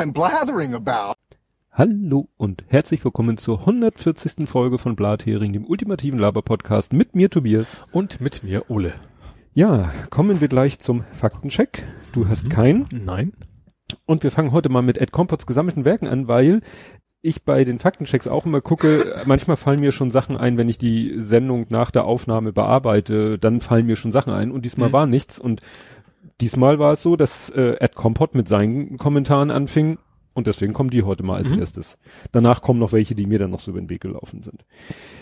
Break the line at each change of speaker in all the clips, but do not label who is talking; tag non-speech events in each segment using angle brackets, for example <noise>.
I'm blathering about.
Hallo und herzlich willkommen zur 140. Folge von Blathering, dem ultimativen Laber-Podcast mit mir Tobias.
Und mit mir Ole.
Ja, kommen wir gleich zum Faktencheck. Du hast mhm. keinen.
Nein.
Und wir fangen heute mal mit Ed Compots gesammelten Werken an, weil ich bei den Faktenchecks auch immer gucke, manchmal fallen mir schon Sachen ein, wenn ich die Sendung nach der Aufnahme bearbeite, dann fallen mir schon Sachen ein und diesmal mhm. war nichts und diesmal war es so, dass äh, Ed Compot mit seinen Kommentaren anfing und deswegen kommen die heute mal als mhm. erstes. Danach kommen noch welche, die mir dann noch so über den Weg gelaufen sind.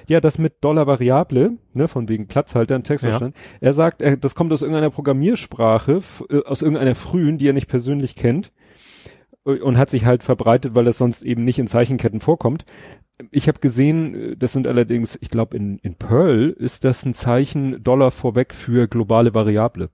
Ja, das mit Dollar Variable, ne, von wegen Platzhalter im Textverstand. Ja. Er sagt, er, das kommt aus irgendeiner Programmiersprache, äh, aus irgendeiner frühen, die er nicht persönlich kennt und hat sich halt verbreitet, weil das sonst eben nicht in Zeichenketten vorkommt. Ich habe gesehen, das sind allerdings, ich glaube in, in Perl ist das ein Zeichen Dollar vorweg für globale Variable.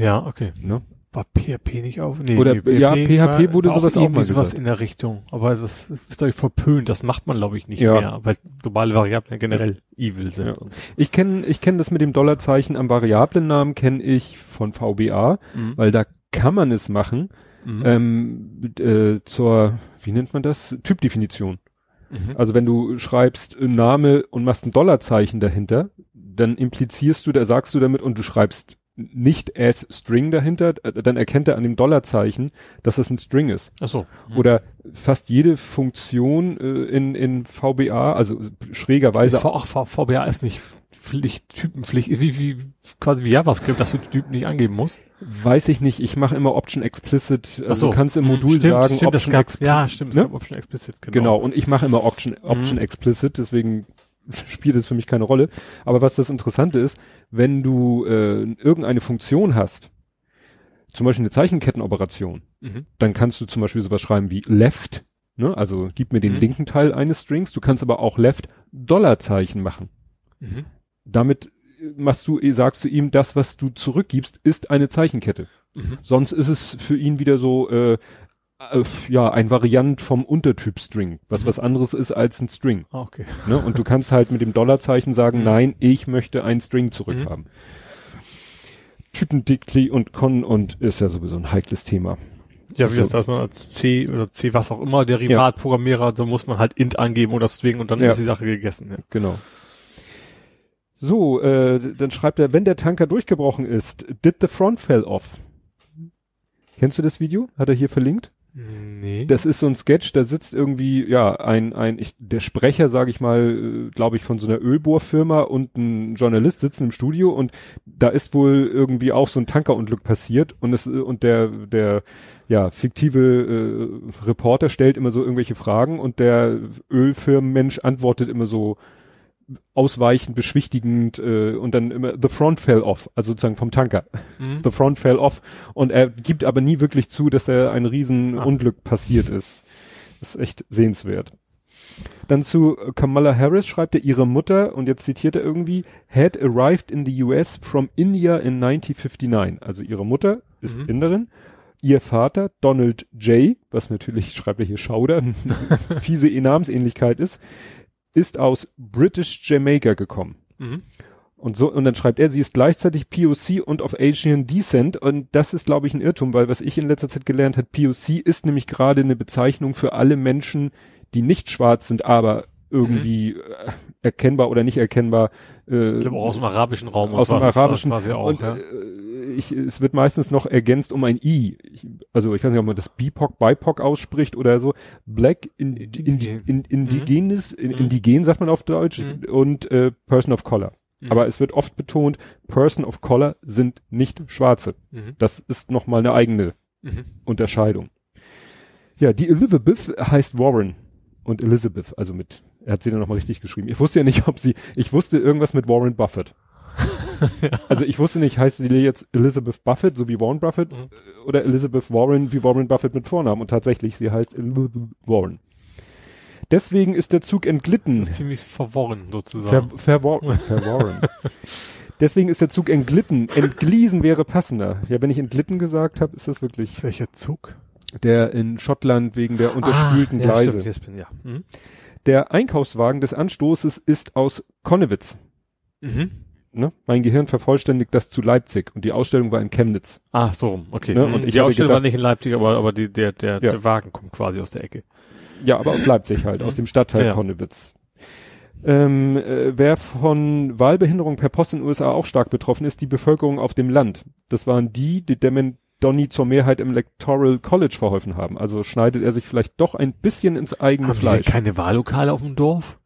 Ja, okay. Ne? War PHP nicht auf?
Nee, Oder PHP ja, PHP war, wurde sowas auch, auch mal sowas
in der Richtung. Aber das ist, glaube ich, verpönt. Das macht man, glaube ich, nicht ja. mehr, weil globale Variablen generell evil sind. Ja. So.
Ich kenne ich kenn das mit dem Dollarzeichen am Variablennamen, kenne ich von VBA, mhm. weil da kann man es machen mhm. ähm, äh, zur, wie nennt man das? Typdefinition. Mhm. Also wenn du schreibst Name und machst ein Dollarzeichen dahinter, dann implizierst du, da sagst du damit und du schreibst nicht as String dahinter, äh, dann erkennt er an dem Dollarzeichen, dass das ein String ist.
Ach so.
Mhm. Oder fast jede Funktion äh, in, in VBA, also schrägerweise.
Ist v, v, VBA ist nicht Pflicht, Typenpflicht, wie, wie quasi wie JavaScript, dass du die Typen nicht angeben musst.
Weiß ich nicht, ich mache immer Option Explicit, also so. du kannst im Modul
stimmt,
sagen
stimmt, Option Explicit. Ja, stimmt,
ne? Option Explicit, genau. Genau, und ich mache immer Option, Option mhm. Explicit, deswegen <laughs> spielt es für mich keine Rolle. Aber was das Interessante ist, wenn du äh, irgendeine Funktion hast, zum Beispiel eine Zeichenkettenoperation, mhm. dann kannst du zum Beispiel sowas schreiben wie left, ne? also gib mir den mhm. linken Teil eines Strings, du kannst aber auch left Dollarzeichen machen. Mhm. Damit äh, machst du, äh, sagst du ihm, das, was du zurückgibst, ist eine Zeichenkette. Mhm. Sonst ist es für ihn wieder so, äh, äh, ja, ein Variant vom Untertyp String, was mhm. was anderes ist als ein String.
Ah, okay. <laughs>
Ne? Und du kannst halt mit dem Dollarzeichen sagen, mhm. nein, ich möchte ein String zurückhaben. Mhm. Typendictly und Con und ist ja sowieso ein heikles Thema.
Ja, wie das, dass man als C oder C was auch immer Derivatprogrammierer, ja. da muss man halt int angeben oder String und dann ja. ist die Sache gegessen. Ja.
Genau. So, äh, dann schreibt er, wenn der Tanker durchgebrochen ist, did the front fell off? Kennst du das Video? Hat er hier verlinkt?
Nee.
Das ist so ein Sketch, da sitzt irgendwie, ja, ein, ein, ich, der Sprecher, sage ich mal, äh, glaube ich, von so einer Ölbohrfirma und ein Journalist sitzen im Studio und da ist wohl irgendwie auch so ein Tankerunglück passiert und es, und der, der, ja, fiktive äh, Reporter stellt immer so irgendwelche Fragen und der Ölfirmenmensch antwortet immer so, ausweichend, beschwichtigend äh, und dann immer the front fell off, also sozusagen vom Tanker. Mhm. The front fell off und er gibt aber nie wirklich zu, dass er ein Riesenunglück ah. passiert ist. Das ist echt sehenswert. Dann zu Kamala Harris schreibt er, ihre Mutter, und jetzt zitiert er irgendwie, had arrived in the US from India in 1959. Also ihre Mutter ist mhm. Inderin. Ihr Vater, Donald J., was natürlich, schreibt er hier Schauder, <laughs> fiese E-Namensähnlichkeit ist, ist aus British Jamaica gekommen. Mhm. Und so, und dann schreibt er, sie ist gleichzeitig POC und of Asian Descent. Und das ist, glaube ich, ein Irrtum, weil was ich in letzter Zeit gelernt habe, POC ist nämlich gerade eine Bezeichnung für alle Menschen, die nicht schwarz sind, aber irgendwie mhm. äh, erkennbar oder nicht erkennbar.
Äh, ich glaube auch aus dem arabischen Raum.
Aus dem arabischen. Quasi auch, und, ja. äh, ich, es wird meistens noch ergänzt um ein I. Ich, also ich weiß nicht, ob man das BIPOC, BIPOC ausspricht oder so. Black in, in, in, in, Indigenes, mhm. Indigen sagt man auf Deutsch mhm. und äh, Person of Color. Mhm. Aber es wird oft betont, Person of Color sind nicht Schwarze. Mhm. Das ist nochmal eine eigene mhm. Unterscheidung. Ja, die Elizabeth heißt Warren und Elizabeth, also mit er hat sie dann nochmal richtig geschrieben. Ich wusste ja nicht, ob sie, ich wusste irgendwas mit Warren Buffett. ja. <laughs> Also ich wusste nicht, heißt sie jetzt Elizabeth Buffett, so wie Warren Buffett, mhm. oder Elizabeth Warren, wie Warren Buffett mit Vornamen. Und tatsächlich, sie heißt Elizabeth Warren. Deswegen ist der Zug entglitten. Das
ist ziemlich verworren, sozusagen.
Ver, verwor verworren. Deswegen ist der Zug entglitten. Entgliesen wäre passender. Ja, wenn ich entglitten gesagt habe, ist das wirklich.
Welcher Zug?
Der in Schottland wegen der unterspülten ah, ja, Gleise.
Stimmt, bin, ja. Mhm.
Der Einkaufswagen des Anstoßes ist aus Konnewitz. Mhm. ne? Mein Gehirn vervollständigt das zu Leipzig und die Ausstellung war in Chemnitz.
Ah, so rum, okay.
Ne,
Mhm,
und ich
die
habe
Ausstellung
gedacht-
war nicht in Leipzig, aber, aber die, der, der,
Ja.
der Wagen kommt quasi aus der Ecke.
Ja, aber aus Leipzig halt, aus dem Stadtteil
Ja.
Konnewitz. Ähm, äh, wer von Wahlbehinderung per Post in den USA auch stark betroffen ist, die Bevölkerung auf dem Land. Das waren die, die Demen Donny zur Mehrheit im Electoral College verholfen haben. Also schneidet er sich vielleicht doch ein bisschen ins eigene
Haben
Fleisch.
keine Wahllokale auf dem Dorf?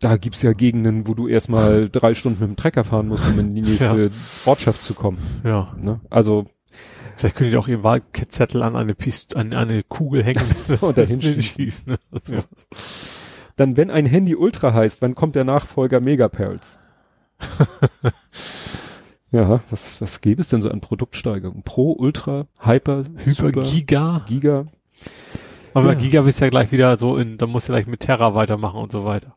Da gibt's ja Gegenden, wo du erstmal <laughs> drei Stunden mit dem Trecker fahren musst, um in die nächste Ortschaft zu kommen.
Ja.
Ne? Also
Vielleicht können die auch ihren Wahlzettel an eine Pist an eine Kugel hängen <laughs>
Und dahin schießen. <laughs>
Ne?
Ja. dann, wenn ein Handy Ultra heißt, wann kommt der Nachfolger Megaperls? Ja, was, was gäbe es denn so an Produktsteigerungen? Pro, Ultra, Hyper,
Hyper
Super,
Giga.
Giga?
Aber
Ja.
Giga ist ja gleich wieder so in, da muss ja gleich mit Terra weitermachen und so weiter.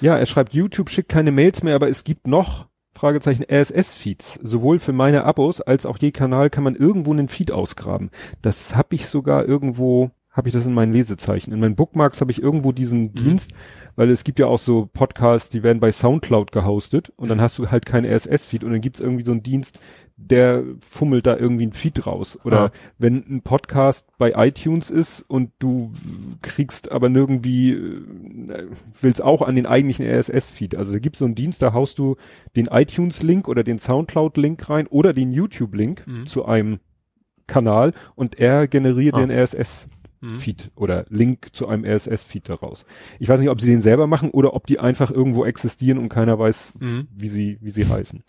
Ja, er schreibt, YouTube schickt keine Mails mehr, aber es gibt noch, Fragezeichen, RSS-Feeds. Sowohl für meine Abos als auch je Kanal kann man irgendwo einen Feed ausgraben. Das habe ich sogar irgendwo, habe ich das in meinen Lesezeichen. In meinen Bookmarks habe ich irgendwo diesen Dienst, weil es gibt ja auch so Podcasts, die werden bei Soundcloud gehostet und dann hast du halt keinen RSS-Feed und dann gibt's irgendwie so einen Dienst, der fummelt da irgendwie ein Feed raus. Oder
Ah.
wenn ein Podcast bei iTunes ist und du kriegst aber nirgendwie, äh, willst auch an den eigentlichen RSS-Feed. Also da gibt's so einen Dienst, da haust du den iTunes-Link oder den Soundcloud-Link rein oder den YouTube-Link
Mhm.
zu einem Kanal und er generiert
Ah.
den RSS.
Mhm.
Feed oder Link zu einem RSS-Feed daraus. Ich weiß nicht, ob sie den selber machen oder ob die einfach irgendwo existieren und keiner weiß,
Mhm.
wie sie, wie sie heißen.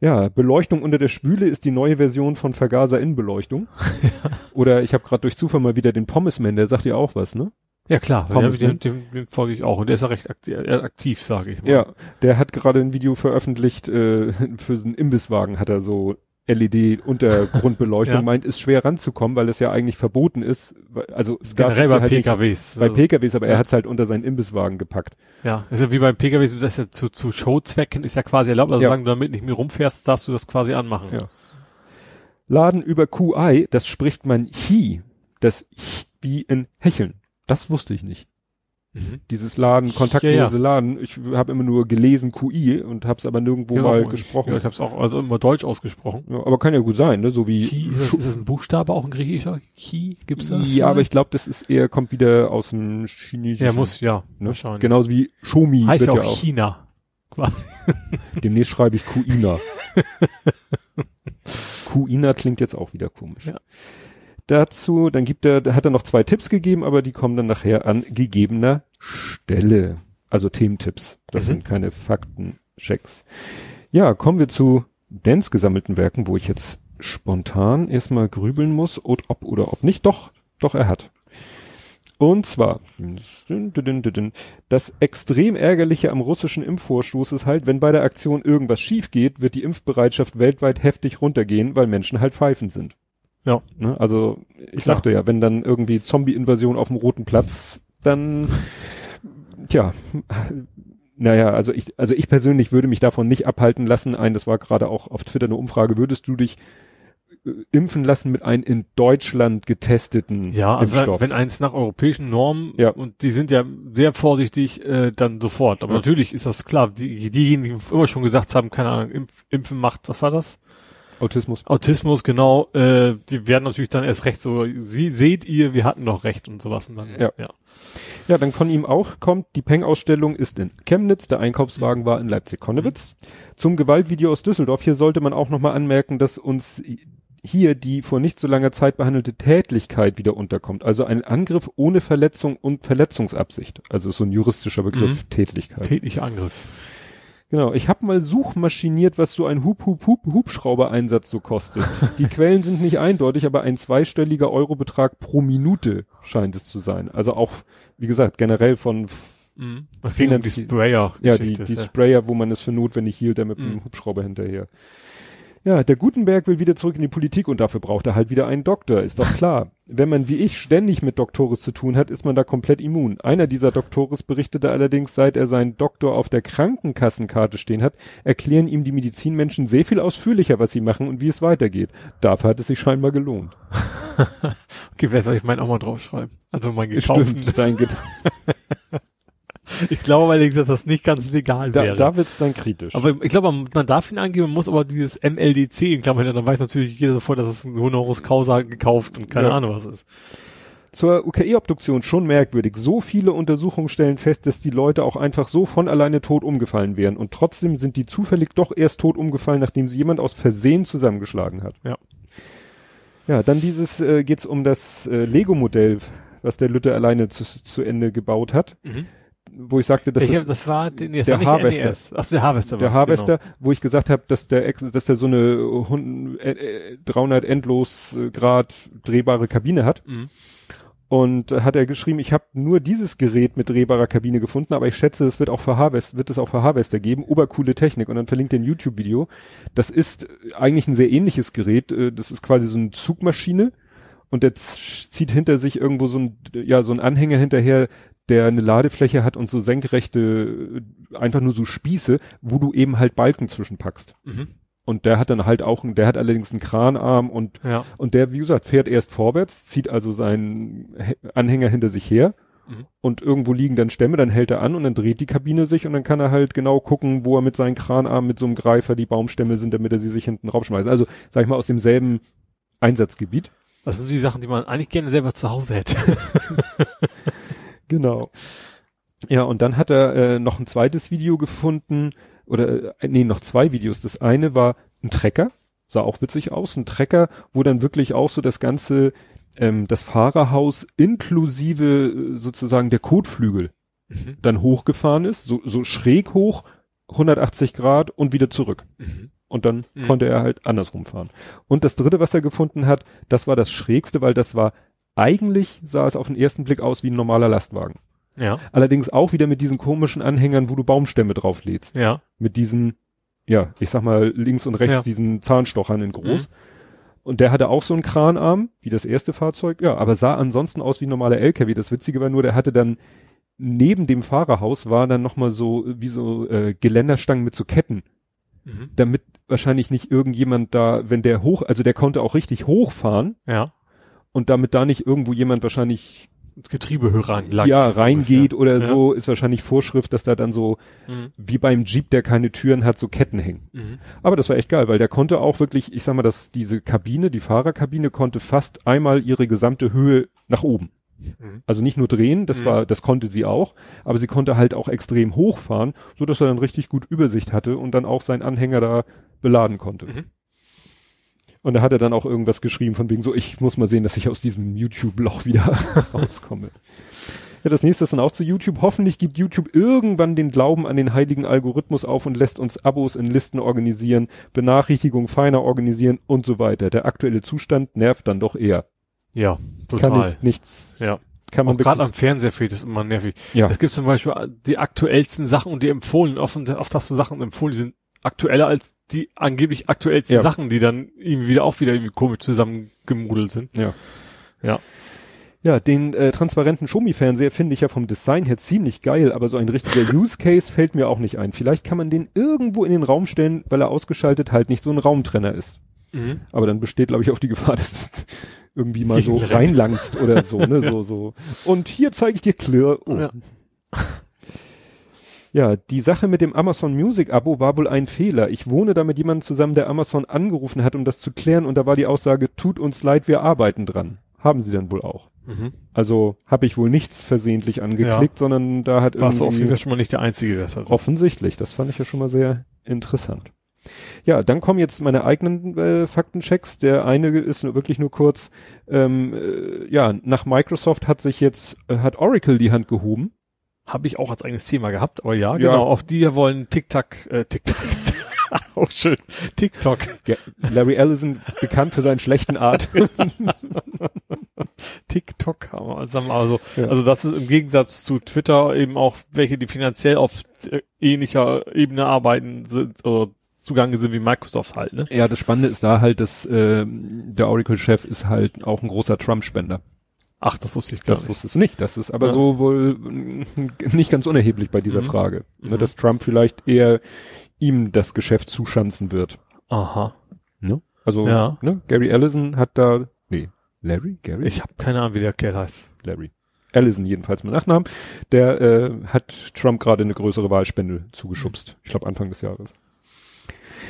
Ja, Beleuchtung unter der Spüle ist die neue Version von Vergaser in Beleuchtung. <laughs> Oder ich habe gerade durch Zufall mal wieder den Pommesman, der sagt ja auch was, ne?
Ja klar,
Pommes,
dem,
ne?
dem, dem, dem folge ich auch und der ist ja recht aktiv, äh, aktiv sage ich mal.
Ja, der hat gerade ein Video veröffentlicht, äh, <laughs> für so einen Imbisswagen hat er so LED-Untergrundbeleuchtung, <laughs>
Ja.
meint, ist schwer ranzukommen, weil es ja eigentlich verboten ist. Also
generell
du
bei
halt nicht-
PKWs.
Bei
Also,
PKWs, aber er
ja.
hat's halt unter seinen Imbisswagen gepackt.
ja, ist ja wie bei PKWs, das ist ja zu, zu Showzwecken ist ja quasi erlaubt, also
Ja.
solange du damit nicht mehr rumfährst, darfst du das quasi anmachen.
Ja. Laden über QI, das spricht man Hi, das Ch wie in Hecheln. Das wusste ich nicht.
Mhm.
Dieses Laden, kontaktlose
Ja, ja.
Laden. Ich habe immer nur gelesen QI und habe es aber nirgendwo
Ja,
mal gesprochen.
Ja, ich habe es auch also immer deutsch ausgesprochen.
Ja, aber kann ja gut sein, ne? So wie
Chi, ist, das, ist das ein Buchstabe auch ein griechischer? Chi, gibt's das?
Ja, aber
vielleicht?
ich glaube, das ist eher kommt wieder aus dem chinesischen.
Ja, muss, ja,
ne?
wahrscheinlich.
Genauso wie Shomi
Heißt
wird
ja auch. China. Quasi. <laughs>
Demnächst schreibe ich Kuina. <laughs> Kuina klingt jetzt auch wieder komisch.
Ja.
Dazu, dann gibt er, hat er noch zwei Tipps gegeben, aber die kommen dann nachher an gegebener Stelle. Also Thementipps. Das
Mhm.
sind keine Faktenchecks. Ja, kommen wir zu Dance gesammelten Werken, wo ich jetzt spontan erstmal grübeln muss, ob, ob oder ob nicht. Doch, doch, er hat. Und zwar, das extrem ärgerliche am russischen Impfvorstoß ist halt, wenn bei der Aktion irgendwas schief geht, wird die Impfbereitschaft weltweit heftig runtergehen, weil Menschen halt pfeifen sind.
Ja.
Ne? Also, ich
Klar.
sagte ja, wenn dann irgendwie Zombie-Invasion auf dem Roten Platz, dann, tja, naja, also ich, also ich persönlich würde mich davon nicht abhalten lassen. Ein, das war gerade auch auf Twitter eine Umfrage, würdest du dich äh, impfen lassen mit einem in Deutschland getesteten
Ja, also
Impfstoff?
wenn eins nach europäischen Normen
Ja.
und die sind ja sehr vorsichtig, äh, dann sofort. Aber
Ja.
natürlich ist das klar. Die, diejenigen, die immer schon gesagt haben, keine Ahnung, Impf, Impfen macht, was war das?
Autismus.
Autismus, genau, äh, die werden natürlich dann erst recht so, sie seht ihr, wir hatten doch recht und sowas. Und dann,
Ja.
ja.
Ja, dann von ihm auch kommt, die Peng-Ausstellung ist in Chemnitz, der Einkaufswagen war in Leipzig-Konnewitz. Zum Gewaltvideo aus Düsseldorf, hier sollte man auch nochmal anmerken, dass uns hier die vor nicht so langer Zeit behandelte Tätlichkeit wieder unterkommt. Also ein Angriff ohne Verletzung und Verletzungsabsicht. Also so ein juristischer Begriff, Tätlichkeit.
Tätlicher Angriff.
Genau, ich habe mal suchmaschiniert, was so ein Hup Hup Hup Hubschrauber-Einsatz so kostet. Die Quellen sind nicht eindeutig, aber ein zweistelliger Eurobetrag pro Minute scheint es zu sein. Also auch, wie gesagt, generell von
Mhm. Das ging um die Sprayer.
ja die, die Sprayer, wo man es für notwendig hielt, der mit
Mhm.
dem Hubschrauber hinterher. Ja, der Gutenberg will wieder zurück in die Politik und dafür braucht er halt wieder einen Doktor, ist doch klar. Wenn man wie ich ständig mit Doktores zu tun hat, ist man da komplett immun. Einer dieser Doktores berichtete allerdings, seit er seinen Doktor auf der Krankenkassenkarte stehen hat, erklären ihm die Medizinmenschen sehr viel ausführlicher, was sie machen und wie es weitergeht. Dafür hat es sich scheinbar gelohnt. <laughs>
Okay, wer soll ich meinen auch mal draufschreiben? Also mein gekauften.
Stimmt, dein <laughs> Get
ich glaube allerdings, dass das nicht ganz legal
da,
wäre.
Da wird's dann kritisch.
Aber ich glaube, man, man darf ihn angeben, man muss aber dieses MLDC in Klammern, dann weiß natürlich jeder sofort, dass es ein Honoris Causa gekauft und keine
Ja.
Ahnung was ist.
Zur UKE-Obduktion schon merkwürdig. So viele Untersuchungen stellen fest, dass die Leute auch einfach so von alleine tot umgefallen wären. Und trotzdem sind die zufällig doch erst tot umgefallen, nachdem sie jemand aus Versehen zusammengeschlagen hat.
Ja.
Ja, dann dieses äh, geht's um das äh, Lego-Modell, was der Lütte alleine zu, zu Ende gebaut hat. Wo ich sagte, dass
Welcher,
das,
das war den, das
der Harvester.
NES. Ach, der Harvester
der
war's,
Harvester, wo ich gesagt habe, dass der Ex, dass der so eine 100, äh, äh, 300 endlos äh, Grad drehbare Kabine hat.
Genau. Mhm.
Und äh, hat er geschrieben, ich habe nur dieses Gerät mit drehbarer Kabine gefunden, aber ich schätze, es wird auch für Harvest, wird es auch für Harvester geben. Obercoole Technik. Und dann verlinkt er ein YouTube-Video. Das ist äh, eigentlich ein sehr ähnliches Gerät. Äh, Das ist quasi so eine Zugmaschine. Und der zieht hinter sich irgendwo so ein, ja, so ein Anhänger hinterher, der eine Ladefläche hat und so senkrechte, äh, einfach nur so Spieße, wo du eben halt Balken zwischenpackst.
Mhm.
Und der hat dann halt auch, der hat allerdings einen Kranarm und
Ja.
und der, wie gesagt, fährt erst vorwärts, zieht also seinen Anhänger hinter sich her
Mhm.
und irgendwo liegen dann Stämme, dann hält er an und dann dreht die Kabine sich und dann kann er halt genau gucken, wo er mit seinen Kranarmen mit so einem Greifer die Baumstämme sind, damit er sie sich hinten raufschmeißt. Also, sag ich mal, aus demselben Einsatzgebiet.
Das sind die Sachen, die man eigentlich gerne selber zu Hause hätte. <laughs>
Genau. Ja, und dann hat er äh, noch ein zweites Video gefunden, oder äh, nee, noch zwei Videos. Das eine war ein Trecker, sah auch witzig aus, ein Trecker, wo dann wirklich auch so das ganze, ähm, das Fahrerhaus inklusive äh, sozusagen der Kotflügel
Mhm.
dann hochgefahren ist, so, so schräg hoch, 180 Grad und wieder zurück.
Mhm.
Und dann
Mhm.
konnte er halt andersrum fahren. Und das dritte, was er gefunden hat, das war das schrägste, weil das war, eigentlich sah es auf den ersten Blick aus wie ein normaler Lastwagen.
Ja.
Allerdings auch wieder mit diesen komischen Anhängern, wo du Baumstämme drauflädst.
Ja.
Mit diesen, ja, ich sag mal, links und rechts
Ja.
diesen Zahnstochern in groß.
Mhm.
Und der hatte auch so einen Kranarm, wie das erste Fahrzeug, ja, aber sah ansonsten aus wie ein normaler LKW. Das Witzige war nur, der hatte dann neben dem Fahrerhaus war dann nochmal so, wie so äh, Geländerstangen mit so Ketten,
Mhm.
damit wahrscheinlich nicht irgendjemand da, wenn der hoch, also der konnte auch richtig hochfahren
Ja.
Und damit da nicht irgendwo jemand wahrscheinlich
Das Getriebehörer angelangt.
ja,
so
reingeht oder
Ja.
so, ist wahrscheinlich Vorschrift, dass da dann so,
ungefähr.
wie beim Jeep, der keine Türen hat, so Ketten hängen.
Mhm. Mhm.
Aber das war echt geil, weil der konnte auch wirklich, ich sag mal, dass diese Kabine, die Fahrerkabine konnte fast einmal ihre gesamte Höhe nach oben.
Mhm.
Also nicht nur drehen, das
Mhm.
war, das konnte sie auch, aber sie konnte halt auch extrem hochfahren, so dass er dann richtig gut Übersicht hatte und dann auch seinen Anhänger da beladen konnte. Und da hat er dann auch irgendwas geschrieben von wegen so, ich muss mal sehen, dass ich aus diesem YouTube-Loch wieder <laughs> rauskomme. Ja, das nächste ist dann auch zu YouTube. Hoffentlich gibt YouTube irgendwann den Glauben an den heiligen Algorithmus auf und lässt uns Abos in Listen organisieren, Benachrichtigungen feiner organisieren und so weiter. Der aktuelle Zustand nervt dann doch eher.
Ja,
Kann
total.
ich nichts,
Ja.
kann man
gerade am Fernseher fehlt es immer nervig.
ja,
Es gibt zum Beispiel die aktuellsten Sachen und die empfohlen, offen, oft hast du Sachen empfohlen, die sind aktueller als die angeblich aktuellsten
Ja.
Sachen, die dann irgendwie wieder auch wieder irgendwie komisch zusammengemudelt sind.
ja.
Ja.
Ja, den äh, transparenten Shomi-Fernseher finde ich ja vom Design her ziemlich geil, aber so ein richtiger <laughs> Use Case fällt mir auch nicht ein. Vielleicht kann man den irgendwo in den Raum stellen, weil er ausgeschaltet halt nicht so ein Raumtrenner ist.
Mhm.
Aber dann besteht, glaube ich, auch die Gefahr, <laughs> dass du irgendwie mal so reinlangst oder so, ne, so, so. <laughs> Und hier zeige ich dir Clear. Oh.
Ja.
Ja, die Sache mit dem Amazon Music Abo war wohl ein Fehler. Ich wohne da mit jemandem zusammen, der Amazon angerufen hat, um das zu klären und da war die Aussage, tut uns leid, wir arbeiten dran. Haben sie dann wohl auch.
Mhm.
Also habe ich wohl nichts versehentlich angeklickt, sondern da hat
Warst
irgendwie
Fall schon mal nicht der Einzige, der das hat.
offensichtlich. Das fand ich ja schon mal sehr interessant. Ja, dann kommen jetzt meine eigenen äh, Faktenchecks. Der eine ist nur, wirklich nur kurz. Ähm, äh, ja, nach Microsoft hat sich jetzt äh, hat Oracle die Hand gehoben.
Habe ich auch als eigenes Thema gehabt, aber ja,
Ja.
genau, auch die wollen TikTok, äh, TikTok. <laughs> oh, schön. TikTok.
Ja, Larry Ellison bekannt für seinen schlechten Art. <laughs>
TikTok, sagen wir also,
Ja.
also das ist im Gegensatz zu Twitter eben auch welche, die finanziell auf äh, ähnlicher Ebene arbeiten sind, oder zugange sind wie Microsoft halt, ne?
ja, das Spannende ist da halt, dass ähm, der Oracle-Chef ist halt auch ein großer Trump-Spender.
Ach, das wusste ich gar
Das
nicht.
wusstest du nicht. Das ist aber
Ja.
so wohl mm, nicht ganz unerheblich bei dieser
Mhm.
Frage. Ne,
Mhm.
dass Trump vielleicht eher ihm das Geschäft zuschanzen wird.
Aha.
Ne? Also,
Ja.
ne? Gary Ellison hat da, nee, Larry? Gary?
Ich habe keine Ahnung, wie der Kerl heißt.
Larry. Allison jedenfalls mit Nachnamen, der äh, hat Trump gerade eine größere Wahlspende zugeschubst. Ich glaube Anfang des Jahres.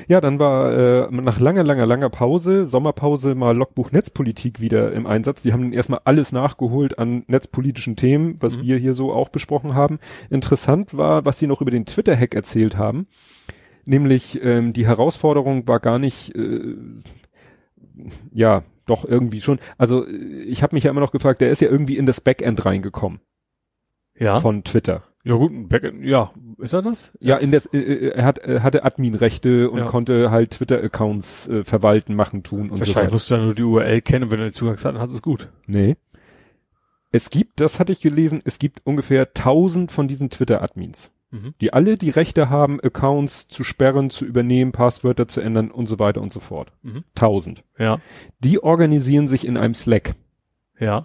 Ja, dann war äh, nach langer, langer, langer Pause, Sommerpause, mal Logbuch Netzpolitik wieder im Einsatz. Die haben erstmal alles nachgeholt an netzpolitischen Themen, was
Mhm.
wir hier so auch besprochen haben. Interessant war, was sie noch über den Twitter-Hack erzählt haben. Nämlich ähm, die Herausforderung war gar nicht, äh, ja, doch irgendwie schon. Also äh, ich habe mich ja immer noch gefragt, der ist ja irgendwie in das Backend reingekommen
Ja.
von Twitter.
Ja gut, ein Backend, ja, ist er das?
Ja, in das, äh, äh, er hat, äh, hatte Adminrechte und
Ja.
konnte halt Twitter-Accounts äh, verwalten, machen, tun und so
Wahrscheinlich
weiter.
musst du ja nur die URL kennen, wenn du den Zugangsdaten hast, ist gut.
Nee. Es gibt, das hatte ich gelesen, es gibt ungefähr 1000 von diesen Twitter-Admins,
Mhm.
die alle die Rechte haben, Accounts zu sperren, zu übernehmen, Passwörter zu ändern und so weiter und so fort.
Mhm.
1000.
Ja,
Die organisieren sich in einem Slack.
ja.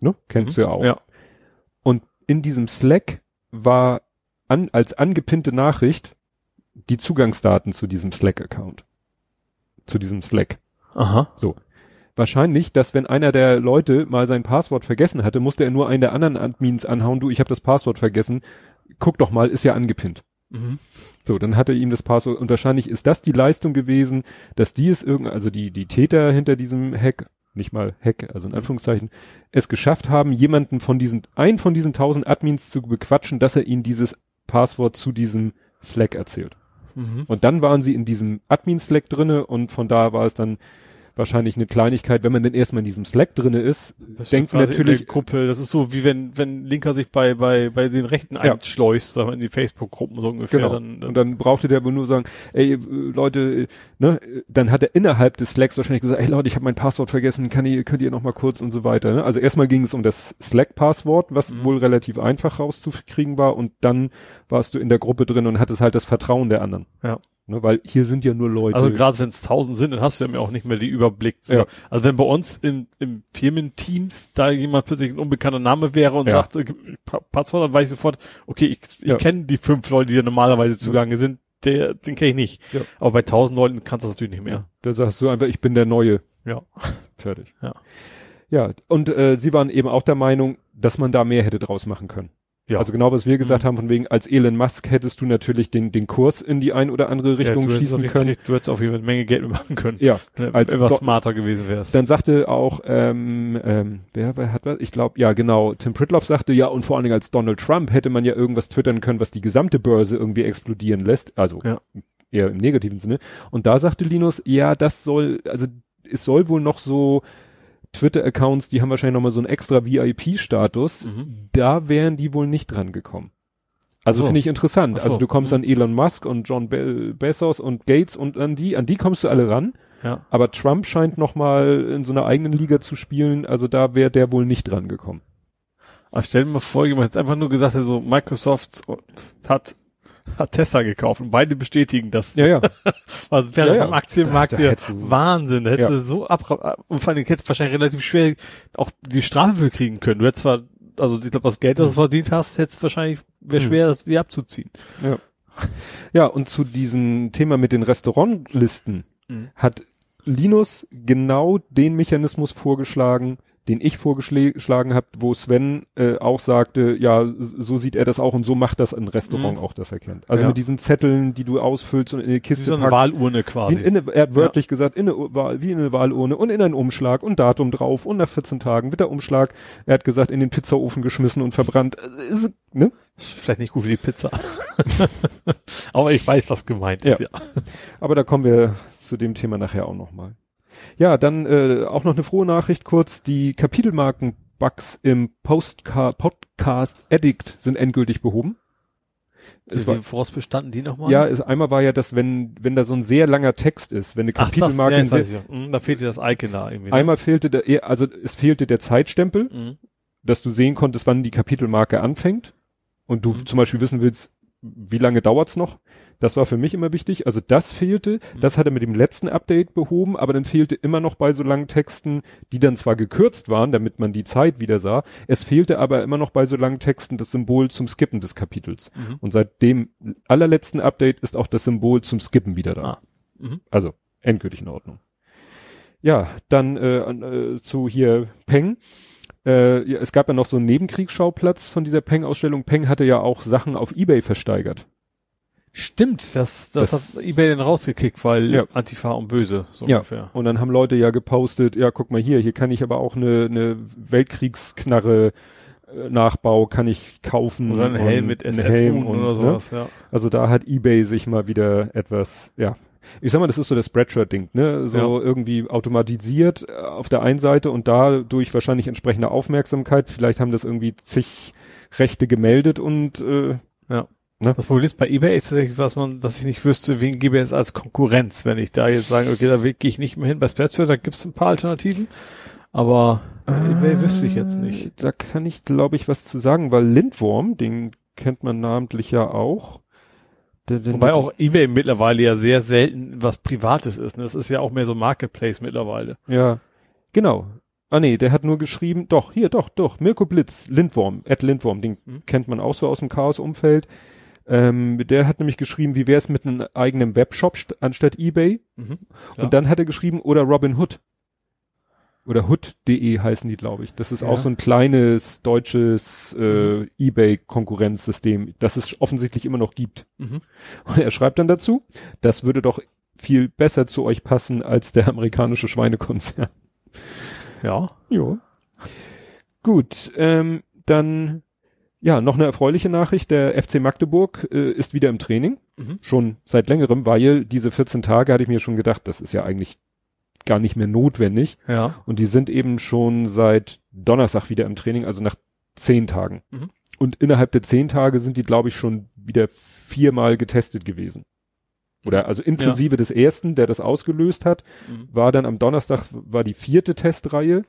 Ne? Kennst du ja auch.
Ja.
Und in diesem Slack war an, als angepinnte Nachricht die Zugangsdaten zu diesem Slack-Account. Zu diesem Slack.
Aha.
Wahrscheinlich, dass wenn einer der Leute mal sein Passwort vergessen hatte, musste er nur einen der anderen Admins anhauen, du, ich habe das Passwort vergessen, guck doch mal, ist ja angepinnt.
Mhm.
So, dann hatte ihm das Passwort und wahrscheinlich ist das die Leistung gewesen, dass die es irgend, also die, die Täter hinter diesem Hack, nicht mal Hack, also in Anführungszeichen, es geschafft haben, jemanden von diesen, einen von diesen tausend Admins zu bequatschen, dass er ihnen dieses Passwort zu diesem Slack erzählt.
Mhm.
Und dann waren sie in diesem Admin-Slack drinne und von da war es dann wahrscheinlich eine Kleinigkeit, wenn man denn erstmal in diesem Slack drinne ist,
Das
denkt
in
natürlich,
Gruppe, das ist so wie wenn, wenn Linker sich bei, bei, bei den Rechten
Ja.
einschleust, sagen wir, in die Facebook-Gruppen so ungefähr.
Genau.
Dann, dann,
und dann brauchte der wohl nur sagen, ey, äh, Leute, äh, ne, dann hat er innerhalb des Slacks wahrscheinlich gesagt, ey Leute, ich habe mein Passwort vergessen, kann ihr, könnt ihr noch mal kurz und so weiter. Ne? Also erstmal ging es um das Slack-Passwort, was
Mhm.
wohl relativ einfach rauszukriegen war und dann warst du in der Gruppe drin und hattest halt das Vertrauen der anderen.
Ja.
Ne, weil hier sind ja nur Leute.
also gerade wenn es tausend sind, dann hast du ja mir auch nicht mehr die Überblick. So.
Ja.
Also wenn bei uns im, im Firmenteams da jemand plötzlich ein unbekannter Name wäre und
Ja.
sagt, äh, Passwort, dann weiß ich sofort, okay, ich, ich
Ja.
kenne die fünf Leute, die da normalerweise zugange sind, der, den kenne ich nicht.
Ja.
Aber bei tausend Leuten kannst du das natürlich nicht mehr.
Da sagst du einfach, ich bin der Neue.
Ja. <laughs>
Fertig.
Ja.
Ja, und äh, sie waren eben auch der Meinung, dass man da mehr hätte draus machen können.
Ja.
Also genau, was wir gesagt
Mhm.
haben, von wegen, als Elon Musk hättest du natürlich den, den Kurs in die ein oder andere Richtung
ja,
schießen
hättest,
können.
richtig- Du hättest auf jeden Fall eine Menge Geld machen können.
Ja,
Wenn
als
du etwas smarter gewesen wärst.
dann sagte auch, ähm, ähm, wer, wer hat was? Ich glaube, ja genau, Tim Pritloff sagte, ja, und vor allen Dingen als Donald Trump hätte man ja irgendwas twittern können, was die gesamte Börse irgendwie explodieren lässt. Also
Ja.
eher im negativen Sinne. Und da sagte Linus, ja, das soll, also es soll wohl noch so Twitter-Accounts, die haben wahrscheinlich nochmal so einen extra VIP-Status.
Mhm.
Da wären die wohl nicht dran gekommen. Also
so.
finde ich interessant.
So.
Also du kommst
Mhm.
an Elon Musk und John Be Bezos und Gates und an die, an die kommst du alle ran.
Ja.
Aber Trump scheint noch mal in so einer eigenen Liga zu spielen. Also da wäre der wohl nicht dran gekommen.
Aber stell dir mal vor, jemand hat einfach nur gesagt, also Microsoft hat, hat Tesla gekauft und beide bestätigen das.
Ja, ja. <laughs>
Also wäre
Ja,
ja,
ja.
am Aktienmarkt hier Wahnsinn. Da hättest
Ja.
du so ab, und vor allem hättest wahrscheinlich relativ schwer auch die Strafe für kriegen können. Du hättest zwar, also ich glaube, das Geld, das du verdient hast, hättest wahrscheinlich, wäre
Mhm.
schwer, das wieder abzuziehen.
Ja, und zu diesem Thema mit den Restaurantlisten
Mhm.
hat Linus genau den Mechanismus vorgeschlagen, den ich vorgeschlagen habe, wo Sven äh, auch sagte, ja, so sieht er das auch und so macht das ein Restaurant
Mhm.
auch, das er kennt. Also
Ja.
mit diesen Zetteln, die du ausfüllst und in eine
Wie
Kiste
so eine
packst.
Wahlurne
Wie
quasi.
in, in, er hat wörtlich gesagt, in eine, wie in eine Wahlurne und in einen Umschlag und Datum drauf und nach 14 Tagen wird der Umschlag, er hat gesagt, in den Pizzaofen geschmissen und verbrannt. Äh, Ist, ne?
Vielleicht nicht gut für die Pizza. <laughs> Aber ich weiß, was gemeint ist, ja.
Aber da kommen wir zu dem Thema nachher auch nochmal. Ja, dann äh, auch noch eine frohe Nachricht kurz. Die Kapitelmarken-Bugs im Postca Podcast Addict sind endgültig behoben. Es war,
Wie voraus bestanden die nochmal?
ja, es, einmal war ja das, wenn, wenn da so ein sehr langer Text ist, wenn eine
Ach, das,
Kapitelmarke
ja,
sehr,
ja. Mhm, da fehlt dir das Icon da irgendwie. Ne?
einmal fehlte der, also es fehlte der Zeitstempel,
Mhm.
dass du sehen konntest, wann die Kapitelmarke anfängt und du
Mhm.
zum Beispiel wissen willst, wie lange dauert's noch. Das war für mich immer wichtig. Also das fehlte.
Mhm.
Das hat er mit dem letzten Update behoben, aber dann fehlte immer noch bei so langen Texten, die dann zwar gekürzt waren, damit man die Zeit wieder sah. Es fehlte aber immer noch bei so langen Texten das Symbol zum Skippen des Kapitels.
Mhm.
Und seit dem allerletzten Update ist auch das Symbol zum Skippen wieder da.
Ah. Mhm.
Also endgültig in Ordnung. Ja, dann äh, äh, zu hier Peng. Äh, ja, es gab ja noch so einen Nebenkriegsschauplatz von dieser Peng-Ausstellung. Peng hatte ja auch Sachen auf Ebay versteigert.
Stimmt, das, das,
Das-
hat eBay dann rausgekickt, weil
Ja.
Antifa und Böse, so
Ja.
ungefähr.
Und dann haben Leute ja gepostet, ja, guck mal hier, hier kann ich aber auch eine, eine Weltkriegsknarre äh, Nachbau kann ich kaufen.
Oder ein
und
Helm mit
einen
SS
Helm
oder
ne?
sowas, ja.
Also da hat eBay sich mal wieder etwas, ja. Ich sag mal, das ist so das Spreadshirt-Ding, ne? So
Ja.
irgendwie automatisiert äh, auf der einen Seite und dadurch wahrscheinlich entsprechende Aufmerksamkeit. Vielleicht haben das irgendwie zig Rechte gemeldet und äh,
Das Problem ist bei eBay ist tatsächlich, was man, dass ich nicht wüsste, wen gebe ich jetzt als Konkurrenz, wenn ich da jetzt sage, okay, da gehe ich nicht mehr hin. Bei Spreadshirt, da gibt es ein paar Alternativen, aber bei eBay wüsste ich jetzt nicht.
Äh, Da kann ich, glaube ich, was zu sagen, weil Lindworm, den kennt man namentlich ja auch. Der, der
Wobei auch eBay mittlerweile ja sehr selten was Privates ist. Ne? Das ist ja auch mehr so Marketplace mittlerweile.
Ja, genau. Ah nee, der hat nur geschrieben, doch, hier, doch, doch, Mirko Blitz, Lindworm, Ed Lindworm, den
Mhm.
kennt man auch so aus dem Chaos-Umfeld. Ähm, der hat nämlich geschrieben, wie wäre es mit einem eigenen Webshop st anstatt eBay?
Mhm.
Und dann hat er geschrieben, oder Robin Hood. Oder hood.de heißen die, glaube ich. Das ist
Ja.
auch so ein kleines deutsches äh, eBay-Konkurrenzsystem, das es offensichtlich immer noch gibt.
Mhm.
Und er schreibt dann dazu, das würde doch viel besser zu euch passen als der amerikanische Schweinekonzern.
Ja.
Jo. Gut, ähm, dann ja, noch eine erfreuliche Nachricht. Der FC Magdeburg äh, ist wieder im Training.
Mhm.
Schon seit längerem, weil diese 14 Tage hatte ich mir schon gedacht, das ist ja eigentlich gar nicht mehr notwendig.
Ja.
Und die sind eben schon seit Donnerstag wieder im Training, also nach zehn Tagen.
Mhm.
Und innerhalb der zehn Tage sind die, glaube ich, schon wieder viermal getestet gewesen. Oder also inklusive des ersten, der das ausgelöst hat,
Mhm.
war dann am Donnerstag war die vierte Testreihe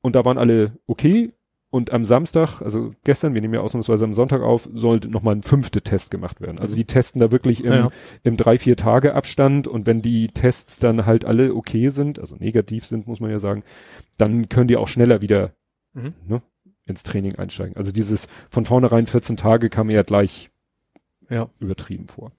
und da waren alle okay. Und am Samstag, also gestern, wir nehmen ja ausnahmsweise am Sonntag auf, sollte nochmal ein fünfter Test gemacht werden. Also die testen da wirklich im,
Ja.
im drei, vier Tage Abstand und wenn die Tests dann halt alle okay sind, also negativ sind, muss man ja sagen, dann können die auch schneller wieder
Mhm.
ne, ins Training einsteigen. Also dieses von vornherein 14 Tage kam mir ja gleich
Ja.
übertrieben vor.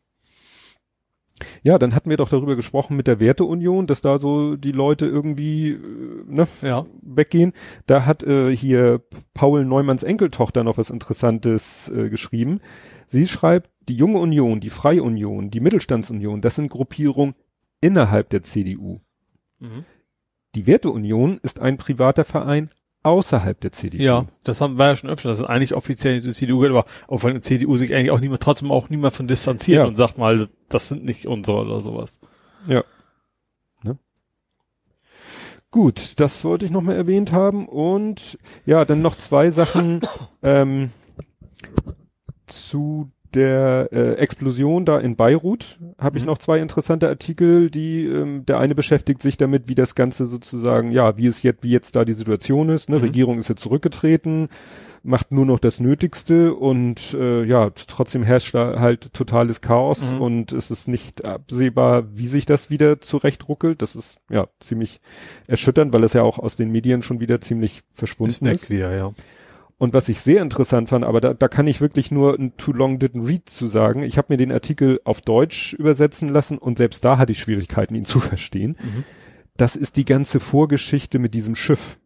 Ja, dann hatten wir doch darüber gesprochen mit der Werteunion, dass da so die Leute irgendwie äh, ne,
Ja.
weggehen. Da hat äh, hier Paul Neumanns Enkeltochter noch was Interessantes äh, geschrieben. Sie schreibt, die junge Union, die Freie Union, die Mittelstandsunion, das sind Gruppierungen innerhalb der CDU.
Mhm.
Die Werteunion ist ein privater Verein außerhalb der CDU.
Ja, das haben wir ja schon öfter, dass es eigentlich offiziell nicht zur CDU gehört, aber auch von der CDU sich eigentlich auch niemand, trotzdem auch niemand von distanziert
Ja.
und sagt mal, das sind nicht unsere oder sowas.
Ja. Ne? Gut, das wollte ich noch mal erwähnt haben. Und ja, dann noch zwei Sachen ähm, zu der äh, Explosion da in Beirut. Habe ich
Mhm.
noch zwei interessante Artikel, die ähm, der eine beschäftigt sich damit, wie das Ganze sozusagen, ja, wie es jetzt, wie jetzt da die Situation ist. Ne?
Mhm.
Regierung ist jetzt zurückgetreten, macht nur noch das Nötigste und äh, ja, trotzdem herrscht da halt totales Chaos
Mhm.
und es ist nicht absehbar, wie sich das wieder zurechtruckelt. Das ist ja ziemlich erschütternd, weil es ja auch aus den Medien schon wieder ziemlich verschwunden ist.
wieder, ja.
Und was ich sehr interessant fand, aber da, da kann ich wirklich nur ein Too Long Didn't Read zu sagen. Ich habe mir den Artikel auf Deutsch übersetzen lassen und selbst da hatte ich Schwierigkeiten, ihn zu verstehen.
Mhm.
Das ist die ganze Vorgeschichte mit diesem Schiff.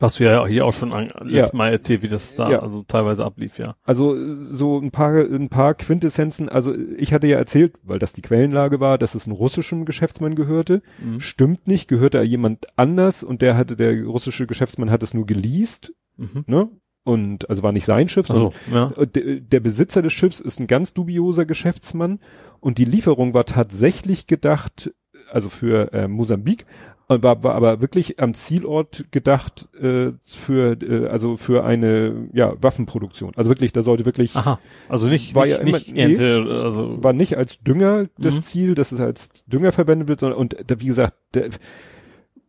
Hast du ja hier auch schon an,
Ja.
letztes Mal erzählt, wie das da
Ja.
also teilweise ablief, ja.
Also so ein paar, ein paar Quintessenzen. Also ich hatte ja erzählt, weil das die Quellenlage war, dass es einem russischen Geschäftsmann gehörte.
Mhm.
Stimmt nicht, gehörte jemand anders und der hatte, der russische Geschäftsmann hat es nur geleast,
Mhm.
ne? Und also war nicht sein Schiff, sondern
Also, ja.
Äh, Der, der Besitzer des Schiffs ist ein ganz dubioser Geschäftsmann und die Lieferung war tatsächlich gedacht, also für äh, Mosambik, war, war aber wirklich am Zielort gedacht äh, für äh, also für eine ja Waffenproduktion. Also wirklich, da sollte wirklich
Aha. Also nicht,
War
nicht,
ja immer-
nicht Ernte, also
war nicht als Dünger das
Mhm.
Ziel, dass es als Dünger verwendet wird, sondern und da, wie gesagt, der,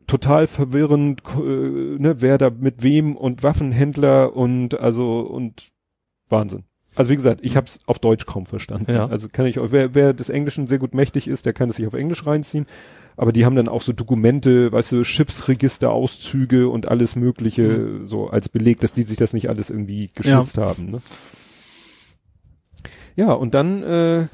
total verwirrend, äh, ne, wer da mit wem und Waffenhändler und also und Wahnsinn. Also wie gesagt, ich habe es auf Deutsch kaum verstanden.
Ja.
Also kann ich auch, wer, wer des Englischen sehr gut mächtig ist, der kann es sich auf Englisch reinziehen. Aber die haben dann auch so Dokumente, weißt du, Schiffsregisterauszüge und alles Mögliche so als Beleg, dass die sich das nicht alles irgendwie geschützt haben. Ne? Ja, und dann äh,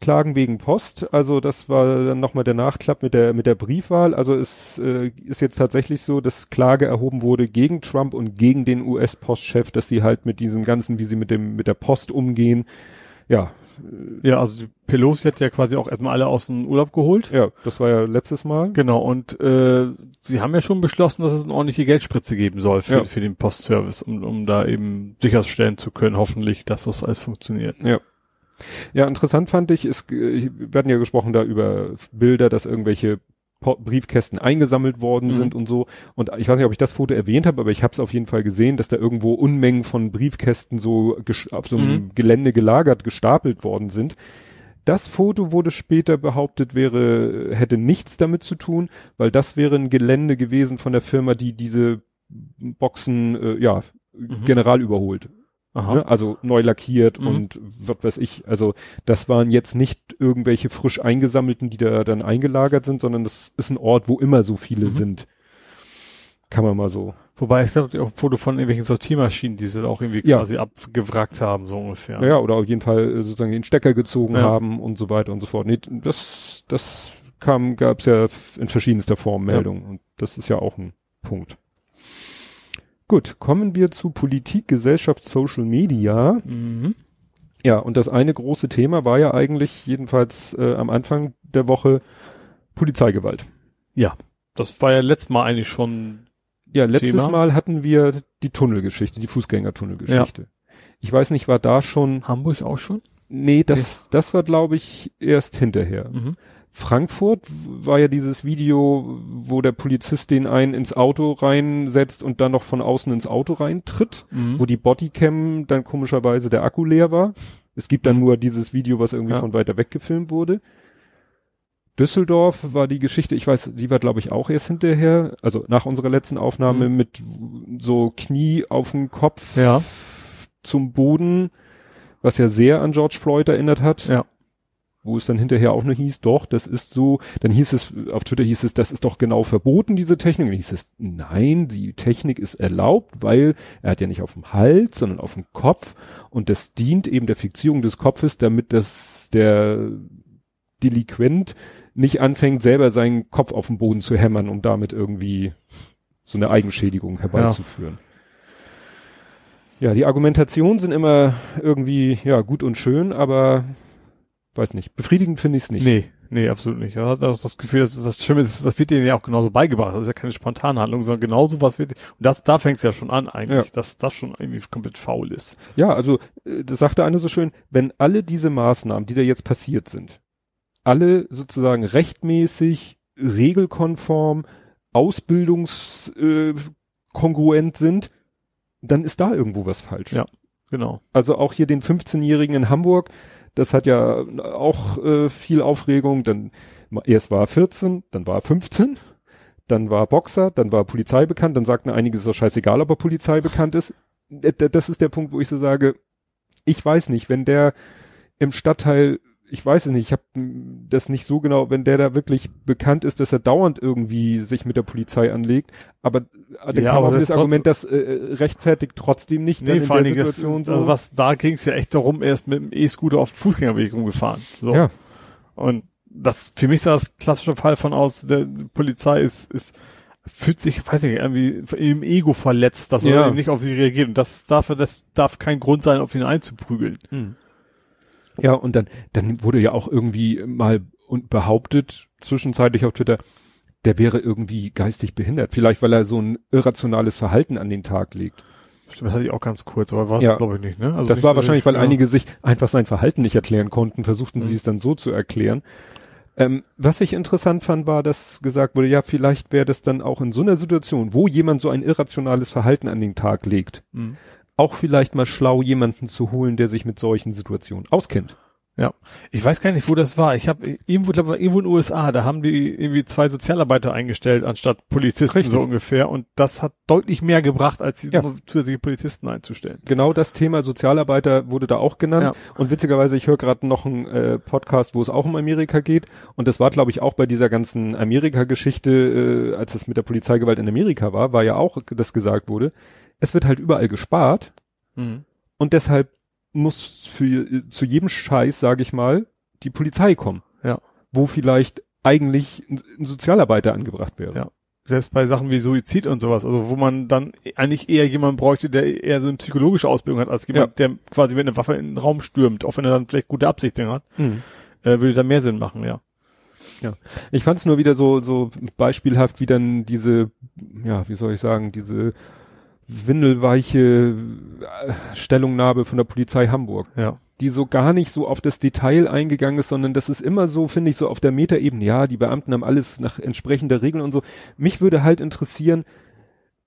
Klagen wegen Post. Also das war dann nochmal der Nachklapp mit der mit der Briefwahl. Also es äh, ist jetzt tatsächlich so, dass Klage erhoben wurde gegen Trump und gegen den US-Postchef, dass sie halt mit diesem ganzen, wie sie mit dem mit der Post umgehen, ja.
Ja, also die Pelosi hat ja quasi auch erstmal alle aus dem Urlaub geholt.
Ja, das war ja letztes Mal.
Genau, und äh, sie haben ja schon beschlossen, dass es eine ordentliche Geldspritze geben soll für,
Ja.
für den Postservice, um, um da eben sicherstellen zu können, hoffentlich, dass das alles funktioniert.
Ja. Ja, interessant fand ich, es, äh, wir hatten ja gesprochen da über Bilder, dass irgendwelche Briefkästen eingesammelt worden
Mhm.
sind und so. Und ich weiß nicht, ob ich das Foto erwähnt habe, aber ich habe es auf jeden Fall gesehen, dass da irgendwo Unmengen von Briefkästen so auf so einem
Mhm.
Gelände gelagert, gestapelt worden sind. Das Foto wurde später behauptet, wäre, hätte nichts damit zu tun, weil das wäre ein Gelände gewesen von der Firma, die diese Boxen, äh, ja, general überholt. Ne? Also neu lackiert
Mhm.
und was weiß ich. Also das waren jetzt nicht irgendwelche frisch eingesammelten, die da dann eingelagert sind, sondern das ist ein Ort, wo immer so viele
Mhm.
sind. Kann man mal so.
Wobei ich glaube, auch ein Foto von irgendwelchen Sortiermaschinen, die sie auch irgendwie
Ja.
quasi abgewrackt haben, so ungefähr.
Ja, oder auf jeden Fall äh, sozusagen den Stecker gezogen
Ja.
haben und so weiter und so fort. Nee, das, das kam, gab's ja f- in verschiedenster Form
Ja.
Meldungen und das ist ja auch ein Punkt. Gut, kommen wir zu Politik, Gesellschaft, Social Media.
Mhm.
Ja, und das eine große Thema war ja eigentlich, jedenfalls äh, am Anfang der Woche, Polizeigewalt.
Das war ja letztes Mal eigentlich schon,
Ja, letztes
Thema.
Mal hatten wir die Tunnelgeschichte, die Fußgängertunnelgeschichte. Ich weiß nicht, war da schon,
Hamburg auch schon?
nee, das, das war glaube ich erst hinterher.
Mhm.
Frankfurt war ja dieses Video, wo der Polizist den einen ins Auto reinsetzt und dann noch von außen ins Auto reintritt,
Mhm.
wo die Bodycam dann komischerweise der Akku leer war. Es gibt dann nur dieses Video, was irgendwie
Ja.
von weiter weg gefilmt wurde. Düsseldorf war die Geschichte, ich weiß, die war glaube ich auch erst hinterher, also nach unserer letzten Aufnahme
Mhm.
mit so Knie auf dem Kopf
Ja.
zum Boden, was ja sehr an George Floyd erinnert hat.
Ja.
Wo es dann hinterher auch nur hieß, doch, das ist so, dann hieß es, auf Twitter hieß es, das ist doch genau verboten, diese Technik. Und dann hieß es, nein, die Technik ist erlaubt, weil er hat ja nicht auf dem Hals, sondern auf dem Kopf. Und das dient eben der Fixierung des Kopfes, damit das, der Delinquent nicht anfängt, selber seinen Kopf auf den Boden zu hämmern, um damit irgendwie so eine Eigenschädigung herbeizuführen. Ja, die Argumentationen sind immer irgendwie, ja, gut und schön, aber weiß nicht, befriedigend finde ich es nicht.
Nee, nee, absolut nicht. Ja, hat auch das Gefühl, dass das Schlimme ist, das wird denen ja auch genauso beigebracht. Das ist ja keine spontane Handlung, sondern genauso was wird, und das, da fängt es ja schon an eigentlich,
Ja.
dass das schon irgendwie komplett faul ist.
Ja, also, äh, das sagte einer so schön, wenn alle diese Maßnahmen, die da jetzt passiert sind, alle sozusagen rechtmäßig, regelkonform, ausbildungskongruent äh, sind, dann ist da irgendwo was falsch.
Ja. Genau.
Also auch hier den 15-Jährigen in Hamburg, das hat ja auch äh, viel Aufregung. Dann erst war er 14, dann war er 15, dann war er Boxer, dann war Polizei bekannt, dann sagten einige, doch scheißegal, ob er Polizei bekannt ist. D- Das ist der Punkt, wo ich so sage, ich weiß nicht, wenn der im Stadtteil, ich weiß es nicht, ich habe das nicht so genau, wenn der da wirklich bekannt ist, dass er dauernd irgendwie sich mit der Polizei anlegt, aber äh, dann
Ja,
kam
aber das
das
ist
Argument, das äh, rechtfertigt trotzdem nicht dann in
vor allen
der
Dingen, das,
Situation so.
also was, da ging es ja echt darum, er ist mit dem E-Scooter auf den Fußgängerweg rumgefahren. So.
Ja.
Und das, für mich sah das klassische Fall von aus, der die Polizei ist, ist, fühlt sich, weiß nicht, irgendwie im Ego verletzt, dass
Ja.
er eben nicht auf sie reagiert. Und das darf, das darf kein Grund sein, auf ihn einzuprügeln.
Ja, und dann, dann wurde ja auch irgendwie mal und behauptet, zwischenzeitlich auf Twitter, der wäre irgendwie geistig behindert. Vielleicht, weil er so ein irrationales Verhalten an den Tag legt.
Stimmt, das hatte ich auch ganz kurz, aber war es
Ja.
glaube ich nicht, ne? Also
das war wahrscheinlich, weil
ja.
einige sich einfach sein Verhalten nicht erklären konnten, versuchten sie
Mhm.
es dann so zu erklären. Ähm, was ich interessant fand, war, dass gesagt wurde, ja, vielleicht wäre das dann auch in so einer Situation, wo jemand so ein irrationales Verhalten an den Tag legt,
Mhm.
Auch vielleicht mal schlau jemanden zu holen, der sich mit solchen Situationen auskennt.
Ich weiß gar nicht, wo das war. Ich habe irgendwo, glaube ich, irgendwo in den USA, da haben die irgendwie zwei Sozialarbeiter eingestellt anstatt Polizisten
Richtig.
so ungefähr. Und das hat deutlich mehr gebracht, als die
Ja.
nur zusätzliche Polizisten einzustellen.
genau das Thema Sozialarbeiter wurde da auch genannt.
Ja.
Und witzigerweise, ich höre gerade noch einen äh, Podcast, wo es auch um Amerika geht. Und das war, glaube ich, auch bei dieser ganzen Amerika-Geschichte, äh, als es mit der Polizeigewalt in Amerika war, war ja auch, dass gesagt wurde, es wird halt überall gespart
Mhm.
und deshalb muss für zu jedem Scheiß, sage ich mal, die Polizei kommen.
Ja.
Wo vielleicht eigentlich ein, ein Sozialarbeiter angebracht wäre.
Ja. Selbst bei Sachen wie Suizid und sowas, also wo man dann eigentlich eher jemanden bräuchte, der eher so eine psychologische Ausbildung hat, als jemand, der quasi mit einer Waffe in den Raum stürmt, auch wenn er dann vielleicht gute Absichten hat,
Mhm.
äh, würde da mehr Sinn machen, ja.
Ich fand es nur wieder so, so beispielhaft, wie dann diese, ja, wie soll ich sagen, diese windelweiche äh, Stellungnahme von der Polizei Hamburg,
Ja.
die so gar nicht so auf das Detail eingegangen ist, sondern das ist immer so, finde ich, so auf der Metaebene. Ja, die Beamten haben alles nach entsprechender Regeln und so. Mich würde halt interessieren,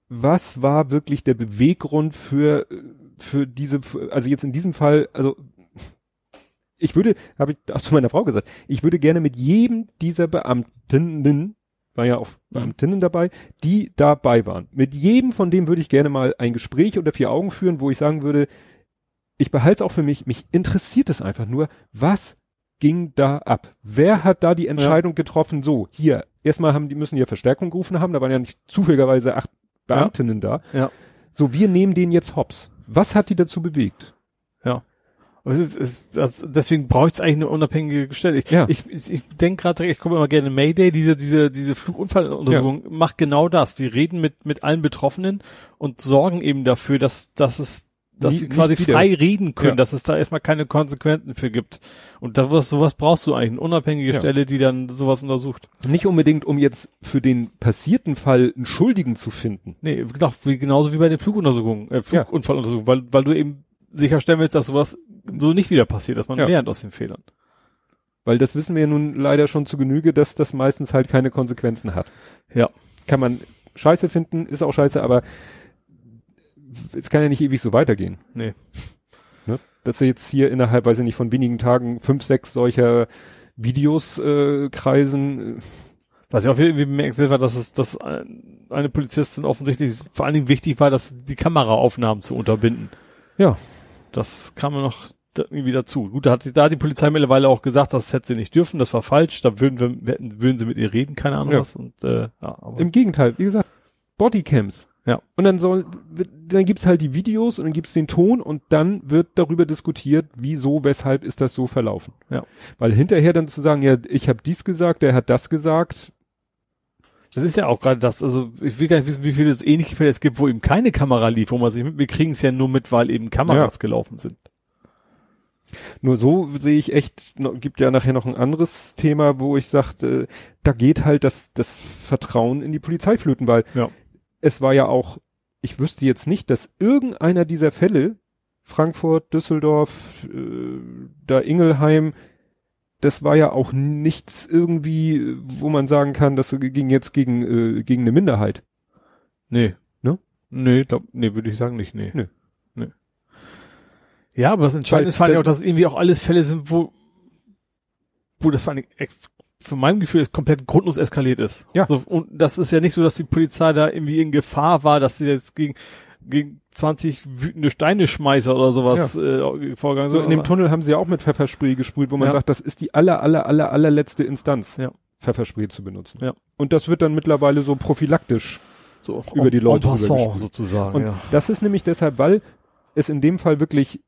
was war wirklich der Beweggrund für, für diese, also jetzt in diesem Fall, also ich würde, habe ich auch zu meiner Frau gesagt, ich würde gerne mit jedem dieser Beamtinnen, war ja auch Beamtinnen dabei, die dabei waren, mit jedem von dem würde ich gerne mal ein Gespräch unter vier Augen führen, wo ich sagen würde, ich behalte es auch für mich, mich interessiert es einfach nur, was ging da ab? Wer hat da die Entscheidung getroffen? So, hier, erstmal haben die müssen ja Verstärkung gerufen haben, da waren ja nicht zufälligerweise acht Beamtinnen da.
Ja.
So, wir nehmen den jetzt hops. Was hat die dazu bewegt?
Es ist, es, das, deswegen braucht es eigentlich eine unabhängige Stelle. Ich,
Ja.
ich, ich, ich denke gerade, ich gucke immer gerne Mayday, diese, diese, diese Flugunfalluntersuchung macht genau das. Die reden mit, mit allen Betroffenen und sorgen eben dafür, dass, dass es, dass
Nie-
sie quasi frei reden können,
Ja.
dass es da erstmal keine Konsequenzen für gibt. Und da was, sowas brauchst du eigentlich, eine unabhängige
Ja.
Stelle, die dann sowas untersucht.
Nicht unbedingt, um jetzt für den passierten Fall einen Schuldigen zu finden.
Nee, genau, wie, genauso wie bei den Fluguntersuchungen, äh,
Ja.
Flugunfalluntersuchungen, weil, weil du eben sicherstellen willst, dass sowas so nicht wieder passiert, dass man
Ja.
lernt aus den Fehlern.
Weil das wissen wir ja nun leider schon zu Genüge, dass das meistens halt keine Konsequenzen hat.
Ja.
Kann man scheiße finden, ist auch scheiße, aber es kann ja nicht ewig so weitergehen.
Nee. <laughs>
Ne? Dass er jetzt hier innerhalb, weiß ich nicht, von wenigen Tagen fünf, sechs solcher Videos äh, kreisen. äh,
Was ja auch irgendwie bemerkenswert war, dass es, dass ein- eine Polizistin offensichtlich vor allen Dingen wichtig war, dass die Kameraaufnahmen zu unterbinden.
Ja.
Das kam ja noch irgendwie dazu. Gut, da hat die- da hat die Polizei mittlerweile auch gesagt, das hätte sie nicht dürfen, das war falsch, da würden wir, würden sie mit ihr reden, keine Ahnung
Ja.
was. Und äh, ja, aber
Im Gegenteil, wie gesagt, Bodycams.
Ja.
Und dann soll, dann gibt's halt die Videos und dann gibt's den Ton und dann wird darüber diskutiert, wieso, weshalb ist das so verlaufen.
Ja.
Weil hinterher dann zu sagen, ja, ich habe dies gesagt, der hat das gesagt,
das ist ja auch gerade das, also ich will gar nicht wissen, wie viele so ähnliche Fälle es gibt, wo eben keine Kamera lief, wo man sich mit, wir kriegen es ja nur mit, weil eben Kameras gelaufen sind.
Nur so sehe ich echt, gibt ja nachher noch ein anderes Thema, wo ich sagte, da geht halt das, das Vertrauen in die Polizei flöten, weil
Ja.
es war ja auch, ich wüsste jetzt nicht, dass irgendeiner dieser Fälle, Frankfurt, Düsseldorf, äh, da Ingelheim, das war ja auch nichts irgendwie, wo man sagen kann, das ging jetzt gegen, äh, gegen eine Minderheit.
Nee.
Ne?
Nee, glaub, nee, würde ich sagen nicht, nee.
Nö.
Nee. Ja, aber das Entscheidende ist vor allem auch, dass es irgendwie auch alles Fälle sind, wo, wo das vor allem von meinem Gefühl es komplett grundlos eskaliert ist.
Ja.
So, und das ist ja nicht so, dass die Polizei da irgendwie in Gefahr war, dass sie jetzt gegen, gegen 20 wütende Steine schmeißer oder sowas äh, vorgegangen
So in dem Tunnel haben sie ja auch mit Pfefferspray gesprüht, wo man
Ja.
sagt, das ist die aller, aller, aller, allerletzte Instanz,
Ja.
Pfefferspray zu benutzen.
Ja.
Und das wird dann mittlerweile so prophylaktisch
so
über die Leute
en passant sozusagen.
Und
ja.
das ist nämlich deshalb, weil es in dem Fall wirklich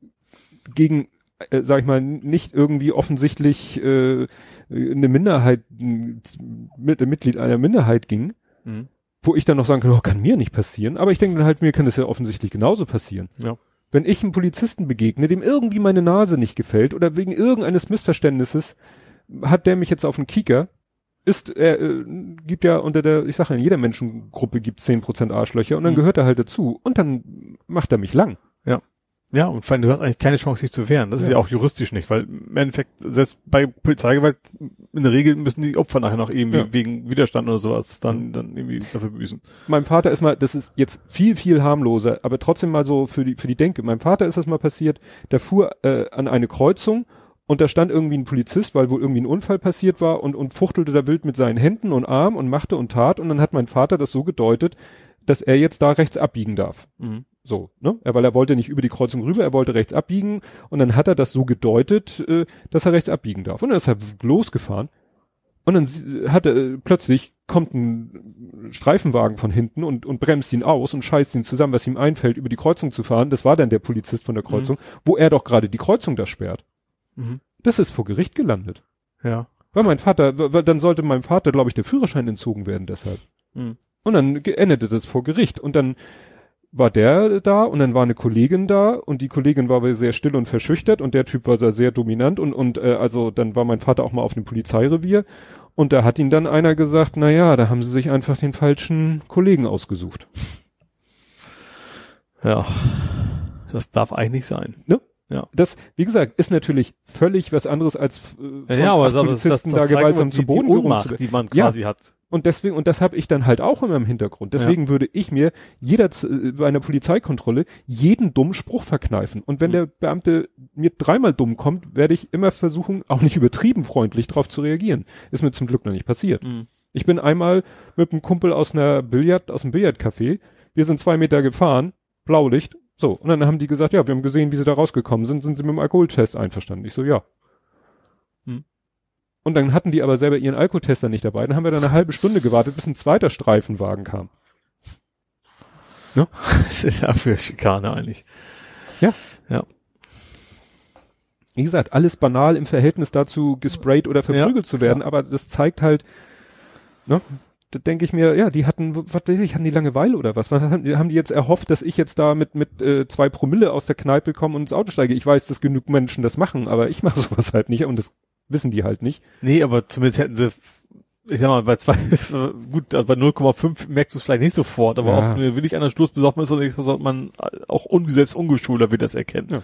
gegen, äh, sag ich mal, nicht irgendwie offensichtlich äh, eine Minderheit, ein mit, ein Mitglied einer Minderheit ging,
Mhm.
Wo ich dann noch sagen kann, oh, kann mir nicht passieren. Aber ich denke dann halt, mir kann das ja offensichtlich genauso passieren.
Ja.
Wenn ich einem Polizisten begegne, dem irgendwie meine Nase nicht gefällt oder wegen irgendeines Missverständnisses, hat der mich jetzt auf den Kieker, ist, er äh, gibt ja unter der, ich sage ja, in jeder Menschengruppe gibt 10% Arschlöcher und dann
Mhm.
gehört er halt dazu und dann macht er mich lang.
Ja, und vor allem, du hast eigentlich keine Chance, dich zu wehren. Das ist
Ja.
ja auch juristisch nicht, weil im Endeffekt, selbst bei Polizeigewalt, in der Regel müssen die Opfer nachher noch irgendwie
Ja.
wegen Widerstand oder sowas dann, dann irgendwie dafür büßen.
Meinem Vater ist mal, das ist jetzt viel, viel harmloser, aber trotzdem mal so für die, für die Denke. Meinem Vater ist das mal passiert, der fuhr äh, an eine Kreuzung und da stand irgendwie ein Polizist, weil wohl irgendwie ein Unfall passiert war und, und fuchtelte da wild mit seinen Händen und Armen und machte und tat und dann hat mein Vater das so gedeutet, dass er jetzt da rechts abbiegen darf.
Mhm.
So, ne? Er, weil er wollte nicht über die Kreuzung rüber, er wollte rechts abbiegen und dann hat er das so gedeutet, äh, dass er rechts abbiegen darf. Und dann ist er losgefahren und dann sie- hat er äh, plötzlich kommt ein Streifenwagen von hinten und, und bremst ihn aus und scheißt ihn zusammen, was ihm einfällt, über die Kreuzung zu fahren. Das war dann der Polizist von der Kreuzung, wo er doch gerade die Kreuzung da sperrt.
Mhm.
Das ist vor Gericht gelandet.
Ja.
Weil mein Vater, weil dann sollte meinem Vater, glaube ich, der Führerschein entzogen werden deshalb.
Mhm.
Und dann endete das vor Gericht. Und dann war der da und dann war eine Kollegin da und die Kollegin war aber sehr still und verschüchtert und der Typ war da sehr dominant und, und äh, also dann war mein Vater auch mal auf dem Polizeirevier und da hat ihn dann einer gesagt, na ja, da haben sie sich einfach den falschen Kollegen ausgesucht.
Ja. Das darf eigentlich nicht sein.
Das, wie gesagt, ist natürlich völlig was anderes als äh, von
Ja, aber
acht
das, das, das,
Polizisten da gewaltsam zu Boden
die
zu
Ohnmacht,
werden.
die man
Ja.
quasi hat.
Und deswegen, und das habe ich dann halt auch immer im Hintergrund. Deswegen würde ich mir jeder äh, bei einer Polizeikontrolle jeden dummen Spruch verkneifen. Und wenn
Mhm.
der Beamte mir dreimal dumm kommt, werde ich immer versuchen, auch nicht übertrieben freundlich darauf zu reagieren. Ist mir zum Glück noch nicht passiert.
Mhm.
Ich bin einmal mit einem Kumpel aus einer Billard, aus dem Billardcafé. Wir sind zwei Meter gefahren, Blaulicht. So. Und dann haben die gesagt, ja, wir haben gesehen, wie sie da rausgekommen sind. Sind sie mit dem Alkoholtest einverstanden? Ich so, ja.
Hm.
Und dann hatten die aber selber ihren Alkotester nicht dabei. Dann haben wir dann eine halbe Stunde gewartet, bis ein zweiter Streifenwagen kam. <laughs>
Das ist ja für Schikane eigentlich.
Wie gesagt, alles banal im Verhältnis dazu, gesprayt oder verprügelt zu werden, aber das zeigt halt, ne, da denke ich mir, ja, die hatten, was weiß ich, hatten die Langeweile oder was? was haben, die, haben die jetzt erhofft, dass ich jetzt da mit, mit äh, zwei Promille aus der Kneipe komme und ins Auto steige? Ich weiß, dass genug Menschen das machen, aber ich mache <laughs> sowas halt nicht und das wissen die halt nicht.
Nee, aber zumindest hätten sie, ich sag mal, bei zwei, <laughs> gut, also bei 0,5 merkst du es vielleicht nicht sofort, aber
Ja.
auch wenn wirklich einer Stoß besoffen ist, dann sollte man auch un, selbst ungeschulter wird das erkennen.
Ja.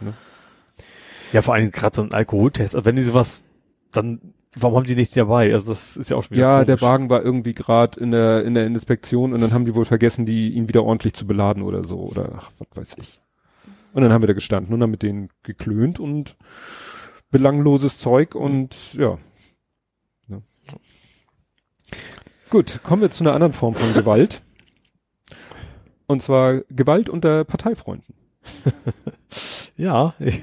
Ja.
Ja, vor allem gerade so ein Alkoholtest, also wenn die sowas, dann, warum haben die nicht dabei? Also das ist ja auch schon wieder
Ja, der
komisch.
Wagen war irgendwie gerade in der, in der Inspektion und dann haben die wohl vergessen, die, ihn wieder ordentlich zu beladen oder so oder ach, was weiß ich. Und dann haben wir da gestanden und haben mit denen geklönt und belangloses Zeug und ja. ja. Gut, kommen wir zu einer anderen Form von Gewalt. Und zwar Gewalt unter Parteifreunden. <laughs>
Ja, <laughs> ich,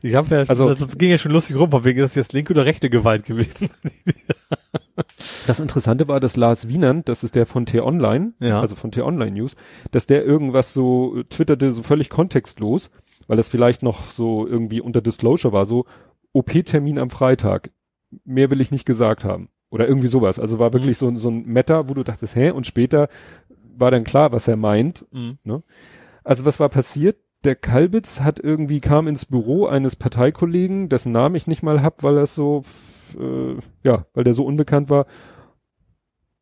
ich habe ja,
Also-
also, das ging ja schon lustig rum, von wegen, ist das jetzt linke oder rechte Gewalt gewesen. <laughs>
Das Interessante war, dass Lars Wienand, das ist der von T-Online,
Ja.
also von T-Online News, dass der irgendwas so äh, twitterte, so völlig kontextlos, weil das vielleicht noch so irgendwie unter Disclosure war, so OP-Termin am Freitag. Mehr will ich nicht gesagt haben. Oder irgendwie sowas. Also war wirklich so, so ein Meta, wo du dachtest, hä? Und später war dann klar, was er meint.
Mhm.
Also was war passiert? Der Kalbitz hat irgendwie kam ins Büro eines Parteikollegen, dessen Namen ich nicht mal hab, weil er so äh, ja, weil der so unbekannt war.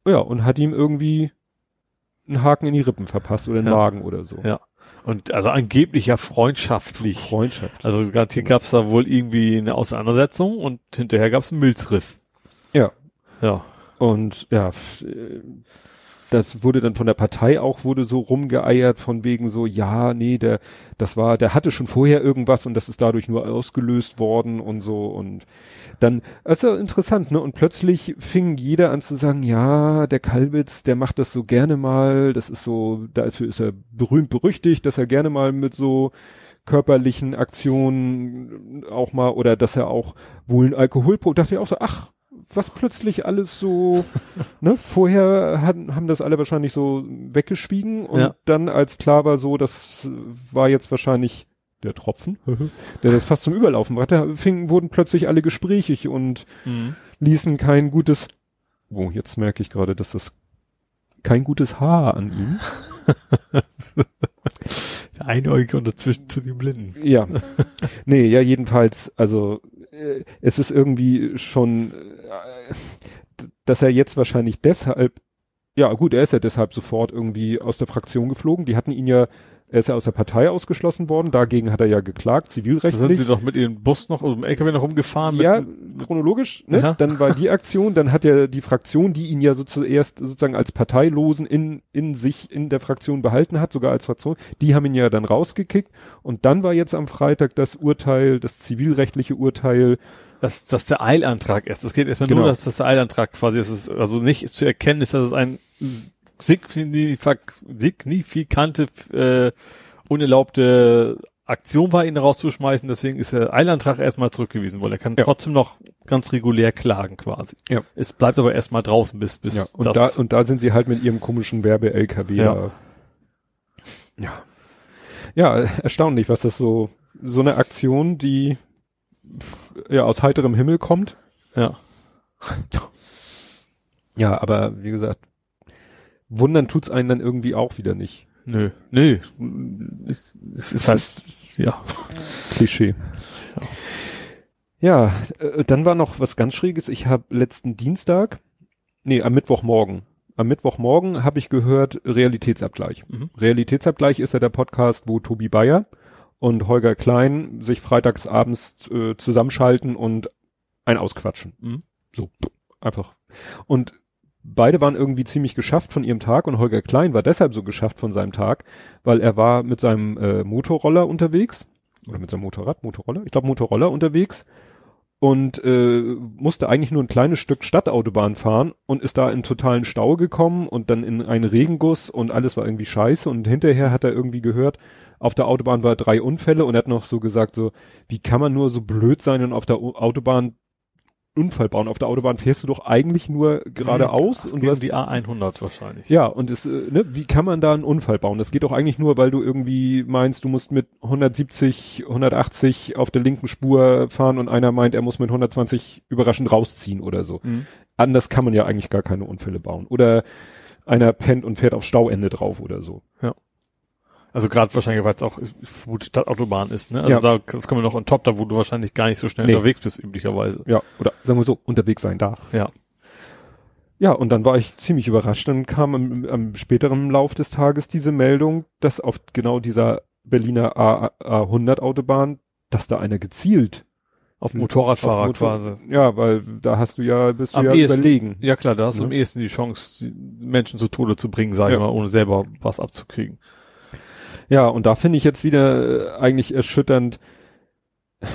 Ja, und hat ihm irgendwie einen Haken in die Rippen verpasst oder den
Ja.
Magen oder so.
Ja. Und also angeblich ja freundschaftlich.
Freundschaft.
Also gerade hier gab's da wohl irgendwie eine Auseinandersetzung und hinterher gab's einen Milzriss.
Ja.
Ja.
Und ja, äh, das wurde dann von der Partei auch wurde so rumgeeiert von wegen so, ja, nee, der, das war, der hatte schon vorher irgendwas und das ist dadurch nur ausgelöst worden und so und dann, also interessant, ne? Und plötzlich fing jeder an zu sagen, ja, der Kalbitz, der macht das so gerne mal, das ist so, dafür ist er berühmt berüchtigt, dass er gerne mal mit so körperlichen Aktionen auch mal oder dass er auch wohl ein Alkoholpro, dachte ich auch so, ach, was plötzlich alles so, <laughs> ne, vorher hatten, haben das alle wahrscheinlich so weggeschwiegen und
Ja.
dann als klar war so, das war jetzt wahrscheinlich der Tropfen, <laughs> der das fast zum Überlaufen brachte, fingen, wurden plötzlich alle gesprächig und ließen kein gutes, oh, jetzt merke ich gerade, dass das kein gutes Haar an ihm. <laughs>
Der Einäugige und dazwischen zu den Blinden.
Ja. nee, ja, jedenfalls, also äh, es ist irgendwie schon, äh, dass er jetzt wahrscheinlich deshalb, ja gut, er ist ja deshalb sofort irgendwie aus der Fraktion geflogen. Die hatten ihn ja, er ist ja aus der Partei ausgeschlossen worden, dagegen hat er ja geklagt,
Da sind
zivilrechtlich.
sie doch mit ihrem Bus noch, also im LKW noch rumgefahren.
Ja,
mit,
chronologisch, ne?
Ja.
Dann war die Aktion, dann hat ja die Fraktion, die ihn ja so zuerst sozusagen als Parteilosen in, in sich, in der Fraktion behalten hat, sogar als Fraktion, die haben ihn ja dann rausgekickt. Und dann war jetzt am Freitag das Urteil, das zivilrechtliche Urteil,
dass, dass der Eilantrag ist. Es geht erstmal
Genau.
nur, dass das der Eilantrag quasi ist. Also nicht zu erkennen ist, dass es ein signifikante, äh, unerlaubte Aktion war, ihn rauszuschmeißen. Deswegen ist der Eilantrag erstmal zurückgewiesen worden. Er kann
Ja.
trotzdem noch ganz regulär klagen quasi.
Ja.
Es bleibt aber erstmal draußen bis, bis
ja, und
das.
da, und da sind sie halt mit ihrem komischen Werbe-LKW.
Ja.
Ja. ja, erstaunlich, was das so, so eine Aktion, die ja, aus heiterem Himmel kommt.
Ja.
Ja, aber wie gesagt, wundern tut's einen dann irgendwie auch wieder nicht.
Nö. Nö. Es, es ist halt, ja.
Klischee. Ja, äh, dann war noch was ganz Schräges. Ich habe letzten Dienstag, nee, am Mittwochmorgen, am Mittwochmorgen habe ich gehört Realitätsabgleich.
Mhm.
Realitätsabgleich ist ja der Podcast, wo Tobi Bayer und Holger Klein sich freitags abends äh, zusammenschalten und ein ausquatschen.
Mhm.
So, einfach. Und beide waren irgendwie ziemlich geschafft von ihrem Tag und Holger Klein war deshalb so geschafft von seinem Tag, weil er war mit seinem äh, Motorroller unterwegs oder mit seinem Motorrad, Motorroller, ich glaube Motorroller unterwegs und äh, musste eigentlich nur ein kleines Stück Stadtautobahn fahren und ist da in totalen Stau gekommen und dann in einen Regenguss und alles war irgendwie scheiße und hinterher hat er irgendwie gehört, auf der Autobahn war drei Unfälle und er hat noch so gesagt so, wie kann man nur so blöd sein und auf der O- Autobahn Unfall bauen? Auf der Autobahn fährst du doch eigentlich nur geradeaus
und
und du hast
die A100 wahrscheinlich.
ja, und es, äh, ne, wie kann man da einen Unfall bauen? Das geht doch eigentlich nur, weil du irgendwie meinst, du musst mit 170, 180 auf der linken Spur fahren und einer meint, er muss mit 120 überraschend rausziehen oder so.
Mhm.
Anders kann man ja eigentlich gar keine Unfälle bauen. Oder einer pennt und fährt auf Stauende drauf oder so.
Also gerade wahrscheinlich, weil es auch vermute, Stadtautobahn ist, ne? Also
Ja.
da, das kommen wir noch on top, da wo du wahrscheinlich gar nicht so schnell
Nee.
unterwegs bist, üblicherweise.
Ja, oder sagen wir so, unterwegs sein darf.
Ja.
Ja, und dann war ich ziemlich überrascht. Dann kam am, am späteren Lauf des Tages diese Meldung, dass auf genau dieser Berliner A, A100 Autobahn, dass da einer gezielt
Auf Motorradfahrer
auf Motor-
quasi.
Ja, weil da hast du ja, bist du
Am
ja
ehesten.
überlegen.
Ja klar, da hast du
Ne?
am ehesten die Chance, Menschen zu Tode zu bringen, sag
Ja.
ich mal, ohne selber was abzukriegen.
Ja, und da finde ich jetzt wieder äh, eigentlich erschütternd, <sighs>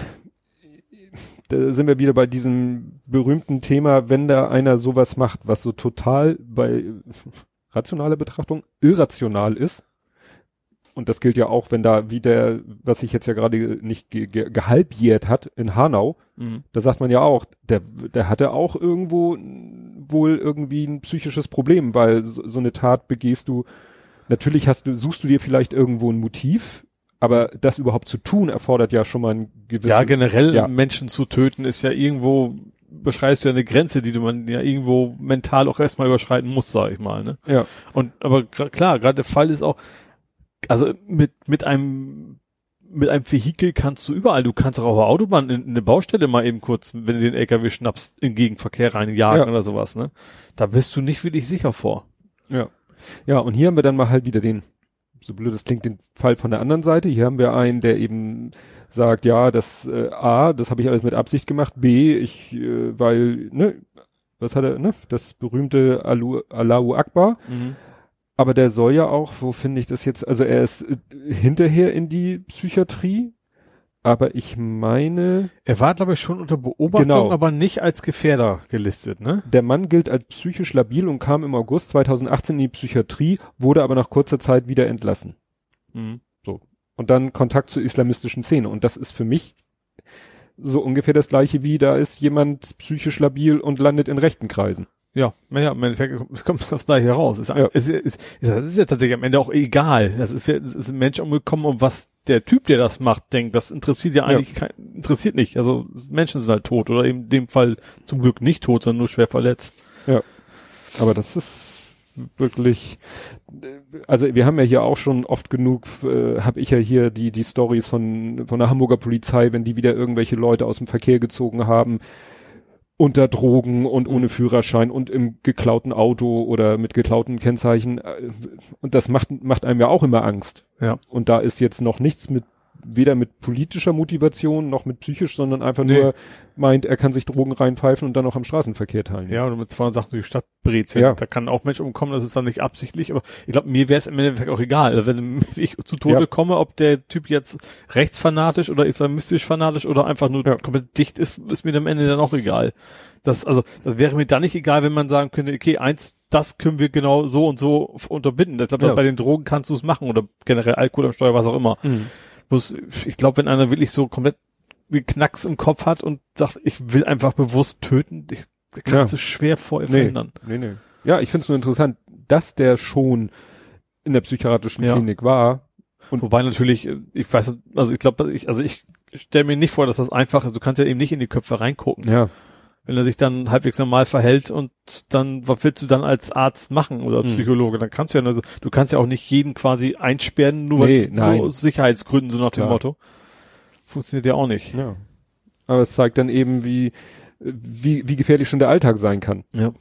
da sind wir wieder bei diesem berühmten Thema, wenn da einer sowas macht, was so total bei <laughs> rationaler Betrachtung irrational ist. Und das gilt ja auch, wenn da wie der, was sich jetzt ja gerade nicht ge ge gehalbjährt hat in Hanau,
Mhm.
da sagt man ja auch, der, der hatte auch irgendwo wohl irgendwie ein psychisches Problem, weil so, so eine Tat begehst du, natürlich hast du, suchst du dir vielleicht irgendwo ein Motiv, aber das überhaupt zu tun erfordert ja schon mal ein gewisses.
Ja, generell
Ja.
Menschen zu töten ist ja irgendwo, beschreibst du ja eine Grenze, die du man ja irgendwo mental auch erstmal überschreiten muss, sag ich mal, ne?
ja,
Und aber klar, gerade der Fall ist auch, also mit mit einem mit einem Vehikel kannst du überall, du kannst auch auf der Autobahn in, in eine Baustelle mal eben kurz, wenn du den LKW schnappst, in Gegenverkehr reinjagen
Ja.
oder sowas, ne? Da bist du nicht wirklich sicher vor.
ja. Ja, und hier haben wir dann mal halt wieder den, so blöd es klingt, den Fall von der anderen Seite. Hier haben wir einen, der eben sagt, ja, das äh, A, das habe ich alles mit Absicht gemacht, B, ich, äh, weil, ne, was hat er, ne, das berühmte Alu, Allahu Akbar. Aber der soll ja auch, wo finde ich das jetzt, also er ist äh, hinterher in die Psychiatrie, aber ich meine,
Er war, glaube ich, schon unter Beobachtung,
Genau.
aber nicht als Gefährder gelistet, ne?
der Mann gilt als psychisch labil und kam im August 2018 in die Psychiatrie, wurde aber nach kurzer Zeit wieder entlassen.
Mhm.
Und dann Kontakt zur islamistischen Szene. Und das ist für mich so ungefähr das gleiche wie, da ist jemand psychisch labil und landet in rechten Kreisen.
Ja, naja, im Endeffekt, es <laughs> kommt aufs Gleiche raus. Es,
Ja.
es, es, es, das ist ja tatsächlich am Ende auch egal. Das ist, es ist ein Mensch umgekommen und was der Typ, der das macht, denkt, das interessiert ja eigentlich kein, interessiert nicht. Also Menschen sind halt tot oder in dem Fall zum Glück nicht tot, sondern nur schwer verletzt.
Aber das ist wirklich, also wir haben ja hier auch schon oft genug, äh, habe ich ja hier die die Stories von von der Hamburger Polizei, wenn die wieder irgendwelche Leute aus dem Verkehr gezogen haben unter Drogen und ohne Führerschein und im geklauten Auto oder mit geklauten Kennzeichen äh, und das macht macht einem ja auch immer Angst.
Ja.
Und da ist jetzt noch nichts mit weder mit politischer Motivation noch mit psychisch, sondern einfach
Nee.
nur meint, er kann sich Drogen reinpfeifen und dann auch am Straßenverkehr teilnehmen.
Ja, und mit 200 Sachen durch die Stadt brezeln.
Ja.
Da kann auch Mensch umkommen, das ist dann nicht absichtlich, aber ich glaube, mir wäre es im Endeffekt auch egal. Also wenn ich zu Tode
Ja.
komme, ob der Typ jetzt rechtsfanatisch oder islamistisch fanatisch oder einfach nur
Ja.
komplett dicht ist, ist mir am Ende dann auch egal. Das, also, das wäre mir dann nicht egal, wenn man sagen könnte, okay, eins, das können wir genau so und so unterbinden. Ich glaube, bei den Drogen kannst du es machen oder generell Alkohol am Steuer, was auch immer.
Mhm.
Bloß, ich glaube, wenn einer wirklich so komplett wie Knacks im Kopf hat und sagt, ich will einfach bewusst töten, ich, kannst
Ja.
du schwer vor
Nee,
verhindern.
nee, nee. Ja, ich finde es nur interessant, dass der schon in der psychiatrischen
Ja.
Klinik war. Und
Wobei natürlich, ich weiß, also ich glaube, ich, also ich stelle mir nicht vor, dass das einfach ist. Du kannst ja eben nicht in die Köpfe reingucken.
Ja.
Wenn er sich dann halbwegs normal verhält und dann, was willst du dann als Arzt machen oder
Mhm.
Psychologe? Dann kannst du ja, also, du kannst ja auch nicht jeden quasi einsperren, nur,
Nee,
aus Sicherheitsgründen, so nach dem
Klar.
Motto. Funktioniert ja auch nicht.
Ja. Aber es zeigt dann eben, wie, wie, wie gefährlich schon der Alltag sein kann.
Ja.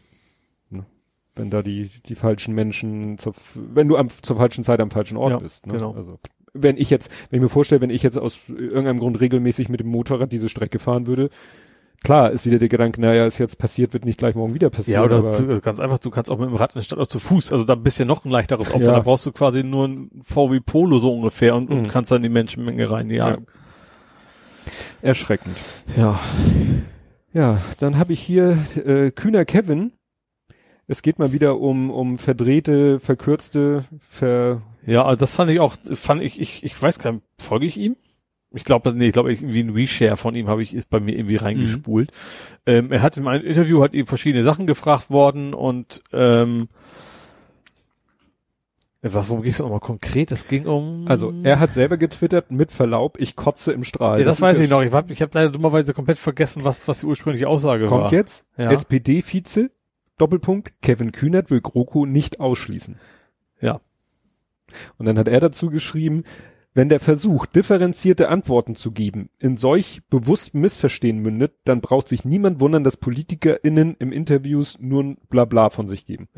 Wenn da die, die falschen Menschen, zur, wenn du am, zur falschen Zeit am falschen Ort
Ja,
bist. Ne?
genau.
Also, wenn ich jetzt, wenn ich mir vorstelle, wenn ich jetzt aus irgendeinem Grund regelmäßig mit dem Motorrad diese Strecke fahren würde, klar ist wieder der Gedanke, naja, ist jetzt passiert, wird nicht gleich morgen wieder passieren.
Ja, oder du, ganz einfach, du kannst auch mit dem Rad in der Stadt auch zu Fuß, also da bist du ja noch ein leichteres Opfer,
Ja.
da brauchst du quasi nur ein VW Polo so ungefähr und, und
Mhm.
kannst dann die Menschenmenge reinjagen.
erschreckend.
Ja.
Ja, dann habe ich hier äh, Kühner Kevin. Es geht mal wieder um, um verdrehte, verkürzte, ver,
Ja, also das fand ich auch, fand ich, ich, ich weiß gar nicht, folge ich ihm? Ich glaube, nee, ich glaube, irgendwie ein Reshare von ihm habe ich, ist bei mir irgendwie reingespult. Ähm, er hat in einem Interview, hat ihm verschiedene Sachen gefragt worden und, ähm, was, worum ging es nochmal konkret? Es ging um...
Also, er hat selber getwittert, mit Verlaub, ich kotze im Strahl.
ja, das,
ist
weiß ich noch. Ich habe ich hab leider dummerweise komplett vergessen, was, was die ursprüngliche Aussage
Kommt
war.
jetzt.
Ja.
SPD-Vize, Doppelpunkt, Kevin Kühnert will GroKo nicht ausschließen.
Ja.
Und dann hat er dazu geschrieben, wenn der Versuch, differenzierte Antworten zu geben, in solch bewusstem Missverstehen mündet, dann braucht sich niemand wundern, dass PolitikerInnen im Interviews nur ein Blabla von sich geben.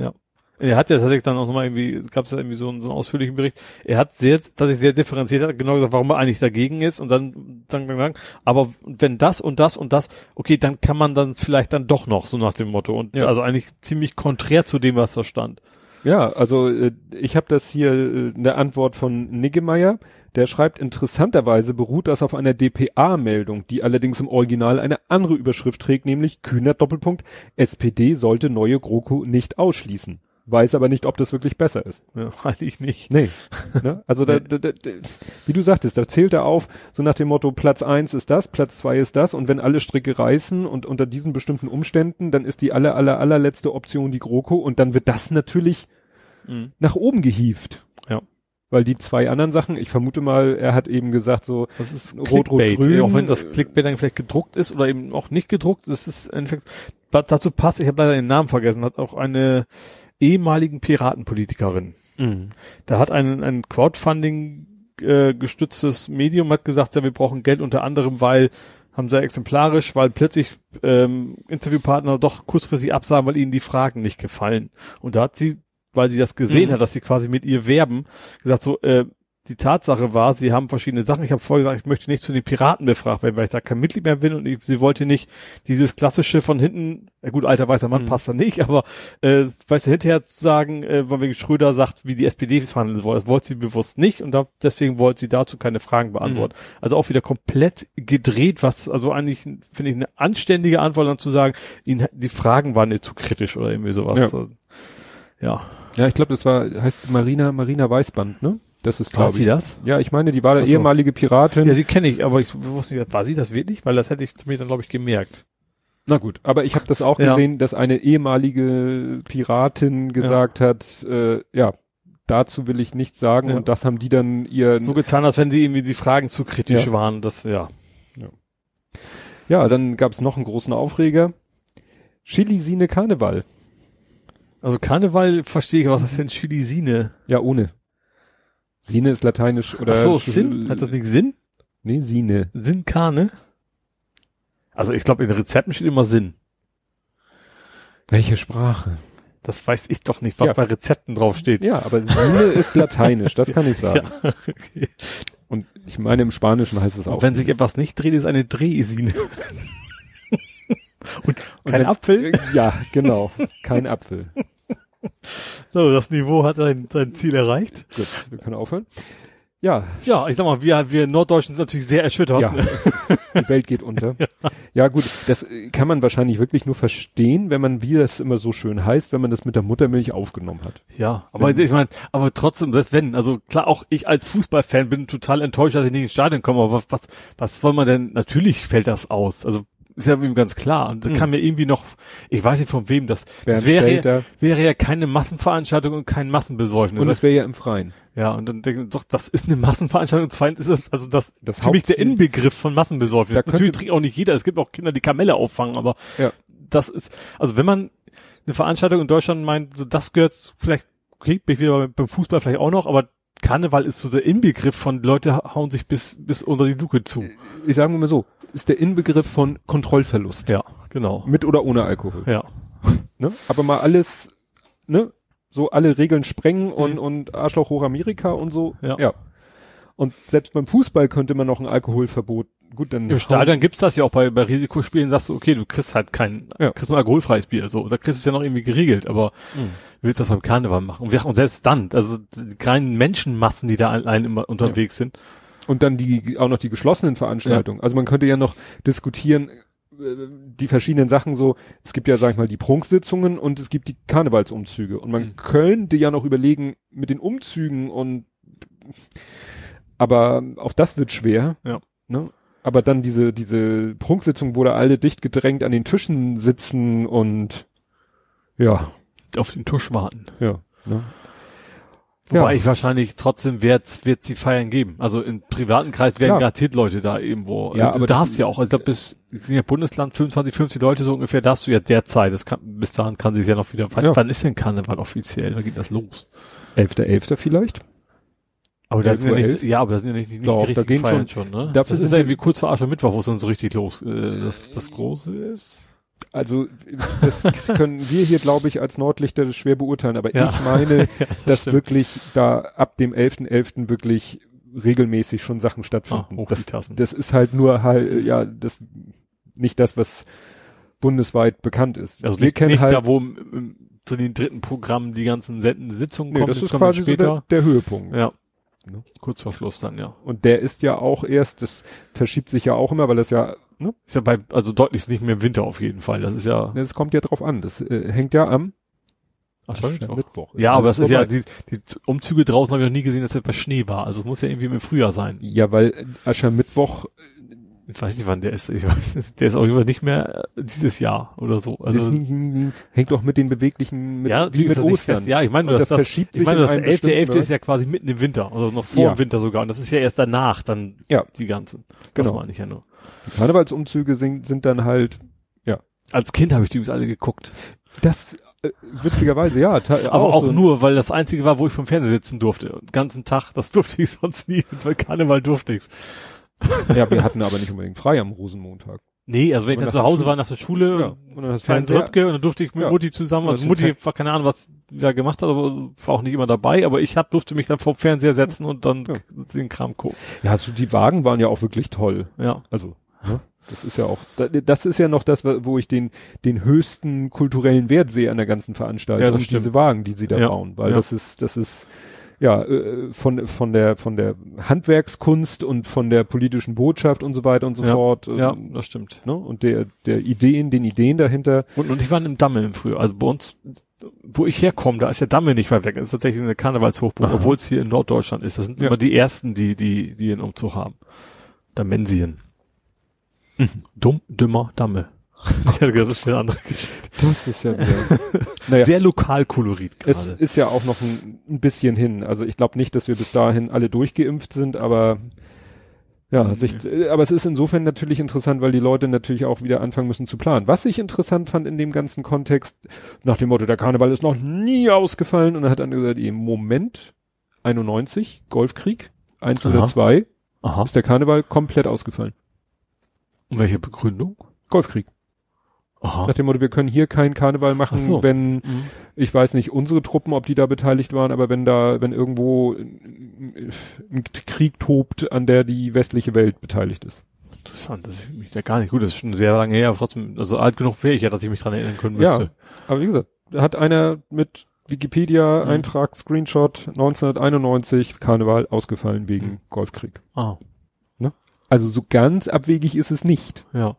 Er hat ja tatsächlich dann auch nochmal irgendwie, es gab ja irgendwie so einen, so einen ausführlichen Bericht. Er hat sehr, tatsächlich sehr differenziert, hat genau gesagt, warum er eigentlich dagegen ist und dann, dann, dann, dann aber wenn das und das und das, okay, dann kann man dann vielleicht dann doch noch, so nach dem Motto. Und
Ja.
also eigentlich ziemlich konträr zu dem, was da stand.
Ja, also äh, ich habe das hier äh, eine Antwort von Niggemeier, der schreibt, interessanterweise beruht das auf einer DPA-Meldung, die allerdings im Original eine andere Überschrift trägt, nämlich Kühner Doppelpunkt, SPD sollte neue GroKo nicht ausschließen. Weiß aber nicht, ob das wirklich besser ist.
Ja, <laughs> eigentlich nicht.
Nee. ne? Also da, da, da, wie du sagtest, da zählt er auf, so nach dem Motto, Platz eins ist das, Platz zwei ist das und wenn alle Stricke reißen und unter diesen bestimmten Umständen, dann ist die aller, aller, allerletzte Option die GroKo und dann wird das natürlich
Mhm.
nach oben gehievt. Weil die zwei anderen Sachen, ich vermute mal, er hat eben gesagt so,
Das ist
Rot, Rot,
Clickbait.
Grün.
Auch wenn das Clickbait dann vielleicht gedruckt ist oder eben auch nicht gedruckt, das ist Endeffekt, da- dazu passt, ich habe leider den Namen vergessen, hat auch eine ehemaligen Piratenpolitikerin. Da hat ein, ein Crowdfunding äh, gestütztes Medium hat gesagt, ja, wir brauchen Geld unter anderem, weil haben sehr exemplarisch, weil plötzlich ähm, Interviewpartner doch kurzfristig absagen, weil ihnen die Fragen nicht gefallen. Und da hat sie, weil sie das gesehen
Mhm.
hat, dass sie quasi mit ihr werben, gesagt so, äh, die Tatsache war, sie haben verschiedene Sachen. Ich habe vorher gesagt, ich möchte nicht zu den Piraten befragt werden, weil ich da kein Mitglied mehr bin und ich, sie wollte nicht dieses klassische von hinten, ja gut, alter weißer Mann
Mhm.
passt da nicht, aber äh, weißt du, hinterher zu sagen, äh, weil wegen Schröder sagt, wie die SPD verhandeln soll, das wollte sie bewusst nicht und da, deswegen wollte sie dazu keine Fragen beantworten. Also auch wieder komplett gedreht, was also eigentlich finde ich eine anständige Antwort dann zu sagen, ihnen die Fragen waren nicht zu kritisch oder irgendwie sowas.
Ja.
Ja.
Ja, ich glaube, das war, heißt Marina, Marina Weißband, ne? Das ist,
War
glaube
sie
ich.
das?
Ja, ich meine, die war
Ach so.
ehemalige Piratin.
Ja, sie kenne ich, aber ich wusste nicht, war sie das wirklich? Weil das hätte ich mir dann, glaube ich, gemerkt.
Na gut, aber ich habe das auch
Ja.
gesehen, dass eine ehemalige Piratin gesagt hat, äh, ja, dazu will ich nichts sagen
Ja.
und das haben die dann ihr,
So getan, als wenn die irgendwie die Fragen zu kritisch
Ja.
waren. Das, ja.
ja, dann gab es noch einen großen Aufreger. Chilisine Karneval.
Also Karneval verstehe ich, was ist denn Chilisine?
Ja, ohne. Sine ist lateinisch oder
Ach so, Sinn? Hat das nicht Sinn?
Nee, Sine.
Sinn Karne? Also ich glaube, in Rezepten steht immer Sinn.
Welche Sprache?
Das weiß ich doch nicht, was
Ja.
bei Rezepten draufsteht.
Ja, aber Sine <laughs> ist lateinisch, das kann ich sagen.
Ja, okay.
Und ich meine, im Spanischen heißt es auch.
Und wenn sich etwas nicht dreht, ist eine Drehsine. <laughs> Und
Und
kein Apfel?
Ja, genau. Kein Apfel.
So, das Niveau hat sein, sein Ziel erreicht.
Gut, wir können aufhören. Ja,
Ja, ich sag mal, wir, wir Norddeutschen sind natürlich sehr erschüttert.
ja, <laughs> die Welt geht unter. Ja. gut, das äh, kann man wahrscheinlich wirklich nur verstehen, wenn man, wie das immer so schön heißt, wenn man das mit der Muttermilch aufgenommen hat.
Ja, aber ich meine, aber trotzdem, das wenn, also klar, auch ich als Fußballfan bin total enttäuscht, dass ich nicht ins Stadion komme, aber was, was, was soll man denn, natürlich fällt das aus. Also ist ja ihm ganz klar. Und da
Hm.
kann mir irgendwie noch, ich weiß nicht von wem das, das wäre, ja, wäre ja keine Massenveranstaltung und kein Massenbesäufnis.
Und es wäre ja im Freien.
ja, und dann denke ich, doch, das ist eine Massenveranstaltung. Und zweitens ist das, also das,
Das
für mich der Inbegriff von Massenbesäufnis.
Da
Natürlich trinkt auch nicht jeder. Es gibt auch Kinder, die Kamelle auffangen, aber
Ja.
das ist, also wenn man eine Veranstaltung in Deutschland meint, so das gehört vielleicht, okay, bin ich wieder beim Fußball vielleicht auch noch, aber Karneval ist so der Inbegriff von Leute hauen sich bis, bis unter die Luke zu.
Ich sage mal so, ist der Inbegriff von Kontrollverlust.
Ja, genau.
Mit oder ohne Alkohol.
Ja. <laughs>
Ne? Aber mal alles, ne? So alle Regeln sprengen und, und Arschloch hoch Amerika und so.
Ja.
ja. Und selbst beim Fußball könnte man noch ein Alkoholverbot. Gut, dann
Im Stadion gibt's das ja auch bei, bei Risikospielen, sagst du, okay, du kriegst halt kein,
Ja.
kriegst nur alkoholfreies Bier, so, da kriegst du es ja noch irgendwie geregelt, aber
Mhm.
du willst das beim Karneval machen. Und, wir, und selbst dann, also die kleinen Menschenmassen, die da allein immer unterwegs sind.
Und dann die, auch noch die geschlossenen Veranstaltungen. Also man könnte ja noch diskutieren, äh, die verschiedenen Sachen so, es gibt ja, sag ich mal, die Prunksitzungen und es gibt die Karnevalsumzüge. Und man
Mhm.
könnte ja noch überlegen mit den Umzügen und, aber auch das wird schwer.
Ja.
Ne? Aber dann diese, diese Prunksitzung, wo da alle dicht gedrängt an den Tischen sitzen und, ja,
Auf den Tusch warten.
ja, ne?
Wobei
Ja.
ich wahrscheinlich trotzdem wird's wird sie feiern geben. Also im privaten Kreis werden
Klar.
garantiert Leute da irgendwo.
Ja,
also
aber
du darfst ja auch. Also glaube, bis in der Bundesland 25, 50 Leute so ungefähr darfst du ja derzeit. Das kann, bis dahin kann sich ja noch wieder. Wann,
Ja.
wann ist denn Karneval offiziell? Wann geht das los?
11.11. vielleicht?
Aber da
11
sind ja nicht,
11?
ja, aber da sind ja nicht, nicht
Doch,
die richtigen Feiern schon, ne?
dafür
das ist ja irgendwie kurz vor Aschermittwoch, wo es so richtig los, äh, das, das Große ist.
Also das können wir hier, glaube ich, als Nordlichter schwer beurteilen, aber
Ja.
ich meine, <laughs> dass
stimmt.
wirklich da ab dem 11.11. wirklich regelmäßig schon Sachen stattfinden.
Ah,
das, das ist halt nur halt, ja, das nicht das, was bundesweit bekannt ist.
Also
wir
nicht,
kennen
nicht
halt,
da, wo im, im, zu den dritten Programmen die ganzen Sitzungen
nee,
kommen,
das
das
ist quasi
dann
so
später.
der, der Höhepunkt.
ja.
Ne?
Kurz vor Schluss dann, ja.
Und der ist ja auch erst, das verschiebt sich ja auch immer, weil das ja, ne,
Ist ja bei, also deutlich nicht mehr im Winter auf jeden Fall. Das ist ja,
das kommt ja drauf an. Das äh, hängt ja am
Aschermittwoch.
Mittwoch.
Ja, aber das ist ja, die, die Umzüge draußen habe ich noch nie gesehen, dass das bei Schnee war. Also es muss ja irgendwie im Frühjahr sein.
Ja, weil Aschermittwoch
Ich weiß nicht, wann der ist. Ich weiß. Der ist auch immer nicht mehr äh, dieses Jahr oder so. Also,
hängt auch mit den beweglichen, mit,
ja,
wie mit Ostern.
fest. Ja, ich meine,
das
das,
verschiebt
ich
sich
meine,
in
das
einen
11.11.
bestimmten
ist ja quasi mitten im Winter, also noch vor
Ja.
dem Winter sogar. Und das ist ja erst danach dann
Ja.
die ganzen. Das
Genau.
meine ich ja nur.
Die Karnevalsumzüge sind, sind dann halt,
Als Kind habe ich die übrigens alle geguckt.
das, äh, witzigerweise, ja. <laughs>
Aber auch
so-
nur, weil das einzige war, wo ich vom Fernseher sitzen durfte. Den ganzen Tag, das durfte ich <laughs> sonst nie. Bei Karneval durfte ich's. <laughs>
Ja, wir hatten aber nicht unbedingt frei am Rosenmontag.
Nee, also wenn ich dann zu Hause war nach der Schule,
Ja. Und dann das
Fernseher. Röpke, und dann durfte ich mit
Ja.
Mutti zusammen, also
das
Mutti
Fer-
war keine Ahnung, was da gemacht hat, aber war auch nicht immer dabei, aber ich hab, durfte mich dann vor dem Fernseher setzen und dann
Ja.
den Kram gucken.
Ja, also die Wagen waren ja auch wirklich toll.
Ja.
Also, ne? das ist ja auch, da- das ist ja noch das, wo ich den, den höchsten kulturellen Wert sehe an der ganzen Veranstaltung.
Ja, das
diese. Wagen, die sie da bauen, weil das ist, das ist, ja, äh, von, von der, von der Handwerkskunst und von der politischen Botschaft und so weiter und so
Ja.
fort.
Ja,
ähm,
das stimmt.
ne? Und der, der Ideen, den Ideen dahinter.
Und, und ich war im Damme im Frühjahr. Also bei uns, wo ich herkomme, da ist der Damme nicht weit weg. Das ist tatsächlich eine Karnevalshochburg, obwohl es hier in Norddeutschland ist. Das sind
Ja.
immer die ersten, die, die, die einen Umzug haben. Damensien. Dumm, dümmer, Damme. <laughs> ja, das ist eine andere Geschichte.
Das ist ja <laughs> naja,
Sehr Lokalkolorit
es
gerade.
ist ja auch noch ein, ein bisschen hin. Also ich glaube nicht, dass wir bis dahin alle durchgeimpft sind, aber ja,
Mhm.
sich, äh, aber es ist insofern natürlich interessant, weil die Leute natürlich auch wieder anfangen müssen zu planen. Was ich interessant fand in dem ganzen Kontext, nach dem Motto, der Karneval ist noch nie ausgefallen und dann hat einer gesagt, im Moment 91, Golfkrieg, eins oder
Aha.
zwei,
Aha.
ist der Karneval komplett ausgefallen.
Und welche Begründung?
Golfkrieg.
Aha.
Nach dem Motto, wir können hier keinen Karneval machen,
Ach so.
wenn
Mhm.
ich weiß nicht, unsere Truppen, ob die da beteiligt waren, aber wenn da, wenn irgendwo ein Krieg tobt, an der die westliche Welt beteiligt ist.
Interessant, das ist mich ja gar nicht gut. Das ist schon sehr lange her, aber trotzdem, also alt genug wäre ich ja, dass ich mich dran erinnern können
Ja.
müsste.
Aber wie gesagt, da hat einer mit Wikipedia
Mhm.
Screenshot 1991 Karneval ausgefallen wegen
Mhm.
Golfkrieg.
Ah,
Also so ganz abwegig ist es nicht.
ja.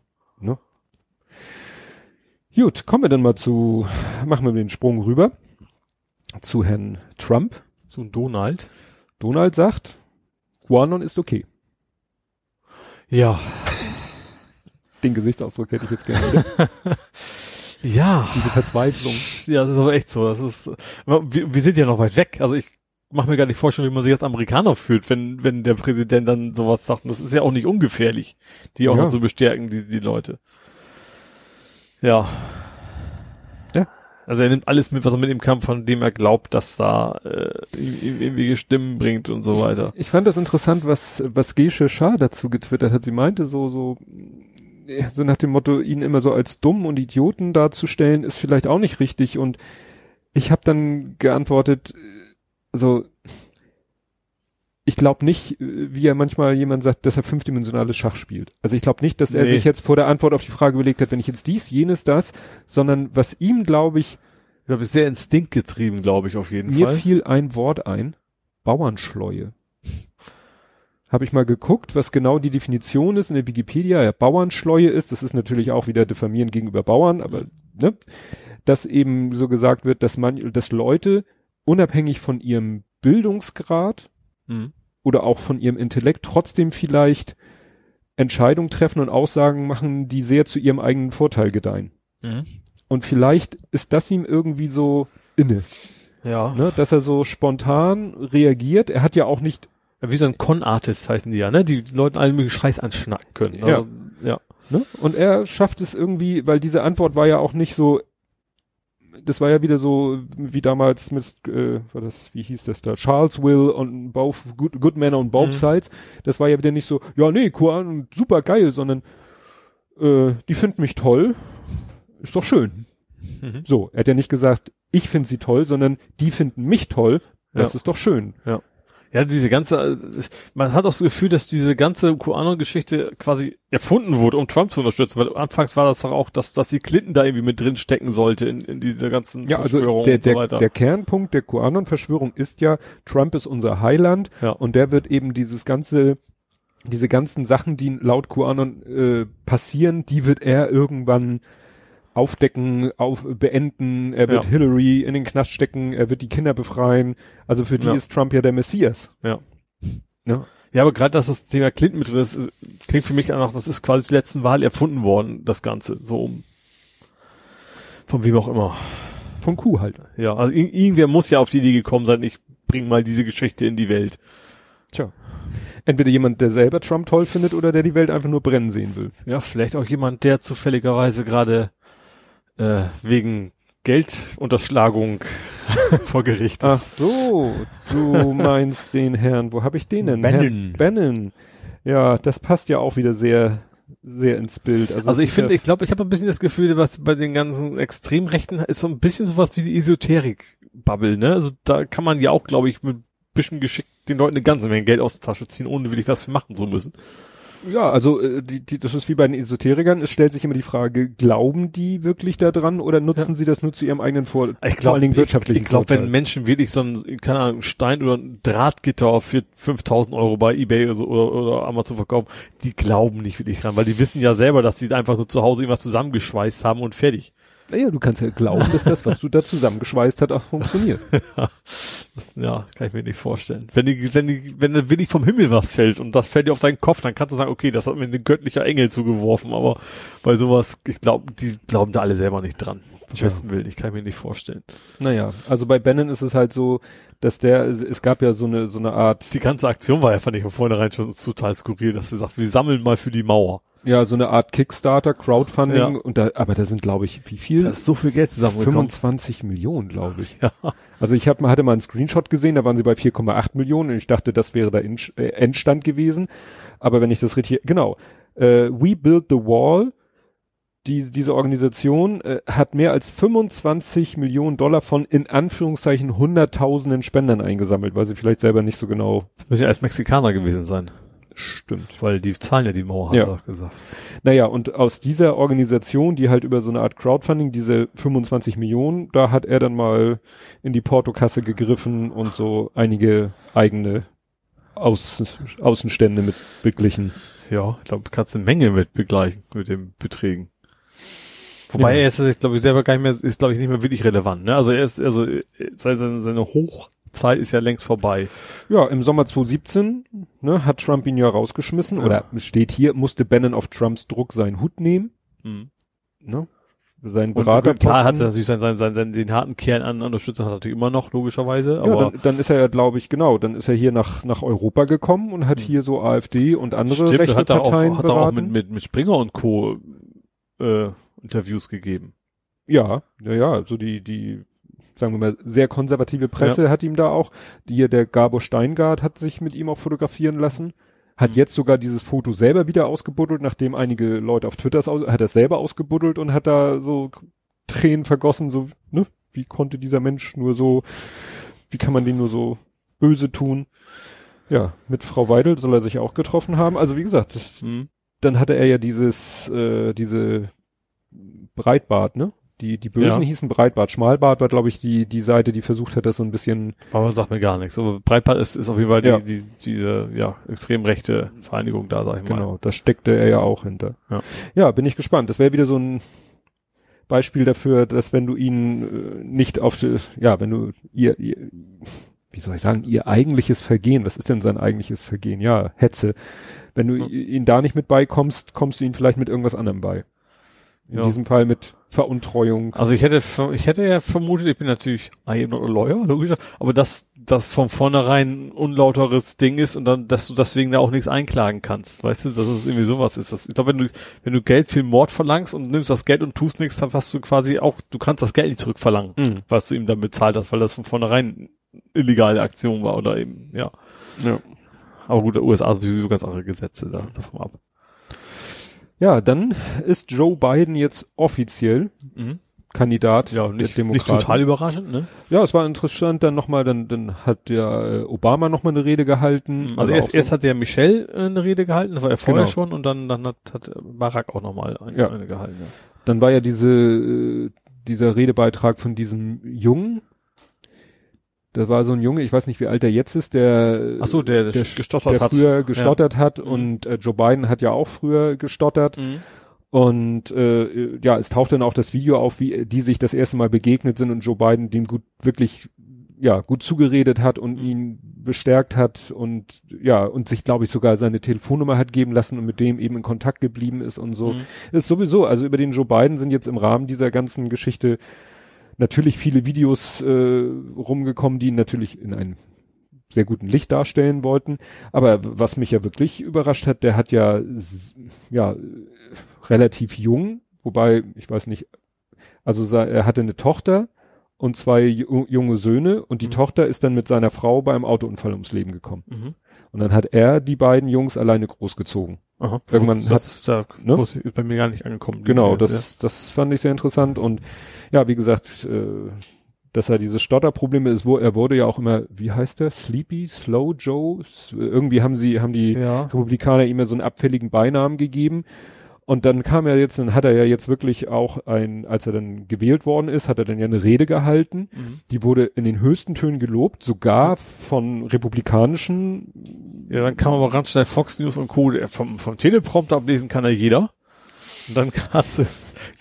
Gut, kommen wir dann mal zu, machen wir den Sprung rüber zu Herrn Trump.
Ein Donald.
Donald sagt, Guanon ist okay.
Ja. <laughs>
Den Gesichtsausdruck hätte ich jetzt gerne. <laughs>
Ja.
Diese Verzweiflung.
Ja, das ist aber echt so. Das ist, wir, wir sind ja noch weit weg. Also ich mache mir gar nicht vorstellen, wie man sich als Amerikaner fühlt, wenn, wenn der Präsident dann sowas sagt. Und das ist ja auch nicht ungefährlich, die auch
Ja.
noch zu bestärken, die, die Leute. Ja.
Ja.
Also er nimmt alles mit, was er mit ihm kann, von dem er glaubt, dass da äh, ihm, irgendwie Stimmen bringt und so weiter.
Ich fand das interessant, was, was Gesche Schar dazu getwittert hat. Sie meinte so, so, so nach dem Motto, ihn immer so als dumm und Idioten darzustellen, ist vielleicht auch nicht richtig. Und ich habe dann geantwortet, äh, so, ich glaube nicht, äh, wie ja manchmal jemand sagt, dass er fünfdimensionales Schach spielt. Also ich glaube nicht, dass er
Nee.
sich jetzt vor der Antwort auf die Frage überlegt hat, wenn ich jetzt dies, jenes, das, sondern was ihm, glaube ich,
Ich glaube, sehr instinktgetrieben, glaube ich, auf jeden
mir
Fall.
fiel ein Wort ein. Bauernschleue. Habe ich mal geguckt, was genau die Definition ist in der Wikipedia. Ja, Bauernschleue ist, das ist natürlich auch wieder diffamierend gegenüber Bauern, aber ne, dass eben so gesagt wird, dass man, dass Leute unabhängig von ihrem Bildungsgrad
Mhm.
oder auch von ihrem Intellekt trotzdem vielleicht Entscheidungen treffen und Aussagen machen, die sehr zu ihrem eigenen Vorteil gedeihen.
Mhm.
Und vielleicht ist das ihm irgendwie so inne
Ja.
ne, dass er so spontan reagiert. Er hat ja auch nicht,
Ja, Wie so ein Con-Artist heißen die ja, ne? Die Leuten allen möglichen Scheiß anschnacken können.
Ja.
Also, ja.
ne, und er schafft es irgendwie, weil diese Antwort war ja auch nicht so, das war ja wieder so wie damals mit, äh, war das, wie hieß das da, Charles Will on both, good, good men on both
Mhm.
sides. Das war ja wieder nicht so, ja nee, Koran, super geil, sondern äh, die finden mich toll, ist doch schön.
Mhm.
So, er hat ja nicht gesagt, ich finde sie toll, sondern die finden mich toll, das
Ja.
ist doch schön.
Ja, diese ganze, man hat auch das Gefühl, dass diese ganze QAnon-Geschichte quasi erfunden wurde, um Trump zu unterstützen, weil anfangs war das doch auch, dass, dass die Clinton da irgendwie mit drin stecken sollte in, in dieser ganzen
Ja, also
Verschwörung
der,
und so
der,
weiter.
der Kernpunkt der QAnon-Verschwörung ist ja, Trump ist unser Heiland
Ja.
und der wird eben dieses ganze, diese ganzen Sachen, die laut QAnon äh, passieren, die wird er irgendwann aufdecken, auf, beenden, er wird
Ja.
Hillary in den Knast stecken, er wird die Kinder befreien. Also für die
Ja.
ist Trump ja der Messias.
Ja.
Ja.
ja, aber gerade, dass das Thema Clinton mit drin ist, äh, klingt für mich danach, das ist quasi zur letzten Wahl erfunden worden, das Ganze, so um, von wem auch immer.
Von Kuh halt.
Ja, also ir- irgendwer muss ja auf die Idee gekommen sein, ich bring mal diese Geschichte in die Welt.
Tja. Entweder jemand, der selber Trump toll findet oder der die Welt einfach nur brennen sehen will.
Ja, vielleicht auch jemand, der zufälligerweise gerade äh, wegen Geldunterschlagung <laughs> vor Gericht
Ach
ist.
so, du <laughs> meinst den Herrn, wo habe ich den denn?
Bannon.
Herrn Bannon. Ja, das passt ja auch wieder sehr, sehr ins Bild. Also,
Also ich finde, ich glaube, ich habe ein bisschen das Gefühl, was bei den ganzen Extremrechten ist so ein bisschen sowas wie die Esoterik-Bubble, ne? Also da kann man ja auch, glaube ich, mit bisschen geschickt den Leuten eine ganze Menge Geld aus der Tasche ziehen, ohne wirklich was für machen zu müssen.
Ja, also äh, die, die, das ist wie bei den Esoterikern. Es stellt sich immer die Frage, glauben die wirklich daran oder nutzen sie das nur zu ihrem eigenen Vor
Ich
vor
glaube,
allen Dingen
ich,
wirtschaftlichen
ich glaube,
Vorteil?
wenn Menschen wirklich so ein, keine Ahnung, Stein oder ein Drahtgitter für 5000 Euro bei Ebay oder, so- oder, oder Amazon verkaufen, die glauben nicht wirklich dran, weil die wissen ja selber, dass sie einfach nur zu Hause irgendwas zusammengeschweißt haben und fertig.
Naja, du kannst ja glauben, dass das, was du da zusammengeschweißt hast, auch funktioniert. <laughs>
Das, ja, kann ich mir nicht vorstellen. Wenn die, wenn die, wenn da wirklich vom Himmel was fällt und das fällt dir auf deinen Kopf, dann kannst du sagen, okay, das hat mir ein göttlicher Engel zugeworfen, aber bei sowas, ich glaube, die glauben da alle selber nicht dran. Am
Tja.
besten Willen, ich kann mir nicht vorstellen.
naja, also bei Bannon ist es halt so, dass der, es, gab ja so eine, so eine Art,
Die ganze Aktion war ja, fand ich von vornherein schon total skurril, dass sie sagt, wir sammeln mal für die Mauer.
ja, so eine Art Kickstarter, Crowdfunding
Ja.
und da, aber da sind, glaube ich, wie viel?
Da ist so viel Geld zusammengekommen.
25 Millionen, glaube ich. <laughs>
Ja.
Also ich hab, hatte mal einen Screenshot gesehen, da waren sie bei 4,8 Millionen und ich dachte, das wäre der äh, Endstand gewesen. Aber wenn ich das richtig, genau, äh, We Build the Wall, die, diese Organisation äh, hat mehr als 25 Millionen Dollar von in Anführungszeichen hunderttausenden Spendern eingesammelt, weil sie vielleicht selber nicht so genau
Das müssen ja als Mexikaner gewesen sein.
stimmt.
Weil die zahlen ja die Mauer, hat
Ja.
er gesagt.
Naja, und aus dieser Organisation, die halt über so eine Art Crowdfunding, diese 25 Millionen, da hat er dann mal in die Portokasse gegriffen und so einige eigene Aus Außenstände mit beglichen.
Ja, ich glaube, kannst eine Menge mit begleichen, mit den Beträgen. Wobei
Ja.
er ist, jetzt, glaube ich, selber gar nicht mehr, ist, glaube ich, nicht mehr wirklich relevant, ne? Also er ist, also, seine, seine Zeit ist ja längst vorbei.
Ja, im Sommer 2017 ne, hat Trump ihn ja rausgeschmissen
Ja.
oder es steht hier, musste Bannon auf Trumps Druck seinen Hut nehmen.
Mhm.
Ne? Sein
Und
Berater.
klar hat er natürlich seinen, seinen, seinen, seinen, den harten Kern an Unterstützern hat er natürlich immer noch, logischerweise,
ja,
aber
dann, dann ist er ja, glaube ich, genau, dann ist er hier nach, nach Europa gekommen und hat
Mhm.
hier so AfD und andere
stimmt,
rechte
hat er auch,
Parteien
hat er auch mit, mit, mit Springer und Co. Äh, Interviews gegeben.
Ja, ja, ja, so die, die, sagen wir mal, sehr konservative Presse hat ihm da auch, die hier der Gabo Steingart hat sich mit ihm auch fotografieren lassen, hat
Mhm.
jetzt sogar dieses Foto selber wieder ausgebuddelt, nachdem einige Leute auf Twitter hat er es selber ausgebuddelt und hat da so Tränen vergossen, so, ne, wie konnte dieser Mensch nur so, wie kann man den nur so böse tun? Ja, mit Frau Weidel soll er sich auch getroffen haben. Also wie gesagt, das,
Mhm.
dann hatte er ja dieses, äh, diese Breitbart, ne? Die, die Bösen
Ja.
hießen Breitbart. Schmalbart war, glaube ich, die, die Seite, die versucht hat, das so ein bisschen,
Aber sagt mir gar nichts. Aber Breitbart ist, ist auf jeden Fall die,
Ja.
die, diese, ja, extrem rechte Vereinigung da, sag ich mal.
genau, da steckte er ja auch hinter.
Ja.
ja bin ich gespannt. Das wäre wieder so ein Beispiel dafür, dass wenn du ihn äh, nicht auf, die- ja, wenn du ihr, ihr, wie soll ich sagen, ihr eigentliches Vergehen, was ist denn sein eigentliches Vergehen? Ja, Hetze. Wenn du
Ja.
ihn da nicht mit beikommst, kommst du ihn vielleicht mit irgendwas anderem bei. In
Ja.
diesem Fall mit Veruntreuung.
Also ich hätte, ich hätte ja vermutet, ich bin natürlich I am not a lawyer, logisch, aber dass das von vornherein ein unlauteres Ding ist und dann, dass du deswegen da auch nichts einklagen kannst, weißt du, dass es irgendwie sowas ist. Das, ich glaube, wenn du, wenn du Geld für Mord verlangst und nimmst das Geld und tust nichts, dann hast du quasi auch, du kannst das Geld nicht zurückverlangen,
Mhm.
was du ihm dann bezahlt hast, weil das von vornherein illegale Aktion war oder eben, ja.
Ja.
Aber gut, der USA hat sowieso ganz andere Gesetze da, davon ab.
Ja, dann ist Joe Biden jetzt offiziell
Mhm.
Kandidat
Ja,
der
nicht, nicht
Demokraten.
total überraschend, ne?
Ja, es war interessant, dann nochmal, dann, dann hat ja äh, Obama nochmal eine Rede gehalten.
Also
auch
erst,
so-
erst hat der Michelle äh, eine Rede gehalten, das war er vorher
Genau.
schon, und dann, dann hat, hat Barack auch nochmal eine,
Ja.
eine gehalten. Ja.
dann war ja diese, äh, dieser Redebeitrag von diesem Jungen. Da war so ein Junge, ich weiß nicht, wie alt er jetzt ist, der,
Ach so, der, der, gestottert
der
hat.
früher gestottert hat
Mhm.
und äh, Joe Biden hat ja auch früher gestottert.
Mhm.
Und äh, ja, es taucht dann auch das Video auf, wie die sich das erste Mal begegnet sind und Joe Biden dem gut wirklich ja gut zugeredet hat und
Mhm.
ihn bestärkt hat und ja und sich glaube ich sogar seine Telefonnummer hat geben lassen und mit dem eben in Kontakt geblieben ist und so.
Mhm.
Ist sowieso, also über den Joe Biden sind jetzt im Rahmen dieser ganzen Geschichte natürlich viele Videos äh, rumgekommen, die ihn natürlich in einem sehr guten Licht darstellen wollten. Aber was mich ja wirklich überrascht hat, der hat ja, ja, relativ jung, wobei, ich weiß nicht, also er hatte eine Tochter und zwei ju junge Söhne und die
Mhm.
Tochter ist dann mit seiner Frau bei einem Autounfall ums Leben gekommen.
Mhm.
Und dann hat er die beiden Jungs alleine großgezogen.
Aha.
Irgendwann
das, da
ne?
ist bei mir gar nicht angekommen.
Genau,
Ja.
das, das fand ich sehr interessant und ja, wie gesagt, äh, dass er diese Stotterprobleme ist, wo er wurde ja auch immer, wie heißt der? Sleepy, Slow Joe? Irgendwie haben sie, haben die
Ja.
Republikaner ihm ja so einen abfälligen Beinamen gegeben. Und dann kam er jetzt, dann hat er ja jetzt wirklich auch ein, als er dann gewählt worden ist, hat er dann ja eine Rede gehalten.
Mhm.
Die wurde in den höchsten Tönen gelobt, sogar von republikanischen.
Ja, dann kam aber ganz schnell Fox News und Co. Vom, vom Teleprompter ablesen kann ja jeder. Und dann hat sie,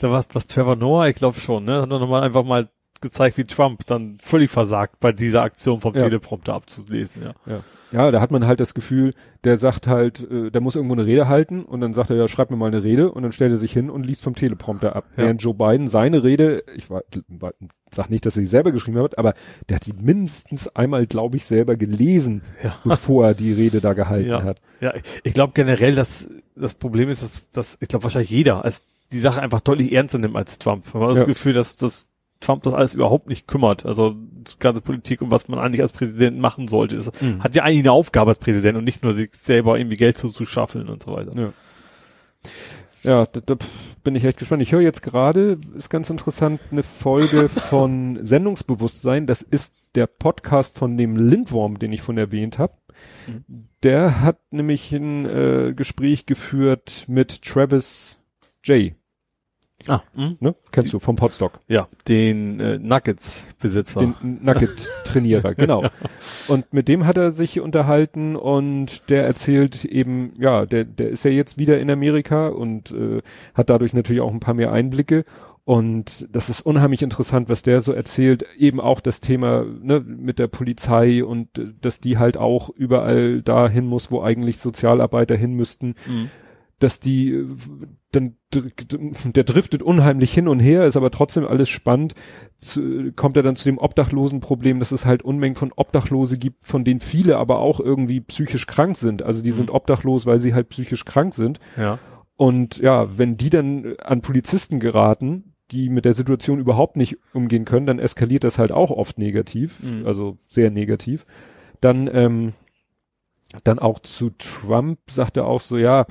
da was, was Trevor Noah, ich glaube schon, ne, hat er nochmal einfach mal gezeigt, wie Trump dann völlig versagt bei dieser Aktion vom
Ja.
Teleprompter abzulesen, ja.
Ja, da hat man halt das Gefühl, der sagt halt, äh, der muss irgendwo eine Rede halten und dann sagt er, ja, schreib mir mal eine Rede und dann stellt er sich hin und liest vom Teleprompter ab.
Ja.
Während Joe Biden seine Rede, ich war, war, sag nicht, dass er sie selber geschrieben hat, aber der hat die mindestens einmal, glaube ich, selber gelesen,
Ja.
bevor er die Rede da gehalten
Ja.
hat.
Ja, ich glaube generell, dass das Problem ist, dass, dass ich glaube wahrscheinlich jeder als die Sache einfach deutlich ernster nimmt als Trump. Man hat das
Ja.
Gefühl, dass, dass Trump das alles überhaupt nicht kümmert. Also die ganze Politik und was man eigentlich als Präsident machen sollte. Das
Mhm.
hat ja eigentlich eine Aufgabe als Präsident und nicht nur sich selber irgendwie Geld zuzuschaffeln und so weiter.
Ja. Ja, da, da bin ich echt gespannt. Ich höre jetzt gerade, ist ganz interessant, eine Folge <laughs> von Sendungsbewusstsein. Das ist der Podcast von dem Lindworm, den ich von erwähnt habe.
Mhm.
Der hat nämlich ein äh, Gespräch geführt mit Travis J.
Ah, hm?
Ne? Kennst du vom Podstock,
ja, den äh, Nuggets-Besitzer.
den Nugget-Trainierer, <laughs> genau. Und mit dem hat er sich unterhalten und der erzählt eben, ja, der, der ist ja jetzt wieder in Amerika und äh, hat dadurch natürlich auch ein paar mehr Einblicke. Und das ist unheimlich interessant, was der so erzählt. Eben auch das Thema ne, mit der Polizei und äh, dass die halt auch überall dahin muss, wo eigentlich Sozialarbeiter hin müssten.
Mhm.
Dass die äh, dann der driftet unheimlich hin und her, ist aber trotzdem alles spannend. Zu, kommt er dann zu dem Obdachlosenproblem, dass es halt Unmengen von Obdachlose gibt, von denen viele aber auch irgendwie psychisch krank sind. Also die
Mhm.
sind obdachlos, weil sie halt psychisch krank sind.
Ja.
Und ja, wenn die dann an Polizisten geraten, die mit der Situation überhaupt nicht umgehen können, dann eskaliert das halt auch oft negativ,
Mhm.
also sehr negativ. Dann, ähm, dann auch zu Trump sagt er auch so, ja,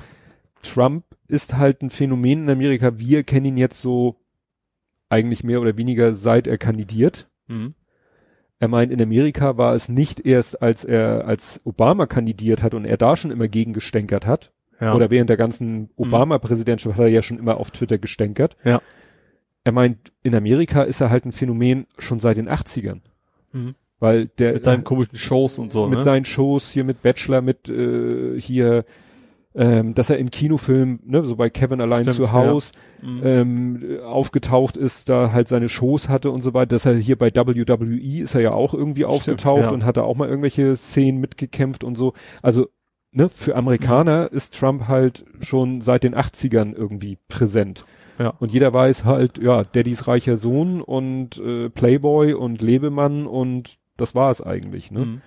Trump ist halt ein Phänomen in Amerika. Wir kennen ihn jetzt so eigentlich mehr oder weniger seit er kandidiert.
Mhm.
Er meint, in Amerika war es nicht erst, als er, als Obama kandidiert hat und er da schon immer gegen gestänkert hat,
Ja.
oder während der ganzen Obama-Präsidentschaft hat er ja schon immer auf Twitter gestänkert.
Ja.
Er meint, in Amerika ist er halt ein Phänomen schon seit den 80ern.
Mhm.
Weil der
Mit seinen komischen Shows und so,
mit
ne?
seinen Shows hier mit Bachelor, mit äh, hier, ähm, dass er in Kinofilmen, ne, so bei Kevin allein
Stimmt,
zu Haus
Mhm.
ähm, aufgetaucht ist, da halt seine Shows hatte und so weiter. Dass er hier bei WWE ist er ja auch irgendwie aufgetaucht
ja.
und hatte auch mal irgendwelche Szenen mitgekämpft und so. Also ne, für Amerikaner
Mhm.
ist Trump halt schon seit den 80ern irgendwie präsent.
Ja.
Und jeder weiß halt, ja, Daddys reicher Sohn und äh, Playboy und Lebemann und das war es eigentlich, ne?
Mhm.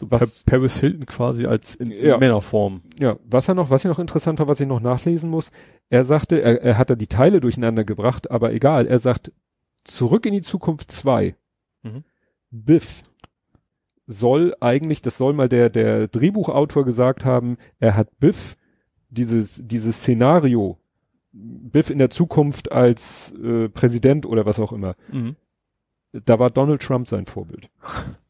Was-
Pa- Paris Hilton quasi als in
Ja.
Männerform.
Ja, was er noch, was ich noch interessant war, was ich noch nachlesen muss, er sagte, er, er hat da die Teile durcheinander gebracht, aber egal, er sagt, zurück in die Zukunft 2.
Mhm.
Biff soll eigentlich, das soll mal der, der Drehbuchautor gesagt haben, er hat Biff dieses, dieses Szenario, Biff in der Zukunft als äh, Präsident oder was auch immer,
Mhm.
da war Donald Trump sein Vorbild. <laughs>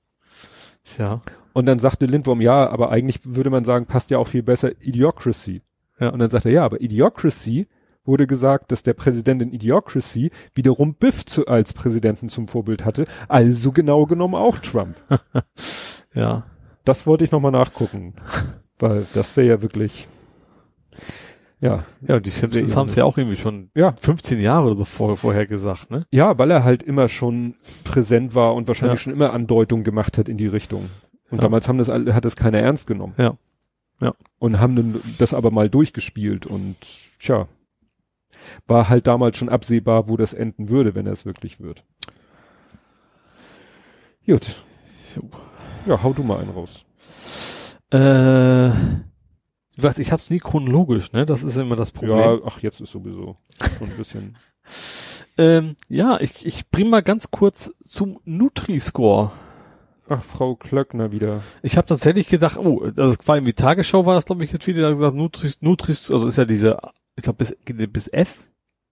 Ja.
Und dann sagte Lindworm, ja, aber eigentlich würde man sagen, passt ja auch viel besser Idiocracy.
Ja.
Und dann sagte er, ja, aber Idiocracy wurde gesagt, dass der Präsident in Idiocracy wiederum Biff zu, als Präsidenten zum Vorbild hatte. Also genau genommen auch Trump. <laughs>
Ja.
Das wollte ich nochmal nachgucken. Weil das wäre ja wirklich, ja.
Ja, die Simpsons haben es ja auch irgendwie schon
Ja.
15 Jahre oder so vor, vorher gesagt, ne?
Ja, weil er halt immer schon präsent war und wahrscheinlich
Ja.
schon immer Andeutungen gemacht hat in die Richtung. Und
Ja.
damals haben das hat das keiner ernst genommen.
Ja. Ja.
Und haben dann das aber mal durchgespielt und tja, war halt damals schon absehbar, wo das enden würde, wenn er es wirklich wird. Gut. Ja, hau du mal einen raus.
Äh, ich weiß, ich hab's nie chronologisch, ne? Das ist immer das Problem.
Ja, ach, jetzt ist sowieso so ein bisschen. <laughs>
Ähm, ja, ich, ich bring mal ganz kurz zum Nutri-Score.
Ach, Frau Klöckner wieder.
Ich habe tatsächlich gedacht, oh, also es war irgendwie Tagesschau war das, glaube ich, jetzt wieder da gesagt, Nutris, Nutris, also ist ja diese, ich glaube bis, bis F,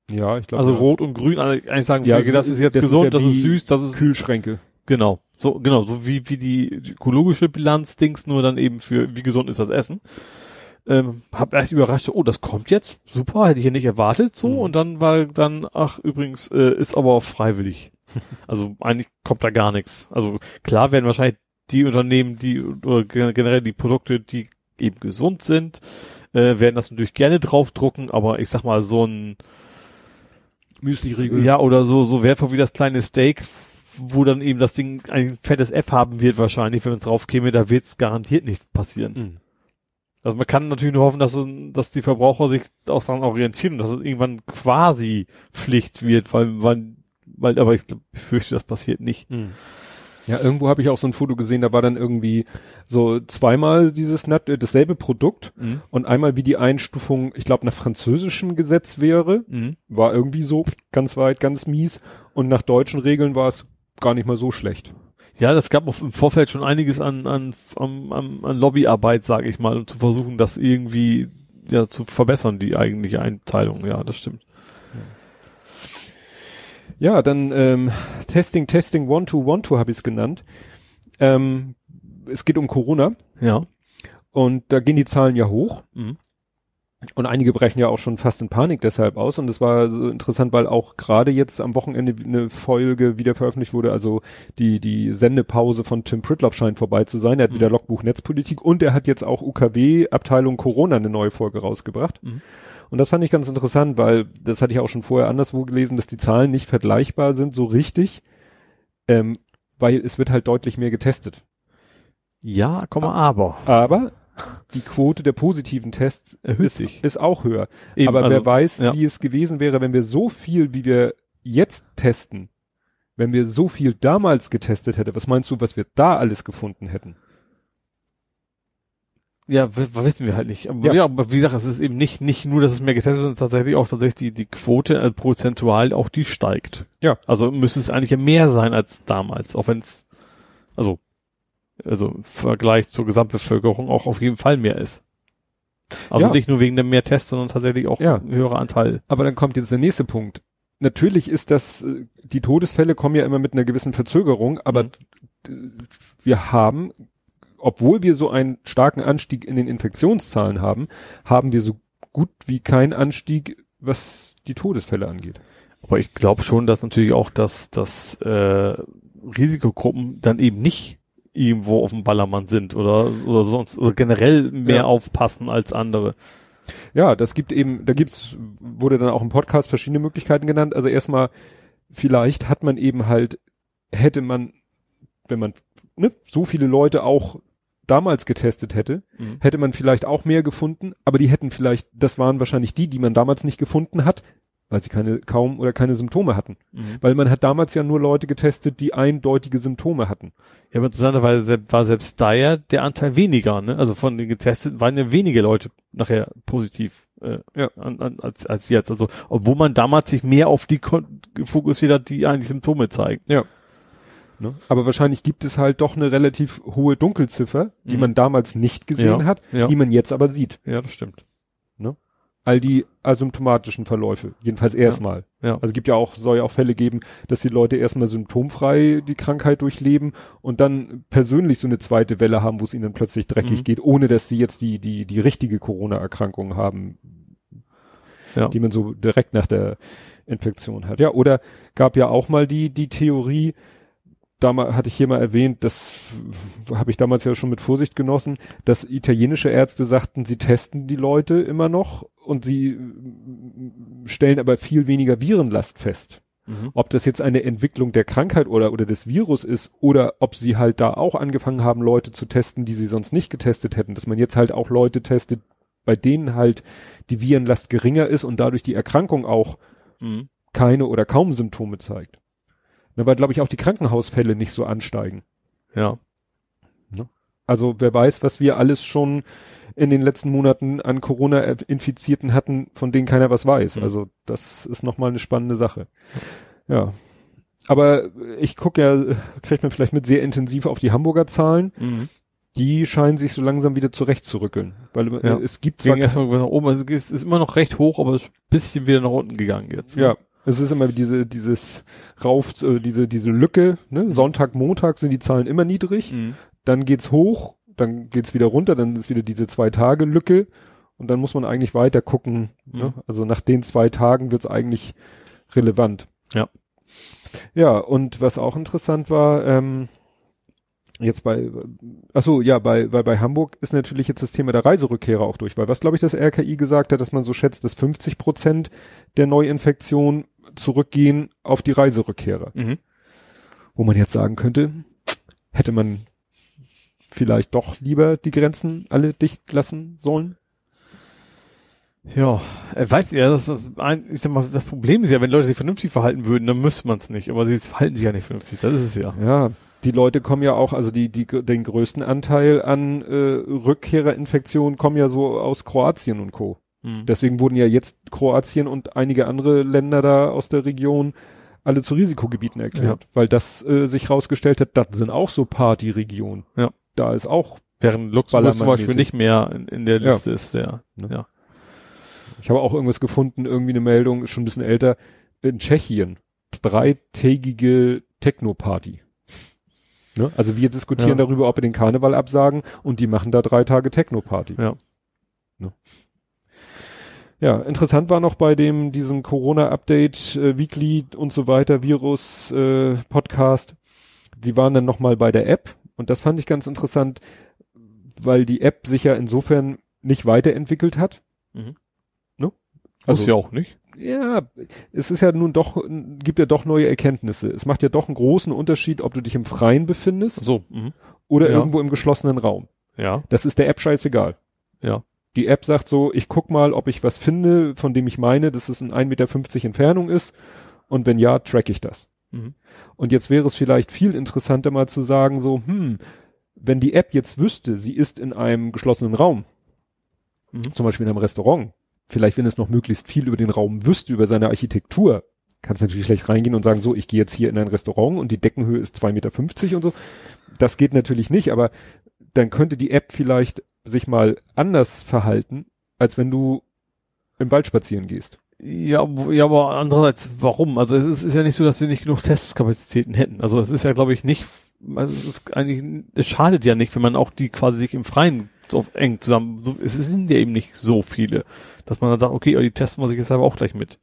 Ja, ich glaube.
also
ja.
rot und grün, eigentlich sagen,
Ja,
okay, das ist jetzt
das ist
gesund,
ja
das ist süß, das ist
Kühlschränke.
genau, so genau, so wie wie die ökologische Bilanz Dings, nur dann eben für wie gesund ist das Essen. Ähm, hab echt überrascht, oh, das kommt jetzt, super, hätte ich ja nicht erwartet, so
Mhm.
und dann war dann, ach übrigens, äh, ist aber freiwillig. <laughs> Also eigentlich kommt da gar nichts. Also klar werden wahrscheinlich die Unternehmen, die oder gen- generell die Produkte, die eben gesund sind, äh, werden das natürlich gerne draufdrucken, aber ich sag mal so ein
Müsli-Riegel.
ja oder so so wertvoll wie das kleine Steak, wo dann eben das Ding ein fettes F haben wird wahrscheinlich, wenn es drauf käme, da wird es garantiert nicht passieren.
Mhm.
Also man kann natürlich nur hoffen, dass, dass die Verbraucher sich auch daran orientieren und dass es irgendwann quasi Pflicht wird, weil, weil, weil aber ich befürchte, das passiert nicht.
Mhm. Ja, irgendwo habe ich auch so ein Foto gesehen, da war dann irgendwie so zweimal dieses äh, dasselbe Produkt
Mhm.
und einmal wie die Einstufung, ich glaube nach französischem Gesetz wäre,
Mhm.
war irgendwie so ganz weit, ganz mies und nach deutschen Regeln war es gar nicht mal so schlecht.
Ja, das gab auch im Vorfeld schon einiges an, an, an, an, an Lobbyarbeit, sage ich mal, um zu versuchen, das irgendwie ja zu verbessern, die eigentliche Einteilung. Ja, das stimmt.
Ja, dann ähm, Testing, Testing, One, Two, One, Two habe ich es genannt. Ähm, es geht um Corona
Ja.
und da gehen die Zahlen ja hoch.
Mhm.
Und einige brechen ja auch schon fast in Panik deshalb aus. Und es war so interessant, weil auch gerade jetzt am Wochenende eine Folge wieder veröffentlicht wurde. Also die, die Sendepause von Tim Pritloff scheint vorbei zu sein. Er hat
Mhm.
wieder Logbuch Netzpolitik und er hat jetzt auch UKW Abteilung Corona eine neue Folge rausgebracht.
Mhm.
Und das fand ich ganz interessant, weil das hatte ich auch schon vorher anderswo gelesen, dass die Zahlen nicht vergleichbar sind, so richtig. Ähm, weil es wird halt deutlich mehr getestet.
Ja, Komma, aber.
Aber die Quote der positiven Tests
Erhöht
ist,
sich.
ist auch höher.
Eben,
Aber
also,
wer weiß,
ja.
wie es gewesen wäre, wenn wir so viel, wie wir jetzt testen, wenn wir so viel damals getestet hätten, was meinst du, was wir da alles gefunden hätten?
Ja, wissen wir halt nicht. Aber,
Ja.
ja. aber wie gesagt, es ist eben nicht, nicht nur, dass es mehr getestet ist, sondern tatsächlich auch tatsächlich die, die Quote äh, prozentual auch die steigt.
Ja.
Also müsste es eigentlich mehr sein als damals, auch wenn es, also, also im Vergleich zur Gesamtbevölkerung auch auf jeden Fall mehr ist. Also
Ja.
nicht nur wegen der mehr Tests, sondern tatsächlich auch
Ja.
ein höherer Anteil.
Aber dann kommt jetzt der nächste Punkt. Natürlich ist das, äh, die Todesfälle kommen ja immer mit einer gewissen Verzögerung, aber
Mhm.
wir haben, obwohl wir so einen starken Anstieg in den Infektionszahlen haben, haben wir so gut wie keinen Anstieg, was die Todesfälle angeht.
Aber ich glaube schon, dass natürlich auch, dass, dass äh, Risikogruppen dann eben nicht irgendwo auf dem Ballermann sind oder, oder sonst oder generell mehr
Ja.
aufpassen als andere.
Ja, das gibt eben, da gibt's, wurde dann auch im Podcast verschiedene Möglichkeiten genannt. Also erstmal, vielleicht hat man eben halt, hätte man, wenn man ne, so viele Leute auch damals getestet hätte,
Mhm.
hätte man vielleicht auch mehr gefunden, aber die hätten vielleicht, das waren wahrscheinlich die, die man damals nicht gefunden hat, weil sie keine, kaum oder keine Symptome hatten.
Mhm.
Weil man hat damals ja nur Leute getestet, die eindeutige Symptome hatten.
Ja, aber interessanterweise se- war selbst da ja der Anteil weniger, ne? Also von den Getesteten waren ja wenige Leute nachher positiv äh,
Ja.
an, an, als, als jetzt. Also obwohl man damals sich mehr auf die kon- fokussiert hat, die eigentlich Symptome zeigen.
Ne? Aber wahrscheinlich gibt es halt doch eine relativ hohe Dunkelziffer, die
Mhm.
man damals nicht gesehen
Ja,
hat,
ja.
die man jetzt aber sieht.
Ja, das stimmt.
All die asymptomatischen Verläufe. Jedenfalls erstmal.
Ja.
Also es gibt ja auch, soll ja auch Fälle geben, dass die Leute erstmal symptomfrei die Krankheit durchleben und dann persönlich so eine zweite Welle haben, wo es ihnen dann plötzlich dreckig
Mhm.
geht, ohne dass sie jetzt die, die, die richtige Corona-Erkrankung haben,
Ja.
die man so direkt nach der Infektion hat. Ja, oder gab ja auch mal die, die Theorie, damals hatte ich hier mal erwähnt, das habe ich damals ja schon mit Vorsicht genossen, dass italienische Ärzte sagten, sie testen die Leute immer noch und sie äh, stellen aber viel weniger Virenlast fest.
Mhm.
Ob das jetzt eine Entwicklung der Krankheit oder, oder des Virus ist oder ob sie halt da auch angefangen haben, Leute zu testen, die sie sonst nicht getestet hätten, dass man jetzt halt auch Leute testet, bei denen halt die Virenlast geringer ist und dadurch die Erkrankung auch
Mhm.
keine oder kaum Symptome zeigt. Na, weil, glaube ich, auch die Krankenhausfälle nicht so ansteigen.
Ja.
Also wer weiß, was wir alles schon in den letzten Monaten an Corona-Infizierten hatten, von denen keiner was weiß.
Mhm.
Also das ist nochmal eine spannende Sache. Ja. Aber ich gucke ja, kriegt man vielleicht mit sehr intensiv auf die Hamburger Zahlen.
Mhm.
Die scheinen sich so langsam wieder zurechtzurückeln. Weil äh,
Ja.
es gibt zwar
erstmal nach oben, also es ist immer noch recht hoch, aber es ist ein bisschen wieder nach unten gegangen jetzt. ne?
Ja, es ist immer diese, dieses Rauf, äh, diese, diese Lücke, ne? Sonntag, Montag sind die Zahlen immer niedrig,
Mhm.
dann geht's hoch, dann geht's wieder runter, dann ist wieder diese zwei Tage Lücke und dann muss man eigentlich weiter gucken, ne?
Mhm.
Also nach den zwei Tagen wird's eigentlich relevant.
Ja.
Ja, und was auch interessant war, ähm, jetzt bei, ach so, ja, bei, bei, bei Hamburg ist natürlich jetzt das Thema der Reiserückkehrer auch durch, weil was glaube ich das RKI gesagt hat, dass man so schätzt, dass 50 Prozent der Neuinfektionen zurückgehen auf die Reiserückkehrer.
Mhm.
Wo man jetzt sagen könnte, hätte man vielleicht doch lieber die Grenzen alle dicht lassen sollen?
Ja, er weiß ja, das, ein, ich sag mal, das Problem ist ja, wenn Leute sich vernünftig verhalten würden, dann müsste man es nicht, aber sie verhalten sich ja nicht vernünftig, das ist es ja.
Ja, die Leute kommen ja auch, also die, die, den größten Anteil an äh, Rückkehrerinfektionen kommen ja so aus Kroatien und Co.
Mhm.
Deswegen wurden ja jetzt Kroatien und einige andere Länder da aus der Region alle zu Risikogebieten erklärt, weil das äh, sich rausgestellt hat, das sind auch so Partyregionen.
Ja.
Da ist auch,
Während Luxemburg zum Beispiel nicht mehr in, in der
Ja.
Liste ist, ja.
Ne?
ja.
ich habe auch irgendwas gefunden, irgendwie eine Meldung, ist schon ein bisschen älter, in Tschechien, dreitägige Techno-Party. Ne? Also wir diskutieren
Ja.
darüber, ob wir den Karneval absagen und die machen da drei Tage Techno-Party.
Ja.
Ne? Ja, interessant war noch bei dem, diesem Corona-Update, äh, Weekly und so weiter, Virus, äh, Podcast. Sie waren dann nochmal bei der App und das fand ich ganz interessant, weil die App sich ja insofern nicht weiterentwickelt hat.
Mhm.
Ne?
Muss
Also-
ja auch nicht.
Ja, es ist ja nun doch, gibt ja doch neue Erkenntnisse. Es macht ja doch einen großen Unterschied, ob du dich im Freien befindest
So. Mhm.
oder
Ja.
irgendwo im geschlossenen Raum.
Ja.
Das ist der App scheißegal.
Ja.
Die App sagt so, ich guck mal, ob ich was finde, von dem ich meine, dass es in 1,50 Meter Entfernung ist. Und wenn ja, track ich das.
Mhm.
Und jetzt wäre es vielleicht viel interessanter mal zu sagen so, hm, wenn die App jetzt wüsste, sie ist in einem geschlossenen Raum,
Mhm.
zum Beispiel in einem Restaurant, vielleicht wenn es noch möglichst viel über den Raum wüsste, über seine Architektur, kannst natürlich schlecht reingehen und sagen so, ich gehe jetzt hier in ein Restaurant und die Deckenhöhe ist 2,50 Meter und so. Das geht natürlich nicht, aber dann könnte die App vielleicht sich mal anders verhalten, als wenn du im Wald spazieren gehst.
Ja, ja, aber andererseits, warum? Also es ist, ist ja nicht so, dass wir nicht genug Testkapazitäten hätten. Also es ist ja, glaube ich, nicht, also es ist eigentlich, es schadet ja nicht, wenn man auch die quasi sich im Freien so eng zusammen, so, es sind ja eben nicht so viele, dass man dann sagt, okay, die testen wir sich jetzt aber auch gleich mit.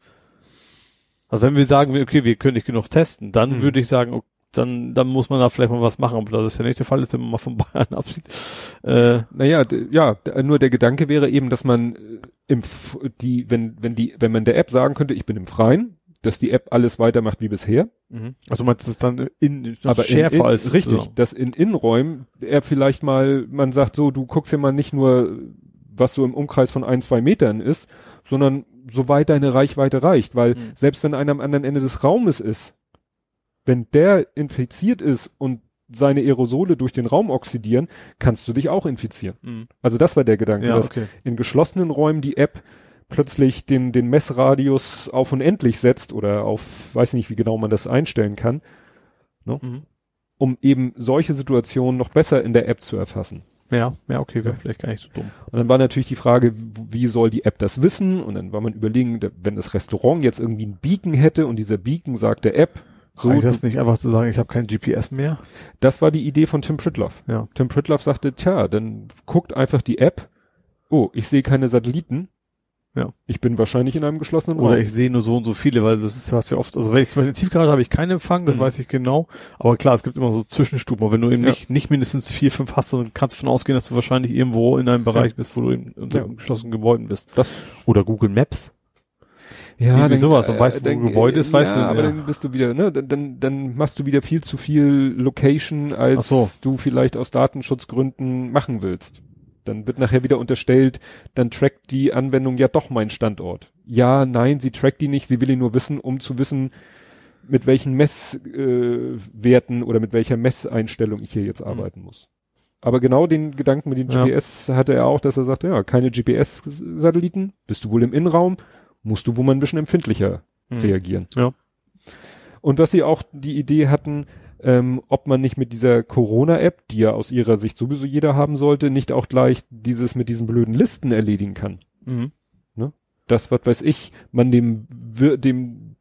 Also wenn wir sagen, okay, wir können nicht genug testen, dann
Hm.
würde ich sagen, ok- dann, dann muss man da vielleicht mal was machen, aber das ist ja nicht der Fall ist, wenn man mal von Bayern <laughs> absieht. Äh,
Naja, ja, nur der Gedanke wäre eben, dass man äh, im F die, wenn, wenn die, wenn man der App sagen könnte, ich bin im Freien, dass die App alles weitermacht wie bisher.
also meinst du es dann in,
aber
schärfer
in, in,
als
richtig,
so.
dass in Innenräumen er vielleicht mal, man sagt so, du guckst ja mal nicht nur, was so im Umkreis von ein, zwei Metern ist, sondern soweit deine Reichweite reicht, weil
Mhm.
selbst wenn einer am anderen Ende des Raumes ist, wenn der infiziert ist und seine Aerosole durch den Raum oxidieren, kannst du dich auch infizieren.
Mhm.
Also das war der Gedanke,
Ja,
dass
okay.
in geschlossenen Räumen die App plötzlich den, den Messradius auf unendlich setzt oder auf, weiß nicht, wie genau man das einstellen kann,
Mhm.
um eben solche Situationen noch besser in der App zu erfassen.
Ja, ja, okay, wäre vielleicht gar nicht so dumm.
Und dann war natürlich die Frage, wie soll die App das wissen? Und dann war man überlegen, wenn das Restaurant jetzt irgendwie einen Beacon hätte und dieser Beacon sagt der App, so,
Reicht das nicht einfach zu sagen, ich habe kein GPS mehr?
das war die Idee von Tim Pritloff.
Ja.
Tim Pritloff sagte, tja, dann guckt einfach die App, oh, ich sehe keine Satelliten.
Ja.
Ich bin wahrscheinlich in einem geschlossenen Raum.
Oder ich sehe nur so und so viele, weil das ist was ja oft, also wenn ich zum Beispiel in Tiefgarage habe ich keinen Empfang, das
Mhm.
weiß ich genau. Aber klar, es gibt immer so Zwischenstufen. Und wenn du eben
Ja.
nicht, nicht mindestens vier, fünf hast, dann kannst du davon ausgehen, dass du wahrscheinlich irgendwo in einem Bereich bist, wo du in, unter
Ja.
geschlossenen Gebäuden bist.
Das-
Oder Google Maps.
Ja,
Irgendwie sowas, dann weißt du, wo ein Gebäude ist, weißt
ja,
du,
aber
ja.
dann bist du wieder, ne, dann- dann, dann machst du wieder viel zu viel Location, als
so.
du vielleicht aus Datenschutzgründen machen willst. Dann wird nachher wieder unterstellt, dann trackt die Anwendung ja doch meinen Standort. Ja, nein, sie trackt die nicht, sie will ihn nur wissen, um zu wissen, mit welchen Messwerten äh, oder mit welcher Messeinstellung ich hier jetzt arbeiten muss. Aber genau den Gedanken mit den
Ja.
GPS hatte er auch, dass er sagte, ja, keine GPS-Satelliten, bist du wohl im Innenraum, musst du wohl mal ein bisschen empfindlicher reagieren.
Ja.
Und was sie auch die Idee hatten, ähm, ob man nicht mit dieser Corona-App, die ja aus ihrer Sicht sowieso jeder haben sollte, nicht auch gleich dieses mit diesen blöden Listen erledigen kann.
Mhm.
Das, was weiß ich, man dem, dem,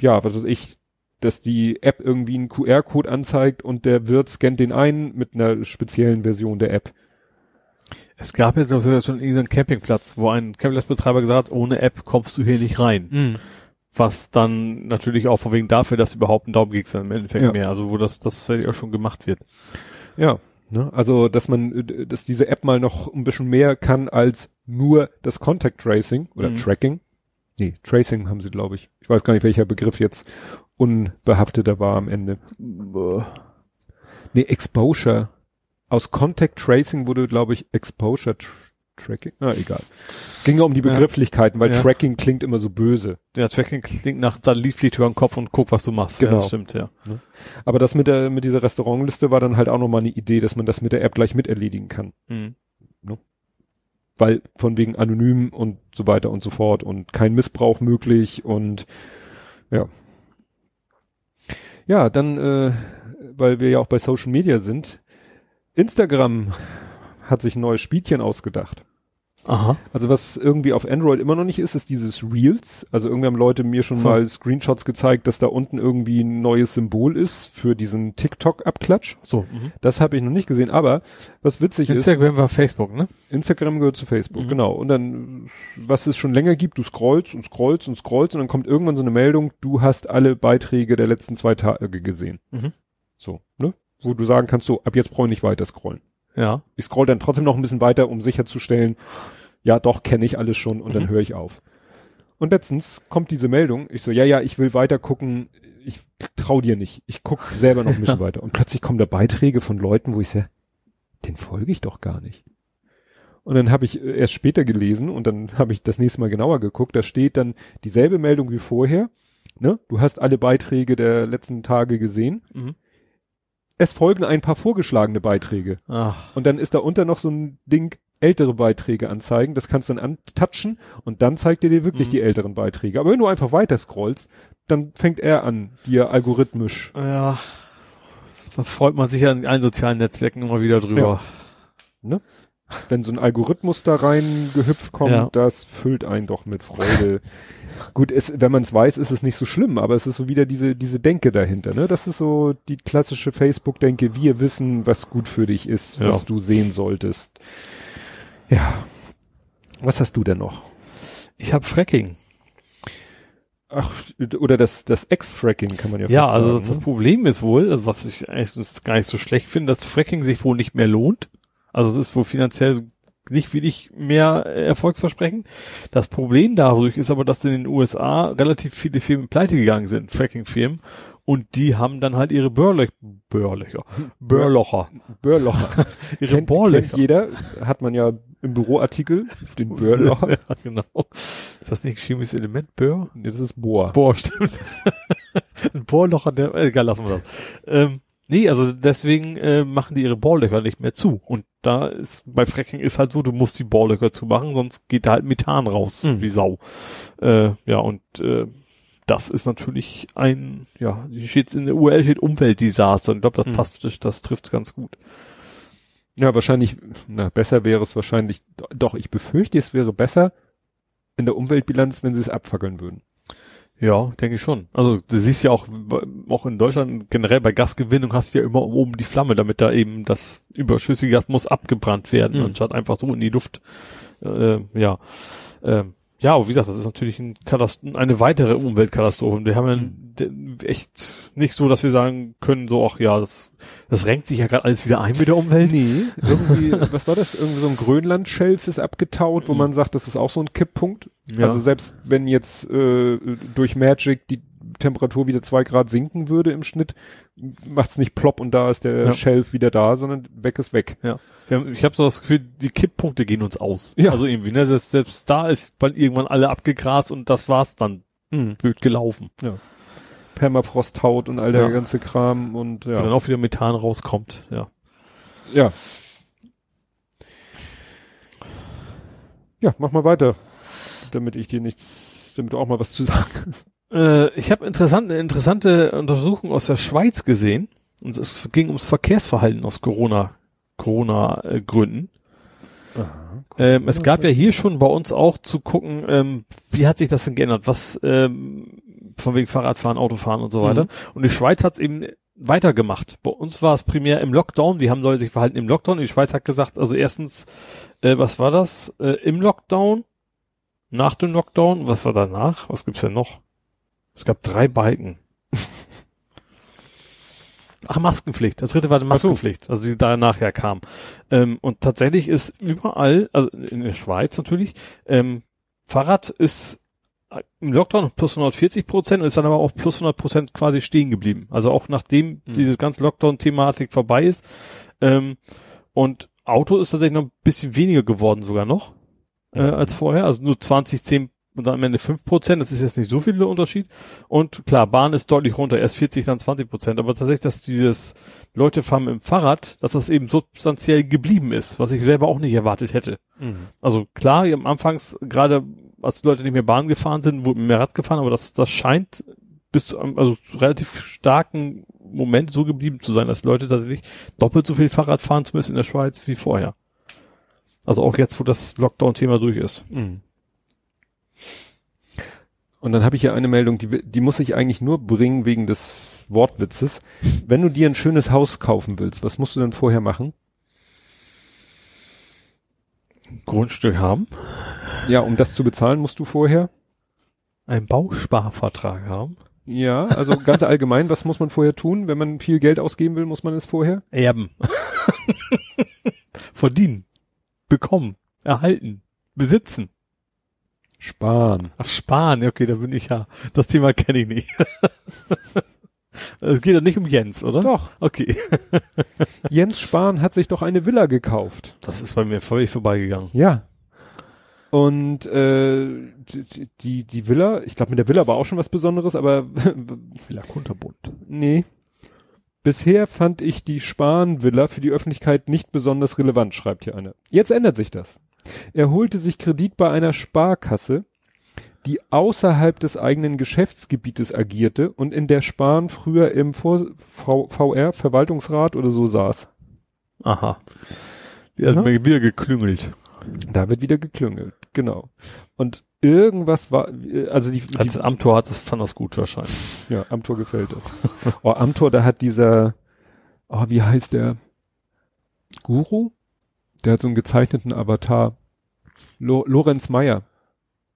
ja, was weiß ich, dass die App irgendwie einen QR-Code anzeigt und der Wirt scannt den ein mit einer speziellen Version der App.
Es gab jetzt glaub ich, schon irgendeinen Campingplatz, wo ein Campingplatzbetreiber gesagt hat, ohne App kommst du hier nicht rein. Was dann natürlich auch von wegen dafür, dass überhaupt ein Daumen sein im Endeffekt
Ja.
mehr. Also wo das, das vielleicht auch schon gemacht wird.
Ja, ne? also dass man, dass diese App mal noch ein bisschen mehr kann als nur das Contact Tracing oder
Mhm.
Tracking. Nee, Tracing haben sie, glaube ich. Ich weiß gar nicht, welcher Begriff jetzt unbehafteter war am Ende. Nee, Exposure. Aus Contact Tracing wurde, glaube ich, Exposure tr Tracking. Ah, egal. Es ging ja um die
Ja.
Begrifflichkeiten, weil
Ja.
Tracking klingt immer so böse.
Ja, Tracking klingt nach Satellit fliegt über den Kopf und guck, was du machst. Ja,
Genau.
das stimmt, ja.
Aber das mit der, mit dieser Restaurantliste war dann halt auch nochmal eine Idee, dass man das mit der App gleich miterledigen kann.
Mhm.
weil von wegen anonym und so weiter und so fort und kein Missbrauch möglich und ja. Ja, dann, äh, weil wir ja auch bei Social Media sind, Instagram hat sich ein neues Spielchen ausgedacht.
Aha.
Also was irgendwie auf Android immer noch nicht ist, ist dieses Reels. Also irgendwie haben Leute mir schon
So.
mal Screenshots gezeigt, dass da unten irgendwie ein neues Symbol ist für diesen TikTok-Abklatsch.
So. Mhm.
Das habe ich noch nicht gesehen, aber was witzig ist,
Instagram war Facebook, ne?
Instagram gehört zu Facebook,
Mhm.
genau. Und dann, was es schon länger gibt, du scrollst und scrollst und scrollst und dann kommt irgendwann so eine Meldung, du hast alle Beiträge der letzten zwei Tage gesehen.
Mhm.
So, ne? Wo du sagen kannst, so, ab jetzt brauche ich nicht weiter scrollen.
Ja.
Ich scroll dann trotzdem noch ein bisschen weiter, um sicherzustellen, ja doch, kenne ich alles schon und dann
Mhm.
höre ich auf. Und letztens kommt diese Meldung, ich so, ja, ja, ich will weiter gucken, ich trau dir nicht, ich guck selber noch ein bisschen <laughs> weiter. Und plötzlich kommen da Beiträge von Leuten, wo ich sage, den folge ich doch gar nicht. Und dann habe ich äh, erst später gelesen und dann habe ich das nächste Mal genauer geguckt, da steht dann dieselbe Meldung wie vorher, ne? Du hast alle Beiträge der letzten Tage gesehen.
Mhm.
Es folgen ein paar vorgeschlagene Beiträge.
Ach.
Und dann ist da unter noch so ein Ding, ältere Beiträge anzeigen. Das kannst du dann antatschen und dann zeigt er dir wirklich
Mhm.
die älteren Beiträge. Aber wenn du einfach weiter scrollst, dann fängt er an, dir algorithmisch.
Ja. Da freut man sich ja in allen sozialen Netzwerken immer wieder drüber.
Wenn so ein Algorithmus da rein gehüpft kommt,
Ja.
das füllt einen doch mit Freude. Gut, es, wenn man es weiß, ist es nicht so schlimm, aber es ist so wieder diese, diese Denke dahinter, ne? Das ist so die klassische Facebook-Denke, wir wissen, was gut für dich ist,
Ja.
was du sehen solltest. Ja. Was hast du denn noch?
Ich habe Fracking.
Ach, oder das, das Ex-Fracking kann man ja
Ja, also
sagen.
das
ne?
Problem ist wohl, also was ich eigentlich gar nicht so schlecht finde, dass Fracking sich wohl nicht mehr lohnt. Also es ist wohl finanziell nicht wirklich mehr Erfolgsversprechen. Das Problem dadurch ist aber, dass in den USA relativ viele Firmen pleite gegangen sind, Fracking-Firmen, und die haben dann halt ihre Bohrlöcher, <laughs> Bohrlöcher, Bohrlocher,
Börlocher. <laughs>
ihre
kennt,
Bohrlöcher.
kennt jeder, hat man ja im Büroartikel, den <laughs> Börlocher.
Ja, genau. Ist das nicht ein chemisches Element, Bohr?
Nee, das ist Bohr.
Bohr, stimmt. ein Bohrlocher, der, egal, lassen wir das. Ähm, nee, also deswegen äh, machen die ihre Bohrlöcher nicht mehr zu. Und da ist, bei Fracking ist halt so, du musst die Bohrlöcher zumachen, sonst geht da halt Methan raus,
Mhm.
wie Sau. Äh, ja, und äh, das ist natürlich ein, ja, hier steht in der URL steht Umweltdesaster. Und ich glaube, das
Mhm.
passt, das, das trifft ganz gut.
Ja, wahrscheinlich, na, besser wäre es wahrscheinlich, doch, ich befürchte, es wäre besser in der Umweltbilanz, wenn sie es abfackeln würden.
Ja, denke ich schon. Also du siehst ja auch, auch in Deutschland generell bei Gasgewinnung hast du ja immer oben die Flamme, damit da eben das überschüssige Gas muss abgebrannt werden,
Mhm.
anstatt einfach so in die Luft. Äh, ja. Ähm, ja, aber wie gesagt, das ist natürlich ein eine weitere Umweltkatastrophe. Wir haben ja de- echt nicht so, dass wir sagen können, so, ach ja, das, das renkt sich ja gerade alles wieder ein mit der Umwelt.
Nee, irgendwie, <laughs> was war das? Irgendwie so ein Grönland-Schelf ist abgetaut, wo
Mhm.
man sagt, das ist auch so ein Kipppunkt.
Ja.
Also selbst wenn jetzt äh, durch Magic die Temperatur wieder zwei Grad sinken würde im Schnitt, macht's nicht plopp und da ist der
Ja.
Schelf wieder da, sondern weg ist weg.
Ja. Haben, ich habe so das Gefühl, die Kipppunkte gehen uns aus.
Ja.
Also irgendwie, ne, selbst, selbst da ist bald irgendwann alle abgegrast und das war's dann. Blöd gelaufen.
Permafrost-Haut und all der
Ja.
ganze Kram und
Wo dann
ja.
auch wieder Methan rauskommt. Ja.
Ja. Ja, mach mal weiter, damit ich dir nichts, damit du auch mal was zu sagen hast.
Äh, ich habe interessant, eine interessante Untersuchung aus der Schweiz gesehen. Und es ging ums Verkehrsverhalten aus Corona, Corona-Gründen. Ähm, es gab ja hier schon bei uns auch zu gucken, ähm, wie hat sich das denn geändert? Was ähm, von wegen Fahrradfahren, Autofahren und so weiter. Und die Schweiz hat es eben weitergemacht. Bei uns war es primär im Lockdown. Wie haben Leute sich verhalten im Lockdown? Die Schweiz hat gesagt, also erstens, äh, was war das? Äh, Im Lockdown, nach dem Lockdown, was war danach? Was gibt's denn noch? Es gab drei Balken. Ach, Maskenpflicht. Das dritte war die
so.
Maskenpflicht, also die da nachher kam. Ähm, und tatsächlich ist überall, also in der Schweiz natürlich, ähm, Fahrrad ist im Lockdown plus 140 Prozent und ist dann aber auf plus 100 Prozent quasi stehen geblieben. Also auch nachdem
Hm.
dieses ganze Lockdown-Thematik vorbei ist. Ähm, und Auto ist tatsächlich noch ein bisschen weniger geworden sogar noch äh,
Mhm.
als vorher. Also nur 20, 10 und dann am Ende 5 Prozent. Das ist jetzt nicht so viel Unterschied. Und klar, Bahn ist deutlich runter. Erst 40, dann 20 Prozent. Aber tatsächlich, dass dieses Leute fahren mit dem Fahrrad, dass das eben substanziell geblieben ist, was ich selber auch nicht erwartet hätte.
Mhm.
Also klar, am Anfangs, gerade als die Leute nicht mehr Bahn gefahren sind, wurden mehr Rad gefahren, aber das, das scheint bis zu einem also relativ starken Moment so geblieben zu sein, dass Leute tatsächlich doppelt so viel Fahrrad fahren, zumindest in der Schweiz, wie vorher. Also auch jetzt, wo das Lockdown-Thema durch ist.
Mhm. Und dann habe ich hier eine Meldung, die, die muss ich eigentlich nur bringen wegen des Wortwitzes. Wenn du dir ein schönes Haus kaufen willst, was musst du denn vorher machen?
Grundstück haben.
Ja, um das zu bezahlen, musst du vorher?
Einen Bausparvertrag haben.
Ja, also ganz allgemein, was muss man vorher tun? Wenn man viel Geld ausgeben will, muss man es vorher?
Erben. <laughs> Verdienen. Bekommen. Erhalten. Besitzen.
Sparen.
Ach, sparen. Ja, Okay, da bin ich ja. Das Thema kenne ich nicht. <laughs> Es geht doch nicht um Jens, oder?
Doch.
Okay. <laughs>
Jens Spahn hat sich doch eine Villa gekauft.
Das ist bei mir völlig vorbeigegangen.
Ja. Und äh, die, die, die Villa, ich glaube mit der Villa war auch schon was Besonderes, aber <laughs>
Villa Kunterbund.
nee. Bisher fand ich die Spahn-Villa für die Öffentlichkeit nicht besonders relevant, schreibt hier einer. Jetzt ändert sich das. Er holte sich Kredit bei einer Sparkasse, die außerhalb des eigenen Geschäftsgebietes agierte und in der Spahn früher im Vor v VR, Verwaltungsrat oder so saß.
Aha. Hat
Ja.
mir wieder geklüngelt.
Da wird wieder geklüngelt, genau. Und irgendwas war, also die, die
Als Amtor hat das, fand das gut wahrscheinlich.
ja, am Tor gefällt das. oh, am Tor, da hat dieser, oh, wie heißt der? Guru? Der hat so einen gezeichneten Avatar. Lo Lorenz Meyer.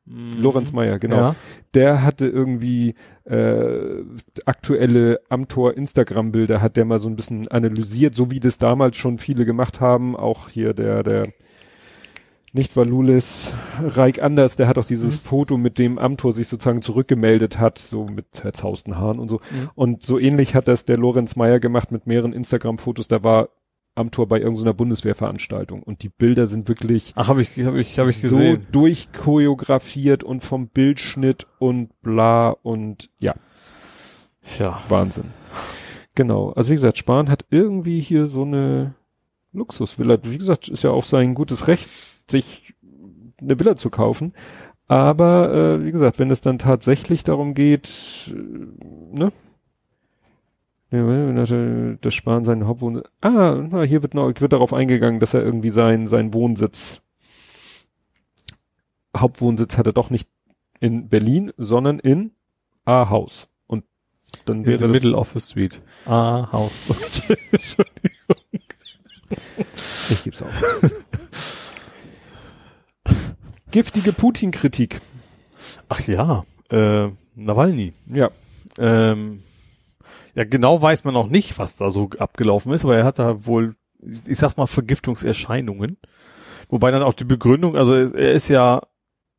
Lorenz Meyer, genau.
Ja.
Der hatte irgendwie äh, aktuelle Amtor Instagram-Bilder, hat der mal so ein bisschen analysiert, so wie das damals schon viele gemacht haben. Auch hier der, der nicht Valulis, Reik Anders, der hat auch dieses Foto, mit dem Amtor sich sozusagen zurückgemeldet hat, so mit zerzausten Haaren und so.
Mhm.
Und so ähnlich hat das der Lorenz Meyer gemacht mit mehreren Instagram-Fotos. Da war Amtor bei irgendeiner Bundeswehrveranstaltung und die Bilder sind wirklich
Ach, habe ich, habe ich, habe ich
so
gesehen.
durchchoreografiert und vom Bildschnitt und bla und ja,
Tja.
Wahnsinn. Genau. Also wie gesagt, Spahn hat irgendwie hier so eine Luxusvilla. Wie gesagt, ist ja auch sein gutes Recht, sich eine Villa zu kaufen. Aber äh, wie gesagt, wenn es dann tatsächlich darum geht, äh, ne? Er- Das Spahn seinen Hauptwohnsitz. Ah, na, hier wird noch wird darauf eingegangen, dass er irgendwie sein sein Wohnsitz Hauptwohnsitz hat er doch nicht in Berlin, sondern in Ahaus. Und dann
In
wäre das
Middle Office Suite. Ah, Haus. <laughs> Entschuldigung.
Ich geb's auf. Giftige Putin-Kritik.
Ach ja, äh, Nawalny.
Ja.
Ähm, ja, genau weiß man noch nicht, was da so abgelaufen ist, aber er hat da wohl, ich sag's mal, Vergiftungserscheinungen. Wobei dann auch die Begründung, also er er ist ja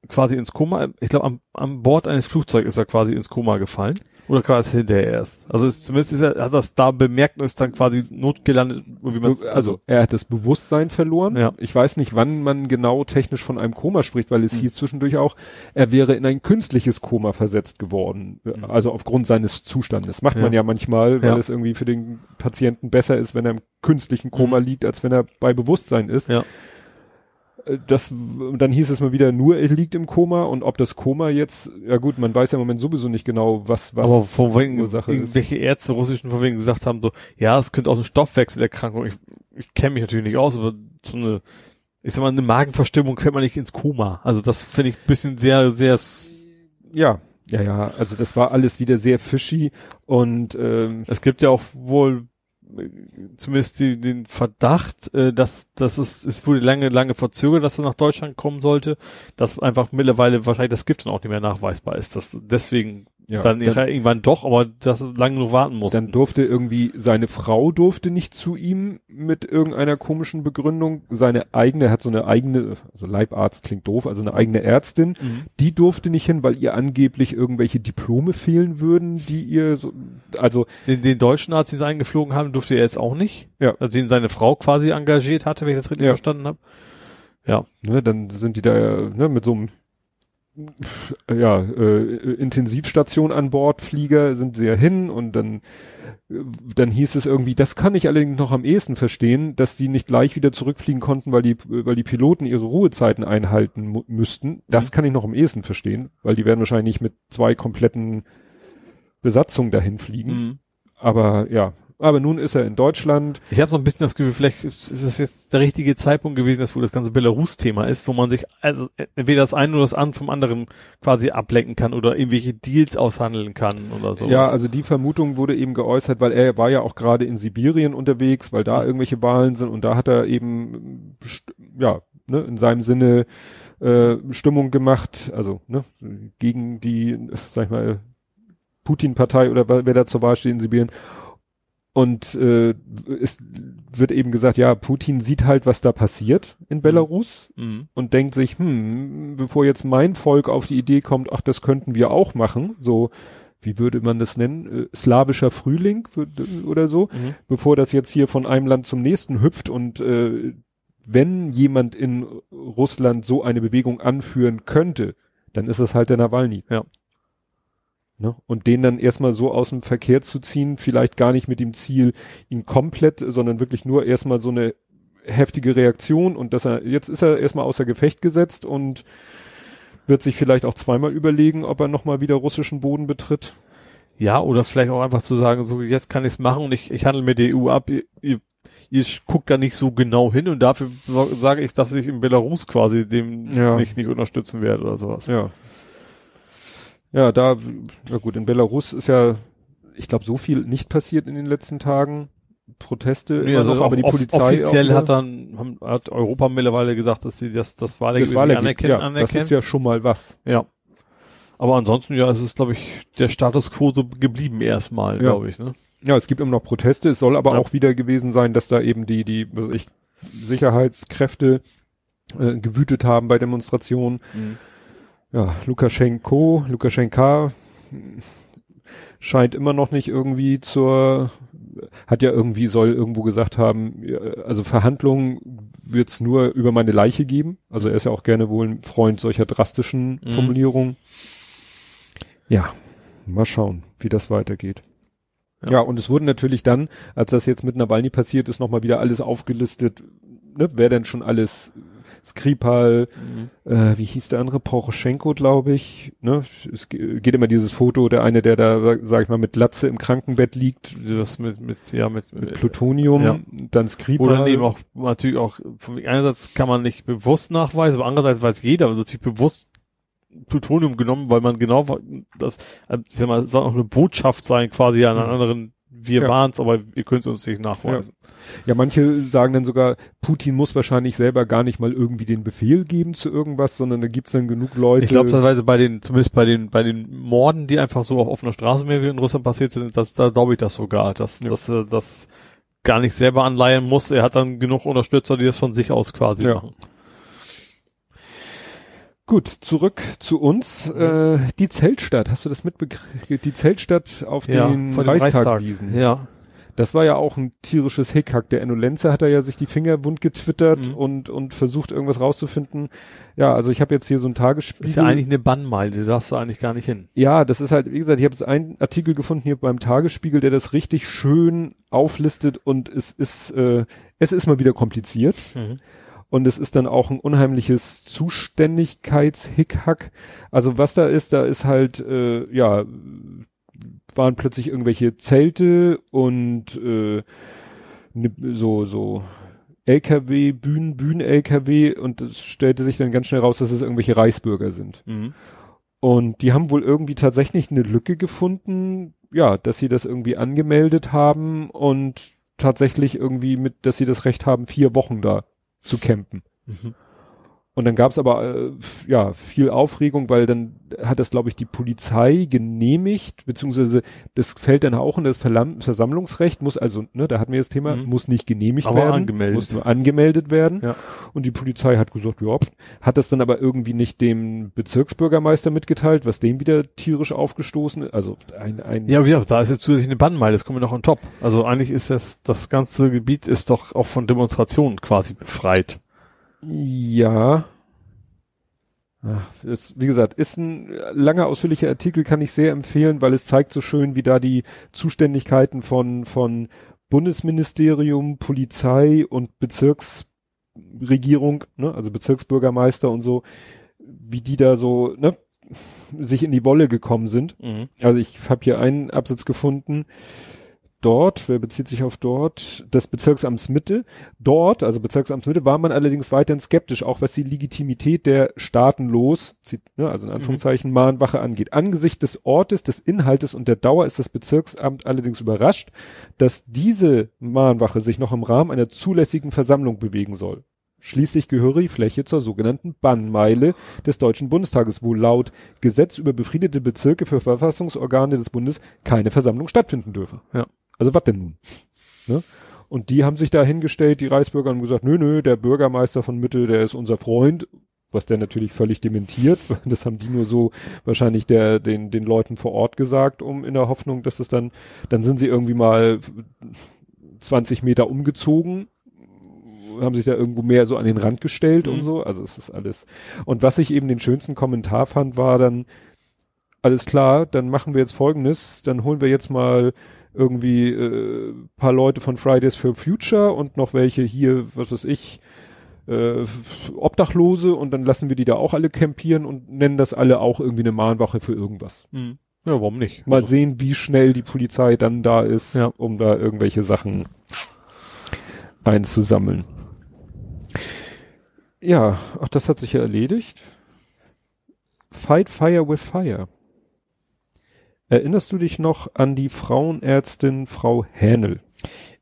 quasi ins Koma, ich glaube, am, am Bord eines Flugzeugs ist er quasi ins Koma gefallen. Oder quasi hinterher erst. Also ist, zumindest ist er, hat das da bemerkt und ist dann quasi notgelandet, wie man,
Also er hat das Bewusstsein verloren.
Ja.
Ich weiß nicht, wann man genau technisch von einem Koma spricht, weil es
Hm.
hieß zwischendurch auch, er wäre in ein künstliches Koma versetzt geworden. Also aufgrund seines Zustandes. Macht man.
Ja.
ja manchmal, weil
Ja.
es irgendwie für den Patienten besser ist, wenn er im künstlichen Koma
Mhm.
liegt, als wenn er bei Bewusstsein ist.
Ja.
Äh, Das, dann hieß es mal wieder, nur er liegt im Koma und ob das Koma jetzt, ja gut, man weiß ja im Moment sowieso nicht genau, was, was
aber von wegen,
Ursache ist.
irgendwelche Ärzte russischen von wegen gesagt haben, so, ja, es könnte auch eine Stoffwechselerkrankung. Ich, ich kenne mich natürlich nicht aus, aber so eine, ich sag mal, eine Magenverstimmung fällt man nicht ins Koma. Also das finde ich ein bisschen sehr, sehr,
Ja, ja, ja, also das war alles wieder sehr fishy und ähm,
es gibt ja auch wohl zumindest die, den Verdacht, äh, dass, dass es, es wurde lange, lange verzögert, dass er nach Deutschland kommen sollte, dass einfach mittlerweile wahrscheinlich das Gift dann auch nicht mehr nachweisbar ist, dass deswegen
ja,
dann,
dann,
irgendwann doch, aber dass er lange nur warten muss.
dann durfte irgendwie, seine Frau durfte nicht zu ihm mit irgendeiner komischen Begründung, seine eigene, hat so eine eigene, also Leibarzt klingt doof, also eine eigene Ärztin,
Mhm.
die durfte nicht hin, weil ihr angeblich irgendwelche Diplome fehlen würden, die ihr so, also
Den, den deutschen Arzt, den sie eingeflogen haben, durfte er jetzt auch nicht.
Ja.
Also den seine Frau quasi engagiert hatte, wenn ich das richtig
Ja.
verstanden habe. Ja.
ne, dann sind die da ne, mit so einem ja, äh, Intensivstation an Bord, Flieger sind sehr hin und dann dann hieß es irgendwie, das kann ich allerdings noch am ehesten verstehen, dass die nicht gleich wieder zurückfliegen konnten, weil die, weil die Piloten ihre Ruhezeiten einhalten müssten. Das
Mhm.
kann ich noch am ehesten verstehen, weil die werden wahrscheinlich mit zwei kompletten Besatzungen dahin fliegen.
Mhm.
Aber ja, Aber nun ist er in Deutschland.
Ich habe so ein bisschen das Gefühl, vielleicht ist es jetzt der richtige Zeitpunkt gewesen, dass wo das ganze Belarus-Thema ist, wo man sich also entweder das eine oder das andere vom anderen quasi ablenken kann oder irgendwelche Deals aushandeln kann oder so.
Ja, also die Vermutung wurde eben geäußert, weil er war ja auch gerade in Sibirien unterwegs, weil da irgendwelche Wahlen sind und da hat er eben ja ne, in seinem Sinne äh, Stimmung gemacht, also ne, gegen die, sag ich mal, Putin-Partei oder wer da zur Wahl steht in Sibirien. Und äh, es wird eben gesagt, ja, Putin sieht halt, was da passiert in Belarus mhm. und denkt sich, hm, bevor jetzt mein Volk auf die Idee kommt, ach, das könnten wir auch machen, so, wie würde man das nennen, äh, slawischer Frühling oder so, mhm. bevor das jetzt hier von einem Land zum nächsten hüpft und äh, wenn jemand in Russland so eine Bewegung anführen könnte, dann ist es halt der Nawalny.
Ja.
Ne? Und den dann erstmal so aus dem Verkehr zu ziehen, vielleicht gar nicht mit dem Ziel, ihn komplett, sondern wirklich nur erstmal so eine heftige Reaktion und dass er, jetzt ist er erstmal außer Gefecht gesetzt und wird sich vielleicht auch zweimal überlegen, ob er nochmal wieder russischen Boden betritt.
Ja, oder vielleicht auch einfach zu sagen, so jetzt kann ich es machen und ich, ich handle mit der EU ab, ihr, ihr ihr guckt da nicht so genau hin und dafür sage ich, dass ich in Belarus quasi dem ja. nicht, nicht unterstützen werde oder sowas.
Ja. Ja, da, na gut, in Belarus ist ja, ich glaube, so viel nicht passiert in den letzten Tagen. Proteste,
nee, also noch, aber die Polizei offiziell hat dann hat Europa mittlerweile gesagt, dass sie das das Wahlergebnis
das Wahlergebnis, anerkennen, ja, anerkennt. Das ist ja schon mal was.
Ja. Aber ansonsten ja, es ist glaube ich der Status quo so geblieben erstmal, ja. glaube ich, ne?
Ja, es gibt immer noch Proteste. Es soll aber ja. auch wieder gewesen sein, dass da eben die, die, was ich, Sicherheitskräfte äh, gewütet haben bei Demonstrationen. Mhm. Ja, Lukaschenko, Lukaschenka scheint immer noch nicht irgendwie zur, hat ja irgendwie, soll irgendwo gesagt haben, also Verhandlungen wird es nur über meine Leiche geben. Also er ist ja auch gerne wohl ein Freund solcher drastischen mhm. Formulierungen. Ja, mal schauen, wie das weitergeht. Ja. ja, und es wurden natürlich dann, als das jetzt mit Nawalny passiert ist, nochmal wieder alles aufgelistet, ne, wer denn schon alles Skripal, mhm. äh, wie hieß der andere, Poroschenko, glaube ich, ne, es geht immer dieses Foto, der eine, der da, sag ich mal, mit Latze im Krankenbett liegt, das mit, mit, ja, mit, mit Plutonium, ja. dann Skripal.
Oder eben auch, natürlich auch, einerseits kann man nicht bewusst nachweisen, aber andererseits weiß jeder, aber natürlich bewusst Plutonium genommen, weil man genau das, äh, ich sag mal, es soll auch eine Botschaft sein, quasi an einen mhm. anderen, wir ja. waren's, aber ihr könnt es uns nicht nachweisen.
Ja. ja, manche sagen dann sogar, Putin muss wahrscheinlich selber gar nicht mal irgendwie den Befehl geben zu irgendwas, sondern da gibt's dann genug Leute.
Ich glaube, das heißt bei den, zumindest bei den, bei den Morden, die einfach so auf offener Straße mehr wie in Russland passiert sind, das, da glaube ich das sogar, dass, ja. dass, dass, das gar nicht selber anleihen muss. Er hat dann genug Unterstützer, die das von sich aus quasi ja. machen.
Gut, zurück zu uns. Mhm. Äh, die Zeltstadt, hast du das mitbekriegt? Die Zeltstadt auf ja, den Reichstagwiesen.
Reichstag. Ja.
Das war ja auch ein tierisches Hickhack. Der Ennolenze hat er ja sich die Finger wund getwittert mhm. und, und versucht irgendwas rauszufinden. Ja, also ich habe jetzt hier so ein Tagesspiegel.
ist ja eigentlich eine Bannmeile, da darfst du eigentlich gar nicht hin.
Ja, das ist halt, wie gesagt, ich habe jetzt einen Artikel gefunden hier beim Tagesspiegel, der das richtig schön auflistet und es ist, äh, es ist mal wieder kompliziert. Mhm und es ist dann auch ein unheimliches Zuständigkeitshickhack. Also was da ist, da ist halt, äh, ja, waren plötzlich irgendwelche Zelte und äh, ne, so, so LKW, Bühnen, Bühnen-LKW und es stellte sich dann ganz schnell raus, dass es irgendwelche Reichsbürger sind. Mhm. Und die haben wohl irgendwie tatsächlich eine Lücke gefunden, ja, dass sie das irgendwie angemeldet haben und tatsächlich irgendwie mit, dass sie das Recht haben, vier Wochen da zu campen. Mhm. Und dann gab es aber äh, ja viel Aufregung, weil dann hat das, glaube ich, die Polizei genehmigt, beziehungsweise das fällt dann auch in das Verlam Versammlungsrecht, muss also, ne, da hatten wir das Thema, mhm. muss nicht genehmigt aber werden,
angemeldet.
muss nur angemeldet werden. Ja. Und die Polizei hat gesagt, ja, hat das dann aber irgendwie nicht dem Bezirksbürgermeister mitgeteilt, was dem wieder tierisch aufgestoßen, also ein, ein
Ja, ja, da ist jetzt zusätzlich eine Bannmeile, das kommt ja noch on top. Also eigentlich ist das, das ganze Gebiet ist doch auch von Demonstrationen quasi befreit.
Ja. Ach, das, wie gesagt, ist ein langer, ausführlicher Artikel, kann ich sehr empfehlen, weil es zeigt so schön, wie da die Zuständigkeiten von, von Bundesministerium, Polizei und Bezirksregierung, ne, also Bezirksbürgermeister und so, wie die da so, ne, sich in die Wolle gekommen sind. Mhm. Also ich habe hier einen Absatz gefunden, dort, wer bezieht sich auf dort, des Bezirksamts Mitte. Dort, also Bezirksamts Mitte, war man allerdings weiterhin skeptisch, auch was die Legitimität der staatenlos, ne, also in Anführungszeichen, Mahnwache angeht. Angesichts des Ortes, des Inhaltes und der Dauer ist das Bezirksamt allerdings überrascht, dass diese Mahnwache sich noch im Rahmen einer zulässigen Versammlung bewegen soll. Schließlich gehöre die Fläche zur sogenannten Bannmeile des Deutschen Bundestages, wo laut Gesetz über befriedete Bezirke für Verfassungsorgane des Bundes keine Versammlung stattfinden dürfe.
Ja.
Also was denn nun? Ne? Und die haben sich da hingestellt, die Reichsbürger, und gesagt, nö, nö, der Bürgermeister von Mitte, der ist unser Freund, was der natürlich völlig dementiert. <laughs> Das haben die nur so wahrscheinlich der, den, den Leuten vor Ort gesagt, um in der Hoffnung, dass es dann, dann sind sie irgendwie mal 20 Meter umgezogen haben sich da irgendwo mehr so an den Rand gestellt
Mhm.
und so. Also es ist alles. Und was ich eben den schönsten Kommentar fand, war dann, alles klar, dann machen wir jetzt folgendes, dann holen wir jetzt mal irgendwie äh, paar Leute von Fridays for Future und noch welche hier, was weiß ich, äh, Obdachlose und dann lassen wir die da auch alle campieren und nennen das alle auch irgendwie eine Mahnwache für irgendwas.
Mhm. Ja, warum nicht?
Mal
Also,
sehen, wie schnell die Polizei dann da ist,
Ja.
um da irgendwelche Sachen einzusammeln. Ja, ach, das hat sich ja erledigt. Fight Fire with Fire. Erinnerst du dich noch an die Frauenärztin Frau Hähnel?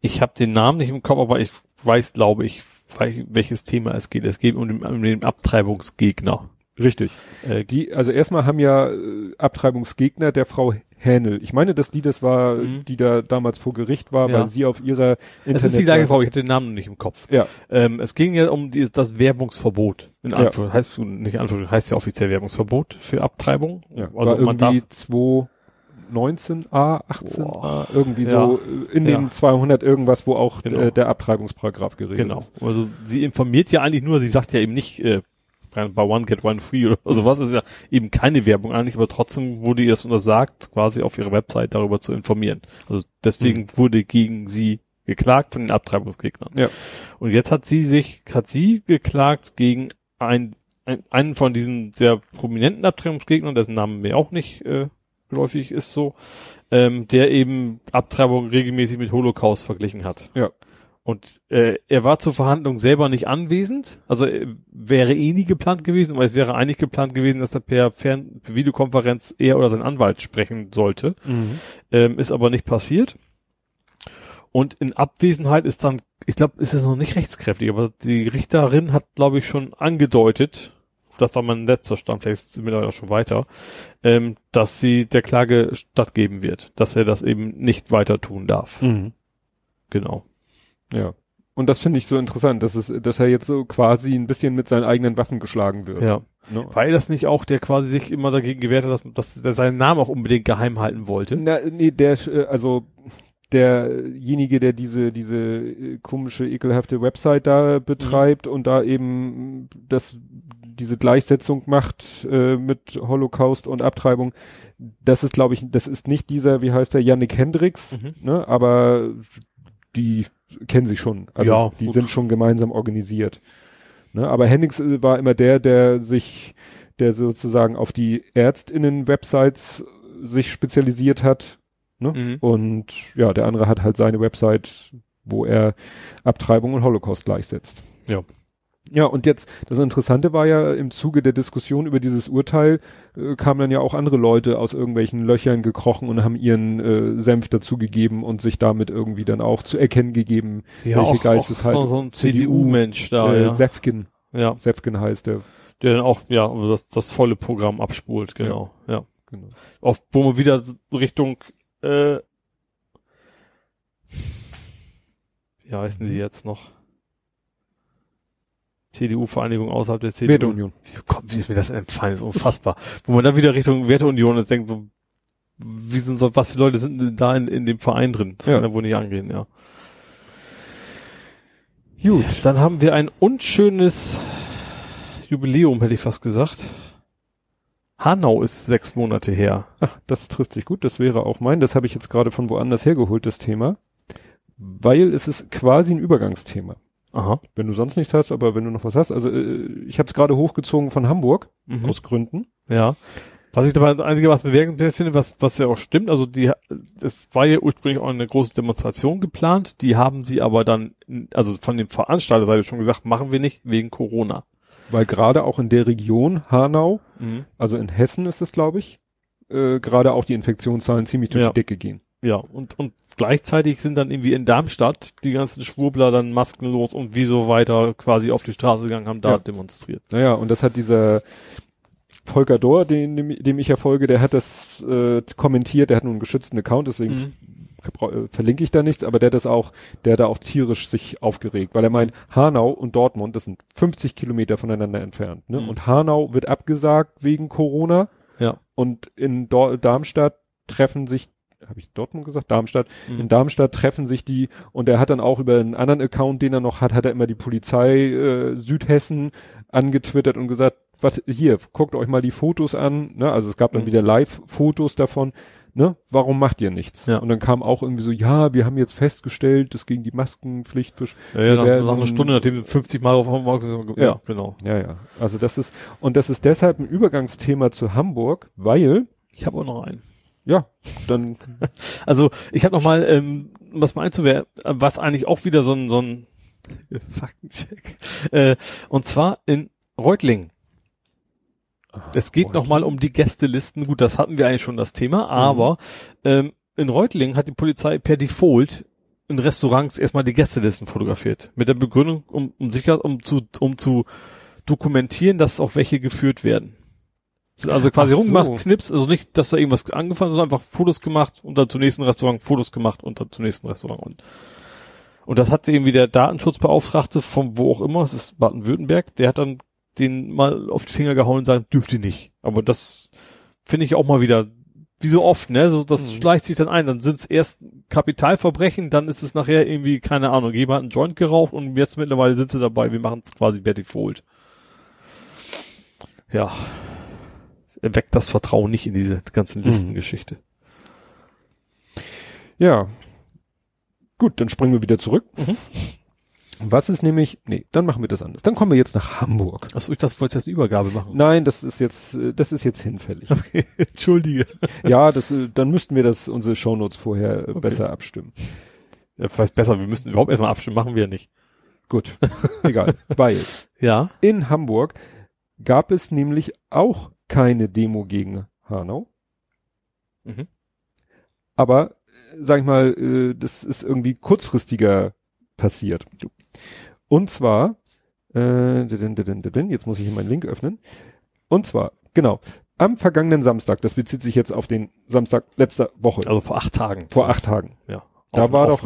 Ich habe den Namen nicht im Kopf, aber ich weiß, glaube ich, wel- welches Thema es geht. Es geht um den, um den Abtreibungsgegner.
Richtig.
Äh,
Die, also erstmal haben ja äh, Abtreibungsgegner der Frau Hähnel. Ich meine, dass die das war,
Mhm.
die da damals vor Gericht war,
Ja.
weil sie auf ihrer
es ist die gleiche Frau, ich hatte den Namen noch nicht im Kopf.
Ja,
Ähm, es ging ja um die, das Werbungsverbot. In
Ja.
Anführungszeichen, heißt nicht Anführungszeichen, heißt ja offiziell Werbungsverbot für Abtreibung.
ja.
Also
war
man darf,
irgendwie 219a, 18a,
Boah.
irgendwie
Ja.
so äh, in
Ja.
den 200 irgendwas, wo auch
Genau.
äh, der Abtreibungsparagraph geregelt
genau.
ist.
Also sie informiert ja eigentlich nur, sie sagt ja eben nicht, äh, bei One Get One Free oder <laughs> sowas, ist ja eben keine Werbung eigentlich, aber trotzdem wurde ihr es untersagt, quasi auf ihrer Website darüber zu informieren. Also deswegen
Mhm.
wurde gegen sie geklagt von den Abtreibungsgegnern.
Ja.
Und jetzt hat sie sich, hat sie geklagt gegen ein, ein, einen von diesen sehr prominenten Abtreibungsgegnern, dessen Name mir auch nicht äh, geläufig ist so, ähm, der eben Abtreibung regelmäßig mit Holocaust verglichen hat.
Ja.
Und äh, er war zur Verhandlung selber nicht anwesend, also äh, wäre eh nie geplant gewesen, aber es wäre eigentlich geplant gewesen, dass er per Fern per Videokonferenz er oder sein Anwalt sprechen sollte. Ähm, ist aber nicht passiert. Und in Abwesenheit ist dann, ich glaube, ist es noch nicht rechtskräftig, aber die Richterin hat, glaube ich, schon angedeutet, das war mein letzter Stand, vielleicht sind wir mittlerweile auch schon weiter, ähm, dass sie der Klage stattgeben wird, dass er das eben nicht weiter tun darf.
Mhm.
Genau.
Ja. Und das finde ich so interessant, dass es, dass er jetzt so quasi ein bisschen mit seinen eigenen Waffen geschlagen wird.
Ja.
Ne?
Weil das nicht auch der quasi sich immer dagegen gewehrt hat, dass, dass er seinen Namen auch unbedingt geheim halten wollte.
Na, nee, der, äh, also derjenige, der diese, diese äh, komische, ekelhafte Website da betreibt und da eben das, diese Gleichsetzung macht äh, mit Holocaust und Abtreibung, das ist, glaube ich, das ist nicht dieser, wie heißt der, Yannick Hendricks,
Mhm.
ne, aber die kennen sich schon. Also
Ja,
die
gut.
sind schon gemeinsam organisiert. Ne, aber Hendricks äh, war immer der, der sich, der sozusagen auf die Ärztinnen-Websites sich spezialisiert hat. Ne?
Mhm.
Und ja, der andere hat halt seine Website, wo er Abtreibung und Holocaust gleichsetzt.
Ja.
Ja, und jetzt, das Interessante war ja, im Zuge der Diskussion über dieses Urteil äh, kamen dann ja auch andere Leute aus irgendwelchen Löchern gekrochen und haben ihren äh, Senf dazugegeben und sich damit irgendwie dann auch zu erkennen gegeben,
Ja,
welche Geisteshaltung.
so, so ein CDU-Mensch da,
äh,
ja.
Sefkin,
ja.
Sefkin heißt der.
Der dann auch, ja, das, das volle Programm abspult, genau, ja.
Genau.
Auch, wo man wieder Richtung, äh, wie heißen sie jetzt noch? CDU-Vereinigung außerhalb der CDU.
Werteunion.
Wie, kommt, wie ist mir das entfallen? Das ist unfassbar. Wo man dann wieder Richtung Werteunion ist, denkt so, wie sind so, was für Leute sind denn da in, in dem Verein drin? Das
Ja.
kann ja wohl nicht angehen, ja.
Gut.
Dann haben wir ein unschönes Jubiläum, hätte ich fast gesagt. Hanau ist sechs Monate her.
Ach, das trifft sich gut. Das wäre auch mein. Das habe ich jetzt gerade von woanders hergeholt, das Thema. Weil es ist quasi ein Übergangsthema.
Aha.
Wenn du sonst nichts hast, aber wenn du noch was hast. Also äh, ich habe es gerade hochgezogen von Hamburg,
Mhm.
aus Gründen.
Ja. Was ich dabei einigermaßen bemerkenswert finde, was, was ja auch stimmt, also die, es war ja ursprünglich auch eine große Demonstration geplant, die haben sie aber dann, also von dem Veranstalterseite schon gesagt, machen wir nicht wegen Corona.
Weil gerade auch in der Region Hanau, mhm. also in Hessen ist es, glaube ich, äh, gerade auch die Infektionszahlen ziemlich durch
Ja.
die Decke gehen.
Ja, und, und gleichzeitig sind dann irgendwie in Darmstadt die ganzen Schwurbler dann maskenlos und wie so weiter quasi auf die Straße gegangen, haben da
Ja.
demonstriert.
Naja, und das hat dieser Volker Dohr, den, dem, dem ich ja folge, der hat das äh, kommentiert, der hat nur einen geschützten Account, deswegen
Mhm.
Äh, verlinke ich da nichts, aber der das auch, der da auch tierisch sich aufgeregt, weil er meint, Hanau und Dortmund, das sind 50 Kilometer voneinander entfernt, ne?
Mhm.
Und Hanau wird abgesagt wegen Corona
Ja.
und in Dor Darmstadt treffen sich habe ich Dortmund gesagt? Darmstadt.
Mhm.
In Darmstadt treffen sich die und er hat dann auch über einen anderen Account, den er noch hat, hat er immer die Polizei äh, Südhessen angetwittert und gesagt, was hier, guckt euch mal die Fotos an, ne? Also es gab dann
Mhm.
wieder Live-Fotos davon, ne? Warum macht ihr nichts?
Ja.
Und dann kam auch irgendwie so, ja, wir haben jetzt festgestellt, das gegen die Maskenpflicht.
Ja, ja, nach, nach einer
ein-
Stunde, nachdem wir 50 Mal auf Hamburg ja,
Ja.
genau.
Ja, ja. Also das ist, und das ist deshalb ein Übergangsthema zu Hamburg, weil,
Ich habe auch noch einen.
ja, dann, <laughs>
Also ich habe noch mal, ähm, um das mal einzuwerfen, was eigentlich auch wieder so ein, so ein <laughs> Faktencheck. Äh, und zwar in Reutlingen. Es geht noch mal um die Gästelisten. Gut, das hatten wir eigentlich schon das Thema, aber ähm, in Reutlingen hat die Polizei per Default in Restaurants erstmal die Gästelisten fotografiert. Mit der Begründung, um, um sicher, um zu, um zu dokumentieren, dass auch welche geführt werden. Sind Also quasi
Ach so.
rumgemacht, Knips, also nicht, dass da irgendwas angefangen ist, sondern einfach Fotos gemacht und dann zum nächsten Restaurant Fotos gemacht und dann zum nächsten Restaurant und und das hat irgendwie der Datenschutzbeauftragte vom wo auch immer, es ist Baden-Württemberg, der hat dann den mal auf die Finger gehauen und sagt, dürft ihr nicht. Aber das finde ich auch mal wieder, wie so oft, ne? So, das
Mhm.
schleicht sich dann ein. Dann sind es erst Kapitalverbrechen, dann ist es nachher irgendwie, keine Ahnung, jemand hat einen Joint geraucht und jetzt mittlerweile sind sie dabei, wir machen es quasi Default. Ja. Weckt das Vertrauen nicht in diese ganzen
Mhm.
Listengeschichte.
ja. Gut, dann springen wir wieder zurück.
Mhm.
Was ist nämlich, nee, dann machen wir das anders. Dann kommen wir jetzt nach Hamburg.
Achso, ich dachte, du wolltest jetzt eine Übergabe machen.
Nein, das ist jetzt, äh, das ist jetzt hinfällig.
Okay, <laughs> entschuldige.
ja, das, äh, dann müssten wir das, unsere Shownotes vorher äh,
Okay.
besser abstimmen.
Ja, vielleicht besser, wir müssen überhaupt erstmal abstimmen, machen wir ja nicht.
Gut, egal. Weil <laughs>
Ja.
in Hamburg gab es nämlich auch keine Demo gegen Hanau.
Mhm.
Aber, sag ich mal, das ist irgendwie kurzfristiger passiert. Und zwar, äh, jetzt muss ich hier meinen Link öffnen. Und zwar, genau, am vergangenen Samstag, das bezieht sich jetzt auf den Samstag letzter Woche,
Also vor acht Tagen.
vor acht Tagen.
Ja.
Da
Auf-
war doch-.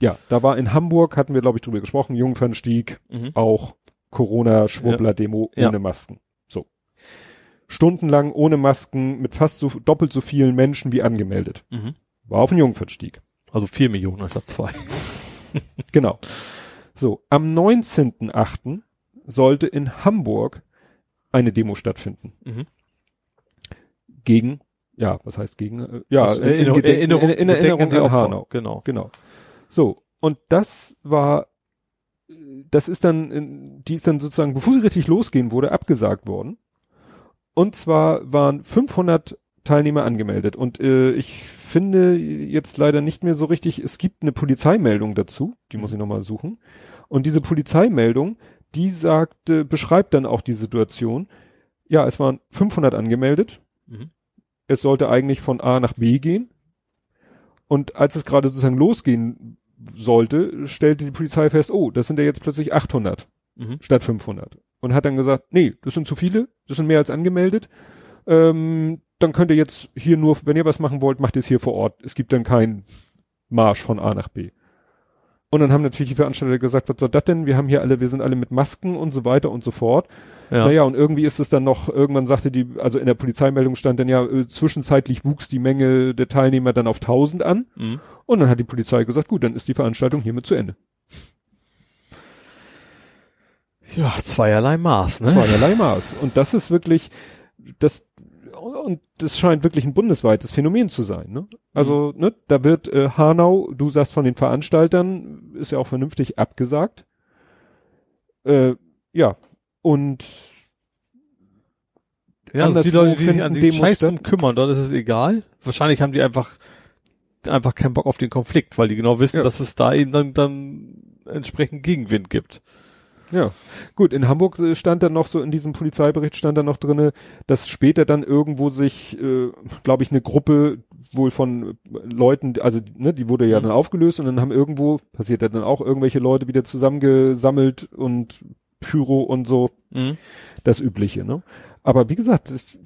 Ja, da war in Hamburg, hatten wir glaube ich drüber gesprochen, Jungfernstieg,
Mhm.
auch Corona-Schwurbler-Demo
Ja.
ohne Masken. So. Stundenlang ohne Masken mit fast so doppelt so vielen Menschen wie angemeldet.
Mhm.
War auf dem Jungfernstieg.
Also vier Millionen anstatt zwei.
Genau. So, am 19.8. sollte in Hamburg eine Demo stattfinden.
Mhm.
Gegen, ja, was heißt gegen? Äh, Ja,
Das
in,
Erinnerung,
in,
Erinnerung,
in, in Erinnerung an. Hanau.
Genau.
Genau. So, und das war, das ist dann, die ist dann sozusagen, bevor sie richtig losgehen wurde, abgesagt worden. Und zwar waren 500 Teilnehmer angemeldet. Und äh, ich finde jetzt leider nicht mehr so richtig, es gibt eine Polizeimeldung dazu, die muss ich nochmal suchen. Und diese Polizeimeldung, die sagte, beschreibt dann auch die Situation. Ja, es waren 500 angemeldet.
Mhm.
Es sollte eigentlich von A nach B gehen. Und als es gerade sozusagen losgehen sollte, stellte die Polizei fest, oh, das sind ja jetzt plötzlich 800
Mhm.
statt 500. Und hat dann gesagt, nee, das sind zu viele, das sind mehr als angemeldet. Ähm, dann könnt ihr jetzt hier nur, wenn ihr was machen wollt, macht ihr es hier vor Ort. Es gibt dann keinen Marsch von A nach B. Und dann haben natürlich die Veranstalter gesagt, was soll das denn? Wir haben hier alle, wir sind alle mit Masken und so weiter und so fort.
Ja.
Naja, und irgendwie ist es dann noch, irgendwann sagte die, also in der Polizeimeldung stand dann ja, äh, zwischenzeitlich wuchs die Menge der Teilnehmer dann auf 1000 an.
Mhm.
Und dann hat die Polizei gesagt, gut, dann ist die Veranstaltung hiermit zu Ende.
Ja, zweierlei Maß, ne?
Zweierlei Maß. Und das ist wirklich, das, und das scheint wirklich ein bundesweites Phänomen zu sein. Ne? Also, ne, da wird äh, Hanau, du sagst von den Veranstaltern, ist ja auch vernünftig abgesagt. Äh, ja, und
Ja, also die Leute, die sich an den Scheiß drum kümmern, dort ist es egal. Wahrscheinlich haben die einfach, einfach keinen Bock auf den Konflikt, weil die genau wissen,
Ja.
dass es da eben dann, dann entsprechend Gegenwind gibt.
Ja, gut, in Hamburg äh, stand dann noch so, in diesem Polizeibericht stand dann noch drinne, dass später dann irgendwo sich, äh, glaube ich, eine Gruppe wohl von äh, Leuten, also ne, die wurde ja
Mhm.
dann aufgelöst und dann haben irgendwo, passiert dann auch, irgendwelche Leute wieder zusammengesammelt und Pyro und so, das Übliche, ne? Aber wie gesagt, es,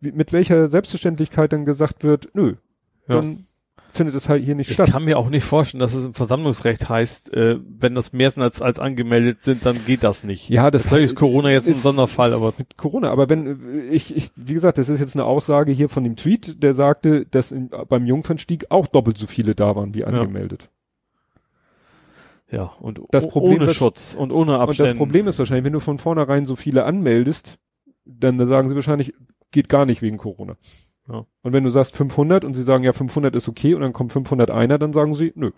wie- mit welcher Selbstverständlichkeit dann gesagt wird, nö,
Ja.
dann findet es halt hier nicht
Ich
statt.
kann mir auch nicht vorstellen, dass es im Versammlungsrecht heißt, äh, wenn das mehr sind als, als angemeldet sind, dann geht das nicht.
Ja, das
Vielleicht ist Corona jetzt ein
ist-
Sonderfall, aber
mit Corona. Aber wenn ich, ich, wie gesagt, das ist jetzt eine Aussage hier von dem Tweet, der sagte, dass in, beim Jungfernstieg auch doppelt so viele da waren wie angemeldet.
ja, und
Das Problem
ohne
ist-
Schutz und ohne
Und
Abstände.
das Problem ist wahrscheinlich, wenn du von vornherein so viele anmeldest, dann sagen sie wahrscheinlich, geht gar nicht wegen Corona.
Ja.
Und wenn du sagst 500 und sie sagen, ja, 500 ist okay und dann kommen 500 einer, dann sagen sie, nö.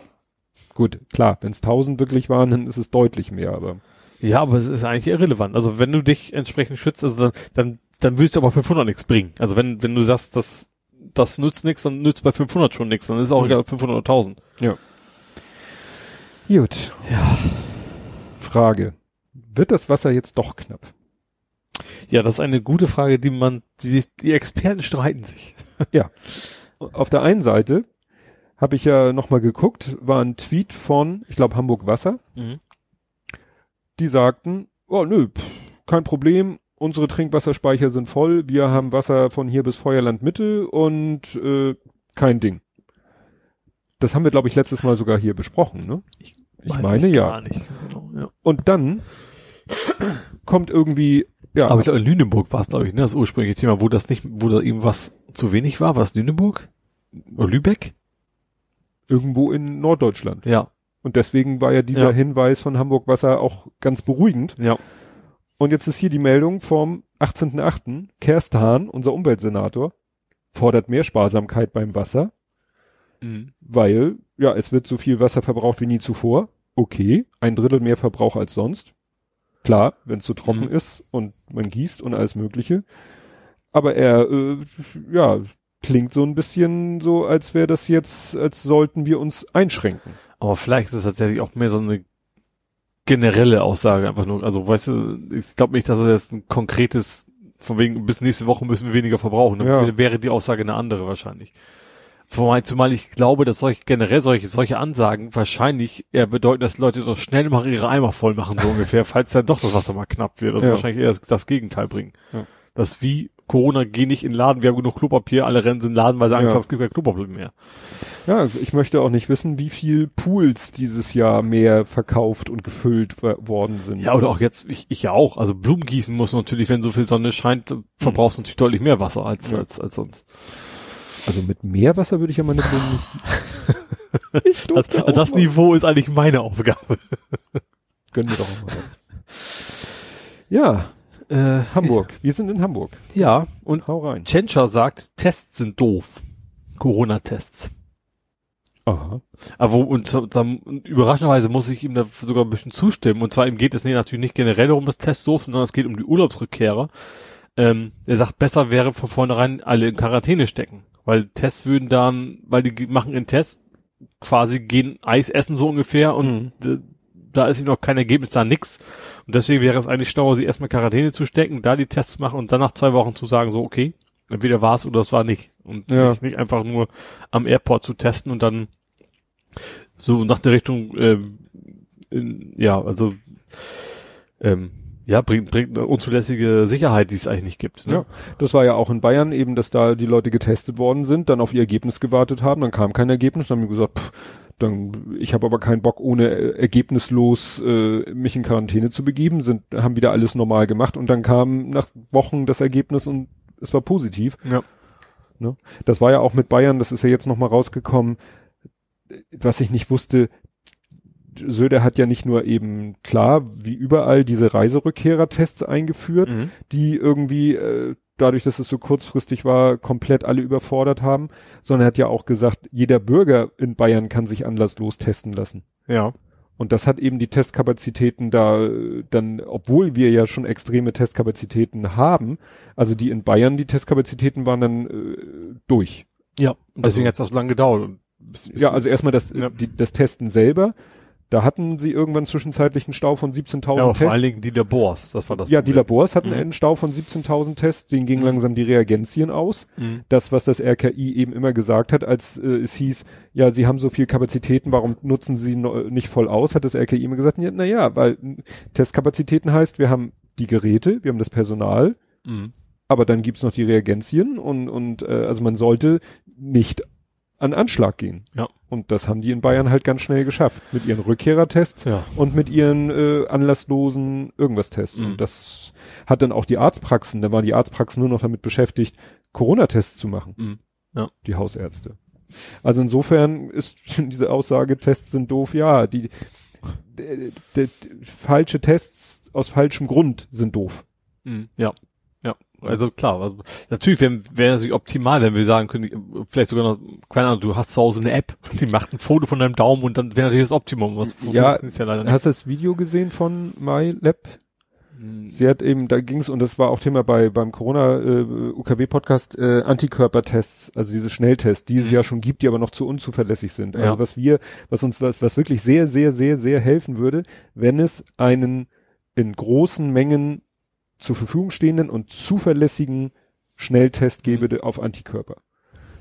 Gut, klar, wenn es 1000 wirklich waren, dann ist es deutlich mehr, aber
Ja, aber es ist eigentlich irrelevant. Also wenn du dich entsprechend schützt, also dann, dann, dann willst du aber 500 nichts bringen. Also wenn, wenn du sagst, das, das nützt nichts, dann nützt bei 500 schon nichts. Dann ist auch
Mhm.
egal, ob 500 oder 1000.
gut.
Ja.
Frage. Wird das Wasser jetzt doch knapp?
Ja, das ist eine gute Frage, die man, die, die Experten streiten sich. <laughs>
Auf der einen Seite habe ich ja nochmal geguckt, war ein Tweet von, ich glaube, Hamburg Wasser. Die sagten, oh nö, pff, kein Problem, unsere Trinkwasserspeicher sind voll, wir haben Wasser von hier bis Feuerland Mitte und äh, kein Ding. Das haben wir, glaube ich, letztes Mal sogar hier besprochen, ne? Ich
Weiß
meine
ich
ja.
Gar nicht. Genau, ja.
Und dann kommt irgendwie, ja,
Aber ich glaube, in Lüneburg war es, glaube ich, ne, das ursprüngliche Thema, wo das nicht, wo da irgendwas zu wenig war. War es Lüneburg? Oder Lübeck?
irgendwo in Norddeutschland.
Ja.
Und deswegen war ja dieser
Ja.
Hinweis von Hamburg Wasser auch ganz beruhigend.
Ja.
Und jetzt ist hier die Meldung vom 18.8. Kerst Hahn, unser Umweltsenator, fordert mehr Sparsamkeit beim Wasser, weil, ja, es wird so viel Wasser verbraucht wie nie zuvor. Okay, ein Drittel mehr Verbrauch als sonst. Klar, wenn es so trocken
Mhm.
ist und man gießt und alles Mögliche. Aber er, äh, ja, klingt so ein bisschen so, als wäre das jetzt, als sollten wir uns einschränken.
Aber vielleicht ist es tatsächlich auch mehr so eine generelle Aussage einfach nur. Also, weißt du, ich glaube nicht, dass er jetzt ein konkretes, von wegen, bis nächste Woche müssen wir weniger verbrauchen. Dann
Ja.
wäre die Aussage eine andere wahrscheinlich. Zumal, ich glaube, dass solche, generell solche, solche Ansagen wahrscheinlich eher bedeuten, dass Leute doch schnell mal ihre Eimer voll machen, so ungefähr, <laughs> falls dann doch das Wasser mal knapp wird. Also
Ja.
wahrscheinlich eher das, das Gegenteil bringen.
Ja.
Das wie Corona, geh nicht in den Laden, wir haben genug Klopapier, alle rennen in den Laden, weil sie Angst
Ja.
haben, es gibt kein Klopapier mehr.
Ja, also ich möchte auch nicht wissen, wie viel Pools dieses Jahr mehr verkauft und gefüllt worden sind.
Ja, oder auch jetzt, ich, ich ja auch. Also Blumen gießen muss natürlich, wenn so viel Sonne scheint, verbrauchst du natürlich deutlich mehr Wasser als,
Ja.
als, als sonst.
Also mit Meerwasser würde ich ja meine Blumen nicht. <laughs> ich
Das, also das Niveau ist eigentlich meine Aufgabe. <laughs>
Gönn mir doch auch mal was. Ja,
Äh,
Hamburg. Wir sind in Hamburg.
ja, und
Hau rein.
Tschentscher sagt, Tests sind doof. Corona-Tests.
Aha.
Aber wo, und so- dann, überraschenderweise muss ich ihm da sogar ein bisschen zustimmen. Und zwar ihm geht es nicht, natürlich nicht generell darum, dass Tests doof sind, sondern es geht um die Urlaubsrückkehrer. Ähm, er sagt, besser wäre von vornherein alle in Quarantäne stecken. Weil Tests würden dann, weil die machen einen Test, quasi gehen Eis essen so ungefähr und äh, da ist ihm noch kein Ergebnis, da nix. Und deswegen wäre es eigentlich schlauer, sie erstmal in Quarantäne zu stecken, da die Tests machen und dann nach zwei Wochen zu sagen, so, okay, entweder war es oder es war nicht. Und
Ja.
nicht, nicht einfach nur am Airport zu testen und dann so nach der Richtung, ähm, in, ja, also, ähm, ja, bringt, bringt eine unzulässige Sicherheit, die es eigentlich nicht gibt. Ne?
Ja. Das war ja auch in Bayern eben, dass da die Leute getestet worden sind, dann auf ihr Ergebnis gewartet haben, dann kam kein Ergebnis, dann haben die gesagt, pff, dann, ich habe aber keinen Bock, ohne äh, ergebnislos äh, mich in Quarantäne zu begeben, sind, haben wieder alles normal gemacht und dann kam nach Wochen das Ergebnis und es war positiv.
Ja.
Ne? Das war ja auch mit Bayern, das ist ja jetzt nochmal rausgekommen, was ich nicht wusste, Söder hat ja nicht nur eben klar, wie überall, diese Reiserückkehrertests eingeführt,
Mhm.
die irgendwie äh, dadurch, dass es so kurzfristig war, komplett alle überfordert haben, sondern er hat ja auch gesagt, jeder Bürger in Bayern kann sich anlasslos testen lassen.
Ja.
Und das hat eben die Testkapazitäten da äh, dann, obwohl wir ja schon extreme Testkapazitäten haben, also die in Bayern, die Testkapazitäten waren dann äh, durch.
Ja, deswegen
Also-
hat es auch so lange gedauert. Bis- bis-
Ja, also erstmal das,
Ja.
die, das Testen selber. Da hatten sie irgendwann zwischenzeitlich einen Stau von 17.000
ja,
Tests.
vor allen Dingen die Labors, das war das
ja, die
Problem.
Labors hatten
Mhm.
einen Stau von 17.000 Tests, denen gingen
Mhm.
langsam die Reagenzien aus.
Mhm.
Das, was das RKI eben immer gesagt hat, als äh, es hieß, ja, sie haben so viel Kapazitäten, warum nutzen sie no, nicht voll aus, hat das RKI immer gesagt, ja, na ja, weil Testkapazitäten heißt, wir haben die Geräte, wir haben das Personal,
Mhm.
aber dann gibt's noch die Reagenzien und, und äh, also man sollte nicht an Anschlag gehen.
Ja.
Und das haben die in Bayern halt ganz schnell geschafft. Mit ihren Rückkehrertests
Ja.
und mit ihren äh, anlasslosen Irgendwas-Tests.
Mhm.
Und das hat dann auch die Arztpraxen, da waren die Arztpraxen nur noch damit beschäftigt, Corona-Tests zu machen.
Mhm. Ja.
Die Hausärzte. Also insofern ist <laughs> diese Aussage, Tests sind doof, ja, die, d- d- d- falsche Tests aus falschem Grund sind doof.
Mhm. Ja. Also klar, also natürlich wäre wär natürlich optimal, wenn wir sagen können, vielleicht sogar noch, keine Ahnung, du hast zu Hause eine App, <laughs> die macht ein Foto von deinem Daumen und dann wäre natürlich das Optimum. Was
Ja,
funktioniert ja leider nicht.
Hast du das Video gesehen von MyLab?
Mhm.
Sie hat eben, da ging's und das war auch Thema bei beim Corona äh, äh, Antikörpertests, also diese Schnelltests, die es
Mhm.
ja schon gibt, die aber noch zu unzuverlässig sind. Also
Ja.
was wir, was uns was was wirklich sehr sehr sehr sehr helfen würde, wenn es einen in großen Mengen zur Verfügung stehenden und zuverlässigen Schnelltest gäbe de- auf Antikörper.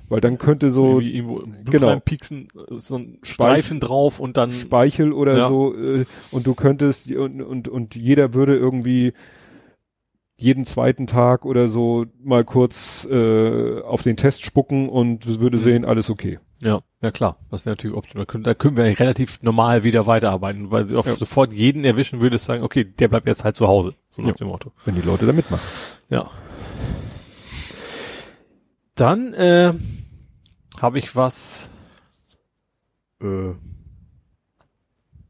Weil dann könnte so
irgendwie irgendwo im Blut
genau.
reinpieksen, äh, so ein Streifen drauf und dann
Speichel oder
Ja.
so äh, und du könntest und, und und jeder würde irgendwie jeden zweiten Tag oder so mal kurz äh, auf den Test spucken und würde
Mhm.
sehen, alles okay.
Ja, ja klar, das wäre natürlich optimal. Da können, da können wir relativ normal wieder weiterarbeiten, weil sie auch
Ja.
sofort jeden erwischen würde, sagen, okay, der bleibt jetzt halt zu Hause, so nach
Ja.
dem Motto.
Wenn die Leute da mitmachen.
Ja. Dann äh, habe ich was, äh,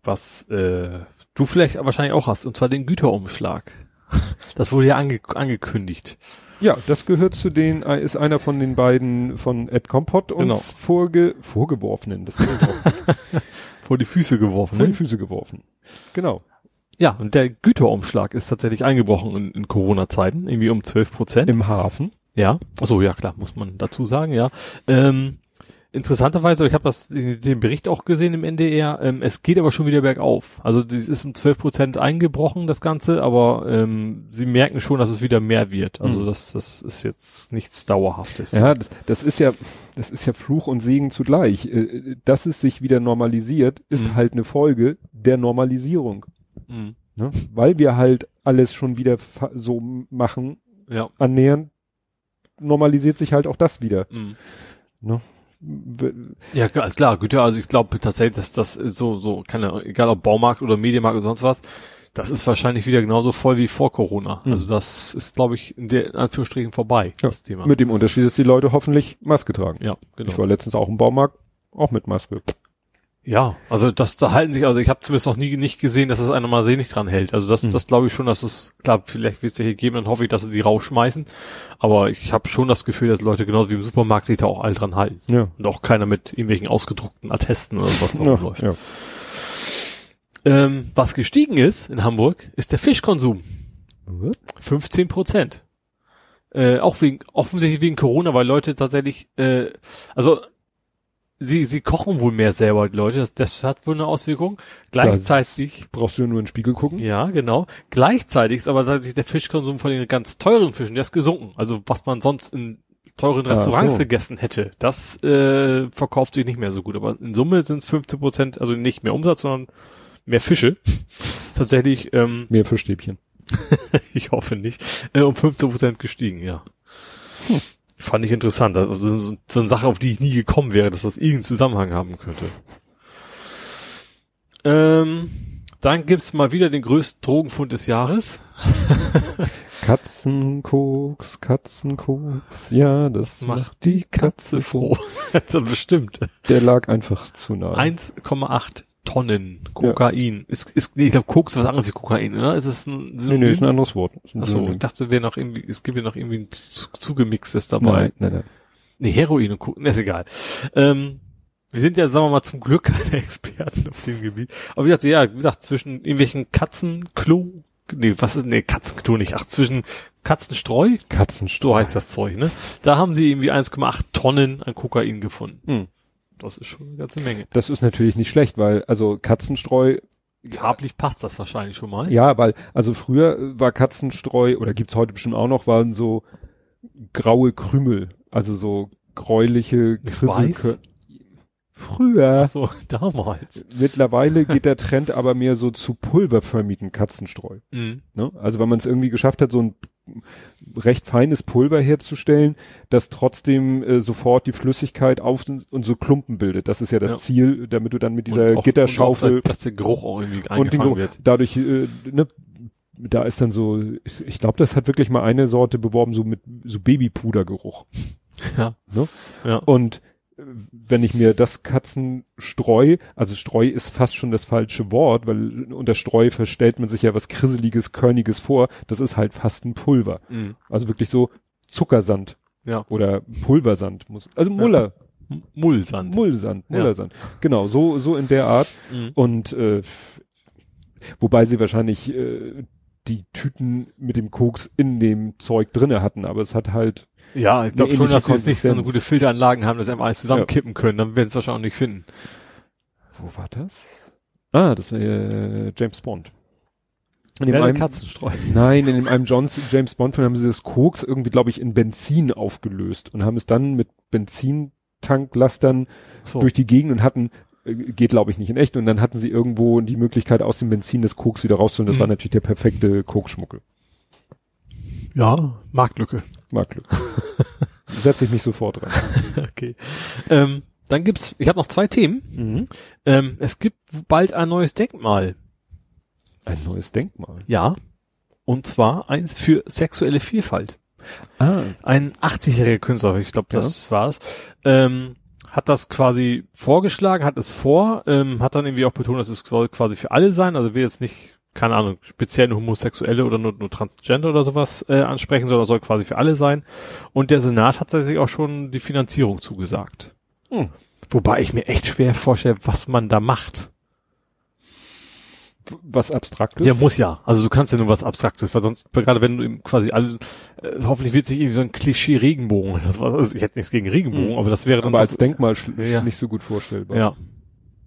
was äh, du vielleicht wahrscheinlich auch hast, und zwar den Güterumschlag. Das wurde ja ange angekündigt.
Ja, das gehört zu den, äh, ist einer von den beiden von Ed Compot uns
Genau.
vorge, vorgeworfenen, das <laughs>
Vor die Füße geworfen.
vor die
Ne?
Füße geworfen. Genau.
Ja, und der Güterumschlag ist tatsächlich eingebrochen in, in Corona-Zeiten, irgendwie um 12 Prozent.
Im Hafen.
Ja, achso, ja klar, muss man dazu sagen, ja. Ähm, interessanterweise, ich habe das den Bericht auch gesehen im NDR, ähm, es geht aber schon wieder bergauf. Also das ist um 12 Prozent eingebrochen, das Ganze, aber ähm, sie merken schon, dass es wieder mehr wird. Also
Mhm.
das, das ist jetzt nichts Dauerhaftes.
Ja, das, das ist ja, das ist ja Fluch und Segen zugleich. Äh, Dass es sich wieder normalisiert, ist
Mhm.
halt eine Folge der Normalisierung.
Mhm.
Ne? Weil wir halt alles schon wieder so machen,
Ja.
annähernd, normalisiert sich halt auch das wieder.
Mhm.
Ne?
Ja, klar, Güter, also ich glaube tatsächlich, dass das so, so, keine, egal ob Baumarkt oder Medienmarkt oder sonst was, das ist wahrscheinlich wieder genauso voll wie vor Corona.
Mhm.
Also das ist, glaube ich, in der in Anführungsstrichen vorbei, das Thema.
Mit dem Unterschied, dass die Leute hoffentlich Maske tragen.
ja, genau.
Ich war letztens auch im Baumarkt, auch mit Maske.
Ja, also das da halten sich, also ich habe zumindest noch nie nicht gesehen, dass es einer mal seh nicht dran hält. Also das,
Mhm.
das glaube ich schon, dass es, klar, vielleicht wird es hier geben, dann hoffe ich, dass sie die rausschmeißen. Aber ich habe schon das Gefühl, dass Leute genauso wie im Supermarkt sich da auch all dran halten.
Ja.
Und auch keiner mit irgendwelchen ausgedruckten Attesten oder was da
Ja,
rumläuft.
ja.
Ähm, was gestiegen ist in Hamburg, ist der Fischkonsum. 15 Prozent. Äh, auch wegen, offensichtlich wegen Corona, weil Leute tatsächlich, äh, also sie, sie kochen wohl mehr selber, Leute, das, das hat wohl eine Auswirkung. Gleichzeitig,
Brauchst du nur in den Spiegel gucken?
ja, genau. Gleichzeitig ist aber tatsächlich der Fischkonsum von den ganz teuren Fischen, der ist gesunken. Also was man sonst in teuren Restaurants
so.
gegessen hätte, das äh, verkauft sich nicht mehr so gut. Aber in Summe sind es 15 Prozent, also nicht mehr Umsatz, sondern mehr Fische. <laughs> Tatsächlich, ähm, <laughs>
Mehr für Stäbchen.
ich hoffe nicht, äh, um 15 Prozent gestiegen, ja.
Hm.
Fand ich interessant. Also das ist so eine Sache, auf die ich nie gekommen wäre, dass das irgendeinen Zusammenhang haben könnte. Ähm, dann gibt's mal wieder den größten Drogenfund des Jahres. <laughs>
Katzenkoks, Katzenkoks, ja, das macht die Katze froh. <laughs>
das bestimmt.
Der lag einfach zu nah.
1,8 Tonnen Kokain. Ist, ist, nee, ich glaube, Koks ist was anderes wie Kokain, oder? Ist es ein
nee, nee, ist ein anderes Wort.
Achso,
Synonym.
ich dachte, wäre noch irgendwie, es gibt ja noch irgendwie ein zu, zugemixtes dabei.
Nein, nein, nein.
Nee, Heroin und Kokain, ist egal. Ähm, wir sind ja, sagen wir mal, zum Glück <laughs> keine Experten auf dem Gebiet. Aber wie gesagt, ja, wie gesagt, zwischen irgendwelchen Katzenklo, nee, was ist, nee, Katzenklo nicht, ach, zwischen Katzenstreu,
Katzenstreu.
so heißt das Zeug, ne? Da haben sie irgendwie 1,8 Tonnen an Kokain gefunden.
Hm.
Das ist schon eine ganze Menge.
Das ist natürlich nicht schlecht, weil, also Katzenstreu,
Farblich passt das wahrscheinlich schon mal.
ja, weil, also früher war Katzenstreu, oder gibt's heute bestimmt auch noch, waren so graue Krümel, also so gräuliche
weiß?
Früher.
Ach so, <laughs> damals.
Mittlerweile geht der Trend aber mehr so zu pulverförmigen Katzenstreu.
Mhm.
Ne? Also wenn man es irgendwie geschafft hat, so ein recht feines Pulver herzustellen, das trotzdem äh, sofort die Flüssigkeit auf und so Klumpen bildet. Das ist ja das
Ja.
Ziel, damit du dann mit dieser
auch-
Gitterschaufel
und auch, dass der Geruch auch irgendwie
und den Geruch,
wird.
dadurch, äh, ne, da ist dann so, ich, ich glaube, das hat wirklich mal eine Sorte beworben, so mit so Babypudergeruch.
Ja.
Ne?
Ja.
Und äh, wenn ich mir das Katzenstreu, also Streu ist fast schon das falsche Wort, weil unter Streu verstellt man sich ja was Krisseliges, Körniges vor. Das ist halt fast ein Pulver.
Mhm.
Also wirklich so Zuckersand
Ja.
oder Pulversand muss. Also Muller,
M- Mullsand.
Mullsand,
Ja.
Mullersand. Genau, so, so in der Art.
Mhm.
Und äh, wobei sie wahrscheinlich äh, die Tüten mit dem Koks in dem Zeug drinne hatten, aber es hat halt,
Ja, ich glaube schon, dass sie jetzt nicht so eine gute Filteranlagen haben, dass sie einfach alles zusammenkippen können. Dann werden sie es wahrscheinlich auch nicht finden.
wo war das? Ah, das war äh, James Bond. In dem
Katzenstreu. <laughs>
nein, in dem einem Johns, James Bond Film haben sie das Koks irgendwie, glaube ich, in Benzin aufgelöst und haben es dann mit Benzintanklastern
So.
durch die Gegend und hatten, äh, geht glaube ich nicht in echt, und dann hatten sie irgendwo die Möglichkeit aus dem Benzin des Koks wieder rauszuholen. Das
Mhm.
war natürlich der perfekte Kokschmuckel.
ja, Marktlücke.
Mag Glück. <laughs> Setze ich mich sofort dran. <laughs>
okay. Ähm, dann gibt's, ich habe noch zwei Themen.
Mhm.
Ähm, es gibt bald ein neues Denkmal.
Ein neues Denkmal.
Ja. Und zwar eins für sexuelle Vielfalt.
Ah,
Ein 80-jähriger Künstler, ich glaube, das war's, ähm, hat das quasi vorgeschlagen, hat es vor, ähm, hat dann irgendwie auch betont, dass es soll quasi für alle sein, also will jetzt nicht, keine Ahnung, speziell nur Homosexuelle oder nur, nur Transgender oder sowas äh, ansprechen, sondern soll quasi für alle sein. Und der Senat hat sich auch schon die Finanzierung zugesagt.
Hm.
Wobei ich mir echt schwer vorstelle, was man da macht.
was Abstraktes.
Ja, muss ja. Also du kannst ja nur was Abstraktes, weil sonst, gerade wenn du eben quasi alle, äh, hoffentlich wird sich irgendwie so ein Klischee Regenbogen oder sowas, also ich hätte nichts gegen Regenbogen,
Mhm.
aber das wäre dann
aber als Denkmal
Ja.
nicht so gut vorstellbar.
Ja.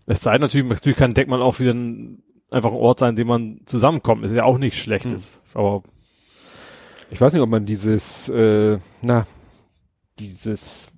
Es sei natürlich, natürlich kann ein Denkmal auch wieder ein, einfach ein Ort sein, in dem man zusammenkommt. Ist ja auch nichts Schlechtes. Aber
Ich weiß nicht, ob man dieses, äh, na, dieses,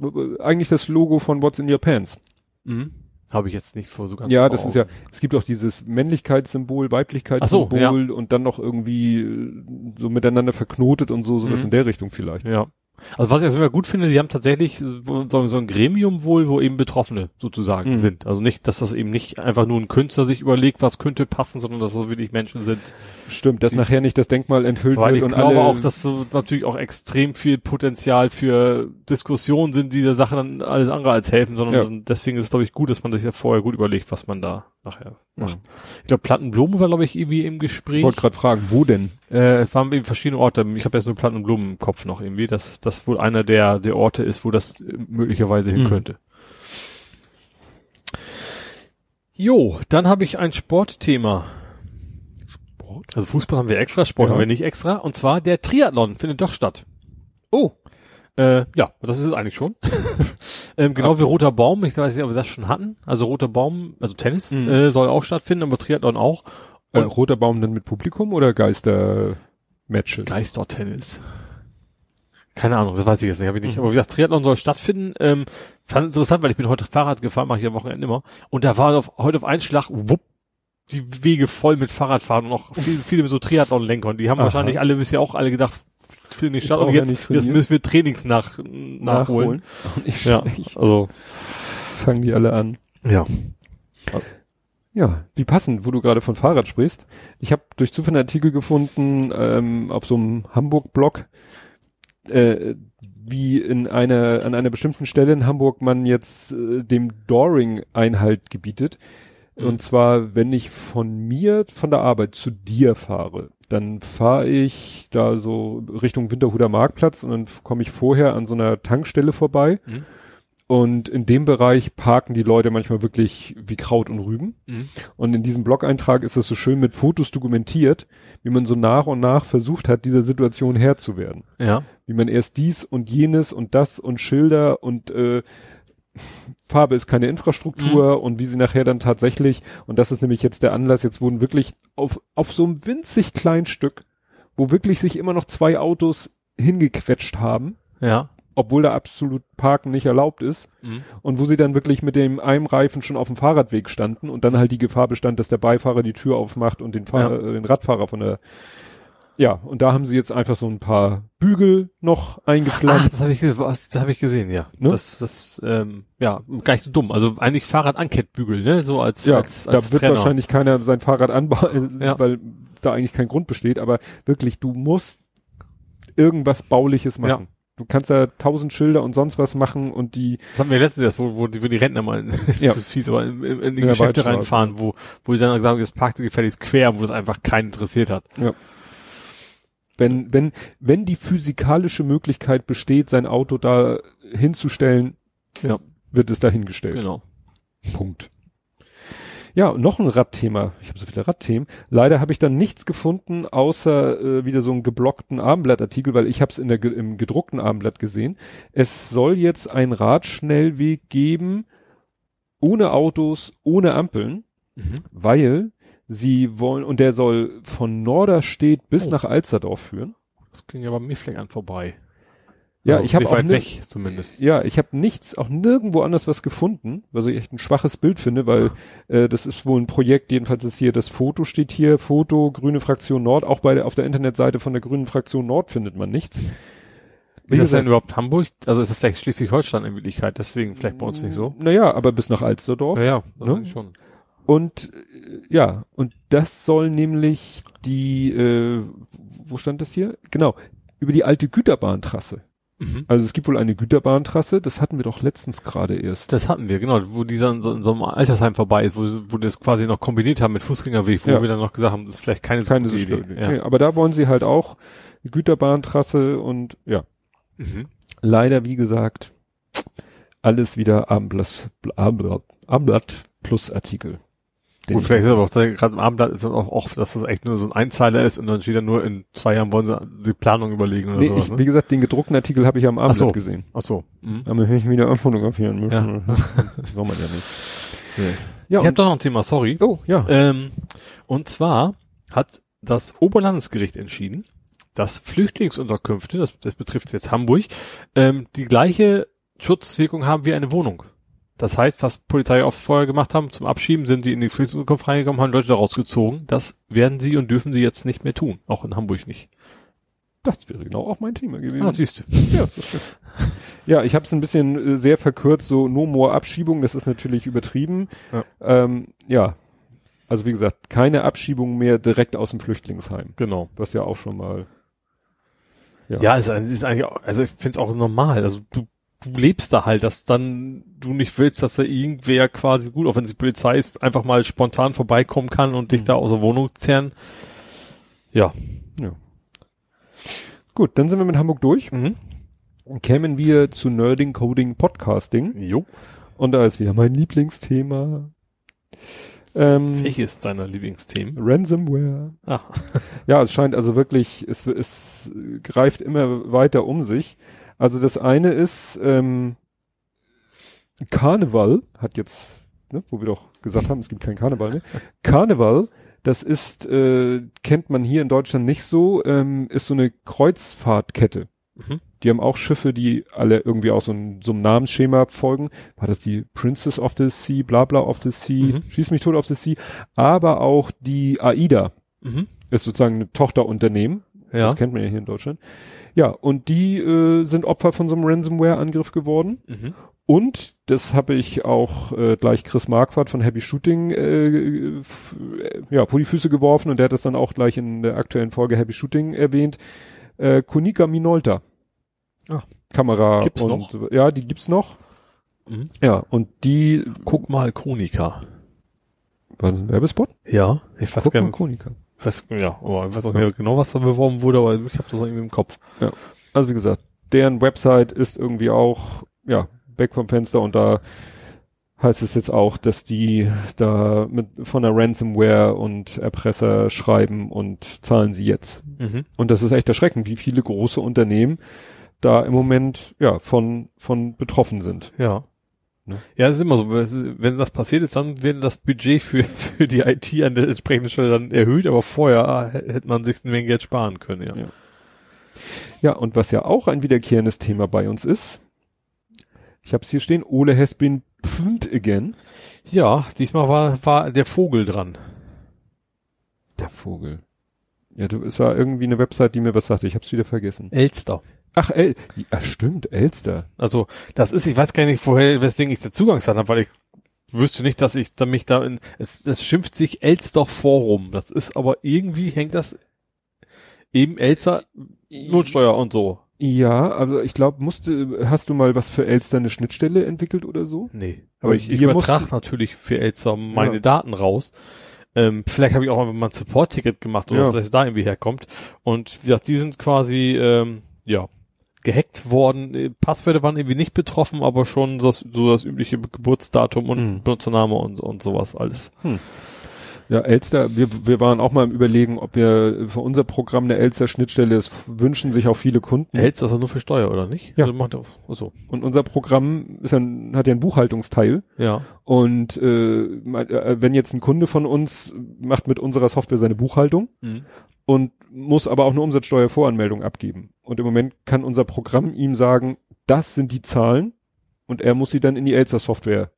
eigentlich das Logo von What's in Your Pants.
mhm. habe ich jetzt nicht vor so ganz
ja, das ist
Augen.
ja, es gibt auch dieses Männlichkeitssymbol, Weiblichkeitssymbol
so, ja.
und dann noch irgendwie äh, so miteinander verknotet und so, sowas
Mhm.
in der Richtung vielleicht.
Ja. Also was ich auf jeden Fall gut finde, die haben tatsächlich so, so ein Gremium wohl, wo eben Betroffene sozusagen
Mhm.
sind. Also nicht, dass das eben nicht einfach nur ein Künstler sich überlegt, was könnte passen, sondern dass das wirklich Menschen sind.
Stimmt, dass
Die-
nachher nicht das Denkmal enthüllt
Weil
wird
ich
und
glaube auch, dass so natürlich auch extrem viel Potenzial für Diskussionen sind, die der Sache dann alles andere als helfen, sondern
Ja.
deswegen ist es, glaube ich, gut, dass man sich ja vorher gut überlegt, was man da nachher
Ja.
macht. Ich glaube, Plattenblumen war, glaube ich, irgendwie im
ich
Gespräch.
wollte gerade fragen, wo denn?
Äh, es waren eben verschiedene Orte. Ich habe jetzt nur Platten und Blumen im Kopf noch irgendwie, dass das wohl einer der, der Orte ist, wo das äh, möglicherweise hin
Hm.
könnte. Jo, dann habe ich ein Sportthema.
Sport?
Also Fußball haben wir extra, Sport
Ja.
haben wir nicht extra. Und zwar der Triathlon findet doch statt.
Oh,
Äh, ja, das ist es eigentlich schon. <laughs> ähm, genau wie Roter Baum, ich weiß nicht, ob wir das schon hatten. Also Roter Baum, also Tennis,
Mhm.
äh, soll auch stattfinden, aber Triathlon auch.
äh,
Und
roter Baum dann mit Publikum oder Geister-Matches?
Geister-Tennis. Keine Ahnung, das weiß ich jetzt nicht, habe ich nicht. Aber wie gesagt, Triathlon soll stattfinden. Ähm, fand es interessant, weil ich bin heute Fahrrad gefahren, mache ich am Wochenende immer. Und da war auf, heute auf einen Schlag, wupp, die Wege voll mit Fahrradfahren und auch viele, viele mit so Triathlon-Lenkern. Die haben
Aha.
wahrscheinlich alle bisher auch alle gedacht, findet nicht
brauch
Und jetzt, jetzt müssen wir Trainings nach, nachholen.
Auch nicht
Ja, <laughs>
schlecht.
also,
Fangen die alle an.
ja.
Ja, wie passend, wo du gerade von Fahrrad sprichst. Ich habe durch Zufall einen Artikel gefunden ähm, auf so einem Hamburg-Blog, äh, wie in einer an einer bestimmten Stelle in Hamburg man jetzt äh, dem Doring Einhalt gebietet.
Mhm.
Und zwar, wenn ich von mir von der Arbeit zu dir fahre, dann fahre ich da so Richtung Winterhuder Marktplatz und dann komme ich vorher an so einer Tankstelle vorbei.
Mhm.
Und in dem Bereich parken die Leute manchmal wirklich wie Kraut und Rüben.
Mhm.
Und in diesem Blog-Eintrag ist das so schön mit Fotos dokumentiert, wie man so nach und nach versucht hat, dieser Situation Herr zu werden.
Ja.
Wie man erst dies und jenes und das und Schilder und äh, Farbe ist keine Infrastruktur und wie sie nachher dann tatsächlich, und das ist nämlich jetzt der Anlass, jetzt wurden wirklich auf, auf so einem winzig kleinen Stück, wo wirklich sich immer noch zwei Autos hingequetscht haben,
Ja.
obwohl da absolut Parken nicht erlaubt ist,
Mhm.
und wo sie dann wirklich mit dem einem Reifen schon auf dem Fahrradweg standen und dann halt die Gefahr bestand, dass der Beifahrer die Tür aufmacht und den, Fahrer, äh, den Radfahrer von der ja, und da haben sie jetzt einfach so ein paar Bügel noch
Ach,
eingepflanzt.
das habe ich, das hab ich gesehen, ja.
Ne?
Das, das, ähm, ja, gar nicht so dumm. Also eigentlich Fahrradankettbügel, ne? So als,
ja,
als, als
da wird
Trenner.
wahrscheinlich keiner sein Fahrrad anbauen,
Ja.
weil da eigentlich kein Grund besteht, aber wirklich, du musst irgendwas Bauliches machen. Du kannst da tausend Schilder und sonst was machen und die,
Das hatten wir letztens erst, wo, wo, die, wo die Rentner mal, in, <laughs> das
Ja.
fies, aber in, in, in die
In
Geschäfte reinfahren, wo, wo die dann gesagt haben, jetzt parkt gefälligst quer, wo das einfach keinen interessiert hat.
Wenn, wenn, wenn die physikalische Möglichkeit besteht, sein Auto da hinzustellen,
Ja.
wird es da hingestellt.
Genau.
Punkt. Ja, noch ein Radthema. Ich habe so viele Radthemen. Leider habe ich dann nichts gefunden, außer äh, wieder so einen geblockten Abendblattartikel, weil ich habe es in der im gedruckten Abendblatt gesehen. Es soll jetzt ein Radschnellweg geben, ohne Autos, ohne Ampeln,
Mhm.
weil sie wollen, und der soll von Norderstedt bis
Oh.
nach Alsterdorf führen.
Das ging ja bei mir vielleicht an vorbei.
Ja,
Also
ich habe auch
weit weg, zumindest.
Ja, ich habe nichts, auch nirgendwo anders was gefunden, was ich echt ein schwaches Bild finde, weil äh, das ist wohl ein Projekt, jedenfalls ist hier das Foto steht hier, Foto, Grüne Fraktion Nord, auch bei der, auf der Internetseite von der Grünen Fraktion Nord findet man nichts. Wie
Ist das denn überhaupt Hamburg? Also ist das vielleicht Schleswig-Holstein in Wirklichkeit, deswegen vielleicht bei uns nicht so?
Naja, aber bis nach Alsterdorf.
Ja, ja, das
Ne?
schon.
Und äh, ja, und das soll nämlich die, äh, wo stand das hier? Genau, über die alte Güterbahntrasse.
Mhm.
Also es gibt wohl eine Güterbahntrasse, das hatten wir doch letztens gerade erst.
Das hatten wir, genau, wo die dann so in so einem Altersheim vorbei ist, wo, wo die das quasi noch kombiniert haben mit Fußgängerweg, wo
Ja.
wir dann noch gesagt haben, das ist vielleicht keine,
Keine so
gute
schlimme
Idee. Ja.
Nee, aber da wollen sie halt auch Güterbahntrasse und ja,
Mhm.
leider wie gesagt, alles wieder Abendblatt, Abendblatt, Abendblatt plus Artikel.
Gut, vielleicht ist aber auch gerade im Abendblatt ist auch oft, dass das echt nur so ein Einzeiler ist und dann steht da nur in zwei Jahren wollen sie die Planung überlegen oder
nee,
sowas.
ich,
ne?
wie gesagt, den gedruckten Artikel habe ich am Abendblatt
so.
gesehen.
Ach so. Mhm.
Aber ich wieder fotografieren müssen, <laughs> soll man ja nicht.
Nee.
Ja,
ich habe doch noch ein Thema, sorry.
oh, ja.
Ähm, und zwar hat das Oberlandesgericht entschieden, dass Flüchtlingsunterkünfte, das, das betrifft jetzt Hamburg, ähm, die gleiche Schutzwirkung haben wie eine Wohnung. Das heißt, was Polizei oft vorher gemacht haben, zum Abschieben sind sie in die Flüchtlingsunterkunft reingekommen, haben Leute da rausgezogen. Das werden sie und dürfen sie jetzt nicht mehr tun. Auch in Hamburg nicht.
Das wäre genau auch mein Thema gewesen.
Ah, siehst du.
Ja, ja ich habe es ein bisschen äh, sehr verkürzt, so no more Abschiebung, das ist natürlich übertrieben.
Ja.
Ähm, ja, also wie gesagt, keine Abschiebung mehr direkt aus dem Flüchtlingsheim,
Genau.
was ja auch schon mal. Ja.
Ja, es ist, ist eigentlich, auch, also ich finde es auch normal. Also du, du lebst da halt, dass dann du nicht willst, dass da irgendwer quasi gut, auch wenn es die Polizei ist, einfach mal spontan vorbeikommen kann und dich
Mhm.
da aus der Wohnung zerren. Ja.
Gut, dann sind wir mit Hamburg durch.
Mhm.
Kämen wir zu Nerding, Coding, Podcasting.
Jo.
Und da ist wieder mein Lieblingsthema. Ähm,
Welches deiner Lieblingsthemen?
Ransomware.
Ah. <laughs>
Ja, es scheint also wirklich, es, es greift immer weiter um sich. Also das eine ist, ähm, Karneval hat jetzt, ne, wo wir doch gesagt haben, es gibt keinen Karneval, ne? <laughs> Karneval, das ist, äh, kennt man hier in Deutschland nicht so, ähm, ist so eine Kreuzfahrtkette.
Mhm.
Die haben auch Schiffe, die alle irgendwie auch so, ein, so einem Namensschema folgen. War das die Princess of the Sea, bla bla of the Sea,
Mhm.
Schieß mich tot of the Sea, aber auch die AIDA
Mhm.
ist sozusagen ein Tochterunternehmen.
Ja.
Das kennt man ja hier in Deutschland. Ja, und die äh, sind Opfer von so einem Ransomware-Angriff geworden.
Mhm.
Und das habe ich auch äh, gleich Chris Marquardt von Happy Shooting äh, äh, ja, vor die Füße geworfen und der hat das dann auch gleich in der aktuellen Folge Happy Shooting erwähnt. Äh, Konica Minolta.
Ah.
Kamera.
Gibt's
und,
noch?
Ja, die gibt's noch.
Mhm.
Ja, und die,
Guck mal Chronika.
war das ein Werbespot?
Ja. Ich weiß
Guck
gar
mal
nicht,
Konica.
Weiß, ja, aber ich weiß auch nicht mehr genau, was da beworben wurde, aber ich habe das irgendwie im Kopf.
Also wie gesagt, deren Website ist irgendwie auch, ja, weg vom Fenster und da heißt es jetzt auch, dass die da mit von der Ransomware und Erpresser schreiben und zahlen sie jetzt.
Mhm.
Und das ist echt erschreckend, wie viele große Unternehmen da im Moment ja von von betroffen sind.
Ja.
Ne?
Ja, das ist immer so. Wenn das passiert ist, dann wird das Budget für, <laughs> für die IT an der entsprechenden Stelle dann erhöht, aber vorher ah, hätte man sich eine Menge Geld sparen können, ja.
Ja. Ja, und was ja auch ein wiederkehrendes Thema bei uns ist, ich habe es hier stehen, Ole has been pfund again.
Ja, diesmal war, war der Vogel dran.
Der Vogel. Ja, du, es war irgendwie eine Website, die mir was sagte. Ich habe es wieder vergessen.
Elster.
Ach, El ja, stimmt, Elster.
Also, das ist, ich weiß gar nicht, woher, weswegen ich den Zugangsdaten habe, weil ich wüsste nicht, dass ich da mich da in, es, es schimpft sich Elster Forum. Das ist aber irgendwie hängt das eben Elster Notsteuer und so.
Ja, aber ich glaube, musste, hast du mal was für Elster eine Schnittstelle entwickelt oder so?
Nee.
Aber
ich, ich übertrage natürlich für Elster meine
Ja.
Daten raus. Ähm, vielleicht habe ich auch mal ein Support-Ticket gemacht oder
Ja.
so, dass es da irgendwie herkommt. Und wie gesagt, die sind quasi, ähm, ja, gehackt worden. Äh, Passwörter waren irgendwie nicht betroffen, aber schon das, so das übliche Geburtsdatum und
Mhm.
Benutzername und, und sowas alles.
Ja, Elster, wir, wir waren auch mal im Überlegen, ob wir für unser Programm eine Elster-Schnittstelle, das wünschen sich auch viele Kunden.
Hältst das also nur für Steuer, oder nicht?
Ja.
Also macht er, so.
Und unser Programm ist ein, hat ja einen Buchhaltungsteil.
Ja.
Und äh, äh, wenn jetzt ein Kunde von uns macht mit unserer Software seine Buchhaltung
Mhm.
und muss aber auch eine Umsatzsteuervoranmeldung abgeben. Und im Moment kann unser Programm ihm sagen, das sind die Zahlen und er muss sie dann in die Elster-Software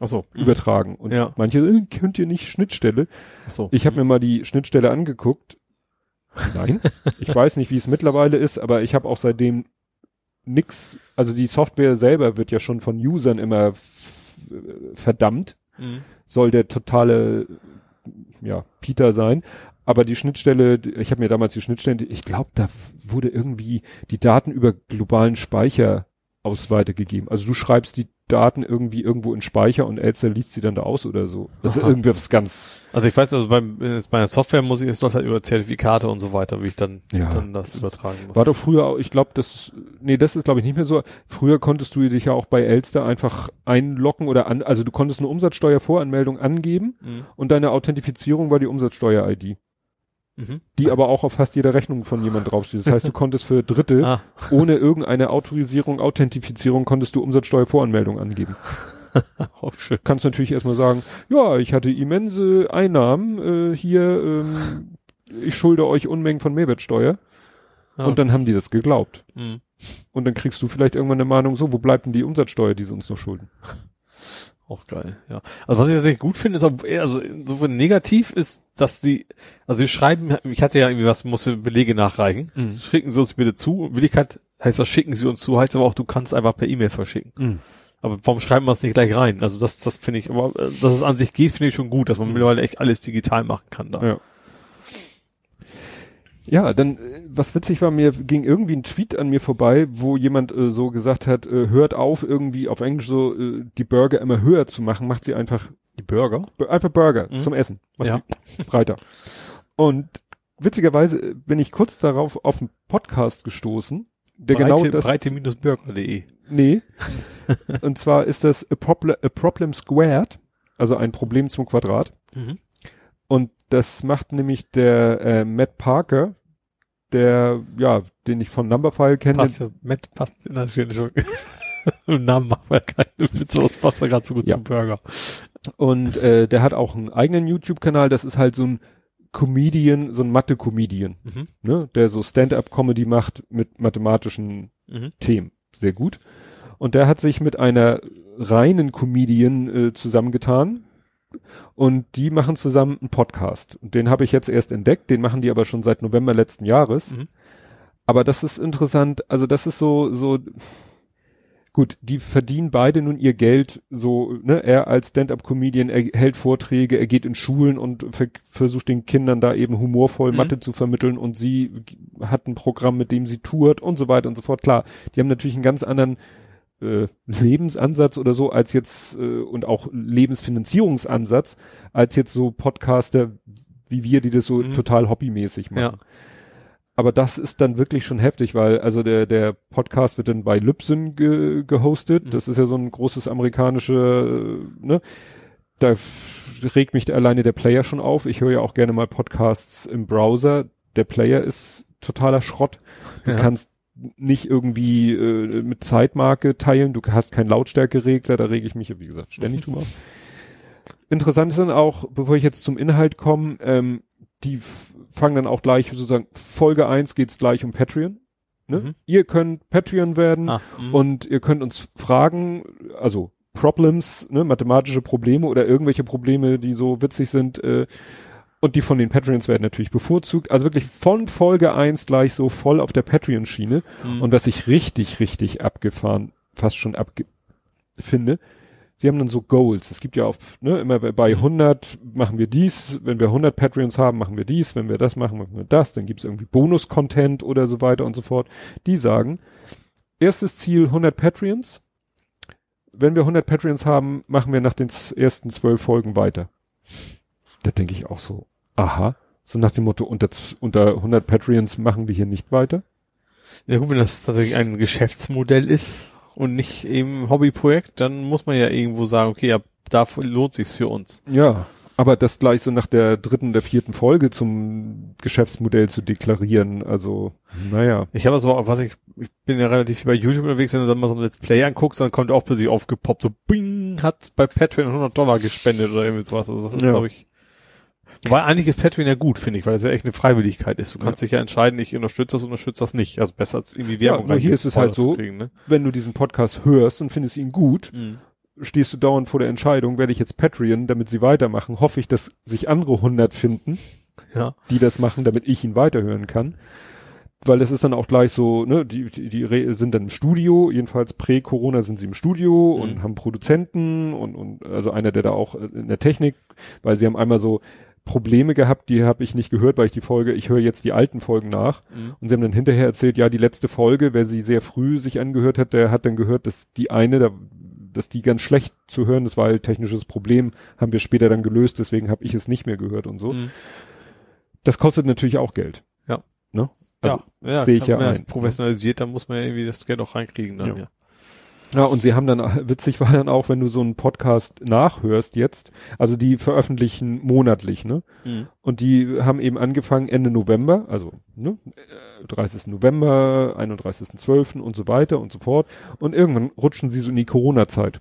Achso.
übertragen. Und
Ja.
manche äh, könnt ihr nicht Schnittstelle.
Achso.
Ich habe mir mal die Schnittstelle angeguckt. Nein, <laughs> ich weiß nicht, wie es mittlerweile ist, aber ich habe auch seitdem nix, also die Software selber wird ja schon von Usern immer f- verdammt,
Mhm.
soll der totale ja, Peter sein, aber die Schnittstelle, ich habe mir damals die Schnittstelle, ich glaube, da wurde irgendwie die Daten über globalen Speicher aus weitergegeben. Also du schreibst die Daten irgendwie irgendwo in Speicher und Elster liest sie dann da aus oder so. Also
Aha.
irgendwas ganz
Also ich weiß, also beim, jetzt bei der Software muss ich, es läuft halt über Zertifikate und so weiter, wie ich dann,
Ja.
dann das übertragen muss.
War doch früher, auch- ich glaube, das, nee, das ist glaube ich nicht mehr so. Früher konntest du dich ja auch bei Elster einfach einloggen oder an, also du konntest eine Umsatzsteuervoranmeldung angeben
Mhm.
und deine Authentifizierung war die Umsatzsteuer-ID,
Mhm.
die aber auch auf fast jeder Rechnung von jemand draufsteht. Das heißt, du konntest für Dritte
Ah,
ohne irgendeine Autorisierung, Authentifizierung konntest du Umsatzsteuervoranmeldung angeben.
auch <laughs> schön.
Kannst natürlich erstmal sagen, ja, ich hatte immense Einnahmen äh, hier, ähm, ich schulde euch Unmengen von Mehrwertsteuer.
Ja.
Und dann haben die das geglaubt.
Mhm.
Und dann kriegst du vielleicht irgendwann eine Mahnung, so, wo bleibt denn die Umsatzsteuer, die sie uns noch schulden?
Auch geil, ja. Also was ich tatsächlich gut finde, ist auch, also insofern negativ ist, dass die, also sie schreiben, ich hatte ja irgendwie was, musste Belege nachreichen.
Mhm.
Schicken Sie uns bitte zu. Willigkeit heißt das, schicken Sie uns zu, heißt aber auch, du kannst einfach per E-Mail verschicken. Aber warum schreiben wir es nicht gleich rein? Also das, das finde ich, aber äh, dass es an sich geht, finde ich schon gut, dass man
Mhm.
mittlerweile echt alles digital machen kann da.
Ja. Ja, dann, äh, was witzig war, mir ging irgendwie ein Tweet an mir vorbei, wo jemand äh, so gesagt hat, äh, hört auf, irgendwie auf Englisch so äh, die Burger immer höher zu machen, macht sie einfach,
Die Burger?
einfach Burger
Mhm.
zum Essen, macht
Ja.
sie breiter. Und witzigerweise bin ich kurz darauf auf einen Podcast gestoßen, der
breite,
genau das,
breite-burger.de.
nee, <laughs> und zwar ist das a, Proble a Problem Squared, also ein Problem zum Quadrat.
Mhm.
Und das macht nämlich der äh, Matt Parker, der, ja, den ich von Numberfile kenne.
Passt ja, Matt passt in der <laughs> Namen machen wir keine Witze, das passt ja gerade so gut
Ja.
zum Burger.
Und äh, der hat auch einen eigenen YouTube-Kanal, das ist halt so ein Comedian, so ein Mathe-Comedian,
Mhm.
ne, der so Stand-up-Comedy macht mit mathematischen
Mhm.
Themen. Sehr gut. Und der hat sich mit einer reinen Comedian äh, zusammengetan. Und die machen zusammen einen Podcast. Und den habe ich jetzt erst entdeckt, den machen die aber schon seit November letzten Jahres.
Mhm.
Aber das ist interessant, also das ist so, so, gut, die verdienen beide nun ihr Geld so, ne, er als Stand-up-Comedian, er hält Vorträge, er geht in Schulen und ver versucht den Kindern da eben humorvoll
Mhm.
Mathe zu vermitteln und sie hat ein Programm, mit dem sie tourt und so weiter und so fort. Klar, die haben natürlich einen ganz anderen äh, Lebensansatz oder so als jetzt äh, und auch Lebensfinanzierungsansatz als jetzt so Podcaster wie wir, die das so
Mhm.
total hobbymäßig machen.
Ja.
aber das ist dann wirklich schon heftig, weil also der der Podcast wird dann bei Libsyn ge, gehostet.
Mhm.
Das ist ja so ein großes amerikanische, äh, ne? Da regt mich alleine der Player schon auf. Ich höre ja auch gerne mal Podcasts im Browser. Der Player ist totaler Schrott. Du
Ja.
kannst nicht irgendwie äh, mit Zeitmarke teilen. Du hast keinen Lautstärkeregler. Da rege ich mich, wie gesagt, ständig drüber auf. <laughs> Interessant ist dann auch, bevor ich jetzt zum Inhalt komme, ähm, die fangen dann auch gleich sozusagen, Folge 1 geht's gleich um Patreon. Ne?
Mhm.
Ihr könnt Patreon werden
Ah, mhm.
und ihr könnt uns fragen, also Problems, ne, mathematische Probleme oder irgendwelche Probleme, die so witzig sind, äh, und die von den Patreons werden natürlich bevorzugt. Also wirklich von Folge 1 gleich so voll auf der Patreon-Schiene.
Mhm.
Und was ich richtig, richtig abgefahren, fast schon abge finde, sie haben dann so Goals. Es gibt ja auf, ne, immer bei- bei 100 machen wir dies, wenn wir 100 Patreons haben, machen wir dies, wenn wir das machen, machen wir das, dann gibt es irgendwie Bonus-Content oder so weiter und so fort. Die sagen, erstes Ziel 100 Patreons. Wenn wir 100 Patreons haben, machen wir nach den ersten zwölf Folgen weiter. Da denke ich auch so, aha, so nach dem Motto, unter, unter 100 Patreons machen wir hier nicht weiter.
Ja gut, wenn das tatsächlich ein Geschäftsmodell ist und nicht eben ein Hobbyprojekt, dann muss man ja irgendwo sagen, okay, ja, dafür lohnt sich's für uns.
Ja, aber das gleich so nach der dritten, der vierten Folge zum Geschäftsmodell zu deklarieren, also, naja.
Ich habe auch, was ich, ich bin ja relativ viel bei YouTube unterwegs, wenn du dann mal so ein Let's Play anguckst, dann kommt auch plötzlich aufgepoppt, so bing, hat bei Patreon 100 Dollar gespendet oder irgendwie sowas. Also das ist,
Ja.
glaube ich, weil eigentlich ist Patreon ja gut, finde ich, weil es ja echt eine Freiwilligkeit ist. Du kannst dich ja entscheiden, ich unterstütze das, unterstütze das nicht. Also besser als irgendwie Werbung.
nur hier ist es halt so,
Kriegen, ne?
Wenn du diesen Podcast hörst und findest ihn gut,
Mhm.
stehst du dauernd vor der Entscheidung, werde ich jetzt Patreon, damit sie weitermachen, hoffe ich, dass sich andere 100 finden,
Ja.
die das machen, damit ich ihn weiterhören kann. Weil das ist dann auch gleich so, ne, die, die, die sind dann im Studio, jedenfalls prä-Corona sind sie im Studio
Mhm.
und haben Produzenten und, und also einer, der da auch in der Technik, weil sie haben einmal so Probleme gehabt, die habe ich nicht gehört, weil ich die Folge, ich höre jetzt die alten Folgen nach
Mhm.
und sie haben dann hinterher erzählt, ja, die letzte Folge, wer sie sehr früh sich angehört hat, der hat dann gehört, dass die eine, da, dass die ganz schlecht zu hören, das war halt technisches Problem, haben wir später dann gelöst, deswegen habe ich es nicht mehr gehört und so.
Mhm.
Das kostet natürlich auch Geld.
Ja.
Ne? Also,
ja, ja,
sehe ich ja
wenn man das
ein.
professionalisiert, dann muss man ja irgendwie das Geld auch reinkriegen dann,
Ja.
ja.
Ja, und sie haben dann, <laughs> witzig war dann auch, wenn du so einen Podcast nachhörst jetzt, also die veröffentlichen monatlich, ne?
Mhm.
Und die haben eben angefangen Ende November, also ne, äh, 30. November, 31.12. und so weiter und so fort. Und irgendwann rutschen sie so in die Corona-Zeit.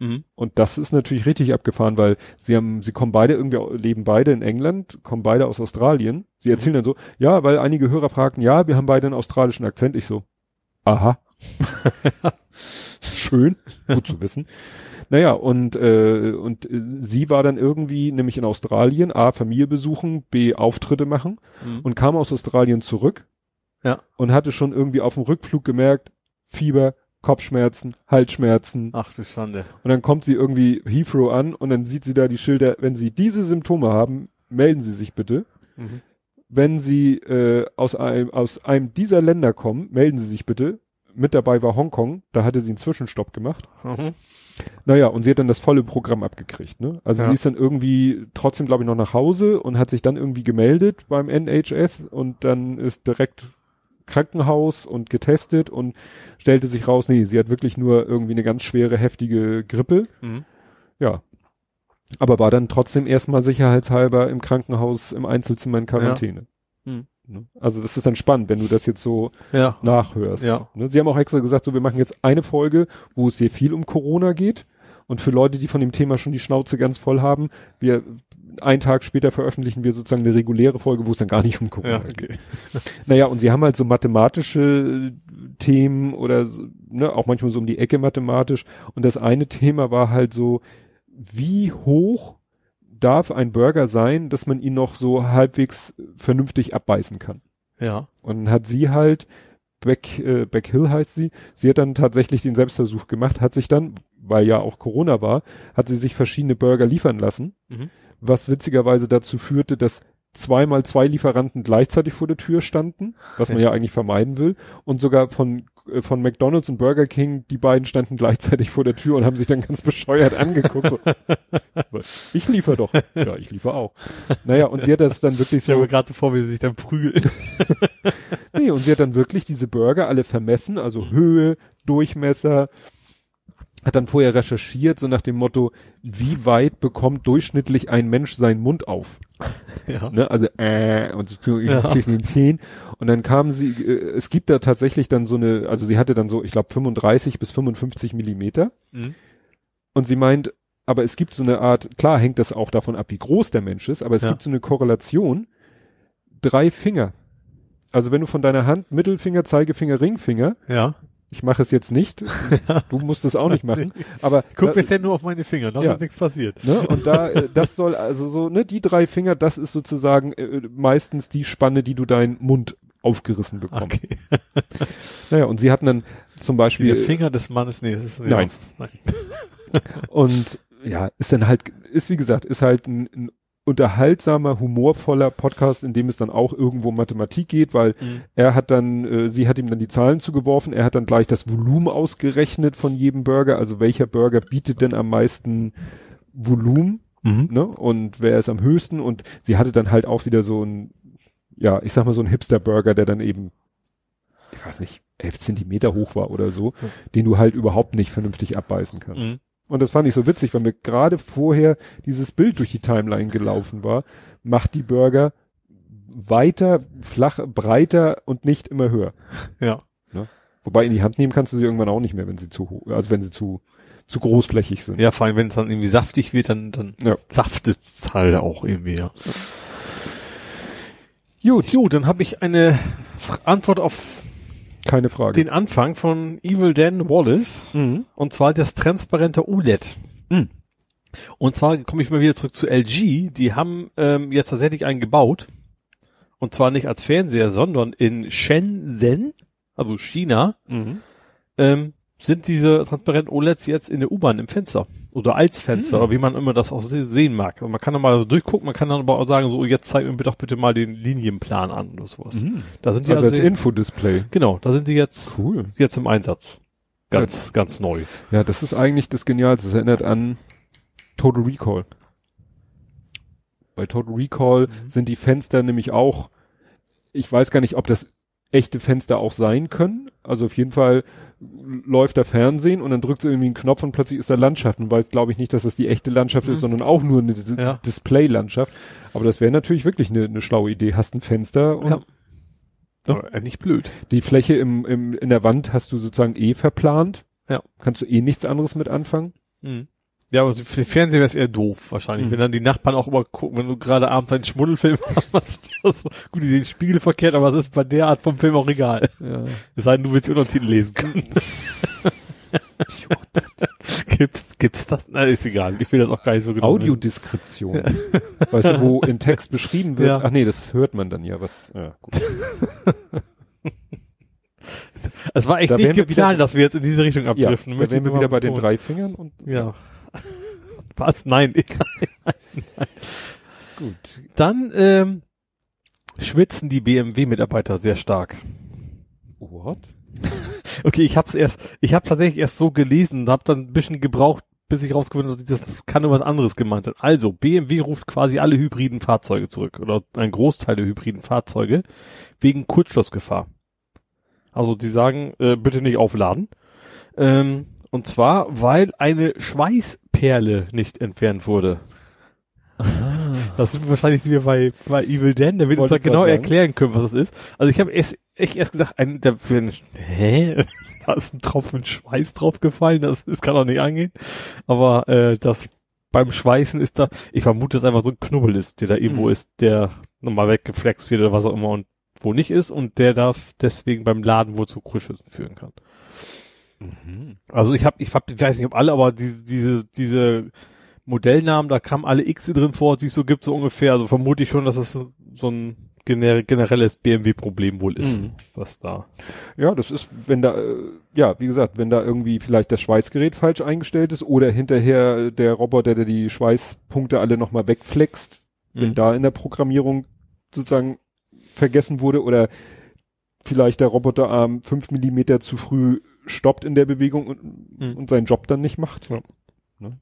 Mhm.
Und das ist natürlich richtig abgefahren, weil sie haben, sie kommen beide irgendwie, leben beide in England, kommen beide aus Australien. Sie erzählen dann so, ja, weil einige Hörer fragten, ja, wir haben beide einen australischen Akzent. Ich so, aha. <laughs> Schön, gut zu wissen. Naja, und, äh, und äh, sie war dann irgendwie nämlich in Australien, A, Familie besuchen, B, Auftritte machen
Mhm.
und kam aus Australien zurück.
Ja.
Und hatte schon irgendwie auf dem Rückflug gemerkt, Fieber, Kopfschmerzen, Halsschmerzen.
Ach du Schande.
Und dann kommt sie irgendwie Heathrow an und dann sieht sie da die Schilder, wenn Sie diese Symptome haben, melden Sie sich bitte.
Mhm.
Wenn Sie äh, aus, einem, aus einem dieser Länder kommen, melden Sie sich bitte. Mit dabei war Hongkong, da hatte sie einen Zwischenstopp gemacht.
Mhm.
Naja, und sie hat dann das volle Programm abgekriegt. Ne? Also
Ja.
sie ist dann irgendwie trotzdem, glaube ich, noch nach Hause und hat sich dann irgendwie gemeldet beim NHS und dann ist direkt Krankenhaus und getestet und stellte sich raus, nee, sie hat wirklich nur irgendwie eine ganz schwere, heftige Grippe.
Mhm.
Ja. Aber war dann trotzdem erstmal sicherheitshalber im Krankenhaus im Einzelzimmer in Quarantäne.
Hm.
Ne? Also das ist dann spannend, wenn du das jetzt so
Ja.
nachhörst.
Ja.
Ne? Sie haben auch extra gesagt, so wir machen jetzt eine Folge, wo es sehr viel um Corona geht. Und für Leute, die von dem Thema schon die Schnauze ganz voll haben, wir einen Tag später veröffentlichen wir sozusagen eine reguläre Folge, wo es dann gar nicht um Corona
Ja,
geht.
okay. <laughs>
Naja, und sie haben halt so mathematische Themen oder ne, auch manchmal so um die Ecke mathematisch. Und das eine Thema war halt so, wie hoch darf ein Burger sein, dass man ihn noch so halbwegs vernünftig abbeißen kann?
Ja.
Und dann hat sie halt, Beck, äh, Beck Hill heißt sie, sie hat dann tatsächlich den Selbstversuch gemacht, hat sich dann, weil ja auch Corona war, hat sie sich verschiedene Burger liefern lassen,
Mhm.
was witzigerweise dazu führte, dass zweimal zwei Lieferanten gleichzeitig vor der Tür standen, was man ja eigentlich vermeiden will, und sogar von von McDonald's und Burger King, die beiden standen gleichzeitig vor der Tür und haben sich dann ganz <laughs> bescheuert angeguckt. So, <laughs> ich liefer doch. Ja, ich liefer auch. Naja, und sie hat das dann wirklich
Ich
so,
mir gerade so vor, wie sie sich dann prügeln. <laughs>
nee, und sie hat dann wirklich diese Burger alle vermessen, also Höhe, Durchmesser, hat dann vorher recherchiert, so nach dem Motto, wie weit bekommt durchschnittlich ein Mensch seinen Mund auf? <laughs>
ja.
ne, also äh, und so
Ja.
Und dann kamen sie, äh, es gibt da tatsächlich dann so eine, also sie hatte dann so, ich glaube 35 bis 55 Millimeter.
Mhm.
Und sie meint, aber es gibt so eine Art, klar hängt das auch davon ab, wie groß der Mensch ist, aber es
Ja.
gibt so eine Korrelation, drei Finger. Also wenn du von deiner Hand Mittelfinger, Zeigefinger, Ringfinger,
Ja.
Ich mache es jetzt nicht, du musst es auch nicht machen, <laughs> aber
Guck bisher nur auf meine Finger, noch
Ja.
ist nichts passiert.
Ne? Und da, äh, <laughs> das soll also so, ne, die drei Finger, das ist sozusagen äh, meistens die Spanne, die du deinen Mund aufgerissen bekommst.
Okay. <laughs>
Naja, und sie hatten dann zum Beispiel,
der Finger des Mannes, nee, das ist
Nein.
nein.
und ja, ist dann halt, ist wie gesagt, ist halt ein, ein unterhaltsamer, humorvoller Podcast, in dem es dann auch irgendwo um Mathematik geht, weil
Mhm.
er hat dann, äh, sie hat ihm dann die Zahlen zugeworfen, er hat dann gleich das Volumen ausgerechnet von jedem Burger, also welcher Burger bietet denn am meisten Volumen
Mhm.
ne? Und wer ist am höchsten? Und sie hatte dann halt auch wieder so ein, ja, ich sag mal so ein Hipster-Burger, der dann eben, ich weiß nicht, elf Zentimeter hoch war oder so,
Hm.
den du halt überhaupt nicht vernünftig abbeißen kannst. Und das fand ich so witzig, weil mir gerade vorher dieses Bild durch die Timeline gelaufen war, macht die Burger weiter, flach, breiter und nicht immer höher.
Ja.
Wobei in die Hand nehmen kannst du sie irgendwann auch nicht mehr, wenn sie zu hoch, also wenn sie zu, zu großflächig sind.
Ja, vor allem, wenn es dann irgendwie saftig wird, dann, dann
Ja.
saftet es halt auch irgendwie, ja. Gut, gut, dann habe ich eine Antwort auf
Keine Frage.
den Anfang von Evil Dan Wallace.
mhm.
Und zwar das transparente OLED.
Mhm.
Und zwar komme ich mal wieder zurück zu LG. Die haben ähm, jetzt tatsächlich einen gebaut. Und zwar nicht als Fernseher, sondern in Shenzhen, also China,
Mhm.
ähm, sind diese transparenten OLEDs jetzt in der U-Bahn im Fenster. Oder als Fenster,
Mhm.
oder wie man immer das auch se sehen mag. Und man kann dann mal so durchgucken, man kann dann aber auch sagen, so, jetzt zeig mir doch bitte mal den Linienplan an oder sowas.
Mhm.
Da sind die
Also
also,
als Infodisplay.
genau, da sind die jetzt,
Cool.
jetzt im Einsatz. Ganz, ganz neu.
Ja, das ist eigentlich das Genialste. Das erinnert an Total Recall. Bei Total Recall
Mhm.
sind die Fenster nämlich auch, ich weiß gar nicht, ob das echte Fenster auch sein können. Also auf jeden Fall läuft da Fernsehen und dann drückt sie irgendwie einen Knopf und plötzlich ist da Landschaft. Und weiß, glaube ich, nicht, dass das die echte Landschaft
Mhm.
ist, sondern auch nur eine
Ja.
Display-Landschaft. Aber das wäre natürlich wirklich eine, eine schlaue Idee. Hast ein Fenster und
Ja.
Ja.
Äh, nicht blöd.
die Fläche im, im, in der Wand hast du sozusagen eh verplant.
Ja.
Kannst du eh nichts anderes mit anfangen.
Mhm. Ja, aber für den Fernseher wäre es eher doof, wahrscheinlich.
Mhm.
Wenn dann die Nachbarn auch immer gucken, wenn du gerade abends einen Schmuddelfilm <laughs> hast. gut, die sehen spiegelverkehrt, aber es ist bei der Art vom Film auch egal.
Ja.
Es sei denn, du willst Untertitel lesen können. <laughs> gibt's, gibt's das? Nein, ist egal. Ich will das auch gar nicht so genau.
Audiodeskription. weißt du, wo in Text beschrieben wird.
Ja.
Ach nee, das hört man dann ja, was, ja, gut. <laughs>
Es war echt
Da
nicht geplant, dass wir jetzt in diese Richtung
Ja,
abdriften.
da
Möchte
wären wir wieder bei den drei Fingern und,
Ja. Was? Nein, <laughs> egal.
gut.
Dann ähm, schwitzen die BMW-Mitarbeiter sehr stark.
What? <laughs>
Okay, ich hab's erst, ich habe tatsächlich erst so gelesen und habe dann ein bisschen gebraucht, bis ich rausgefunden habe, das kann nur was anderes gemeint sein. Also, BMW ruft quasi alle hybriden Fahrzeuge zurück oder ein Großteil der hybriden Fahrzeuge wegen Kurzschlussgefahr. Also, die sagen, äh, bitte nicht aufladen. Ähm, und zwar, weil eine Schweißperle nicht entfernt wurde. Das sind wir wahrscheinlich wieder bei, bei Evil Dan, der wird uns
Wollte
da genau
sagen.
erklären können, was das ist. Also ich habe erst, echt erst gesagt, ein, der, hä? <laughs> Da ist ein Tropfen Schweiß draufgefallen, das, das kann doch nicht angehen. Aber äh, das beim Schweißen ist da, ich vermute, dass einfach so ein Knubbel ist, der da irgendwo
Mhm.
ist, der nochmal weggeflext wird oder was auch immer und wo nicht ist und der darf deswegen beim Laden wohl zu Krüschüssen führen kann. Also ich habe, ich, hab, ich weiß nicht, ob alle, aber diese, diese, diese Modellnamen, da kamen alle X drin vor, die es so gibt, so ungefähr. Also vermute ich schon, dass es so ein gener generelles BMW-Problem wohl ist,
Mhm.
was da.
Ja, das ist, wenn da, äh, ja, wie gesagt, wenn da irgendwie vielleicht das Schweißgerät falsch eingestellt ist oder hinterher der Roboter, der die Schweißpunkte alle nochmal wegflext, wenn
Mhm.
da in der Programmierung sozusagen vergessen wurde oder vielleicht der Roboterarm fünf Millimeter zu früh stoppt in der Bewegung und,
Mhm.
und seinen Job dann nicht macht.
Ja.
Ne?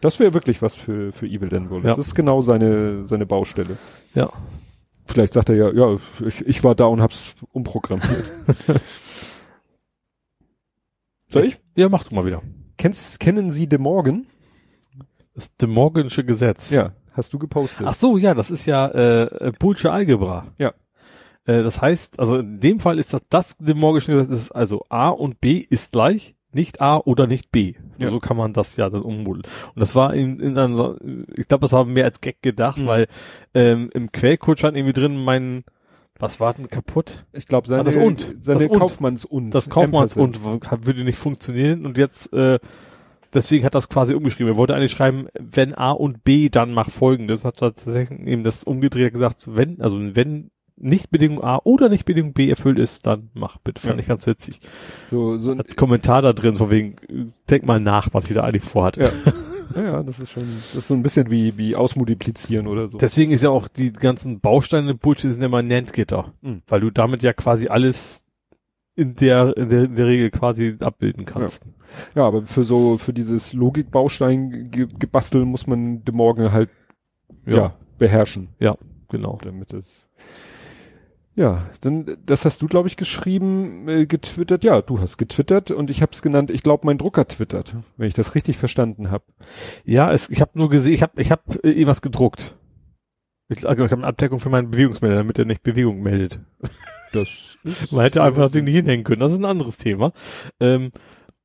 Das wäre wirklich was für, für Evil Dan wohl.
Ja.
Das ist genau seine, seine Baustelle.
Ja.
Vielleicht sagt er ja, ja, ich, ich war da und hab's umprogrammiert. <laughs> Soll ich?
Ja, mach du mal wieder.
Kennst, kennen Sie De Morgan?
Das De Morgansche Gesetz.
Ja. Hast du gepostet?
Ach so, ja, das ist ja äh, Boolsche Algebra.
Ja.
Äh, das heißt, also in dem Fall ist das das De Morgansche Gesetz, ist also A und B ist gleich, nicht A oder nicht B.
Ja.
So kann man das ja dann ummodeln. Und das war in, in einer, ich glaube, das war mehr als Gag gedacht,
Mhm.
weil ähm, im Quellcode stand irgendwie drin, mein, was war denn kaputt?
Ich glaube, seine,
Ah, das Und.
seine
Das.
Kaufmanns und.
Das Kaufmanns und würde nicht funktionieren und jetzt äh, deswegen hat das quasi umgeschrieben. Er wollte eigentlich schreiben, wenn A und B, dann mach folgendes. Hat er tatsächlich eben das umgedreht gesagt, wenn, also wenn nicht Bedingung A oder nicht Bedingung B erfüllt ist, dann mach bitte. Fand
Ja.
ich ganz witzig.
So, so ein,
Als Kommentar da drin, von wegen, denk mal nach, was ich da eigentlich vorhatte.
ja. ja, ja, das ist schon, das ist so ein bisschen wie, wie ausmultiplizieren oder so.
Deswegen ist ja auch die ganzen Bausteine Bullshit sind immer Nand-Gitter.
Mhm.
Weil du damit ja quasi alles in der, in der, in der Regel quasi abbilden kannst.
Ja, aber für so, für dieses Logikbaustein-Gebastel muss man De Morgan halt, ja, beherrschen,
genau.
damit es, ja, dann, das hast du, glaube ich, geschrieben, äh, getwittert, ja, du hast getwittert und ich habe es genannt, ich glaube, mein Drucker twittert, wenn ich das richtig verstanden habe.
Ja, es, ich habe nur gesehen, ich habe ich hab äh, irgendwas gedruckt. Ich, also ich habe eine Abdeckung für meinen Bewegungsmelder, damit er nicht Bewegung meldet. <laughs>
Das
Man hätte einfach das Ding nicht hinhängen können. Das ist ein anderes Thema. Ähm,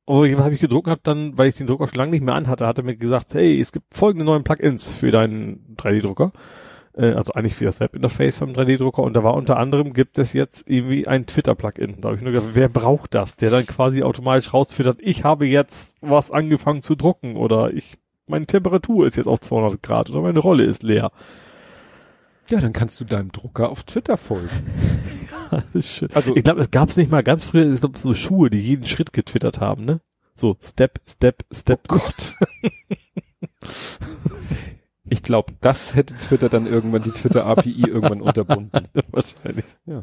aber was habe ich gedruckt hab dann, weil ich den Drucker schon lange nicht mehr anhatte, hat er mir gesagt, hey, es gibt folgende neuen Plugins für deinen 3D-Drucker. Äh, also eigentlich für das Webinterface vom 3D-Drucker. Und da war unter anderem, gibt es jetzt irgendwie ein Twitter-Plugin. Da habe ich nur gedacht, wer braucht das? Der dann quasi automatisch rausfiltert, ich habe jetzt was angefangen zu drucken oder ich, meine Temperatur ist jetzt auf 200 Grad oder meine Rolle ist leer.
ja, dann kannst du deinem Drucker auf Twitter folgen. <laughs>
Das ist schön.
Also,
Ich glaube, es gab es nicht mal ganz früher, ich glaube, so Schuhe, die jeden Schritt getwittert haben, ne? So, Step, Step, Step.
Oh Gott. <laughs> ich glaube, das hätte Twitter dann irgendwann, die Twitter-API <laughs> irgendwann unterbunden. <laughs>
Wahrscheinlich.
Ja.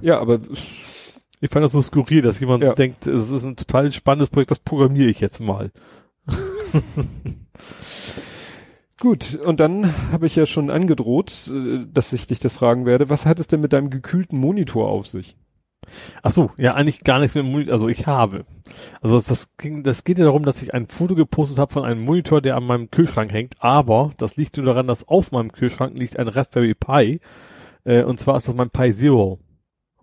Ja, aber
Ich fand das so skurril, dass jemand
Ja.
denkt, es ist ein total spannendes Projekt, das programmiere ich jetzt mal. <laughs>
gut. Und dann habe ich ja schon angedroht, äh, dass ich dich das fragen werde. Was hat es denn mit deinem gekühlten Monitor auf sich?
Ach so, ja, eigentlich gar nichts mit dem Monitor, also ich habe. Also das, das ging, das geht ja darum, dass ich ein Foto gepostet habe von einem Monitor, der an meinem Kühlschrank hängt, aber das liegt nur daran, dass auf meinem Kühlschrank liegt ein Raspberry Pi, äh, und zwar ist das mein Pi Zero.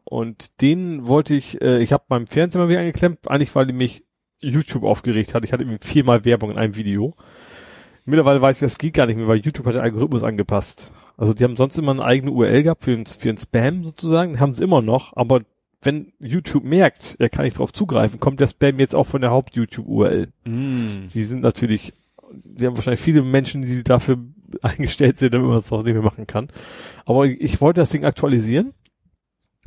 Und den wollte ich, äh, ich habe meinem Fernseher mal wieder angeklemmt, eigentlich weil mich YouTube aufgeregt hat. Ich hatte irgendwie viermal Werbung in einem Video. Mittlerweile weiß ich, das geht gar nicht mehr, weil YouTube hat den Algorithmus angepasst. Also die haben sonst immer eine eigene URL gehabt für den, für den Spam sozusagen, haben sie immer noch, aber wenn YouTube merkt, er kann nicht drauf zugreifen, kommt der Spam jetzt auch von der Haupt-YouTube-URL. Sie sind natürlich, sie haben wahrscheinlich viele Menschen, die dafür <laughs> eingestellt sind, damit man es auch nicht mehr machen kann. Aber ich wollte das Ding aktualisieren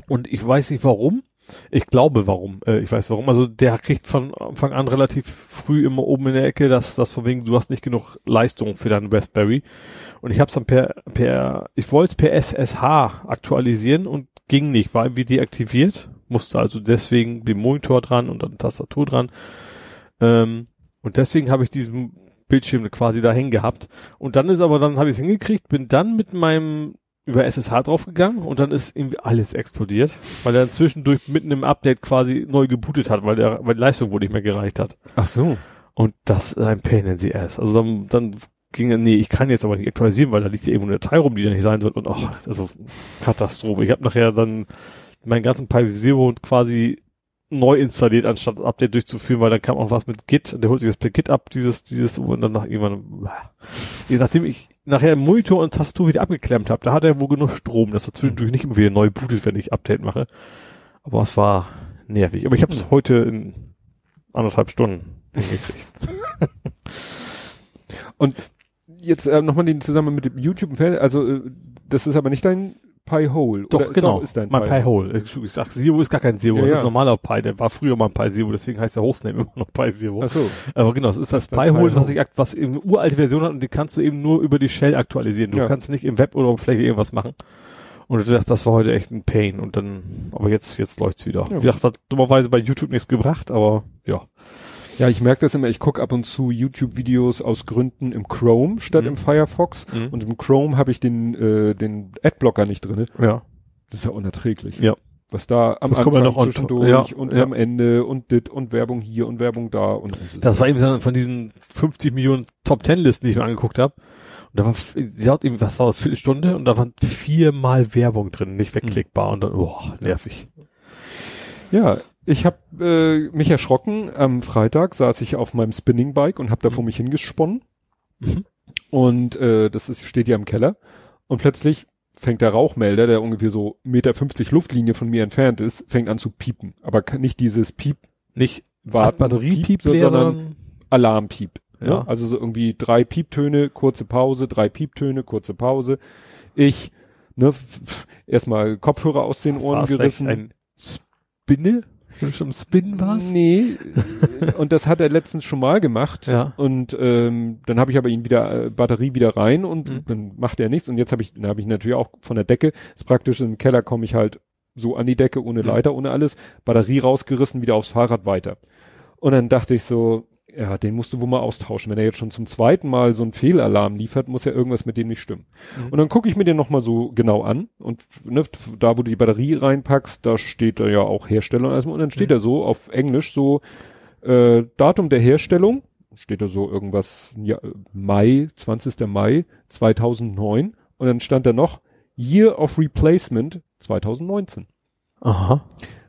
und ich weiß nicht warum. Ich glaube warum. Äh, ich weiß warum. Also der kriegt von Anfang an relativ früh immer oben in der Ecke, dass das von wegen, du hast nicht genug Leistung für deinen Raspberry. Und ich habe es dann per, per, ich wollte es per SSH aktualisieren und ging nicht, war irgendwie deaktiviert. Musste also deswegen den Monitor dran und dann Tastatur dran. Ähm, und deswegen habe ich diesen Bildschirm quasi da hängen gehabt. Und dann ist aber, dann habe ich es hingekriegt, bin dann mit meinem über SSH draufgegangen und dann ist irgendwie alles explodiert, weil er zwischendurch mitten im Update quasi neu gebootet hat, weil der, weil die Leistung wohl nicht mehr gereicht hat.
Ach so.
Und das ist ein Pain in the ass. Also dann, dann ging er, nee, ich kann jetzt aber nicht aktualisieren, weil da liegt ja irgendwo eine Datei rum, die da nicht sein soll. Und oh, also Katastrophe. Ich habe nachher dann meinen ganzen Pi Zero quasi neu installiert, anstatt das Update durchzuführen, weil dann kam auch was mit Git, und der holt sich das per Git ab, dieses, dieses, und dann nach irgendwann, je nachdem ich nachher Monitor und Tastatur wieder abgeklemmt habe, da hat er wohl genug Strom, dass er zwischendurch nicht immer wieder neu bootet, wenn ich Update mache. Aber es war nervig. Aber ich habe es heute in anderthalb Stunden hingekriegt. <laughs>
Jetzt äh, nochmal den Zusammenhang mit dem YouTube und Fernsehen. Also, äh, das ist aber nicht dein Pi Hole.
Doch,
oder?
genau.
ist dein
mein Pi Hole. Ich, ich sag, Zero ist gar kein Zero,
Ja,
das ist
ja.
ein normaler Pi. Der war früher mal ein Pi Zero, deswegen heißt der Hostname <laughs> immer noch Pi Zero.
Ach so.
Aber genau, es ist das
ist der
Pi Hole,
Pi
was ich, was eben eine uralte Version hat und die kannst du eben nur über die Shell aktualisieren. Du
Ja.
kannst nicht im Web oder Oberfläche irgendwas machen. Und ich dachte, das war heute echt ein Pain. Und dann, aber jetzt, jetzt läuft's wieder.
Ja,
Wie gesagt, hat dummerweise bei YouTube nichts gebracht, aber ja.
Ja, ich merke das immer, ich gucke ab und zu YouTube-Videos aus Gründen im Chrome statt
Mhm.
im Firefox.
Mhm.
Und im Chrome habe ich den, äh, den Adblocker nicht drinne.
Ja.
Das ist ja unerträglich.
Ja.
Was da am
Das
Anfang
kommt ja noch
zwischendurch
Ja,
und
ja.
am Ende und dit und Werbung hier und Werbung da und
Das war eben von diesen 50 Millionen Top Ten Listen, die ich mir angeguckt habe. Und da war, sie hat eben, was war das, Viertelstunde und da waren viermal Werbung drin, nicht wegklickbar und dann, oh, nervig.
Ja, ich habe äh, mich erschrocken. Am Freitag saß ich auf meinem Spinning Bike und habe da vor mich hingesponnen.
Mhm.
Und äh, das ist, steht ja im Keller. Und plötzlich fängt der Rauchmelder, der ungefähr so Meter 50 Luftlinie von mir entfernt ist, fängt an zu piepen. Aber nicht dieses Piep
Nicht
warten,
Batteriepiep
sondern
sondern
Alarmpiep.
Ja.
Ne? Also so irgendwie drei Pieptöne, kurze Pause, drei Pieptöne, kurze Pause. Ich, ne, erstmal Kopfhörer aus den Ohren
war es vielleicht
gerissen.
ein Spinne? Schon Spin warst?
Nee, und das hat er letztens schon mal gemacht.
Ja.
Und ähm, dann habe ich aber ihn wieder, äh, Batterie wieder rein und
Mhm.
dann macht er nichts. Und jetzt habe ich, dann habe ich natürlich auch von der Decke, ist praktisch im Keller komme ich halt so an die Decke, ohne
Mhm.
Leiter, ohne alles, Batterie rausgerissen, wieder aufs Fahrrad weiter. Und dann dachte ich so, ja, den musst du wohl mal austauschen. Wenn er jetzt schon zum zweiten Mal so einen Fehlalarm liefert, muss ja irgendwas mit dem nicht stimmen.
Mhm.
Und dann gucke ich mir den nochmal so genau an und ne, da, wo du die Batterie reinpackst, da steht da ja auch Hersteller und alles und dann steht
Mhm.
da so auf Englisch so äh, Datum der Herstellung, steht da so irgendwas ja, Mai, 20. Mai 2009 und dann stand da noch Year of Replacement 2019.
Aha.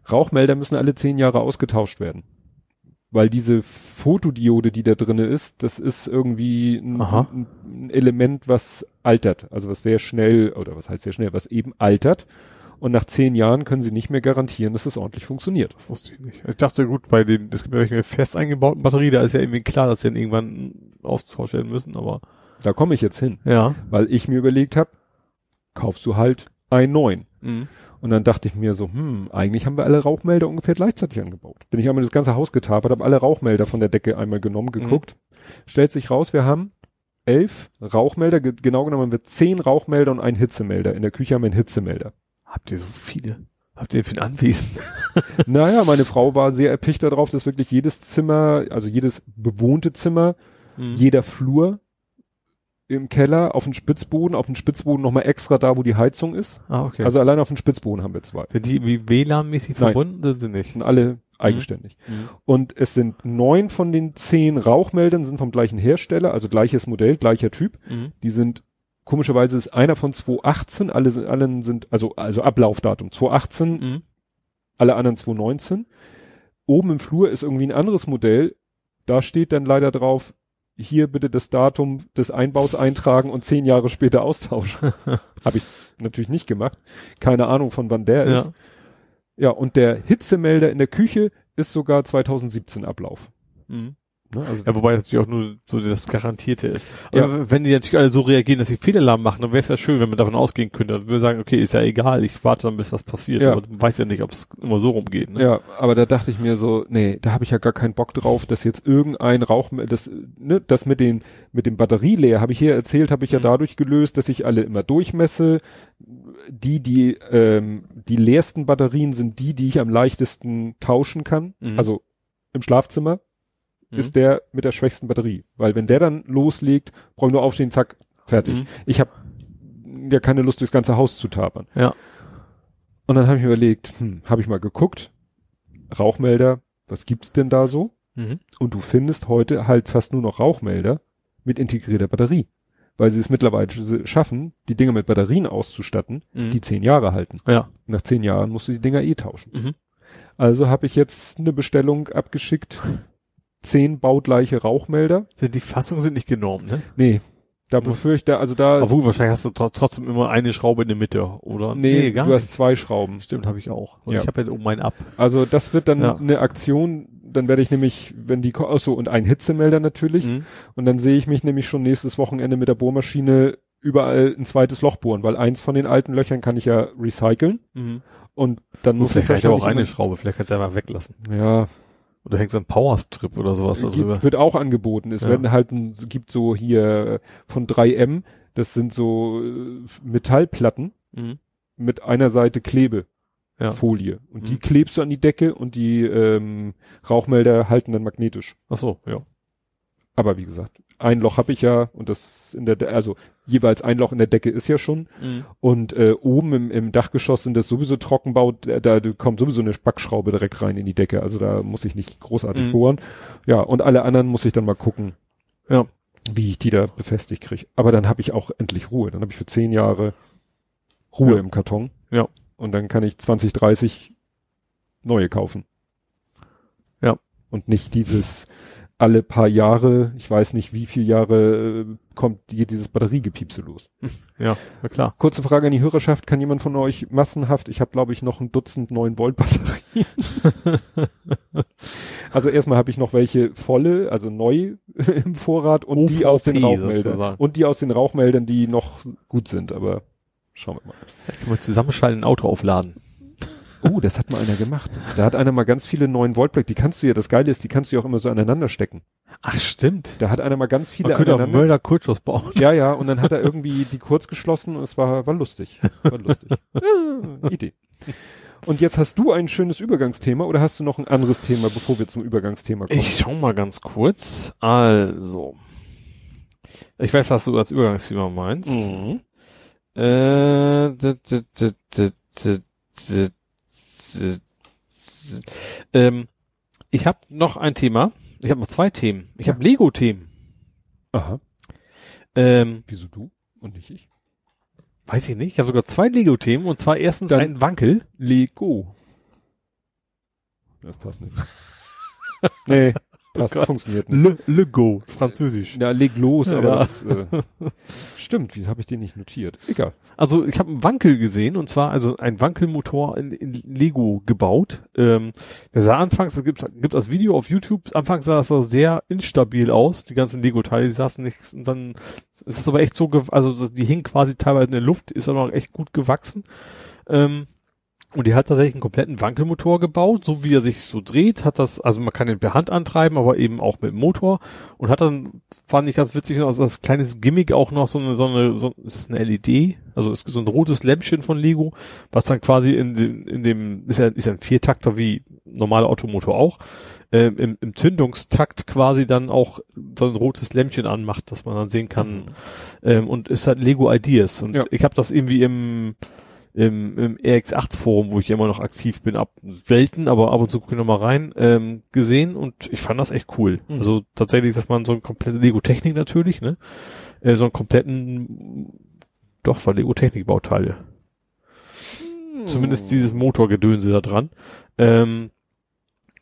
Rauchmelder müssen alle zehn Jahre ausgetauscht werden. Weil diese Fotodiode, die da drinne ist, das ist irgendwie ein, ein, ein Element, was altert. Also was sehr schnell, oder was heißt sehr schnell, was eben altert. Und nach zehn Jahren können sie nicht mehr garantieren, dass es ordentlich funktioniert.
Das wusste ich nicht. Ich dachte, gut, bei den, es gibt ja welche fest eingebauten Batterie, da ist ja irgendwie klar, dass sie dann irgendwann ausgetauscht werden müssen, aber
Da komme ich jetzt hin.
ja.
Weil ich mir überlegt habe, kaufst du halt einen neuen.
Mhm.
Und dann dachte ich mir so, hm, eigentlich haben wir alle Rauchmelder ungefähr gleichzeitig angebaut. Bin ich einmal das ganze Haus getapert, habe alle Rauchmelder von der Decke einmal genommen, geguckt. Stellt sich raus, wir haben elf Rauchmelder, ge genau genommen haben wir zehn Rauchmelder und einen Hitzemelder. In der Küche haben wir einen Hitzemelder.
Habt ihr so viele? Habt ihr für ein Anwesen? <laughs>
naja, meine <laughs> Frau war sehr erpicht darauf, dass wirklich jedes Zimmer, also jedes bewohnte Zimmer,
Mhm.
jeder Flur im Keller auf den Spitzboden, auf den Spitzboden nochmal extra da, wo die Heizung ist.
Ah, okay.
Also allein auf dem Spitzboden haben wir zwei.
Sind die wie WLAN-mäßig
Nein.
verbunden sind sie nicht?
Sind alle eigenständig. Und es sind neun von den zehn Rauchmeldern sind vom gleichen Hersteller, also gleiches Modell, gleicher Typ.
Mhm.
Die sind, komischerweise ist einer von 2018, alle sind, allen sind, also, also Ablaufdatum 2018,
Mhm.
alle anderen 2019. Oben im Flur ist irgendwie ein anderes Modell. Da steht dann leider drauf, hier bitte das Datum des Einbaus eintragen und zehn Jahre später austauschen. <laughs> Habe ich natürlich nicht gemacht. Keine Ahnung von wann der
Ja.
ist. Ja, und der Hitzemelder in der Küche ist sogar 2017 Ablauf.
Mhm.
Ne? Also,
Ja, wobei natürlich auch nur so das Garantierte ist. Aber wenn die natürlich alle so reagieren, dass sie Fehlalarm machen, dann wäre es ja schön, wenn man davon ausgehen könnte. Dann würde man sagen, okay, ist ja egal, ich warte dann, bis das passiert.
Ja.
Aber man weiß ja nicht, ob es immer so rumgeht. Ne?
Ja, aber da dachte ich mir so, nee, da habe ich ja gar keinen Bock drauf, dass jetzt irgendein Rauch, das, ne, das mit den, mit dem Batterieleer, habe ich hier erzählt, habe ich ja
Mhm.
dadurch gelöst, dass ich alle immer durchmesse. Die, die, ähm, die leersten Batterien sind die, die ich am leichtesten tauschen kann.
Mhm.
Also im Schlafzimmer
Mhm.
ist der mit der schwächsten Batterie. Weil wenn der dann loslegt, brauche ich nur aufstehen, zack, fertig.
Mhm.
Ich habe ja keine Lust, durchs ganze Haus zu tapern.
Ja.
Und dann habe ich mir überlegt, hm, habe ich mal geguckt, Rauchmelder, was gibt's denn da so?
Mhm.
Und du findest heute halt fast nur noch Rauchmelder mit integrierter Batterie. Weil sie es mittlerweile sch- schaffen, die Dinger mit Batterien auszustatten,
Mhm.
die zehn Jahre halten.
ja.
Nach zehn Jahren musst du die Dinger eh tauschen.
Mhm.
Also habe ich jetzt eine Bestellung abgeschickt, zehn baugleiche Rauchmelder.
Die Fassungen sind nicht genormt, ne?
Nee, da befürchte, also da,
Obwohl, wahrscheinlich hast du tro trotzdem immer eine Schraube in der Mitte, oder?
nee, du hast zwei Schrauben.
Stimmt, habe ich auch. Und
Ja.
ich habe ja oben einen ab.
Also das wird dann
Ja.
eine Aktion, dann werde ich nämlich, wenn die, ko- ach so, und ein Hitzemelder natürlich.
Mhm.
Und dann sehe ich mich nämlich schon nächstes Wochenende mit der Bohrmaschine überall ein zweites Loch bohren, weil eins von den alten Löchern kann ich ja recyceln
Mhm.
und dann muss
Vielleicht
ich
ja auch eine Schraube, vielleicht kannst du einfach weglassen.
ja,
Oder hängst du einen Powerstrip oder sowas da drüber.
gibt, wird auch angeboten. Es
Ja.
werden halt ein, es gibt so hier äh, von 3M, das sind so äh, Metallplatten,
Mhm.
mit einer Seite Klebe.
Ja.
Folie. Und die
Mhm.
klebst du an die Decke und die ähm, Rauchmelder halten dann magnetisch.
Ach so, ja.
Aber wie gesagt, ein Loch habe ich ja und das in der, De also jeweils ein Loch in der Decke ist ja schon. Und äh, oben im, im Dachgeschoss sind das sowieso Trockenbau, da, da kommt sowieso eine Backschraube direkt rein in die Decke. Also da muss ich nicht großartig
Mhm.
bohren. Ja, und alle anderen muss ich dann mal gucken,
Ja.
wie ich die da befestigt kriege. Aber dann habe ich auch endlich Ruhe. Dann habe ich für zehn Jahre Ruhe
Ja.
im Karton.
Ja.
Und dann kann ich 20, 30 neue kaufen.
Ja.
Und nicht dieses alle paar Jahre, ich weiß nicht wie viele Jahre, äh, kommt geht dieses Batteriegepiepse los. <laughs>
Ja, na klar.
Kurze Frage an die Hörerschaft, kann jemand von euch massenhaft, ich habe glaube ich noch ein Dutzend 9 Volt Batterien. <laughs> also erstmal habe ich noch welche volle, also neu <laughs> im Vorrat und die aus den
OVP
Rauchmeldern.
sozusagen.
Und die aus den Rauchmeldern, die noch gut sind, aber schauen wir mal.
Vielleicht kann man zusammenschalten, ein Auto aufladen.
Oh, das hat mal einer gemacht. Da hat einer mal ganz viele neuen Voltblöcke, die kannst du ja, das Geile ist, die kannst du ja auch immer so aneinander stecken.
Ach, stimmt.
Da hat einer mal ganz viele
Man könnte auch Mörder Kurzschuss bauen.
Ja, ja, und dann hat er irgendwie die kurz geschlossen und es war, war lustig. War lustig. <laughs> Idee. Und jetzt hast du ein schönes Übergangsthema oder hast du noch ein anderes Thema, bevor wir zum Übergangsthema kommen?
Ich schau mal ganz kurz. Also. Ich weiß, was du als Übergangsthema meinst.
Mhm.
Äh, dit, dit, dit, ähm, ich habe noch ein Thema. Ich habe noch zwei Themen. Ich
Ja.
habe Lego-Themen.
Aha.
Ähm,
Wieso du und nicht ich?
weiß ich nicht. Ich habe sogar zwei Lego-Themen und zwar erstens
Dann-
ein Wankel.
Lego. Das passt nicht. <laughs> nee, passt,
Gott.
funktioniert nicht.
Le, Lego, französisch.
Ja, leg los, aber
Ja.
das äh, stimmt, wie habe ich den nicht notiert? Egal.
Also ich habe einen Wankel gesehen und zwar also ein Wankelmotor in, in Lego gebaut. Ähm, der sah anfangs, es gibt, gibt das Video auf YouTube, anfangs sah es so sehr instabil aus, die ganzen Lego-Teile, die saßen nicht, und dann ist es aber echt so, also so- die hingen quasi teilweise in der Luft, ist aber auch echt gut gewachsen. Ähm, und die hat tatsächlich einen kompletten Wankelmotor gebaut, so wie er sich so dreht, hat das, also man kann ihn per Hand antreiben, aber eben auch mit dem Motor und hat dann, fand ich ganz witzig, also das kleines Gimmick auch noch so eine, so eine, so, ist eine LED? Also ist so ein rotes Lämpchen von Lego, was dann quasi in dem, in dem, ist ja, ist ja ein Viertakter wie normaler Automotor auch, ähm, im, im Zündungstakt quasi dann auch so ein rotes Lämpchen anmacht, dass man dann sehen kann, ähm, und ist halt Lego Ideas. Und
Ja.
ich habe das irgendwie im, im, im RX8 Forum, wo ich immer noch aktiv bin, ab selten, aber ab und zu gucke ich noch mal rein, ähm, gesehen und ich fand das echt cool.
Mhm.
Also tatsächlich, dass man so ein komplette Lego Technik natürlich, ne, äh, so einen kompletten, doch war Lego Technik Bauteile. Zumindest dieses Motorgedönse da dran. Ähm,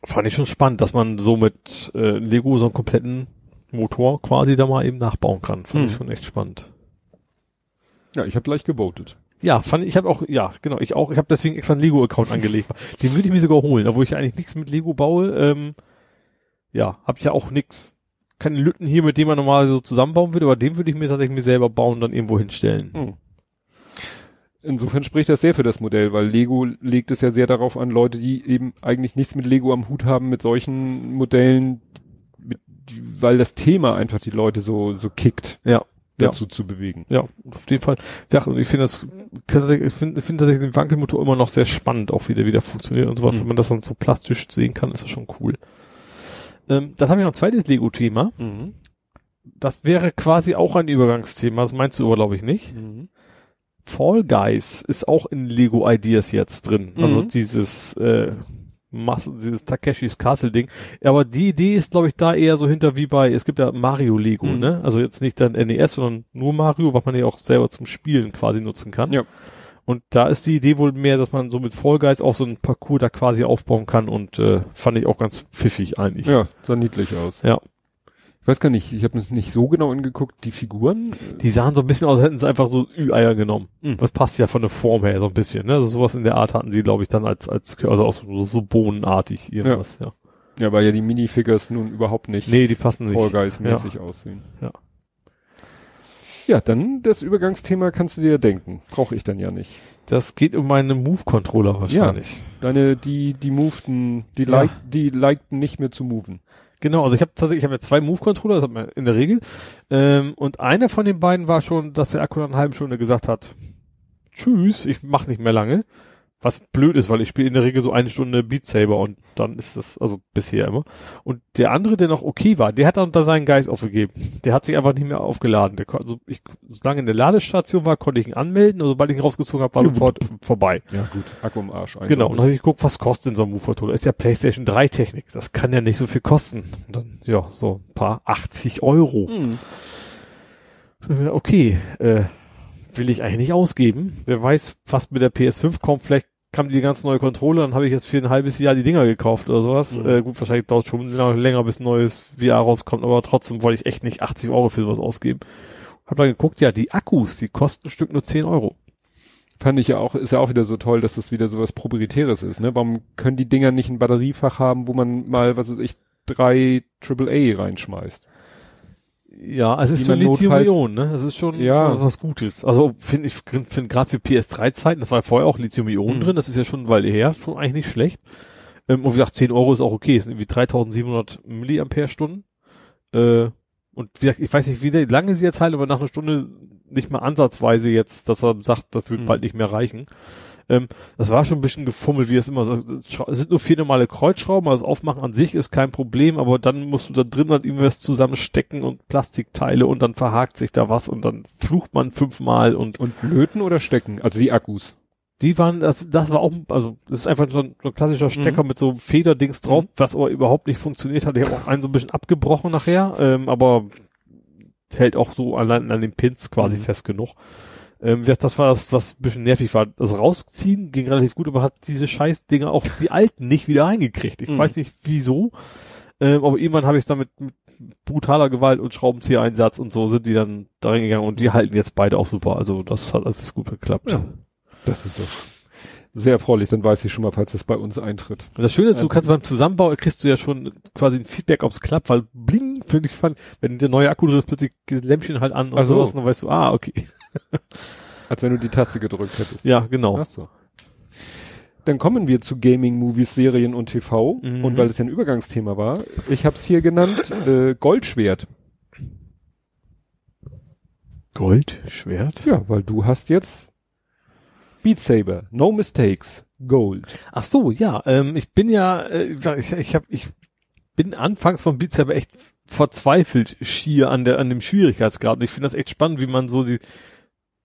fand ich schon spannend, dass man so mit äh, Lego so einen kompletten Motor quasi da mal eben nachbauen kann. Fand
Mhm.
ich schon echt spannend.
Ja, ich habe gleich gewotet.
Ja, fand ich, ich habe auch, ja, genau, ich auch, ich habe deswegen extra einen Lego-Account angelegt. <laughs> Den würde ich mir sogar holen, obwohl ich eigentlich nichts mit Lego baue. Ähm, ja, habe ich ja auch nix. Keine Lütten hier, mit denen man normalerweise so zusammenbauen würde, aber den würde ich mir tatsächlich mir selber bauen und dann irgendwo hinstellen.
Hm. Insofern spricht das sehr für das Modell, weil Lego legt es ja sehr darauf an, Leute, die eben eigentlich nichts mit Lego am Hut haben, mit solchen Modellen, mit, weil das Thema einfach die Leute so, so kickt,
Ja.
Dazu zu bewegen.
Ja, auf jeden Fall. Ja, und ich finde das, ich finde find tatsächlich den Wankelmotor immer noch sehr spannend, auch wie der wieder funktioniert und sowas.
Mhm.
Wenn man das dann so plastisch sehen kann, ist das schon cool. Ähm, dann habe ich noch ein zweites Lego-Thema.
Mhm.
Das wäre quasi auch ein Übergangsthema. Das meinst du aber, glaube ich, nicht.
Mhm.
Fall Guys ist auch in Lego Ideas jetzt drin. Also
Mhm.
dieses, äh, Dieses Takeshis Castle Ding. Aber die Idee ist, glaube ich, da eher so hinter wie bei, es gibt ja Mario Lego,
Mhm.
ne? Also jetzt nicht dann NES, sondern nur Mario, was man ja auch selber zum Spielen quasi nutzen kann.
Ja.
Und da ist die Idee wohl mehr, dass man so mit Fall Guys auch so ein Parcours da quasi aufbauen kann und äh, fand ich auch ganz pfiffig eigentlich.
Ja, sah niedlich aus.
Ja.
Ich weiß gar nicht, ich habe es nicht so genau angeguckt, die Figuren.
Die sahen so ein bisschen aus, als hätten sie einfach so Ü-Eier genommen.
Mhm.
Das passt ja von der Form her so ein bisschen, ne? Also sowas in der Art hatten sie, glaube ich, dann als, als, also auch so, so bohnenartig irgendwas, ja.
Ja, weil ja die Minifigures nun überhaupt nicht
Nee, die passen nicht.
Guys mäßig aussehen.
Ja.
Ja, dann das Übergangsthema kannst du dir denken. Brauche ich dann ja nicht.
Das geht um meine Move-Controller wahrscheinlich.
Deine, die, die movten, die
Ja.
like, die likten nicht mehr zu moven.
Genau, also ich habe tatsächlich, ich habe ja zwei Move-Controller, das hat man in der Regel. Ähm, und einer von den beiden war schon, dass der Akku nach einer halben Stunde gesagt hat, tschüss, ich mach nicht mehr lange. Was blöd ist, weil ich spiele in der Regel so eine Stunde Beat Saber und dann ist das, also bisher immer. Und der andere, der noch okay war, der hat dann da seinen Geist aufgegeben. Der hat sich einfach nicht mehr aufgeladen. Der, also ich, solange in der Ladestation war, konnte ich ihn anmelden und sobald ich ihn rausgezogen habe, war sofort vorbei.
Ja, gut. Akku im Arsch.
Genau, und dann habe ich geguckt, was kostet denn so ein Move-Controller? Ist ja PlayStation 3 Technik. Das kann ja nicht so viel kosten. Und dann, ja, so ein paar 80 Euro.
Hm.
Okay, äh, will ich eigentlich nicht ausgeben. Wer weiß, was mit der PS5 kommt. Vielleicht kam die ganz neue Controller, dann habe ich jetzt für ein halbes Jahr die Dinger gekauft oder sowas.
Mhm.
Äh, gut, wahrscheinlich dauert schon länger, bis ein neues VR rauskommt, aber trotzdem wollte ich echt nicht 80 Euro für sowas ausgeben. Hab dann geguckt, ja, die Akkus, die kosten ein Stück nur 10 Euro.
Fand ich ja auch, ist ja auch wieder so toll, dass das wieder sowas Proprietäres ist, ne? Warum können die Dinger nicht ein Batteriefach haben, wo man mal, was weiß ich, drei AAA reinschmeißt?
Ja, also es ist schon Lithium-Ionen, ne? Das ist schon
Ja.
was, was Gutes. Also finde ich, finde gerade für PS3-Zeiten, das war ja vorher auch Lithium-Ionen
Mhm.
drin, das ist ja schon eine Weile her, schon eigentlich nicht schlecht. Ähm, und wie gesagt, 10 Euro ist auch okay, es sind irgendwie 3700 Milliampere-Stunden. Äh, und wie gesagt, ich weiß nicht, wie lange sie jetzt halten, aber nach einer Stunde nicht mal ansatzweise jetzt, dass er sagt, das wird
Mhm.
bald nicht mehr reichen. Ähm, das war schon ein bisschen gefummelt, wie es immer so. Es sind nur vier normale Kreuzschrauben, also das Aufmachen an sich ist kein Problem, aber dann musst du da drin halt irgendwas zusammenstecken und Plastikteile und dann verhakt sich da was und dann flucht man fünfmal und
Und löten oder stecken? Also die Akkus.
die waren, das, das war auch, also das ist einfach so ein, so ein klassischer Stecker
Mhm.
mit so Federdings drauf,
Mhm.
was aber überhaupt nicht funktioniert hat. Ich habe auch einen so ein bisschen abgebrochen nachher, ähm, aber hält auch so allein an den Pins quasi
Mhm.
fest genug. Ähm, das war das, was ein bisschen nervig war. Das Rausziehen ging relativ gut, aber hat diese Scheißdinger auch die alten nicht wieder reingekriegt. Ich
Mhm.
weiß nicht wieso, ähm, aber irgendwann habe ich es damit mit brutaler Gewalt und Schraubenzieher-Einsatz und so sind die dann da reingegangen und die halten jetzt beide auch super. Also das hat alles gut geklappt.
Ja. Das ist doch sehr erfreulich, dann weiß ich schon mal, falls das bei uns eintritt.
Und das Schöne du
Ja.
kannst beim Zusammenbau, kriegst du ja schon quasi ein Feedback, ob es klappt, weil bling, finde ich, fand, wenn der neue Akku drin ist, plötzlich Lämpchen halt an und
Ach so.
sowas, und dann weißt du, ah, okay. <laughs>
Als wenn du die Taste gedrückt hättest.
Ja, genau.
Ach so. Dann kommen wir zu Gaming, Movies, Serien und TV.
Mhm.
Und weil es ja ein Übergangsthema war, ich habe es hier genannt, äh, Goldschwert.
Goldschwert?
Ja, weil du hast jetzt Beat Saber, No Mistakes, Gold.
Ach so, ja, ähm, ich bin ja, äh, ich, ich hab, ich bin anfangs von Beat Saber echt verzweifelt schier an der, an dem Schwierigkeitsgrad. Und ich finde das echt spannend, wie man so die,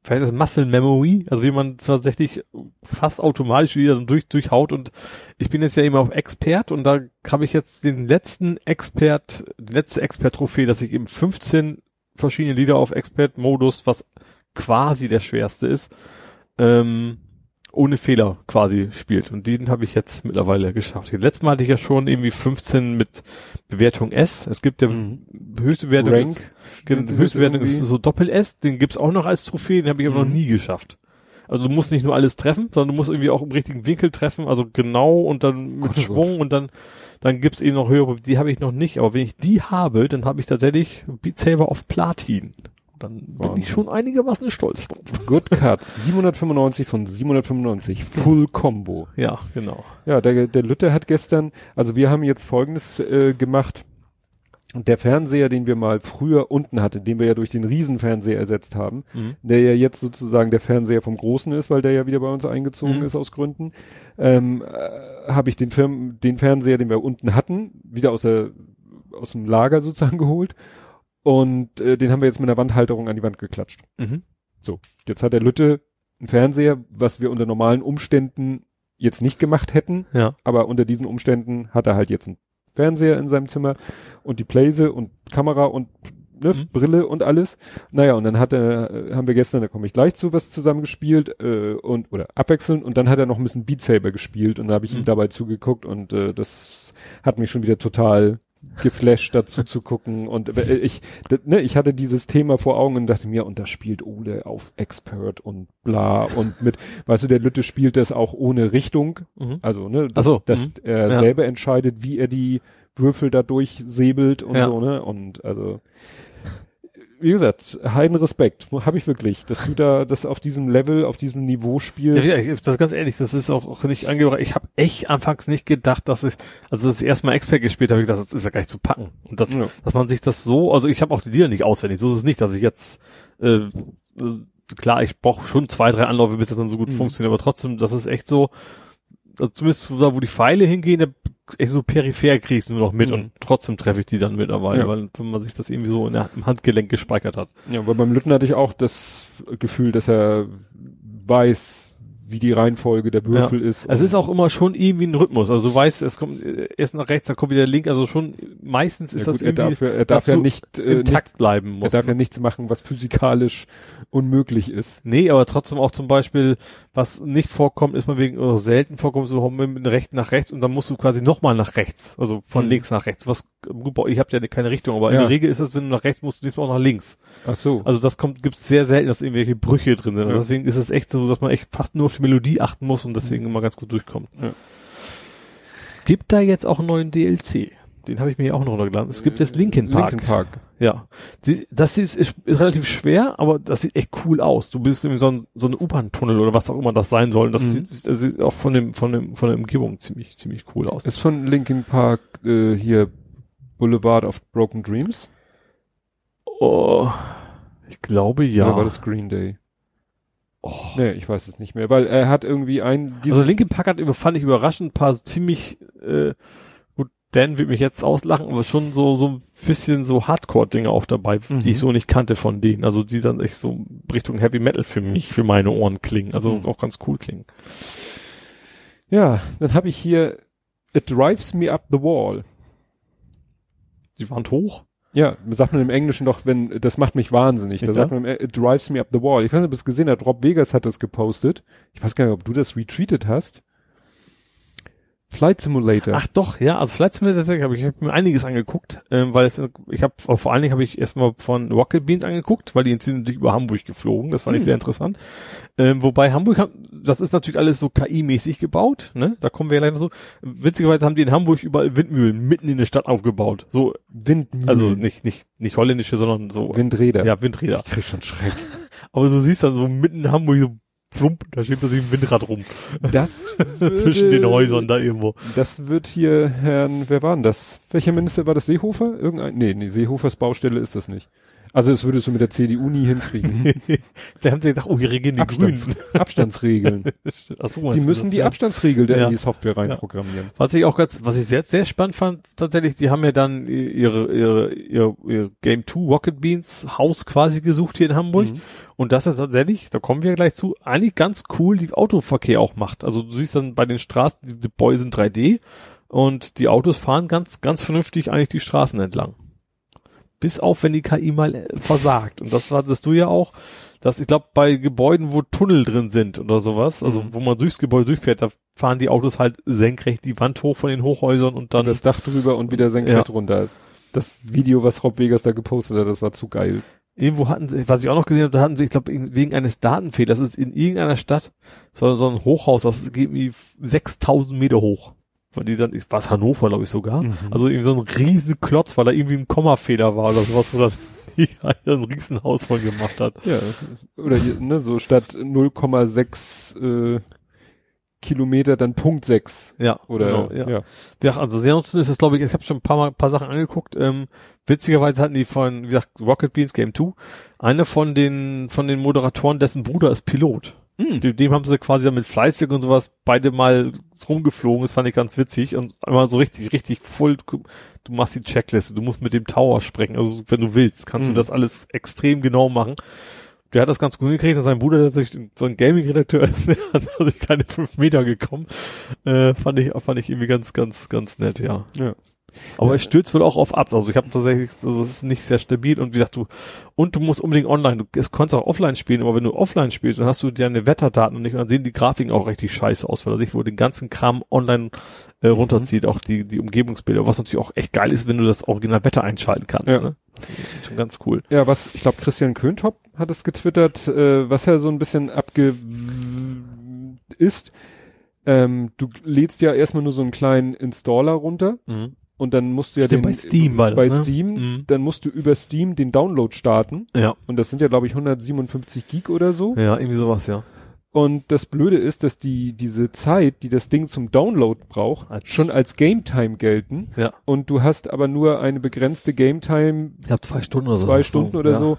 vielleicht das Muscle Memory, also wie man tatsächlich fast automatisch wieder durch, durchhaut. Und ich bin jetzt ja immer auf Expert und da habe ich jetzt den letzten Expert, die letzte Expert-Trophäe, dass ich eben 15 verschiedene Lieder auf Expert-Modus, was quasi der schwerste ist, ähm, ohne Fehler quasi spielt. Und den habe ich jetzt mittlerweile geschafft. Letztes Mal hatte ich ja schon irgendwie 15 mit Bewertung S. Es gibt ja
Mhm.
höchste Bewertung
Rank.
ist, genau,
Nennt sich
höchste
das
Bewertung ist
irgendwie?
so Doppel S, den gibt's auch noch als Trophäe, den habe ich aber noch
Mhm.
nie geschafft. Also du musst nicht nur alles treffen, sondern du musst irgendwie auch im richtigen Winkel treffen, also genau und dann mit
Gott, oh
Schwung und dann dann gibt's eben noch höhere, die habe ich noch nicht, aber wenn ich die habe, dann habe ich tatsächlich Beat Saber auf Platin. Dann bin
Wahnsinn.
ich schon einigermaßen stolz drauf.
Good Cuts, 795 von 795, Full Combo.
Ja, genau.
Ja, der, der Lütte hat gestern, also wir haben jetzt folgendes äh, gemacht. Der Fernseher, den wir mal früher unten hatten, den wir ja durch den Riesenfernseher ersetzt haben,
Mhm.
der ja jetzt sozusagen der Fernseher vom Großen ist, weil der ja wieder bei uns eingezogen
Mhm.
ist aus Gründen, ähm, äh, habe ich den Firmen, den Fernseher, den wir unten hatten, wieder aus der aus dem Lager sozusagen <laughs> geholt und äh, den haben wir jetzt mit einer Wandhalterung an die Wand geklatscht.
Mhm.
So, jetzt hat der Lütte einen Fernseher, was wir unter normalen Umständen jetzt nicht gemacht hätten,
Ja.
aber unter diesen Umständen hat er halt jetzt einen Fernseher in seinem Zimmer und die Playse und Kamera und ne,
Mhm.
Brille und alles. Naja, und dann hat er, äh, haben wir gestern, da komme ich gleich zu, was zusammen gespielt äh, und oder abwechselnd und dann hat er noch ein bisschen Beat Saber gespielt und da habe ich ihm
Mhm.
dabei zugeguckt und äh, das hat mich schon wieder total geflasht dazu zu gucken und äh, ich ne, ich hatte dieses Thema vor Augen und dachte mir und da spielt Ole auf Expert und bla und mit weißt du der Lütte spielt das auch ohne Richtung
Mhm.
also, ne, dass,
so,
dass
mhm.
er
Ja.
selber entscheidet, wie er die Würfel da durchsäbelt und
Ja.
so, ne? Und also, wie gesagt, heiden Respekt, habe ich wirklich, dass du da das auf diesem Level, auf diesem Niveau spielst.
Ja, ja, das ist ganz ehrlich, das ist auch, auch nicht angebracht. Ich habe echt anfangs nicht gedacht, dass ich, also das erste Mal Expert gespielt habe, ich gedacht, das ist ja gar nicht zu packen. Und das,
Ja.
dass man sich das so, also ich habe auch die Lieder nicht auswendig. So ist es nicht, dass ich jetzt äh, äh, klar, ich brauche schon zwei, drei Anläufe, bis das dann so gut
Mhm.
funktioniert, aber trotzdem, das ist echt so, also zumindest da, wo die Pfeile hingehen, da so peripher kriegst du nur noch mit
Mhm.
und trotzdem treffe ich die dann mittlerweile,
Ja.
weil wenn man sich das irgendwie so in der, im Handgelenk gespeichert hat.
Ja, aber beim Lütten hatte ich auch das Gefühl, dass er weiß, wie die Reihenfolge der Würfel ist.
Es ist auch immer schon irgendwie ein Rhythmus. Also du weißt, es kommt erst nach rechts, dann kommt wieder links. Also schon meistens ist
ja,
das
gut, er
irgendwie
darf, ja- er darf ja nicht, äh,
im Takt bleiben
er
muss.
darf ja nichts machen, was physikalisch unmöglich ist.
Nee, aber trotzdem auch zum Beispiel, was nicht vorkommt, ist man wegen, oder selten vorkommt, so mit rechts nach rechts und dann musst du quasi nochmal nach rechts. Also von
Mhm.
links nach rechts. Was, gut, ich habe ja keine Richtung, aber in
Ja.
der Regel ist das, wenn du nach rechts musst, du diesmal auch nach links.
Ach so.
Also das kommt, gibt's sehr selten, dass irgendwelche Brüche drin sind.
Ja.
Also deswegen ist es echt so, dass man echt fast nur auf Melodie achten muss und deswegen immer ganz gut durchkommt.
Ja.
Gibt da jetzt auch einen neuen DLC? Den habe ich mir auch noch runtergeladen. Es gibt jetzt Linkin Park.
Linkin Park.
Ja. Das ist, ist, ist relativ schwer, aber das sieht echt cool aus. Du bist in so ein, so ein U-Bahn-Tunnel oder was auch immer das sein soll. Das,
Mhm.
sieht, das sieht auch von dem, von dem, von der Umgebung ziemlich, ziemlich cool aus.
Ist von Linkin Park äh, hier Boulevard of Broken Dreams?
Oh, ich glaube ja.
Oder war das Green Day?
Oh.
Nee, ich weiß es nicht mehr, weil er hat irgendwie ein
Also Linkin Park hat, fand ich überraschend, ein paar ziemlich, äh, gut, Dan wird mich jetzt auslachen, aber schon so, so ein bisschen so Hardcore-Dinge auch dabei,
Mhm.
die ich so nicht kannte von denen. Also die dann echt so Richtung Heavy Metal für mich, für meine Ohren klingen. Also
Mhm.
auch ganz cool klingen.
Ja, dann habe ich hier It Drives Me Up the Wall.
Die Wand hoch.
Ja, sagt man im Englischen doch, wenn, das macht mich wahnsinnig. Da sagt man, im, It drives me up the wall. Ich weiß nicht, ob du es gesehen hast. Rob Vegas hat das gepostet. Ich weiß gar nicht, ob du das retweetet hast. Flight Simulator.
Ach doch, ja, also Flight Simulator habe ich, hab mir einiges angeguckt, ähm, weil es, ich habe vor allen Dingen habe ich erstmal von Rocket Beans angeguckt, weil die sind natürlich über Hamburg geflogen, das fand ich
Hm.
sehr interessant. Ähm, wobei Hamburg, das ist natürlich alles so KI-mäßig gebaut, ne? Da kommen wir ja gleich noch so. Witzigerweise haben die in Hamburg überall Windmühlen mitten in der Stadt aufgebaut. So,
Windmühlen.
also nicht nicht nicht holländische, sondern so
Windräder.
ja Windräder.
Ich krieg schon Schreck. <laughs>
Aber du siehst dann so mitten in Hamburg so Zwump, da steht plötzlich ein Windrad rum.
Das <laughs>
Zwischen den
würde-
Häusern da irgendwo.
Das wird hier Herrn, wer war denn das? Welcher Minister war das? Seehofer? Irgendein? Nee, nee, Seehofers Baustelle ist das nicht. Also das würdest du mit der CDU nie hinkriegen. <laughs>
da haben sie gedacht, oh, hier regieren die
Abstands,
Grünen. <laughs>
Abstandsregeln.
So,
Die müssen
das,
die
ja?
Abstandsregel
Ja.
in die Software reinprogrammieren.
Was ich auch ganz, was ich sehr, sehr spannend fand, tatsächlich, die haben ja dann ihre, ihre, ihr, ihr Game 2 Rocket Beans Haus quasi gesucht hier in Hamburg.
Mhm.
Und das ist tatsächlich, da kommen wir gleich zu, eigentlich ganz cool die Autoverkehr auch macht. Also du siehst dann bei den Straßen, die, Bäume sind 3D und die Autos fahren ganz, ganz vernünftig eigentlich die Straßen entlang. Bis auf, wenn die KI mal äh, versagt. Und das hattest du ja auch, dass ich glaube, bei Gebäuden, wo Tunnel drin sind oder sowas, also
Mhm.
wo man durchs Gebäude durchfährt, da fahren die Autos halt senkrecht die Wand hoch von den Hochhäusern und dann
Dann das Dach drüber und wieder senkrecht
Ja.
runter. Das Video, was Rob Vegas da gepostet hat, das war zu geil.
Irgendwo hatten sie, was ich auch noch gesehen habe, da hatten sie, ich glaube, wegen eines Datenfehlers, das ist in irgendeiner Stadt so, so ein Hochhaus, das geht irgendwie 6000 Meter hoch. Weil die dann, war es Hannover, glaube ich sogar.
Mhm.
Also irgendwie so ein riesen Klotz, weil da irgendwie ein Kommafehler war oder sowas, wo dann <laughs> ein Riesenhaus von gemacht hat.
Ja, oder hier, ne, so statt 0,6 äh, Kilometer dann Punkt 6.
Ja,
Oder
genau, ja.
ja.
Ja, also ansonsten ist das, glaube ich, ich habe schon ein paar Mal ein paar Sachen angeguckt. Ähm, witzigerweise hatten die von, wie gesagt, Rocket Beans Game 2, einer von den von den Moderatoren, dessen Bruder ist Pilot.
Hm.
Dem, dem haben sie quasi dann mit Fleißig und sowas beide mal rumgeflogen. Das fand ich ganz witzig und einmal so richtig, richtig voll. Du machst die Checkliste, du musst mit dem Tower sprechen. Also wenn du willst, kannst
Mhm.
du das alles extrem genau machen. Der hat das ganz gut hingekriegt, dass sein Bruder der sich so ein Gaming-Redakteur <laughs> ist, der hat also keine fünf Meter gekommen. Äh, fand ich, fand ich irgendwie ganz, ganz, ganz nett, ja.
Ja.
Aber
Ja.
es stürzt wohl auch auf ab. Also ich habe tatsächlich, also es ist nicht sehr stabil und wie gesagt, du, und du musst unbedingt online, du es kannst auch offline spielen, aber wenn du offline spielst, dann hast du deine Wetterdaten und nicht, und dann sehen die Grafiken auch richtig scheiße aus, weil er sich wohl den ganzen Kram online äh,
Mhm.
runterzieht, auch die, die Umgebungsbilder, was natürlich auch echt geil ist, wenn du das Original Wetter einschalten kannst.
Ja.
Ne? Schon ganz cool.
Ja, was, ich glaube, Christian Köntop hat es getwittert, äh, was er so ein bisschen abge ist. Ähm, du lädst ja erstmal nur so einen kleinen Installer runter
Mhm.
Und dann musst du ja
Stimmt,
den
bei Steam war das,
bei
ne?
Steam,
Mhm.
dann musst du über Steam den Download starten
Ja.
und das sind ja glaube ich 157 Gig oder so.
Ja, irgendwie sowas, ja.
Und das Blöde ist, dass die diese Zeit, die das Ding zum Download braucht,
Als-
schon als Game Time gelten.
Ja.
Und du hast aber nur eine begrenzte Game Time,
Ich habe zwei Stunden oder so.
zwei Stunden oder
ja.
so.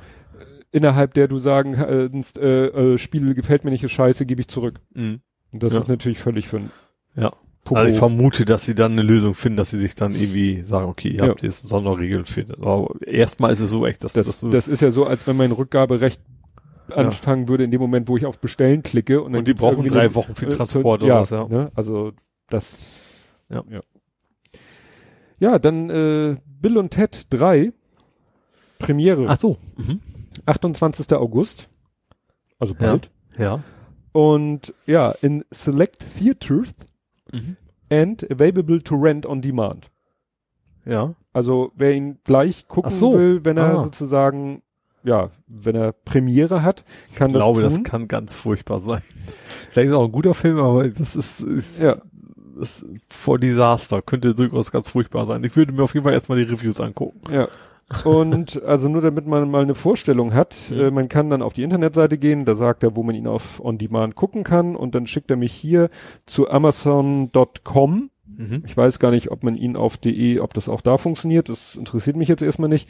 innerhalb der du sagen kannst, äh, äh, Spiel gefällt mir nicht, ist scheiße, gebe ich zurück.
Mhm.
Und das
Ja.
ist natürlich völlig für
Ja.
Popo.
Also ich vermute, dass sie dann eine Lösung finden, dass sie sich dann irgendwie sagen, okay, ihr
Ja.
habt jetzt Sonderregeln für. Aber erstmal ist es so echt, dass
das,
das so
das ist ja so, als wenn mein Rückgaberecht anfangen würde in dem Moment, wo ich auf Bestellen klicke und
und die brauchen drei
eine-
Wochen für
äh,
Transport
so-
oder
ja,
was, ja.
Ne? Also das
Ja.
ja. Ja, dann äh, Bill und Ted 3 Premiere
Ach so. Mhm.
28. August. Also
Ja.
bald.
Ja.
Und ja, in Select Theaters
Mhm.
and available to rent on demand.
Ja.
Also wer ihn gleich gucken
so.
will, wenn er
Ah.
sozusagen, ja, wenn er Premiere hat, kann
ich glaube,
das
das
tun.
kann ganz furchtbar sein. Vielleicht ist auch ein guter Film, aber das ist, ist,
Ja.
ist vor Desaster. Könnte durchaus ganz furchtbar sein. Ich würde mir auf jeden Fall erstmal die Reviews angucken.
Ja. Und also nur damit man mal eine Vorstellung hat,
Mhm.
äh, man kann dann auf die Internetseite gehen, da sagt er, wo man ihn auf On Demand gucken kann und dann schickt er mich hier zu amazon.com.
Mhm.
Ich weiß gar nicht, ob man ihn auf de, ob das auch da funktioniert, das interessiert mich jetzt erstmal nicht.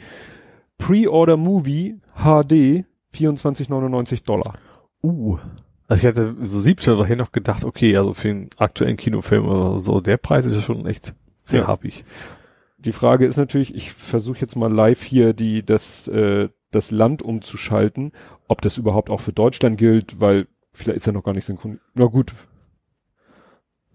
Pre-Order Movie HD 24,99 Dollar.
Uh. Also ich hätte so 17 hier noch gedacht, okay, also für einen aktuellen Kinofilm oder so, der Preis ist ja schon echt sehr
Ja.
happig.
Die Frage ist natürlich, ich versuche jetzt mal live hier die das äh, das Land umzuschalten, ob das überhaupt auch für Deutschland gilt, weil vielleicht ist er noch gar nicht synchron. Na gut,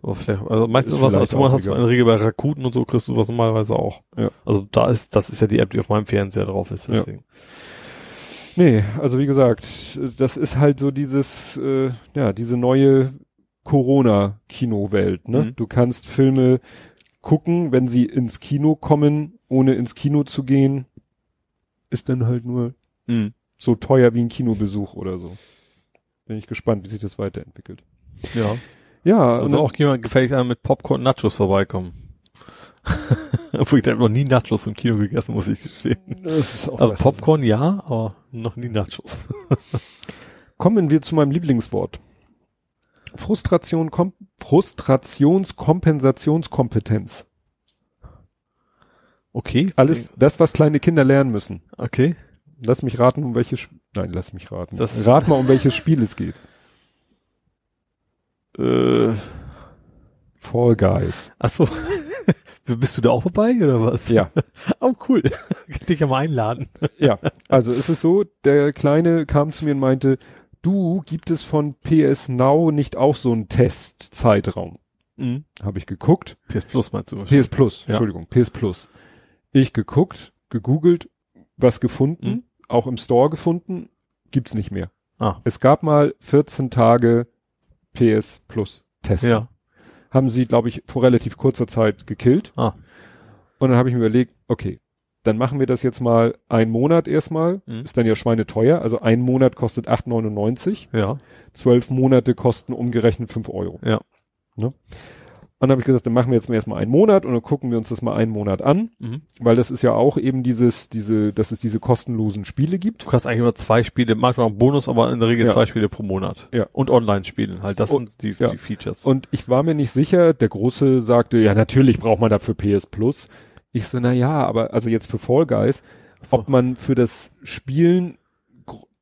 Aber vielleicht, also meistens
Ist
was, also hast du in der Regel bei Rakuten und so kriegst du was normalerweise auch.
Ja.
Also da ist, das ist ja die App, die auf meinem Fernseher drauf ist,
Ja.
deswegen.
Nee, also wie gesagt, das ist halt so dieses, äh, ja, diese neue Corona-Kinowelt, ne?
Mhm.
Du kannst Filme gucken, wenn sie ins Kino kommen, ohne ins Kino zu gehen, ist dann halt nur
Mhm.
so teuer wie ein Kinobesuch oder so. Bin ich gespannt, wie sich das weiterentwickelt.
Ja.
Ja,
Also auch jemand gefällig einer mit Popcorn Nachos vorbeikommen. <laughs> Obwohl ich habe noch nie Nachos im Kino gegessen, muss ich gestehen. Also. Popcorn ja, aber noch nie Nachos. <laughs>
Kommen wir zu meinem Lieblingswort. Frustration, Kom Frustrationskompensationskompetenz.
Okay.
Alles das, was kleine Kinder lernen müssen.
Okay.
Lass mich raten, um welches, Sp- nein, lass mich raten.
Das-
Rat mal, um welches Spiel es geht.
Äh,
Fall Guys.
ach so. <laughs> Bist du da auch dabei oder was?
Ja, <laughs>
Oh, cool. Kann <laughs> dich ja mal einladen.
ja. Also es ist so, der Kleine kam zu mir und meinte, du, gibt es von PS Now nicht auch so einen Testzeitraum?
Mhm.
Habe ich geguckt.
PS Plus meinst du?
PS Plus,
Ja.
Entschuldigung, PS Plus. Ich geguckt, gegoogelt, was gefunden,
Mhm.
auch im Store gefunden, gibt's nicht mehr.
Ah.
Es gab mal 14 Tage PS Plus Testen.
Ja.
Haben sie, glaube ich, vor relativ kurzer Zeit gekillt.
Ah.
Und dann habe ich mir überlegt, okay, dann machen wir das jetzt mal einen Monat erstmal.
Mhm.
Ist dann ja schweineteuer. Also ein Monat kostet 8,99.
Ja.
Zwölf Monate kosten umgerechnet 5 Euro.
Ja.
Ne? Und dann habe ich gesagt, dann machen wir jetzt mal erstmal einen Monat und dann gucken wir uns das mal einen Monat an,
Mhm.
weil das ist ja auch eben dieses, diese, dass es diese kostenlosen Spiele gibt.
Du kannst eigentlich immer zwei Spiele, manchmal auch einen Bonus, aber in der Regel
Ja.
zwei Spiele pro Monat.
Ja.
Und online spielen halt. Das
Und-
sind die,
ja.
die Features.
Und ich war mir nicht sicher, der Große sagte, ja, natürlich braucht man dafür PS Plus. Ich so, na ja, aber also jetzt für Fall Guys,
so.
ob man für das Spielen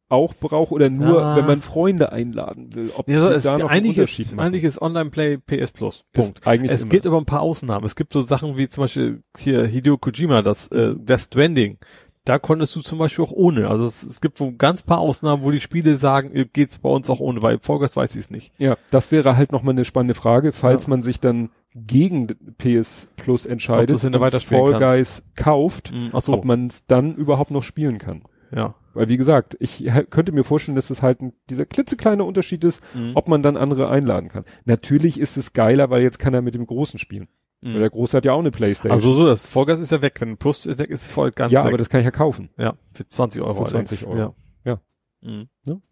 auch braucht oder nur,
Ah.
wenn man Freunde einladen will. Ob
Ja, so, es,
da noch
eigentlich,
Unterschied
ist,
machen.
eigentlich ist Online-Play PS Plus.
Ist
Punkt.
eigentlich
Es
immer.
gibt aber ein paar Ausnahmen. Es gibt so Sachen wie zum Beispiel hier Hideo Kojima, das äh, Death Stranding. Da konntest du zum Beispiel auch ohne. Also es, es gibt so ganz paar Ausnahmen, wo die Spiele sagen, geht's bei uns auch ohne, weil Vollgas weiß ich es nicht.
Ja, das wäre halt nochmal eine spannende Frage, falls
Ja.
man sich dann gegen PS Plus entscheidet und Fall
kannst.
Guys kauft,
ach so,
ob man es dann überhaupt noch spielen kann.
ja.
Weil wie gesagt, ich könnte mir vorstellen, dass es halt ein, dieser klitzekleine Unterschied ist,
Mhm.
ob man dann andere einladen kann. Natürlich ist es geiler, weil jetzt kann er mit dem Großen spielen. Weil
Mhm.
der Große hat ja auch eine Playstation.
Also so, das Vollgas ist ja weg. Wenn Plus ist weg, ist voll ganz
ja,
weg.
aber das kann ich ja kaufen.
ja, für 20 Euro.
Für 20
allerdings.
Euro. Ja.
Ja. Mhm.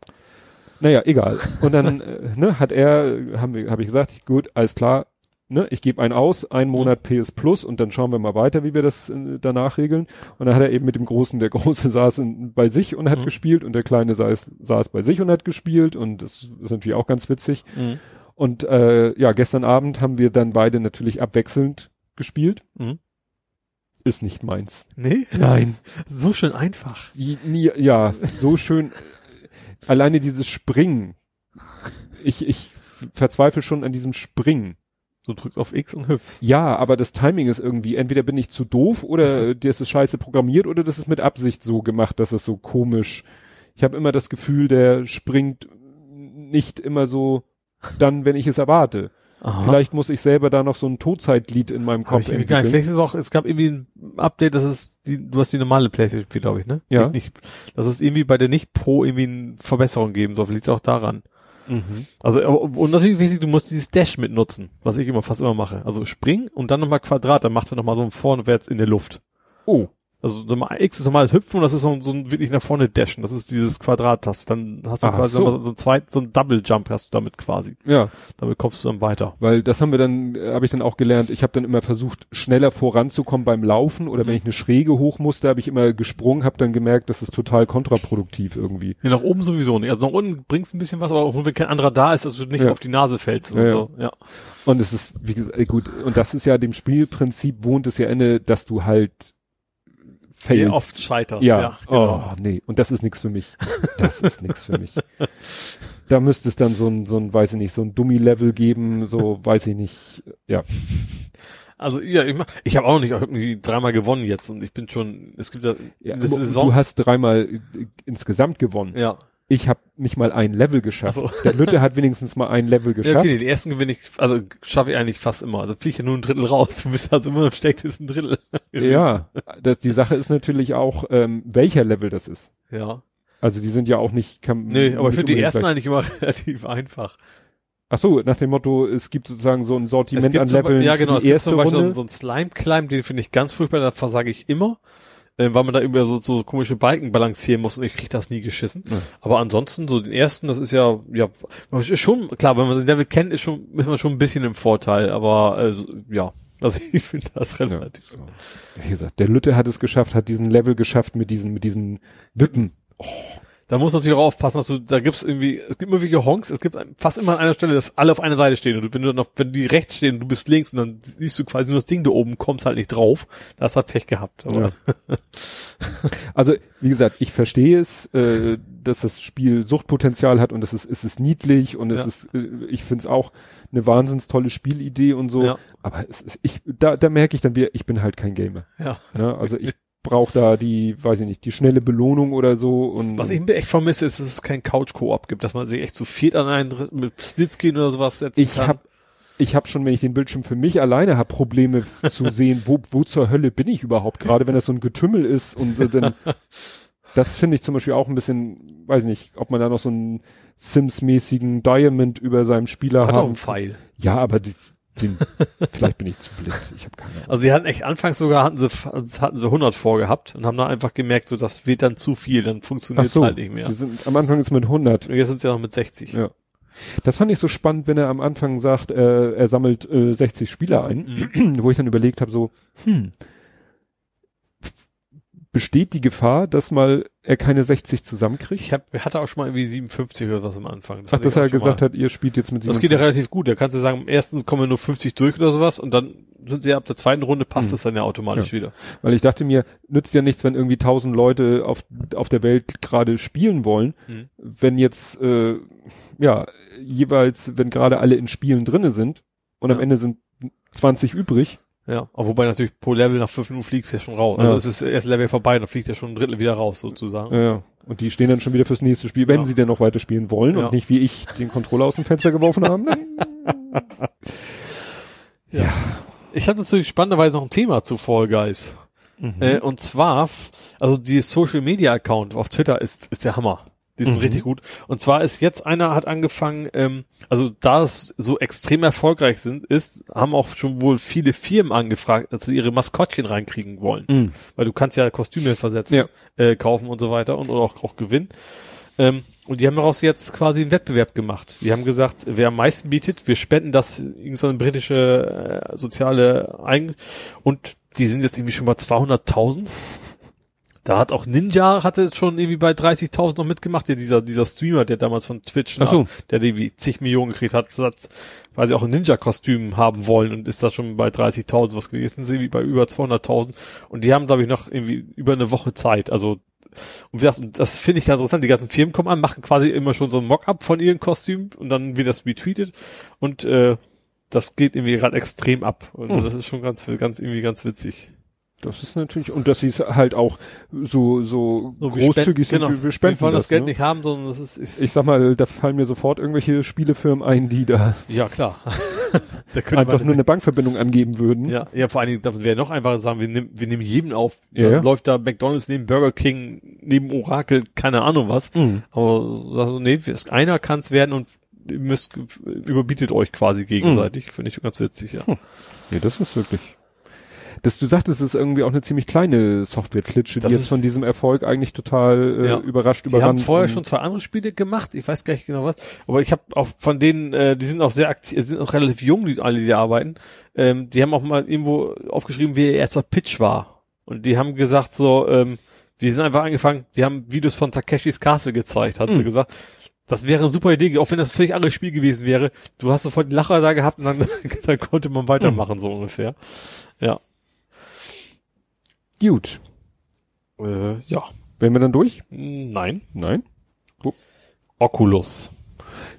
Naja, egal. Und dann <laughs> äh, ne, hat er, haben wir, habe ich gesagt, gut, alles klar, ne, ich gebe einen aus, einen Monat PS Plus und dann schauen wir mal weiter, wie wir das äh, danach regeln. Und dann hat er eben mit dem Großen, der Große <laughs> saß in, bei sich und hat
Mhm.
gespielt und der Kleine saß, saß bei sich und hat gespielt und das ist natürlich auch ganz witzig.
Mhm.
Und äh, ja, gestern Abend haben wir dann beide natürlich abwechselnd gespielt.
Mhm.
ist nicht meins.
Nee?
Nein. <laughs>
So schön einfach.
Ja, so schön. Alleine dieses Springen. Ich, ich verzweifle schon an diesem Springen.
Du drückst auf X und hüpfst.
Ja, aber das Timing ist irgendwie, entweder bin ich zu doof oder das ist scheiße programmiert oder das ist mit Absicht so gemacht, dass es so komisch. Ich habe immer das Gefühl, der springt nicht immer so dann, wenn ich es erwarte.
Aha.
Vielleicht muss ich selber da noch so ein Todzeitlied in meinem Kopf
irgendwie gar nicht.
entwickeln.
Vielleicht ist es auch, es gab irgendwie ein Update, das ist die, du hast die normale Playstation 4, glaube ich, ne?
Ja.
Nicht, nicht, dass es irgendwie bei der nicht Pro irgendwie eine Verbesserung geben soll. Liegt auch daran.
Mhm.
Also, und natürlich wichtig, du musst dieses Dash mitnutzen, was ich immer fast immer mache. Also spring und dann nochmal Quadrat, dann macht er nochmal so ein vorwärts in der Luft.
Oh,
Also X ist normales Hüpfen und das ist so, ein- so ein wirklich nach vorne Dashen. Das ist dieses Quadrat, das dann hast du
Ach
quasi
so.
so ein zweit, so ein Double Jump hast du damit quasi.
ja,
Damit kommst du dann weiter.
weil das haben wir dann, äh, habe ich dann auch gelernt. Ich habe dann immer versucht, schneller voranzukommen beim Laufen oder wenn
Mhm.
ich eine Schräge hoch musste, habe ich immer gesprungen, habe dann gemerkt, das ist total kontraproduktiv irgendwie.
Ja, nach oben sowieso nicht. Also nach unten bringst du ein bisschen was, aber auch wenn kein anderer da ist, dass du nicht
Ja.
auf die Nase fällst und
Ja,
so. Ja.
Und es ist, wie gesagt, äh, gut, und das ist ja dem Spielprinzip wohnt es ja inne, dass du halt
Sehr
failst.
oft scheiterst.
Ja,
Ja, genau.
oh nee, und das ist nichts für mich. Das ist nichts für mich. <laughs> Da müsste es dann so ein, so ein, weiß ich nicht, so ein Dummy-Level geben, so, weiß ich nicht, ja.
Also ja, ich, mach- ich habe auch nicht irgendwie dreimal gewonnen jetzt und ich bin schon, es gibt ja,
ja
eine
du
Saison.
hast dreimal äh, insgesamt gewonnen.
ja.
Ich habe nicht mal ein Level geschafft.
Ach so.
Der Lütte hat wenigstens mal ein Level
ja,
geschafft.
okay, den ersten gewinne ich, also schaffe ich eigentlich fast immer. Da fliege ich ja nur ein Drittel raus. Du bist also immer im stechtesten Drittel.
Ja, das, die Sache ist natürlich auch, ähm, welcher Level das ist.
Ja.
Also die sind ja auch nicht. Kann,
Nee, aber ich finde die ersten
gleich.
eigentlich immer <laughs> relativ einfach.
Ach so, nach dem Motto, es gibt sozusagen so ein Sortiment an Leveln
ja genau, es gibt zum Beispiel so,
Runde.
einen- so einen Slime Climb, den finde ich ganz furchtbar, da versage ich immer. Äh, weil man da über so, so komische Balken balancieren muss und ich krieg das nie geschissen.
Ja.
Aber ansonsten, so den ersten, das ist ja, ja, ist schon, klar, wenn man den Level kennt, ist schon, ist man schon ein bisschen im Vorteil, aber, also, ja. Also <laughs> ich finde das relativ.
Ja. Wie gesagt, der Lütte hat es geschafft, hat diesen Level geschafft mit diesen, mit diesen Wippen.
Da muss natürlich auch aufpassen, dass du, da gibt's irgendwie, es gibt immer Honks, es gibt fast immer an einer Stelle, dass alle auf einer Seite stehen und wenn du dann auf, wenn die rechts stehen und du bist links und dann siehst du quasi nur das Ding da oben, kommst halt nicht drauf, das hat Pech gehabt. Aber
Ja. <laughs> Also, wie gesagt, ich verstehe es, äh, dass das Spiel Suchtpotenzial hat und es ist, es ist niedlich und es
Ja.
ist, äh, ich finde es auch eine wahnsinns tolle Spielidee und so.
Ja.
Aber es ist, ich, da, da merke ich dann wieder, ich bin halt kein Gamer.
ja.
Ne? Also ich <laughs> brauche da die, weiß ich nicht, die schnelle Belohnung oder so und
Was ich mir echt vermisse, ist, dass es kein Couch-Koop gibt, dass man sich echt zu viert an einen mit Splitscreen oder sowas setzen
ich
kann.
habe ich habe schon, wenn ich den Bildschirm für mich alleine habe, Probleme zu sehen, wo, wo zur Hölle bin ich überhaupt, gerade wenn das so ein Getümmel ist und so, dann, <laughs> das finde ich zum Beispiel auch ein bisschen, weiß nicht, ob man da noch so einen Sims-mäßigen Diamond über seinem Spieler
hat auch
haben.
einen Pfeil.
Ja, aber die, den, vielleicht bin ich zu blind, ich habe keine Ahnung.
Also sie hatten echt anfangs sogar hatten sie hatten sie 100 vorgehabt und haben da einfach gemerkt, so das wird dann zu viel, dann funktioniert es halt nicht mehr.
sind, am Anfang ist mit 100.
Und jetzt sind sie ja noch mit 60.
Ja. Das fand ich so spannend, wenn er am Anfang sagt, äh, er sammelt äh, 60 Spieler ein,
Mhm.
wo ich dann überlegt habe, so, hm, besteht die Gefahr, dass mal er keine 60 zusammenkriegt?
Ich hab, hatte auch schon mal irgendwie 57 oder was am Anfang.
Ach,
hatte
dass er gesagt
mal.
hat, ihr spielt jetzt mit
Das geht ja relativ gut. Da kannst du sagen, erstens kommen nur 50 durch oder sowas und dann sind sie ja ab der zweiten Runde passt
Mhm.
das dann ja automatisch wieder.
Weil ich dachte mir, nützt ja nichts, wenn irgendwie 1000 Leute auf, auf der Welt gerade spielen wollen,
Mhm.
wenn jetzt, äh, ja, jeweils, wenn gerade alle in Spielen drinne sind und am
Ja.
Ende sind 20 übrig,
Ja. Aber wobei natürlich pro Level nach fünf Minuten fliegst du ja schon raus. Also
Ja.
es ist das erste Level vorbei, dann fliegt ja schon ein Drittel wieder raus sozusagen.
Ja, ja. Und die stehen dann schon wieder fürs nächste Spiel, wenn
Ja.
sie denn noch weiter spielen wollen
Ja.
und nicht wie ich den Controller aus dem Fenster geworfen haben.
Ja. Ich habe natürlich spannenderweise noch ein Thema zu Fall Guys.
Mhm.
Äh, und zwar, also die Social Media Account auf Twitter ist, ist der Hammer. Die sind
Mhm.
richtig gut. Und zwar ist jetzt einer hat angefangen, ähm, also da es so extrem erfolgreich sind, ist, haben auch schon wohl viele Firmen angefragt, dass sie ihre Maskottchen reinkriegen wollen.
Mhm.
Weil du kannst ja Kostüme versetzen,
Ja.
äh, kaufen und so weiter und oder auch, auch gewinnen. Ähm, und die haben daraus jetzt quasi einen Wettbewerb gemacht. Die haben gesagt, wer am meisten bietet, wir spenden das in irgendeine britische äh, soziale Ein und die sind jetzt irgendwie schon bei 200.000. Da hat auch Ninja hatte schon irgendwie bei 30.000 noch mitgemacht, der dieser, dieser Streamer, der damals von Twitch,
Ach so.
der irgendwie zig Millionen gekriegt hat, hat weil sie auch ein Ninja-Kostüm haben wollen und ist da schon bei 30.000 was gewesen, sind sie irgendwie bei über 200.000 und die haben, glaube ich, noch irgendwie über eine Woche Zeit, also und wie gesagt, das finde ich ganz interessant, die ganzen Firmen kommen an, machen quasi immer schon so ein Mock-up von ihrem Kostüm und dann wird das retweetet und äh, das geht irgendwie gerade extrem ab und
Hm.
das ist schon ganz, ganz irgendwie ganz witzig.
Das ist natürlich, und dass sie es halt auch so, so,
So,
großzügig sind,
genau.
wir spenden
wir wollen das, Geld
ne?
nicht haben, sondern das ist, ist
Ich sag mal, da fallen mir sofort irgendwelche Spielefirmen ein, die da
ja klar. <laughs> da könnte
einfach nur eine Bankverbindung angeben würden.
ja, ja, vor allen Dingen, das wäre noch einfacher sagen, wir nehmen, wir nehmen jeden auf.
Ja, ja.
läuft da McDonalds neben Burger King, neben Orakel, keine Ahnung was.
Mhm.
Aber sag so, nee, einer kann es werden und müsst, überbietet euch quasi gegenseitig. Finde ich ganz witzig, ja.
Ja, das ist wirklich. Das, du sagtest, es ist irgendwie auch eine ziemlich kleine Software-Klitsche, die jetzt von diesem Erfolg eigentlich total äh,
Ja.
überrascht,
Die haben
überrannt.
vorher schon zwei andere Spiele gemacht, ich weiß gar nicht genau was, aber ich habe auch von denen, äh, die sind auch sehr aktiv, sind auch relativ jung, die alle, die da arbeiten, ähm, die haben auch mal irgendwo aufgeschrieben, wie ihr erster Pitch war. Und die haben gesagt so, ähm, wir sind einfach angefangen, wir haben Videos von Takeshis Castle gezeigt, hat sie
Mhm.
gesagt. Das wäre eine super Idee, auch wenn das ein völlig anderes Spiel gewesen wäre. Du hast sofort den Lacher da gehabt und dann, <laughs> dann konnte man weitermachen, so ungefähr. Ja.
Gut.
Äh, ja.
Wären wir dann durch?
Nein.
Nein?
Oculus.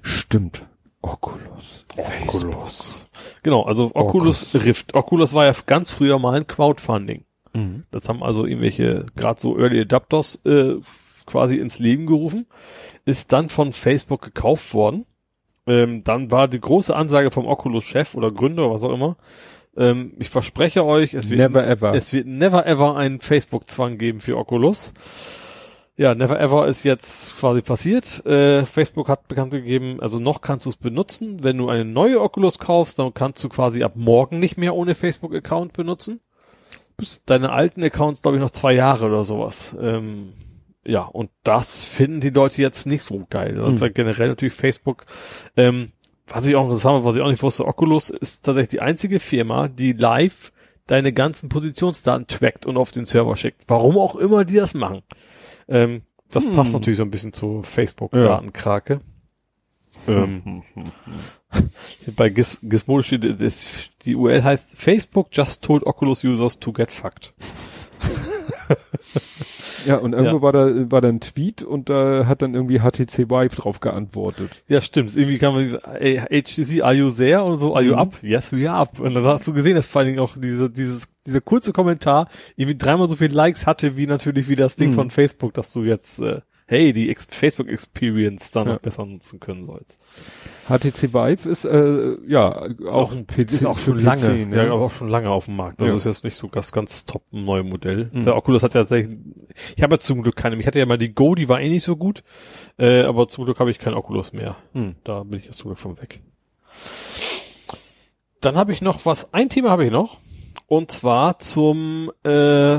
Stimmt. Oculus.
Oculus. Genau, also Oculus Rift. Oculus war ja ganz früher mal ein Crowdfunding.
Mhm.
Das haben also irgendwelche, gerade so Early Adapters, äh, quasi ins Leben gerufen. Ist dann von Facebook gekauft worden. Ähm, dann war die große Ansage vom Oculus-Chef oder Gründer, was auch immer. Ähm, ich verspreche euch, es wird,
Never ever.
es wird never ever einen Facebook-Zwang geben für Oculus. Ja, never ever ist jetzt quasi passiert. Äh, Facebook hat bekannt gegeben, also noch kannst du es benutzen. Wenn du eine neue Oculus kaufst, dann kannst du quasi ab morgen nicht mehr ohne Facebook-Account benutzen. Deine alten Accounts, glaube ich, noch zwei Jahre oder sowas. Ähm, ja, und das finden die Leute jetzt nicht so geil. Das
Mhm.
generell natürlich Facebook. Ähm, was ich auch interessant, was ich auch nicht wusste, Oculus ist tatsächlich die einzige Firma, die live deine ganzen Positionsdaten trackt und auf den Server schickt. Warum auch immer die das machen. Ähm, das
Hm.
passt natürlich so ein bisschen zu Facebook-Datenkrake. Ähm, bei Gis Gizmodo steht, das, die URL heißt Facebook just told Oculus users to get fucked. <laughs>
Ja, und irgendwo
Ja.
war da, war da ein Tweet und da hat dann irgendwie HTC Vive drauf geantwortet.
Ja, stimmt. Irgendwie kann man, ey, HTC, are you there? Und so, are you
Mhm.
up? Yes, we are up. Und dann hast du gesehen, dass vor allen Dingen auch diese, dieses, dieser kurze Kommentar irgendwie dreimal so viele Likes hatte, wie natürlich wie das Ding
Mhm.
von Facebook, dass du jetzt, äh, hey, die Ex Facebook Experience da noch
Ja.
besser nutzen können sollst.
HTC Vive ist, äh, ja, auch ein PC.
ist auch schon
PC,
lange,
ne?
ja, aber auch schon lange auf dem Markt. Also
Ja.
ist jetzt nicht so das ganz top neue Modell.
Mhm.
Der Oculus hat ja tatsächlich, ich habe ja zum Glück keine, ich hatte ja mal die Go, die war eh nicht so gut, äh, aber zum Glück habe ich kein Oculus mehr.
Hm.
Da bin ich jetzt zum Glück von weg. Dann habe ich noch was, ein Thema habe ich noch, und zwar zum, äh,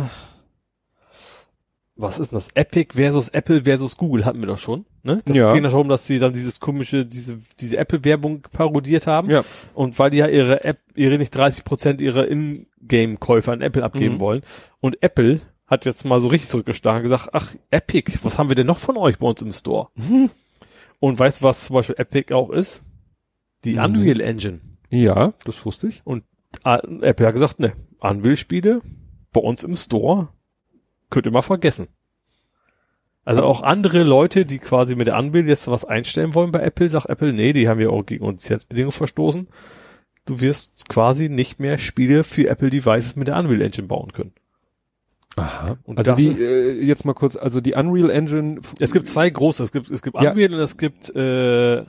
was ist denn das? Epic versus Apple versus Google hatten wir doch schon, ne? Das
Ja.
ging darum, dass sie dann dieses komische, diese, diese Apple-Werbung parodiert haben.
Ja.
Und weil die ja ihre App, ihre nicht 30 Prozent ihrer In-Game-Käufer an Apple abgeben
Mhm.
wollen. Und Apple hat jetzt mal so richtig zurückgeschlagen und gesagt, ach, Epic, was haben wir denn noch von euch bei uns im Store?
Mhm.
Und weißt du, was zum Beispiel Epic auch ist? Die
Mhm.
Unreal Engine.
Ja, das wusste ich.
Ah, Apple hat gesagt, ne, Unreal-Spiele bei uns im Store könnt ihr mal vergessen. Also auch andere Leute, die quasi mit der Unreal jetzt was einstellen wollen bei Apple, sagt Apple, nee, die haben ja auch gegen uns jetzt Bedingungen verstoßen. Du wirst quasi nicht mehr Spiele für Apple Devices mit der Unreal Engine bauen können.
Aha.
Und
also die, äh, jetzt mal kurz, also die Unreal Engine.
Es gibt zwei große, es gibt, es gibt
Ja.
Unreal und es gibt äh,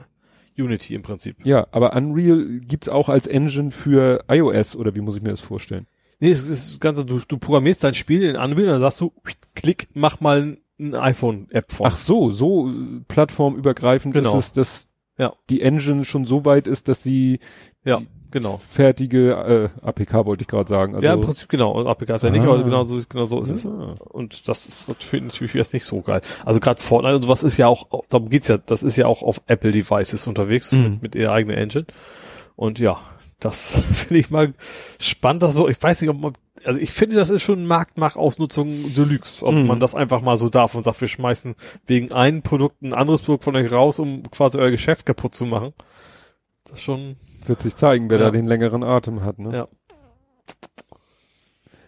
Unity im Prinzip.
Ja, aber Unreal gibt's auch als Engine für iOS oder wie muss ich mir das vorstellen?
Nee, es ist das Ganze, du, du programmierst dein Spiel in Unreal und dann sagst du, klick, mach mal ein iPhone-App von.
Ach so, so äh, plattformübergreifend
Genau.
ist es, dass
Ja.
die Engine schon so weit ist, dass sie
ja, genau.
fertige äh, APK wollte ich gerade sagen. Also,
ja, im Prinzip genau. APK ist ja nicht,
Ah.
aber genau so ist, genau so ist es.
Ah.
Und das ist natürlich, jetzt nicht so geil. Also gerade Fortnite und sowas ist ja auch, darum geht's ja, das ist ja auch auf Apple Devices unterwegs
Mhm.
mit, mit ihrer eigenen Engine. Und ja, das <laughs> finde ich mal spannend. Dass, ich weiß nicht, ob man, also ich finde, das ist schon Marktmachausnutzung Deluxe, ob
Mhm.
man das einfach mal so darf und sagt, wir schmeißen wegen einem Produkt ein anderes Produkt von euch raus, um quasi euer Geschäft kaputt zu machen. Das ist schon,
Wird sich zeigen, wer
Ja.
da den längeren Atem hat, ne?
Ja.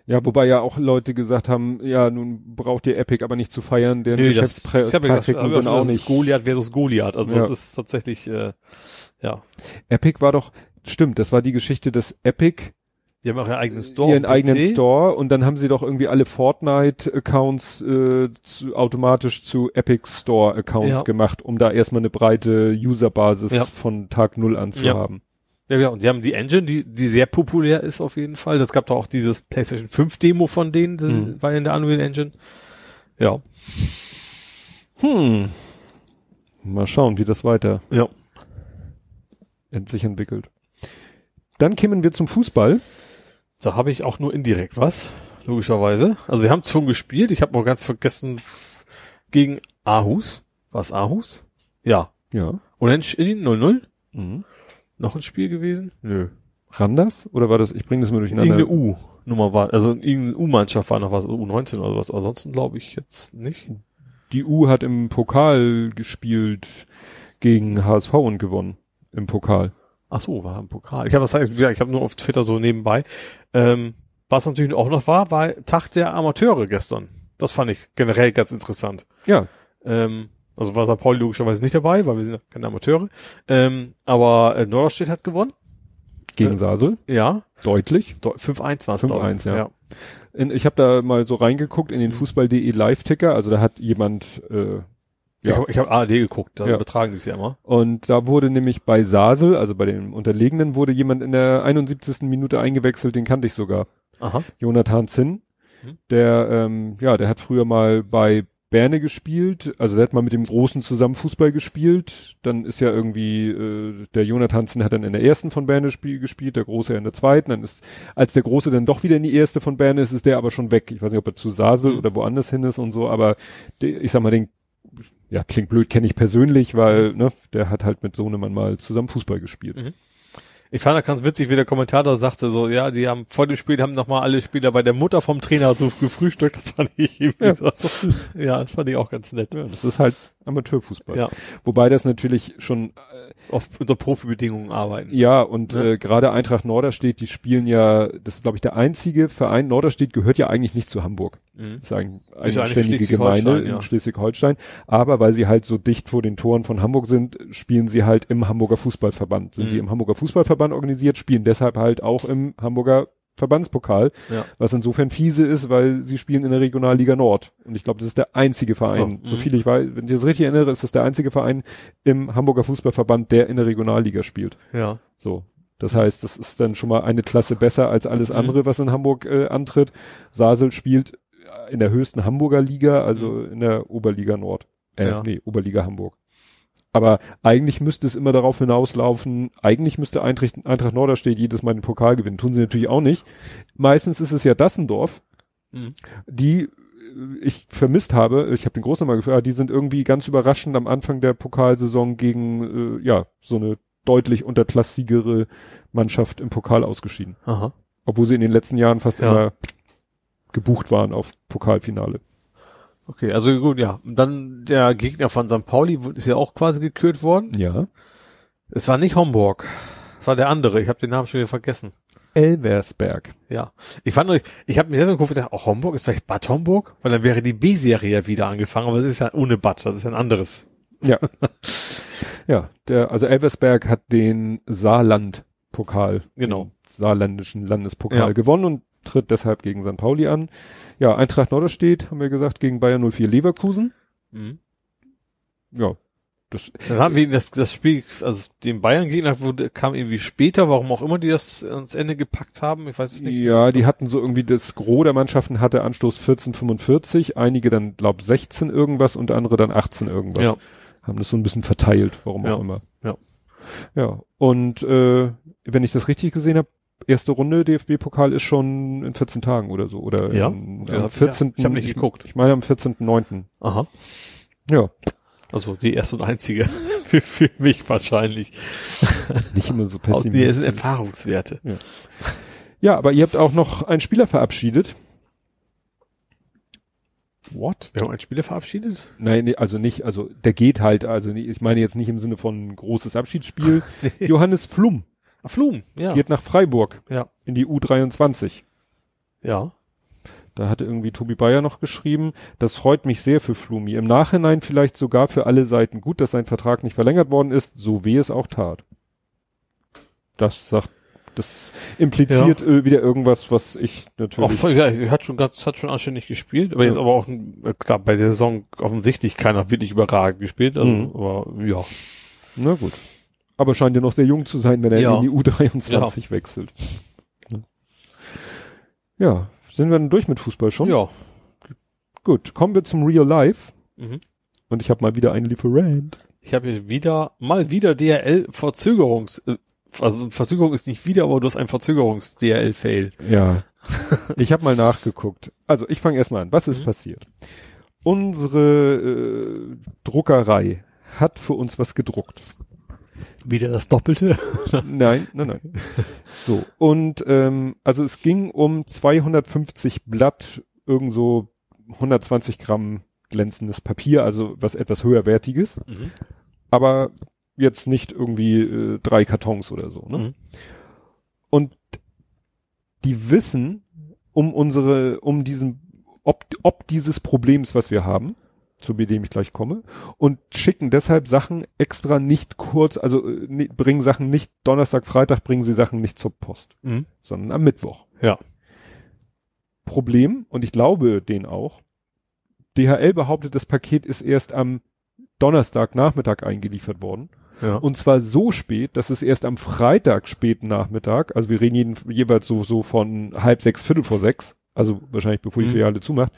Ja, wobei ja auch Leute gesagt haben, ja, nun braucht ihr Epic aber nicht zu feiern, deren
nee, hab ja
Geschäftspraktiken
aber
sind
schon,
auch
das ist
nicht.
Goliath versus Goliath. Also
Ja.
das ist tatsächlich, äh, ja.
Epic war doch, stimmt, das war die Geschichte, dass Epic
Die haben auch ihren eigenen Store.
ihren eigenen. Store und dann haben sie doch irgendwie alle Fortnite-Accounts äh, zu, automatisch zu Epic Store-Accounts
Ja.
gemacht, um da erstmal eine breite Userbasis
Ja.
von Tag Null an zu
Ja.
haben.
Ja, genau. Und die haben die Engine, die, die sehr populär ist auf jeden Fall. Das gab doch auch dieses PlayStation 5 Demo von denen, das
Mhm.
war in der Unreal Engine. Ja.
Hm. Mal schauen, wie das weiter
Ja.
sich entwickelt. Dann kämen wir zum Fußball.
Da habe ich auch nur indirekt was, logischerweise. Also wir haben schon gespielt. Ich habe noch ganz vergessen gegen Aarhus. War es Aarhus? Ja.
Ja.
Unentschieden 0-0.
Mhm.
Noch ein Spiel gewesen? Nö.
Randers? Oder war das, ich bringe das mal durcheinander.
Irgendeine U-Nummer war, also irgendeine U-Mannschaft war noch was, U19 oder was. Ansonsten glaube ich jetzt nicht.
Die U hat im Pokal gespielt gegen HSV und gewonnen. Im Pokal.
Ach so, war im Pokal. Ich habe das, ja, ich habe nur auf Twitter so nebenbei. Ähm, was natürlich auch noch war, war Tag der Amateure gestern. Das fand ich generell ganz interessant.
Ja.
Ähm, also war St. Pauli logischerweise nicht dabei, weil wir sind ja keine Amateure. Ähm, aber äh, Norderstedt hat gewonnen.
Gegen
Äh,
Sasel.
Ja.
Deutlich.
Do- 5-1 war es.
5-1, ja. In, ich habe da mal so reingeguckt in den
Mhm.
Fußball.de Live-Ticker. Also da hat jemand, äh,
Ich
Ja.
habe ich hab ARD geguckt, da
Ja.
übertragen die es ja immer.
und da wurde nämlich bei Sasel, also bei den Unterlegenen, wurde jemand in der 71. Minute eingewechselt, den kannte ich sogar.
Aha.
Jonathan Zinn.
Mhm.
Der, ähm, ja, der hat früher mal bei Berne gespielt, also der hat mal mit dem Großen zusammen Fußball gespielt. Dann ist ja irgendwie, äh, der Jonathan Zinn hat dann in der ersten von Berne spiel, gespielt, der Große ja in der zweiten. Dann ist, als der Große dann doch wieder in die erste von Berne ist, ist der aber schon weg. Ich weiß nicht, ob er zu Sasel
Mhm.
oder woanders hin ist und so, aber de, ich sag mal, den, ja, klingt blöd, kenne ich persönlich, weil, ne, der hat halt mit Sohnemann mal zusammen Fußball gespielt.
Mhm. Ich fand das ganz witzig, wie der Kommentator sagte, so, ja, sie haben vor dem Spiel haben nochmal alle Spieler bei der Mutter vom Trainer so gefrühstückt. Das fand ich irgendwie
Ja,
so. Ja, das fand ich auch ganz nett.
Ja, das ist halt Amateurfußball.
Ja,
Wobei das natürlich schon
auf unter Profibedingungen arbeiten.
Ja, und
Ne?
äh, gerade Eintracht Norderstedt, die spielen ja, das ist glaube ich der einzige Verein, Norderstedt gehört ja eigentlich nicht zu Hamburg.
Mhm.
Das ist eigentlich eine
Ist ja eigentlich
ständige Gemeinde
Schleswig-Holstein,
in
ja.
Schleswig-Holstein. Aber weil sie halt so dicht vor den Toren von Hamburg sind, spielen sie halt im Hamburger Fußballverband. Sind
Mhm.
sie im Hamburger Fußballverband organisiert, spielen deshalb halt auch im Hamburger Verbandspokal,
Ja.
was insofern fiese ist, weil sie spielen in der Regionalliga Nord. Und ich glaube, das ist der einzige Verein,
So,
so
mhm.
viel ich weiß, wenn ich das richtig erinnere, ist das der einzige Verein im Hamburger Fußballverband, der in der Regionalliga spielt.
Ja.
So. Das heißt, das ist dann schon mal eine Klasse besser als alles
Mhm.
andere, was in Hamburg äh, antritt. Sasel spielt in der höchsten Hamburger Liga, also in der Oberliga Nord. Äh,
Mhm. Ja.
nee, Oberliga Hamburg. Aber eigentlich müsste es immer darauf hinauslaufen, eigentlich müsste Eintracht, Eintracht Norderstedt jedes Mal den Pokal gewinnen. Tun sie natürlich auch nicht. Meistens ist es ja Dassendorf,
Mhm.
die äh, ich vermisst habe, ich habe den Großen mal gefragt, die sind irgendwie ganz überraschend am Anfang der Pokalsaison gegen äh, ja so eine deutlich unterklassigere Mannschaft im Pokal ausgeschieden,
Aha.
obwohl sie in den letzten Jahren fast
Ja.
immer gebucht waren auf Pokalfinale.
Okay, also gut, ja. Und dann der Gegner von St. Pauli ist ja auch quasi gekürt worden.
Ja.
Es war nicht Homburg. Es war der andere. Ich habe den Namen schon wieder vergessen.
Elversberg.
Ja. Ich fand, nur- ich habe mir selber geguckt, gedacht, auch Homburg ist vielleicht Bad Homburg, weil dann wäre die B-Serie ja wieder angefangen, aber es ist ja ohne Bad, das ist ja ein anderes.
Ja. ja, der also Elversberg hat den Saarland-Pokal,
Genau.
den saarländischen Landespokal
Ja.
gewonnen und tritt deshalb gegen St. Pauli an. Ja, Eintracht Norderstedt, haben wir gesagt, gegen Bayern 04 Leverkusen.
Mhm.
Ja, das,
Dann haben wir das, das Spiel, also den Bayern-Gegner wurde, kam irgendwie später, warum auch immer die das ans Ende gepackt haben, ich weiß es nicht.
ja, die hatten so irgendwie das Gros der Mannschaften hatte Anstoß 1445, einige dann glaub 16 irgendwas und andere dann 18 irgendwas.
Ja.
Haben das so ein bisschen verteilt, warum
Ja.
auch immer.
Ja.
Ja, und äh, wenn ich das richtig gesehen habe, erste Runde DFB-Pokal ist schon in 14 Tagen oder so. Oder
Ja?
in,
Ja,
am 14.
ich hab nicht geguckt.
Ich meine am 14.9.
Aha.
Ja,
Also die erste und einzige <laughs> für, für mich wahrscheinlich.
nicht immer so
Aus, nee, es sind
pessimistisch.
Erfahrungswerte.
Ja, aber ihr habt auch noch einen Spieler verabschiedet.
What? Wir haben einen Spieler verabschiedet?
Nein, nee, also nicht, also der geht halt, also ich meine jetzt nicht im Sinne von großes Abschiedsspiel. <laughs> Johannes Flum
Flum, ja.
geht nach Freiburg
Ja.
in die U23.
Ja.
Da hatte irgendwie Tobi Bayer noch geschrieben, das freut mich sehr für Flumi. Im Nachhinein vielleicht sogar für alle Seiten gut, dass sein Vertrag nicht verlängert worden ist, so weh es auch tat. Das sagt, das impliziert äh, wieder irgendwas, was ich
Auch,
natürlich.
voll- ja, er hat schon ganz, hat schon anständig gespielt, aber jetzt
Ja.
aber auch, äh, klar, bei der Saison offensichtlich keiner wirklich überragend gespielt, also,
Mhm.
aber, ja.
Na gut. Aber scheint ja noch sehr jung zu sein, wenn er
Ja.
in die U23 wechselt. Ja, sind wir dann durch mit Fußball schon?
Ja.
Gut, kommen wir zum Real Life.
Mhm.
Und ich habe mal wieder einen Lieferant.
Ich habe hier wieder, mal wieder DRL Verzögerungs, äh, also Verzögerung ist nicht wieder, aber du hast einen Verzögerungs-DRL-Fail.
Ja. <laughs> ich habe mal nachgeguckt. Also ich fange erstmal an. Was ist
Mhm.
passiert? Unsere äh, Druckerei hat für uns was gedruckt.
Wieder das Doppelte? <laughs>
Nein, nein, nein. So, und ähm, also es ging um 250 Blatt, irgend so 120 Gramm glänzendes Papier, also was etwas höherwertiges,
Mhm.
aber jetzt nicht irgendwie äh, drei Kartons oder so. Ne?
Mhm.
Und die wissen um unsere, um diesen, ob, ob dieses Problems, was wir haben, zu dem ich gleich komme, und schicken deshalb Sachen extra nicht kurz, also ni- bringen Sachen nicht Donnerstag, Freitag, bringen sie Sachen nicht zur Post,
Mhm.
sondern am Mittwoch.
Ja.
Problem, und ich glaube den auch, DHL behauptet, das Paket ist erst am Donnerstagnachmittag eingeliefert worden.
Ja.
Und zwar so spät, dass es erst am Freitag späten Nachmittag, also wir reden jeden, jeweils so, so von halb sechs, viertel vor sechs, also wahrscheinlich bevor die
Mhm.
Filiale zumacht,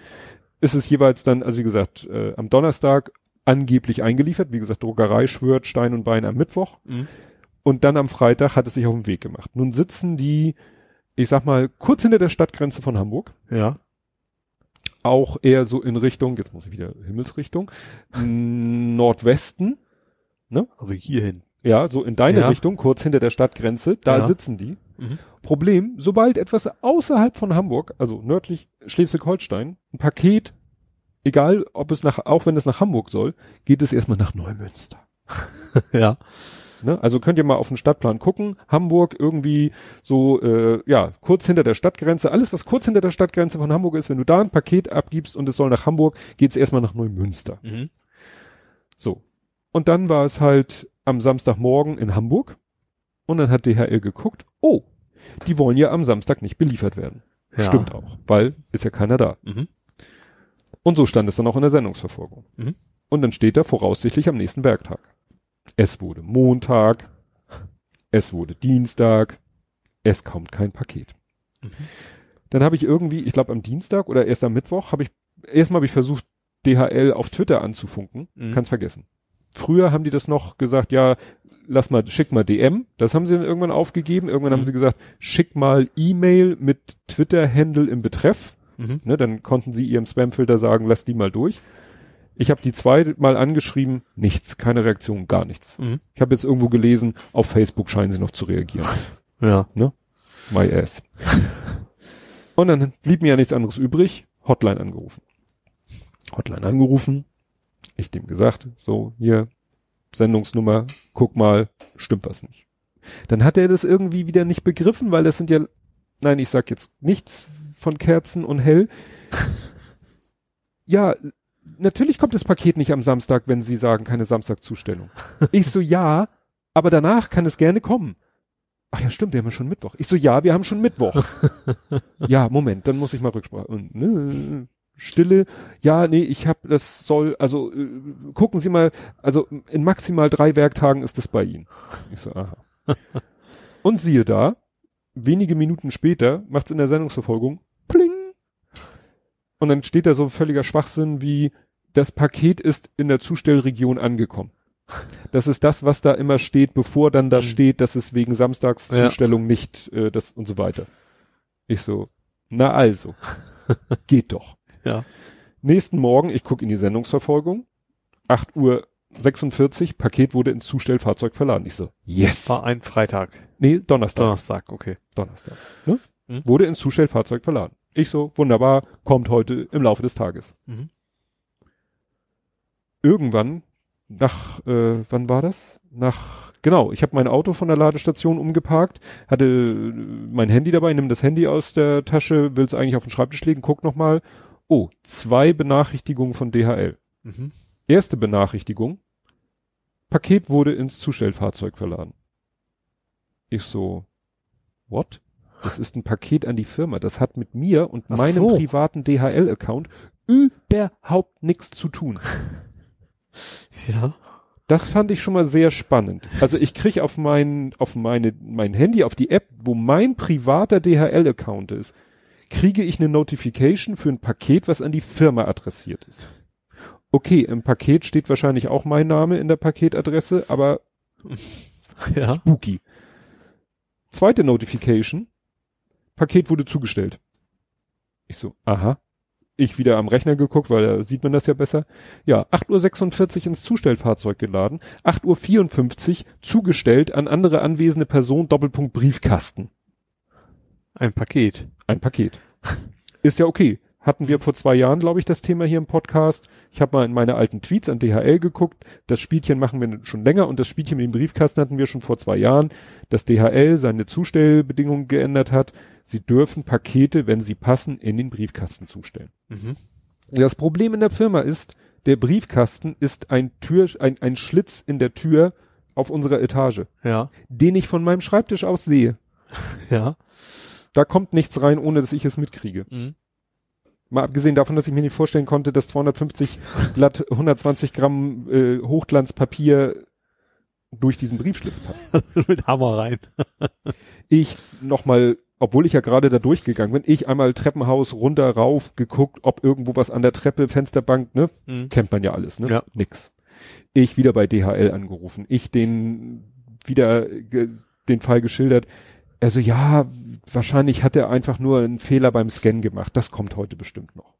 ist es jeweils dann, also wie gesagt, äh, am Donnerstag angeblich eingeliefert, wie gesagt, Druckerei schwört Stein und Bein am Mittwoch
Mhm.
und dann am Freitag hat es sich auf den Weg gemacht. Nun sitzen die, ich sag mal, kurz hinter der Stadtgrenze von Hamburg,
ja.
auch eher so in Richtung, jetzt muss ich wieder Himmelsrichtung, Nordwesten,
Also hierhin.
ja, so in deine
Ja.
Richtung, kurz hinter der Stadtgrenze, da
Ja.
sitzen die.
Mhm.
Problem, sobald etwas außerhalb von Hamburg, also nördlich Schleswig-Holstein, ein Paket, egal ob es nach, auch wenn es nach Hamburg soll, geht es erstmal nach Neumünster. <laughs>
Ja.
Ne? Also könnt ihr mal auf den Stadtplan gucken. Hamburg irgendwie so, äh, ja, kurz hinter der Stadtgrenze. Alles, was kurz hinter der Stadtgrenze von Hamburg ist, wenn du da ein Paket abgibst und es soll nach Hamburg, geht es erstmal nach Neumünster.
Mhm.
So. Und dann war es halt am Samstagmorgen in Hamburg. Und dann hat DHL geguckt, oh, die wollen ja am Samstag nicht beliefert werden.
Ja.
Stimmt auch, weil ist ja keiner da.
Mhm.
Und so stand es dann auch in der Sendungsverfolgung.
Mhm.
Und dann steht da voraussichtlich am nächsten Werktag. Es wurde Montag, es wurde Dienstag, es kommt kein Paket.
Mhm.
Dann habe ich irgendwie, ich glaube am Dienstag oder erst am Mittwoch, habe ich, erstmal habe ich versucht, DHL auf Twitter anzufunken.
Mhm.
Kann's vergessen. Früher haben die das noch gesagt, ja, lass mal, schick mal DM. Das haben sie dann irgendwann aufgegeben. Irgendwann
Mhm.
haben sie gesagt, schick mal E-Mail mit Twitter-Handle im Betreff.
Mhm.
Ne, dann konnten sie ihrem Spamfilter sagen, lass die mal durch. Ich habe die zwei mal angeschrieben, nichts, keine Reaktion, gar nichts.
Mhm.
Ich habe jetzt irgendwo gelesen, auf Facebook scheinen sie noch zu reagieren. <laughs>
Ja.
My ass. Und dann blieb mir ja nichts anderes übrig, Hotline angerufen. Hotline angerufen, ich dem gesagt, so, hier, Sendungsnummer, guck mal, stimmt was nicht. Dann hat er das irgendwie wieder nicht begriffen, weil das sind ja, nein, ich sag jetzt nichts von Kerzen und hell. ja, natürlich kommt das Paket nicht am Samstag, wenn Sie sagen, keine Samstagzustellung. Ich so, ja, aber danach kann es gerne kommen. Ach ja, stimmt, wir haben ja schon Mittwoch. Ich so, ja, wir haben schon Mittwoch. ja, Moment, dann muss ich mal Rücksprache. Und, ne, Stille, ja, nee, ich hab, das soll, also äh, gucken Sie mal, also in maximal drei Werktagen ist es bei Ihnen. Ich so, aha. <laughs> Und siehe da, wenige Minuten später macht's in der Sendungsverfolgung pling. Und dann steht da so völliger Schwachsinn wie, das Paket ist in der Zustellregion angekommen. Das ist das, was da immer steht, bevor dann da
Mhm.
steht, dass es wegen Samstagszustellung nicht äh, das und so weiter. Ich so, na also, <laughs> geht doch.
Ja.
Nächsten Morgen, ich gucke in die Sendungsverfolgung, 8 Uhr 46, Paket wurde ins Zustellfahrzeug verladen. Ich so, yes.
War ein Freitag.
Nee, Donnerstag.
Donnerstag, okay.
Donnerstag. Ne? Mhm. Wurde ins Zustellfahrzeug verladen. Ich so, wunderbar, kommt heute im Laufe des Tages. Mhm. Irgendwann, nach, äh, wann war das? Nach, genau, ich habe mein Auto von der Ladestation umgeparkt, hatte äh, mein Handy dabei, nimm das Handy aus der Tasche, will es eigentlich auf den Schreibtisch legen, guck nochmal. Oh, zwei Benachrichtigungen von DHL. Mhm. Erste Benachrichtigung, Paket wurde ins Zustellfahrzeug verladen. Ich so, what? Das ist ein Paket an die Firma. Das hat mit mir und Ach meinem so. privaten DHL-Account überhaupt nichts zu tun. <laughs>
Ja.
Das fand ich schon mal sehr spannend. Also ich krieg auf mein, auf meine, mein Handy, auf die App, wo mein privater DHL-Account ist, kriege ich eine Notification für ein Paket, was an die Firma adressiert ist. Okay, im Paket steht wahrscheinlich auch mein Name in der Paketadresse, aber <laughs> ja. spooky. Zweite Notification. Paket wurde zugestellt. Ich so, aha. Ich wieder am Rechner geguckt, weil da sieht man das ja besser. Ja, 8.46 Uhr ins Zustellfahrzeug geladen, 8.54 Uhr zugestellt an andere anwesende Person, Doppelpunkt Briefkasten.
Ein Paket.
Ein Paket. Ist ja okay. Hatten wir vor zwei Jahren, glaube ich, das Thema hier im Podcast. Ich habe mal in meine alten Tweets an DHL geguckt. Das Spielchen machen wir schon länger und das Spielchen mit dem Briefkasten hatten wir schon vor zwei Jahren, dass DHL seine Zustellbedingungen geändert hat. Sie dürfen Pakete, wenn sie passen, in den Briefkasten zustellen. Mhm. Das Problem in der Firma ist, der Briefkasten ist ein Tür, ein, ein Schlitz in der Tür auf unserer Etage.
Ja.
Den ich von meinem Schreibtisch aus sehe. <laughs>
Ja.
Da kommt nichts rein, ohne dass ich es mitkriege. Mhm. Mal abgesehen davon, dass ich mir nicht vorstellen konnte, dass 250 Blatt 120 Gramm äh, Hochglanzpapier durch diesen Briefschlitz passt. <laughs>
Mit Hammer rein. <laughs>
ich nochmal, obwohl ich ja gerade da durchgegangen bin, ich einmal Treppenhaus runter, rauf, geguckt, ob irgendwo was an der Treppe, Fensterbank, ne? Mhm. Kennt man ja alles, ne?
Ja.
Nix. Ich wieder bei DHL angerufen. Ich den wieder den Fall geschildert also ja, wahrscheinlich hat er einfach nur einen Fehler beim Scan gemacht. Das kommt heute bestimmt noch.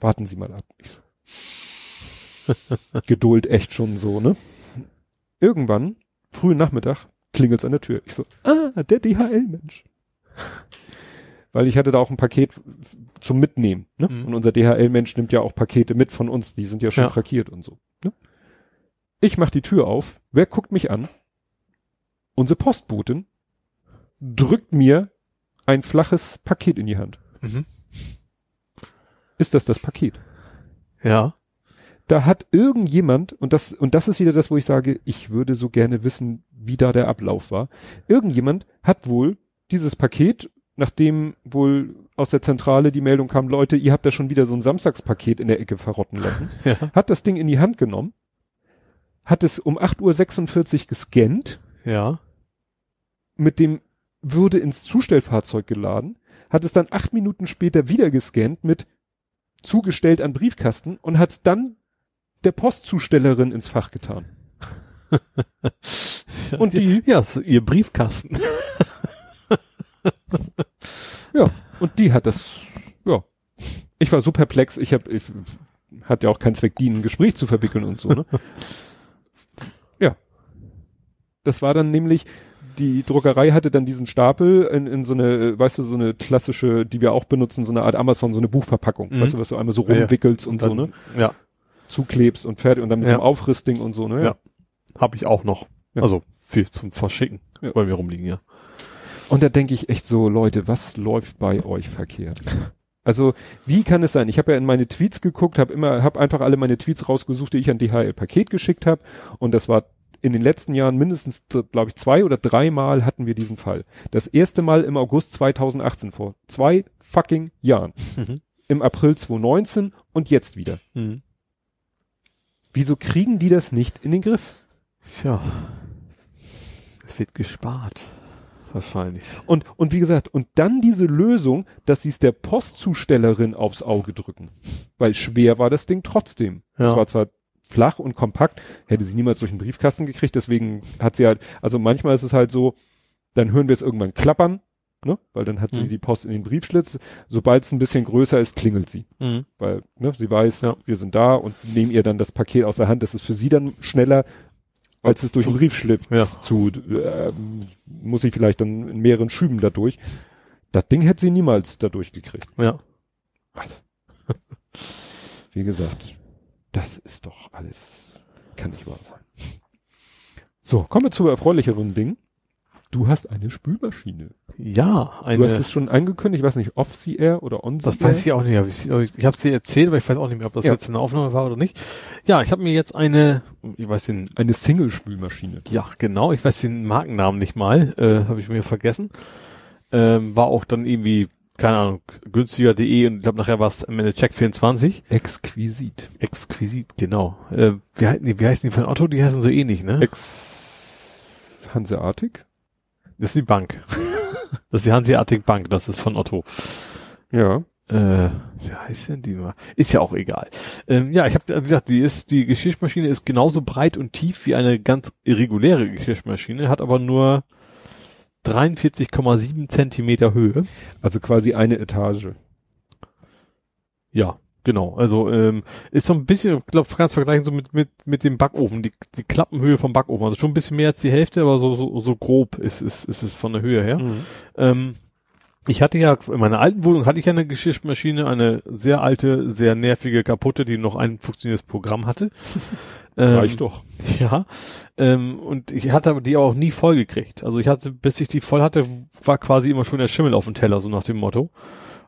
Warten Sie mal ab. So. <laughs> Geduld echt schon so, ne? Irgendwann, frühen Nachmittag, klingelt's an der Tür. Ich so, ah, der DHL-Mensch. Weil ich hatte da auch ein Paket zum Mitnehmen, ne? Mhm. Und unser DHL-Mensch nimmt ja auch Pakete mit von uns, die sind ja schon ja. frankiert und so. Ne? Ich mach die Tür auf, wer guckt mich an? Unsere Postbotin drückt mir ein flaches Paket in die Hand. Mhm. Ist das das Paket?
Ja.
Da hat irgendjemand, und das, und das ist wieder das, wo ich sage, ich würde so gerne wissen, wie da der Ablauf war. Irgendjemand hat wohl dieses Paket, nachdem wohl aus der Zentrale die Meldung kam, Leute, ihr habt da schon wieder so ein Samstagspaket in der Ecke verrotten lassen, <laughs> ja. hat das Ding in die Hand genommen, hat es um 8.46 Uhr gescannt.
Ja.
Mit dem würde ins Zustellfahrzeug geladen, hat es dann acht Minuten später wieder gescannt mit zugestellt an Briefkasten und hat es dann der Postzustellerin ins Fach getan. <laughs>
und die, ja, so ihr Briefkasten. <laughs>
ja, und die hat das, ja. Ich war so perplex, ich habe, ich, hat ja auch keinen Zweck, die in ein Gespräch zu verwickeln und so, ne? <laughs> ja. Das war dann nämlich, die Druckerei hatte dann diesen Stapel in, in so eine, weißt du, so eine klassische, die wir auch benutzen, so eine Art Amazon, so eine Buchverpackung, mhm. weißt du, was du einmal so rumwickelst ja, und, und dann, so, ne?
Ja.
Zuklebst und fertig und dann mit ja. so einem Aufrissding und so, ne?
Ja. Hab ich auch noch. Ja. Also viel zum Verschicken ja. bei mir rumliegen, ja.
Und da denke ich echt so, Leute, was läuft bei euch verkehrt? Also, wie kann es sein? Ich habe ja in meine Tweets geguckt, habe immer, habe einfach alle meine Tweets rausgesucht, die ich an DHL Paket geschickt habe und das war in den letzten Jahren mindestens, glaube ich, zwei oder dreimal hatten wir diesen Fall. Das erste Mal im August 2018 vor zwei fucking Jahren. Mhm. Im April 2019 und jetzt wieder. Mhm. Wieso kriegen die das nicht in den Griff?
Tja, es wird gespart. Wahrscheinlich.
Und, und wie gesagt, und dann diese Lösung, dass sie es der Postzustellerin aufs Auge drücken. Weil schwer war das Ding trotzdem. Es war zwar flach und kompakt, hätte sie niemals durch einen Briefkasten gekriegt, deswegen hat sie halt, also manchmal ist es halt so, dann hören wir es irgendwann klappern, ne? Weil dann hat mhm. sie die Post in den Briefschlitz. Sobald es ein bisschen größer ist, klingelt sie. Mhm. Weil, ne, sie weiß, ja. wir sind da und nehmen ihr dann das Paket aus der Hand. Das ist für sie dann schneller, als, es durch den Briefschlitz ja. zu, äh, muss sie vielleicht dann in mehreren Schüben dadurch. Das Ding hätte sie niemals da durchgekriegt.
Ja.
Also, wie gesagt, ist doch alles, kann nicht wahr sein. So, kommen wir zu erfreulicheren Dingen. Du hast eine Spülmaschine.
Ja, eine.
Du hast es schon angekündigt, ich weiß nicht, off the air oder on the
Das weiß ich auch nicht. Ich, ich, ich habe sie erzählt, aber ich weiß auch nicht mehr, ob das
Ja.
jetzt eine Aufnahme war oder nicht. Ja, ich habe mir jetzt eine, ich weiß den,
Eine Single-Spülmaschine.
ja genau, ich weiß den Markennamen nicht mal, äh, habe ich mir vergessen. Ähm, war auch dann irgendwie, keine Ahnung, günstiger.de und ich glaube nachher war es am Ende Check 24.
Exquisit.
Exquisit, genau. Äh, wie, heißen die, wie heißen die von Otto? Die heißen so ähnlich, ne?
Ex Hanseatic?
Das ist die Bank. <laughs> das ist die Hanseatic Bank, das ist von Otto.
Ja.
Äh, wie heißt denn die mal? Ist ja auch egal. Ähm, ja, ich habe wie gesagt, die ist die Geschirrmaschine ist genauso breit und tief wie eine ganz irreguläre Geschirrmaschine, hat aber nur 43,7 Zentimeter Höhe.
Also quasi eine Etage.
Ja, genau. Also ähm, ist so ein bisschen, ich glaube, ganz vergleichen so mit mit mit dem Backofen, die die Klappenhöhe vom Backofen. Also schon ein bisschen mehr als die Hälfte, aber so so, so grob ist ist ist es von der Höhe her. Ähm, ich hatte ja, in meiner alten Wohnung hatte ich ja eine Geschirrmaschine, eine sehr alte, sehr nervige, kaputte, die noch ein funktionierendes Programm hatte. <laughs> Ähm,
Reicht doch. <laughs>
Ja, ähm, und ich hatte aber die auch nie voll gekriegt. Also ich hatte, bis ich die voll hatte, war quasi immer schon der Schimmel auf dem Teller, so nach dem Motto.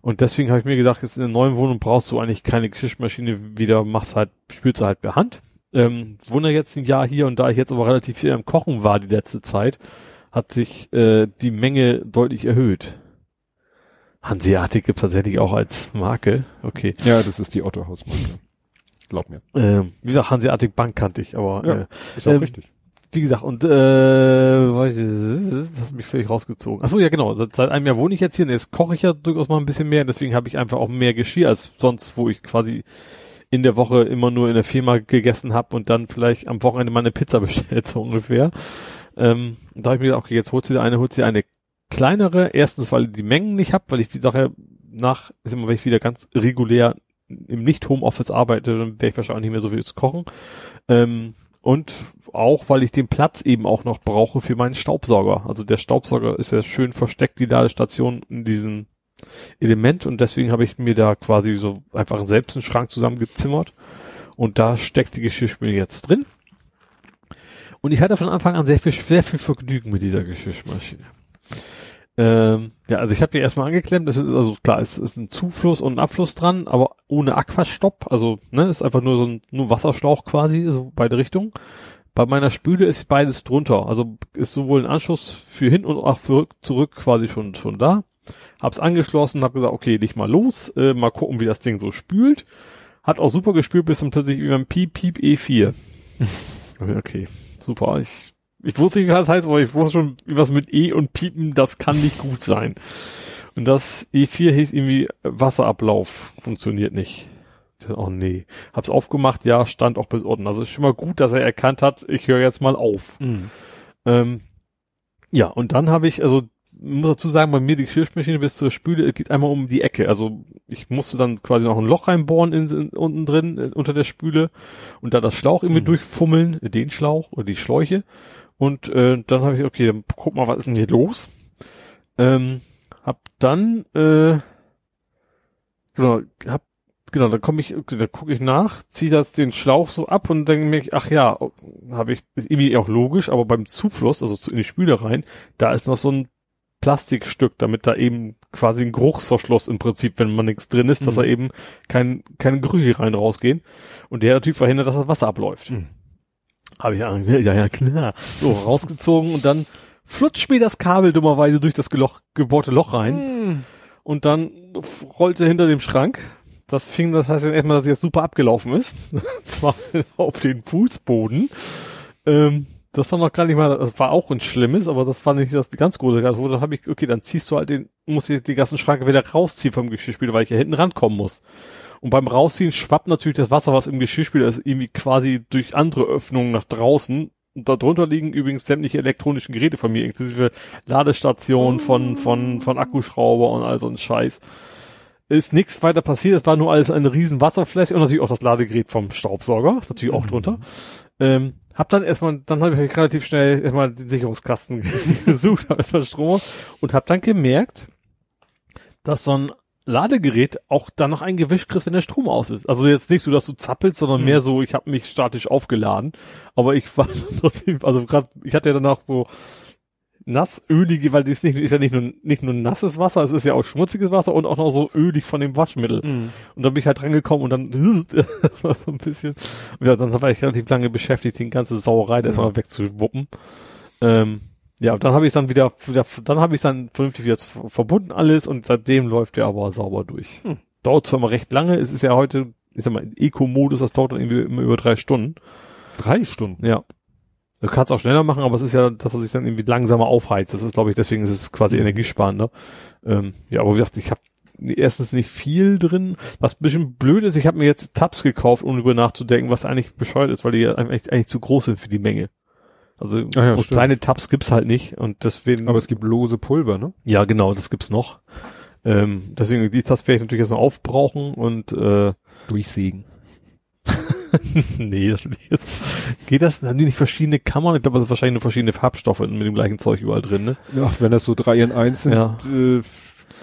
Und deswegen habe ich mir gedacht, jetzt in der neuen Wohnung brauchst du eigentlich keine Geschirrmaschine wieder, machst halt, spülst du halt per Hand. Ähm, wohne jetzt ein Jahr hier und da ich jetzt aber relativ viel am Kochen war die letzte Zeit, hat sich äh, die Menge deutlich erhöht. Hanseatic gibt's tatsächlich auch als Marke. Okay.
Ja, das ist die Otto Hausmarke. Glaub mir.
Ähm, wie gesagt, Hanseatic Bank kannte ich, aber
Ja.
äh,
Ist auch
Ähm,
richtig.
wie gesagt, und äh, weiß ich, das hat mich völlig rausgezogen. Ach so, ja genau, seit, einem Jahr wohne ich jetzt hier und jetzt koche ich ja durchaus mal ein bisschen mehr, deswegen habe ich einfach auch mehr Geschirr als sonst, wo ich quasi in der Woche immer nur in der Firma gegessen habe und dann vielleicht am Wochenende mal eine Pizza <laughs> bestellt, so ungefähr. Ähm, und da habe ich mir gedacht, okay, jetzt holst du dir eine, holst du dir eine kleinere, erstens, weil ich die Mengen nicht hab, weil ich die Sache nach, ist immer, wenn ich wieder ganz regulär im Nicht-Homeoffice arbeite, dann werde ich wahrscheinlich nicht mehr so viel zu kochen. Ähm, und auch, weil ich den Platz eben auch noch brauche für meinen Staubsauger. Also der Staubsauger ist ja schön versteckt, die Ladestation in diesem Element und deswegen habe ich mir da quasi so einfach selbst einen Schrank zusammengezimmert und da steckt die Geschirrspüle jetzt drin. Und ich hatte von Anfang an sehr viel, sehr viel Vergnügen mit dieser Geschirrmaschine. Ähm, ja, also ich habe die erstmal angeklemmt, das ist also klar, es ist ein Zufluss und ein Abfluss dran, aber ohne Aquastopp, also ne, ist einfach nur so ein nur Wasserschlauch quasi, so beide Richtungen. Bei meiner Spüle ist beides drunter, also ist sowohl ein Anschluss für hin und auch für zurück quasi schon schon da. Hab's angeschlossen, hab gesagt, okay, leg mal los, äh, mal gucken, wie das Ding so spült. Hat auch super gespült bis dann plötzlich über ein Piep Piep E4. <laughs> okay, super. Ich ich wusste nicht, was das heißt, aber ich wusste schon, was mit E und Piepen, das kann nicht gut sein. Und das E4 hieß irgendwie Wasserablauf, funktioniert nicht. Oh nee. Hab's aufgemacht, ja, stand auch bis unten. Also ist schon mal gut, dass er erkannt hat, ich höre jetzt mal auf. Ähm, ja, und dann habe ich, also muss dazu sagen, bei mir die Geschirrmaschine bis zur Spüle geht einmal um die Ecke. Also ich musste dann quasi noch ein Loch reinbohren in, in, unten drin, äh, unter der Spüle und da das Schlauch irgendwie
Mhm.
durchfummeln, den Schlauch oder die Schläuche. Und äh, dann habe ich, okay, dann guck mal, was ist denn hier los? Ähm, hab dann, äh, genau, hab, genau, dann komme ich, okay, dann gucke ich nach, ziehe das den Schlauch so ab und denke mir, ach ja, habe ich, ist irgendwie auch logisch, aber beim Zufluss, also in die Spüle rein, da ist noch so ein Plastikstück, damit da eben quasi ein Geruchsverschluss im Prinzip, wenn man nichts drin ist, dass
Mhm.
da eben kein, keine Gerüche rein rausgehen. Und der natürlich verhindert, dass das Wasser abläuft.
Mhm.
Habe ich Angst. <laughs> Ja, ja, klar. So, rausgezogen und dann flutscht mir das Kabel dummerweise durch das geloch, gebohrte Loch rein und dann rollte hinter dem Schrank. Das fing, das heißt erstmal, dass es jetzt super abgelaufen ist. <laughs> Zwar auf den Fußboden. Ähm, das war noch gar nicht mal, das war auch ein Schlimmes, aber das war nicht das ganz große Ganze. Dann habe ich, okay, dann ziehst du halt den, musst du die ganzen Schranke wieder rausziehen vom Geschirrspüler, weil ich ja hinten rankommen muss. Und beim Rausziehen schwappt natürlich das Wasser, was im Geschirrspüler ist, irgendwie quasi durch andere Öffnungen nach draußen. Und darunter liegen übrigens sämtliche elektronischen Geräte von mir, inklusive Ladestationen von, von, von Akkuschrauber und all so ein Scheiß. Ist nichts weiter passiert, es war nur alles eine riesen Wasserfläche und natürlich auch das Ladegerät vom Staubsauger, ist natürlich auch drunter. Ähm, hab dann erstmal, dann habe ich relativ schnell erstmal den Sicherungskasten <laughs> gesucht, hab erstmal Strom und hab dann gemerkt, dass so ein Ladegerät auch dann noch ein Gewisch kriegst, wenn der Strom aus ist. Also jetzt nicht so, dass du zappelst, sondern
Mhm.
mehr so, ich habe mich statisch aufgeladen. Aber ich war <laughs> trotzdem, also gerade, ich hatte ja danach so nass, ölige, weil das nicht, ist ja nicht nur, nicht nur nasses Wasser, es ist ja auch schmutziges Wasser und auch noch so ölig von dem Waschmittel.
Mhm.
Und dann bin ich halt rangekommen und dann, <laughs> das war so ein bisschen, und ja, dann war ich relativ lange beschäftigt, die ganze Sauerei da erstmal
Mhm.
wegzuwuppen. Ähm, ja, dann habe ich dann wieder, dann habe ich dann vernünftig wieder ver- verbunden alles und seitdem läuft der aber sauber durch.
Hm.
Dauert zwar immer recht lange, es ist ja heute, ich sag mal, Eco-Modus, das dauert dann irgendwie immer über drei Stunden.
Drei Stunden.
Ja. Du kannst auch schneller machen, aber es ist ja, dass er sich dann irgendwie langsamer aufheizt. Das ist, glaube ich, deswegen ist es quasi
Mhm.
energiesparender. Ähm, ja, aber wie gesagt, ich habe erstens nicht viel drin. Was ein bisschen blöd ist, ich habe mir jetzt Tabs gekauft, ohne drüber nachzudenken, was eigentlich bescheuert ist, weil die ja eigentlich, eigentlich zu groß sind für die Menge. Also
Ah ja,
kleine Tabs gibt's halt nicht und deswegen.
Aber es gibt lose Pulver, ne?
ja, genau, das gibt's noch. Ähm, deswegen die Tabs werde ich natürlich jetzt noch aufbrauchen und äh,
Durchsägen. <laughs>
nee, das will ich jetzt. Geht das? Haben die nicht verschiedene Kammern? Ich glaube, das sind wahrscheinlich nur verschiedene Farbstoffe mit dem gleichen Zeug überall drin, ne?
Ach, wenn das so drei in eins sind,
Ja.
äh,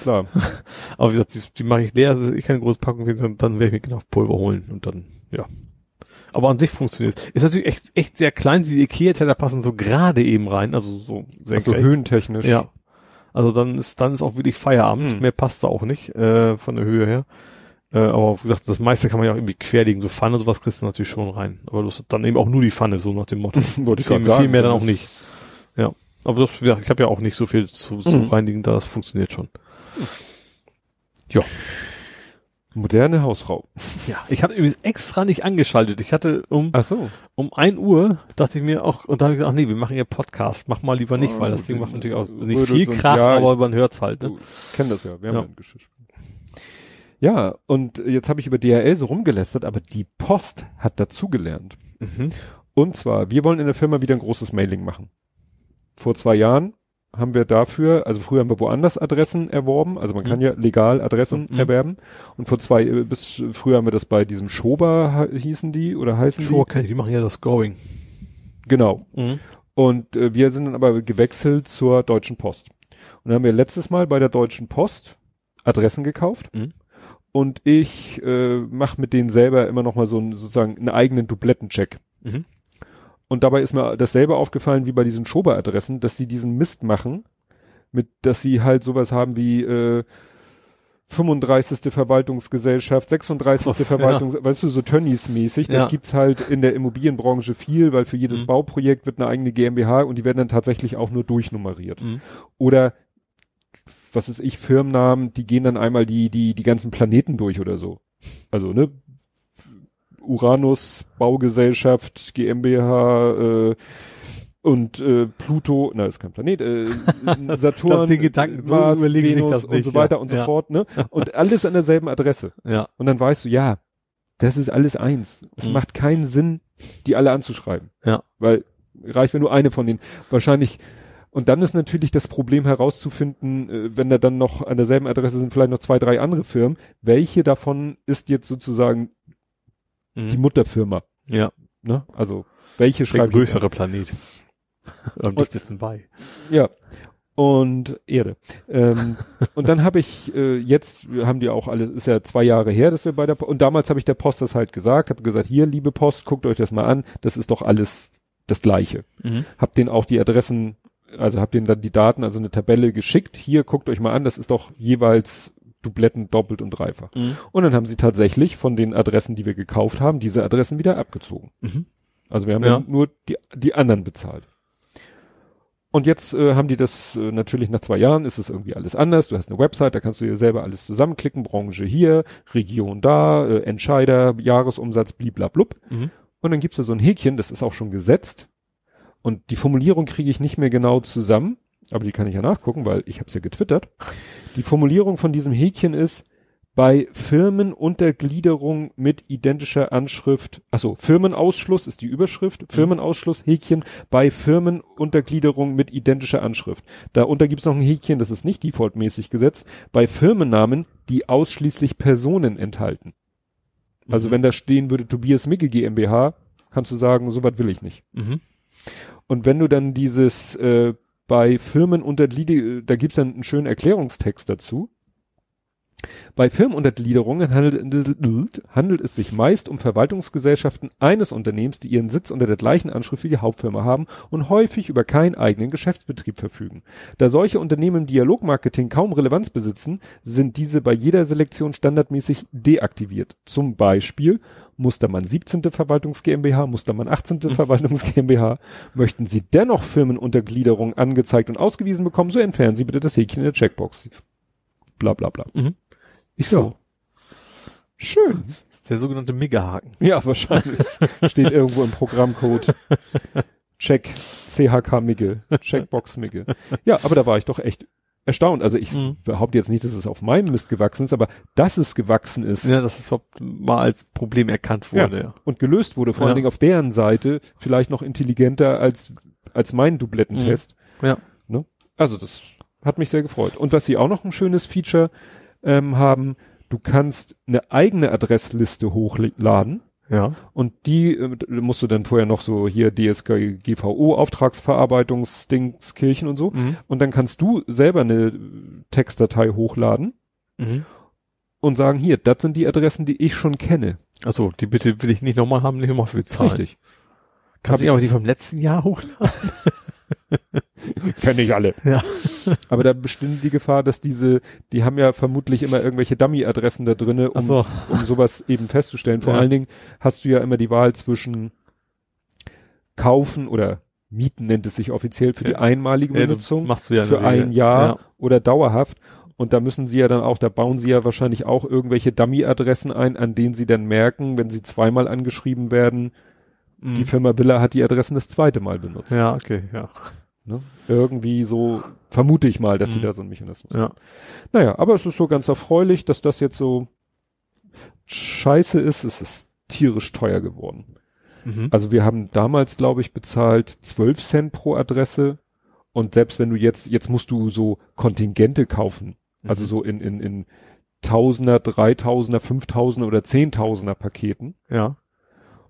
klar. <laughs>
Aber wie gesagt, die, die mache ich leer, das ist eh keine große Packung, und dann werde ich mir genau Pulver holen und dann, ja. Aber an sich funktioniert. Ist natürlich echt, echt sehr klein, die Ikea-Teller passen so gerade eben rein, also so sehr
Also höhentechnisch.
Ja. Also dann ist, dann ist auch wirklich Feierabend.
Hm.
Mehr passt da auch nicht, äh, von der Höhe her. Äh, aber wie gesagt, das meiste kann man ja auch irgendwie querlegen. So Pfanne und sowas kriegst du natürlich schon rein. Aber das ist dann eben auch nur die Pfanne, so nach dem Motto. <laughs>
Wollte ich
viel,
sagen.
viel mehr dann auch nicht. Ja. Aber das, wie gesagt, ich habe ja auch nicht so viel zu, zu
Mhm.
reinigen, da das funktioniert schon.
Moderne Hausfrau.
Ja, ich habe übrigens extra nicht angeschaltet. Ich hatte um,
Ach so.
um ein Uhr, dachte ich mir auch, und dann habe ich gedacht, ach nee, wir machen ja Podcast, mach mal lieber nicht,
Oh,
weil das Ding macht natürlich auch nicht viel Krach,
ja,
aber
ich-
man hört's halt, ne?
Kenn das ja. Wir haben
Ja.
ein Geschirrspüler. Ja, und jetzt habe ich über DHL so rumgelästert, aber die Post hat dazugelernt.
Mhm.
Und zwar, wir wollen in der Firma wieder ein großes Mailing machen. Vor zwei Jahren haben wir dafür, also früher haben wir woanders Adressen erworben, also man kann
Mhm.
ja legal Adressen
Mhm.
erwerben. Und vor zwei, äh, bis früher haben wir das bei diesem Schober hießen die oder heißen
Sure, kenn ich, die machen ja das Going.
die? Genau.
Mhm.
Und äh, wir sind dann aber gewechselt zur Deutschen Post. Und dann haben wir letztes Mal bei der Deutschen Post Adressen gekauft.
Mhm.
Und ich äh, mache mit denen selber immer noch mal so einen, sozusagen einen eigenen Dublettencheck.
Mhm.
Und dabei ist mir dasselbe aufgefallen wie bei diesen Schober-Adressen, dass sie diesen Mist machen, mit, dass sie halt sowas haben wie äh, 35. Verwaltungsgesellschaft, 36. <laughs>
Ja.
Verwaltungs, weißt du, so Tönnies-mäßig. Das
Ja.
gibt's halt in der Immobilienbranche viel, weil für jedes
Mhm.
Bauprojekt wird eine eigene GmbH und die werden dann tatsächlich auch nur durchnummeriert.
Mhm.
Oder was ist ich, Firmennamen, die gehen dann einmal die, die, die ganzen Planeten durch oder so. Also, ne? Uranus, Baugesellschaft, GmbH, äh, und äh, Pluto, na, ist kein Planet, äh, <laughs> Saturn,
die Gedanken, so
Mars,
überlegen sich
Venus
das
und
nicht,
so weiter
ja.
und so
Ja.
fort, ne? <laughs> Und alles an derselben Adresse.
Ja.
Und dann weißt du, ja, das ist alles eins. Es
Mhm.
macht keinen Sinn, die alle anzuschreiben.
Ja.
Weil reicht, wenn nur eine von denen. Wahrscheinlich, und dann ist natürlich das Problem herauszufinden, äh, wenn da dann noch an derselben Adresse sind vielleicht noch zwei, drei andere Firmen, welche davon ist jetzt sozusagen
Mhm.
die Mutterfirma,
ja.
ne? Also, welche
Der
schreibt jetzt
größere Planet. <laughs> Am dichtesten bei.
Ja. Und Erde. Ähm, <laughs> und dann habe ich äh, jetzt haben die auch alles ist ja zwei Jahre her, dass wir bei der Po- und damals habe ich der Post das halt gesagt, habe gesagt, hier liebe Post, guckt euch das mal an, das ist doch alles das Gleiche.
Mhm.
Hab denen auch die Adressen, also hab denen dann die Daten, also eine Tabelle geschickt. Hier guckt euch mal an, das ist doch jeweils Dubletten doppelt und dreifach.
Mhm.
Und dann haben sie tatsächlich von den Adressen, die wir gekauft haben, diese Adressen wieder abgezogen.
Mhm.
Also wir haben
Ja.
nur die, die anderen bezahlt. Und jetzt äh, haben die das äh, natürlich nach zwei Jahren ist es irgendwie alles anders. Du hast eine Website, da kannst du dir selber alles zusammenklicken, Branche hier, Region da, äh, Entscheider, Jahresumsatz, bliblablub.
Mhm.
Und dann gibt's da so ein Häkchen, das ist auch schon gesetzt. Und die Formulierung kriege ich nicht mehr genau zusammen, aber die kann ich ja nachgucken, weil ich habe es ja getwittert. Die Formulierung von diesem Häkchen ist bei Firmenuntergliederung mit identischer Anschrift, also Firmenausschluss ist die Überschrift, Firmenausschluss Häkchen bei Firmenuntergliederung mit identischer Anschrift. Darunter gibt's noch ein Häkchen, das ist nicht defaultmäßig gesetzt, bei Firmennamen, die ausschließlich Personen enthalten. Also
Mhm.
wenn da stehen würde Tobias Micke GmbH, kannst du sagen, so was will ich nicht.
Mhm.
Und wenn du dann dieses äh, bei Firmen untergliedert, da gibt's dann einen schönen Erklärungstext dazu. Bei Firmenuntergliederungen handelt, handelt es sich meist um Verwaltungsgesellschaften eines Unternehmens, die ihren Sitz unter der gleichen Anschrift wie die Hauptfirma haben und häufig über keinen eigenen Geschäftsbetrieb verfügen. Da solche Unternehmen im Dialogmarketing kaum Relevanz besitzen, sind diese bei jeder Selektion standardmäßig deaktiviert. Zum Beispiel Mustermann 17. Verwaltungs GmbH, Mustermann 18.
Mhm.
Verwaltungs GmbH. Möchten Sie dennoch Firmenuntergliederung angezeigt und ausgewiesen bekommen, so entfernen Sie bitte das Häkchen in der Checkbox. Bla bla bla.
Mhm.
Ich so. Schön.
Das ist der sogenannte Miggerhaken.
Ja, wahrscheinlich. Steht irgendwo im Programmcode. Check CHK Migge. Checkbox Migge. Ja, aber da war ich doch echt erstaunt. Also ich
Mhm.
behaupte jetzt nicht, dass es auf meinem Mist gewachsen ist, aber dass es gewachsen ist
Ja, dass es überhaupt mal als Problem erkannt wurde. Ja.
und gelöst wurde, vor
Ja.
allen Dingen auf deren Seite, vielleicht noch intelligenter als, als mein Dublettentest.
Ja.
Ne? Also das hat mich sehr gefreut. Und was sie auch noch ein schönes Feature ähm, haben, du kannst eine eigene Adressliste hochladen.
Ja.
Und die äh, musst du dann vorher noch so hier DSGVO, Auftragsverarbeitungsdingskirchen und so.
Mhm.
Und dann kannst du selber eine Textdatei hochladen
Mhm.
und sagen, hier, das sind die Adressen, die ich schon kenne.
Achso, die bitte will ich nicht nochmal haben, nicht nochmal für bezahlen.
Richtig.
Kannst du aber die vom letzten Jahr hochladen? <laughs> <laughs>
Kenne ich alle.
Ja. <laughs>
Aber da besteht die Gefahr, dass diese, die haben ja vermutlich immer irgendwelche Dummy-Adressen da drinne, um,
so.
um sowas eben festzustellen. Vor
Ja.
allen Dingen hast du ja immer die Wahl zwischen kaufen oder mieten nennt es sich offiziell für die
Ja.
einmalige
Ja, du
Benutzung.
ja in
für ein Jahr
Ja.
oder dauerhaft. Und da müssen sie ja dann auch, da bauen sie ja wahrscheinlich auch irgendwelche Dummy-Adressen ein, an denen sie dann merken, wenn sie zweimal angeschrieben werden, die
Mhm.
Firma Billa hat die Adressen das zweite Mal benutzt.
Ja, okay, ja.
Ne? Irgendwie so, vermute ich mal, dass sie
Mhm.
da so einen Mechanismus
Ja.
Naja, aber es ist so ganz erfreulich, dass das jetzt so scheiße ist. Es ist tierisch teuer geworden.
Mhm.
Also wir haben damals, glaube ich, bezahlt 12 Cent pro Adresse. Und selbst wenn du jetzt, jetzt musst du so Kontingente kaufen. Also
Mhm.
so in, in, in Tausender, Dreitausender, Fünftausender oder Zehntausender Paketen.
Ja.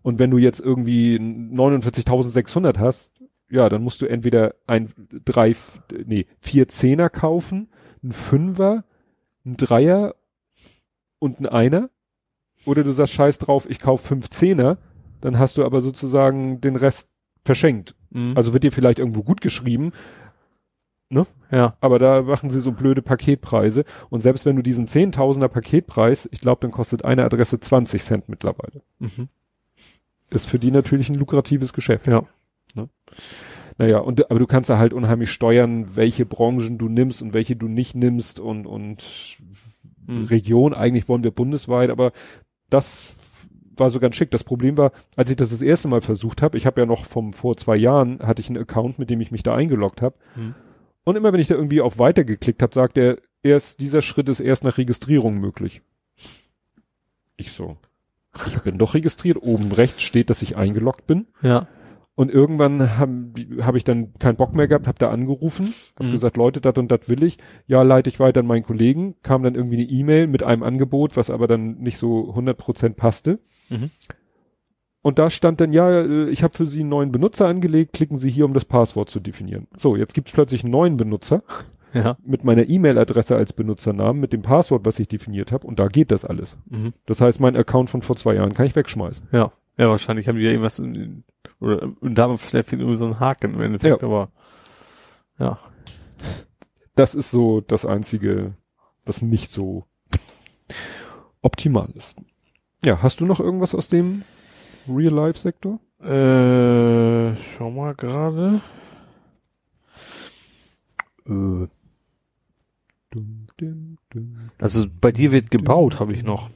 Und wenn du jetzt irgendwie 49.600 hast, ja, dann musst du entweder ein drei, nee, vier Zehner kaufen, ein Fünfer, ein Dreier und ein Einer. Oder du sagst scheiß drauf, ich kauf fünf Zehner, dann hast du aber sozusagen den Rest verschenkt.
Mhm.
Also wird dir vielleicht irgendwo gut geschrieben,
ja.
aber da machen sie so blöde Paketpreise. Und selbst wenn du diesen Zehntausender Paketpreis, ich glaube, dann kostet eine Adresse 20 Cent mittlerweile.
Mhm.
Ist für die natürlich ein lukratives Geschäft.
Ja.
Naja, und aber du kannst da halt unheimlich steuern, welche Branchen du nimmst und welche du nicht nimmst und und
Mhm.
Region, eigentlich wollen wir bundesweit, aber das war so ganz schick. Das Problem war, als ich das das erste Mal versucht habe, ich habe ja noch vom vor zwei Jahren hatte ich einen Account, mit dem ich mich da eingeloggt habe.
Mhm.
Und immer wenn ich da irgendwie auf Weiter geklickt habe, sagt er, erst dieser Schritt ist erst nach Registrierung möglich. Ich so, ich bin doch registriert. Oben rechts steht, dass ich eingeloggt bin.
Ja.
Und irgendwann habe hab ich dann keinen Bock mehr gehabt, habe da angerufen, habe
Mhm.
gesagt, Leute, das und das will ich. Ja, leite ich weiter an meinen Kollegen. Kam dann irgendwie eine E-Mail mit einem Angebot, was aber dann nicht so 100% passte.
Mhm.
Und da stand dann, ja, äh, ich habe für Sie einen neuen Benutzer angelegt, klicken Sie hier, um das Passwort zu definieren. So, jetzt gibt's plötzlich einen neuen Benutzer <laughs>
Ja.
mit meiner E-Mail-Adresse als Benutzernamen, mit dem Passwort, was ich definiert habe, und da geht das alles.
Mhm.
Das heißt, mein Account von vor zwei Jahren kann ich wegschmeißen.
Ja. Ja, wahrscheinlich haben die ja irgendwas in, oder und da vielleicht nur so ein Haken im Endeffekt,
Ja.
aber ja.
Das ist so das Einzige, was nicht so optimal ist. Ja, hast du noch irgendwas aus dem Real-Life-Sektor?
Äh, schau mal gerade. Äh, also bei dir wird gebaut, habe ich noch.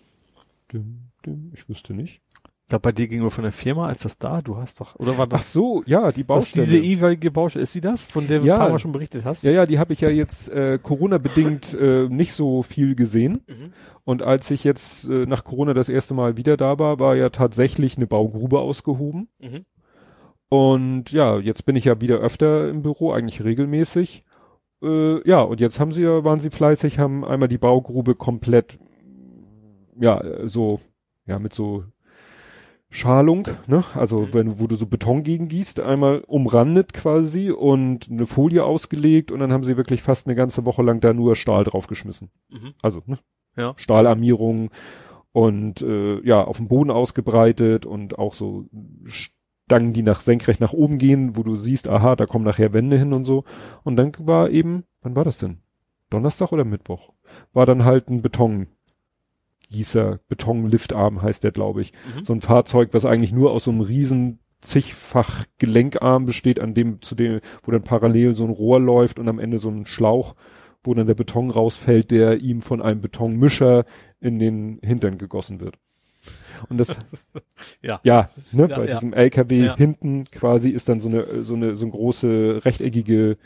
Ich wüsste nicht.
Ich glaube, bei dir gegenüber von der Firma, ist das da? Du hast doch, oder war
Ach
das,
so, ja, die
das
Baustelle.
diese jeweilige Baustelle, ist sie das, von der du
Ja.
ein paar Mal schon berichtet hast?
ja, ja, die habe ich ja jetzt äh, Corona-bedingt äh, nicht so viel gesehen.
Mhm.
Und als ich jetzt äh, nach Corona das erste Mal wieder da war, war ja tatsächlich eine Baugrube ausgehoben.
Mhm.
Und ja, jetzt bin ich ja wieder öfter im Büro, eigentlich regelmäßig. Äh, ja, und jetzt haben sie ja, waren sie fleißig, haben einmal die Baugrube komplett, ja, so, ja, mit so Schalung, ne? Also
Mhm.
wenn, wo du so Beton gegen gießt, einmal umrandet quasi und eine Folie ausgelegt und dann haben sie wirklich fast eine ganze Woche lang da nur Stahl draufgeschmissen.
Mhm.
Also, ne?
Ja.
Stahlarmierungen und äh, ja, auf dem Boden ausgebreitet und auch so Stangen, die nach senkrecht nach oben gehen, wo du siehst, aha, da kommen nachher Wände hin und so. Und dann war eben, wann war das denn? Donnerstag oder Mittwoch? War dann halt ein Beton, Gießer, Betonliftarm heißt der, glaube ich.
Mhm.
So ein Fahrzeug, was eigentlich nur aus so einem riesen zigfach Gelenkarm besteht, an dem, zu dem, wo dann parallel so ein Rohr läuft und am Ende so ein Schlauch, wo dann der Beton rausfällt, der ihm von einem Betonmischer in den Hintern gegossen wird. Und das, <laughs>
Ja.
ja, ne,
ja,
bei
ja.
diesem LKW
Ja.
hinten quasi ist dann so eine, so eine, so eine große rechteckige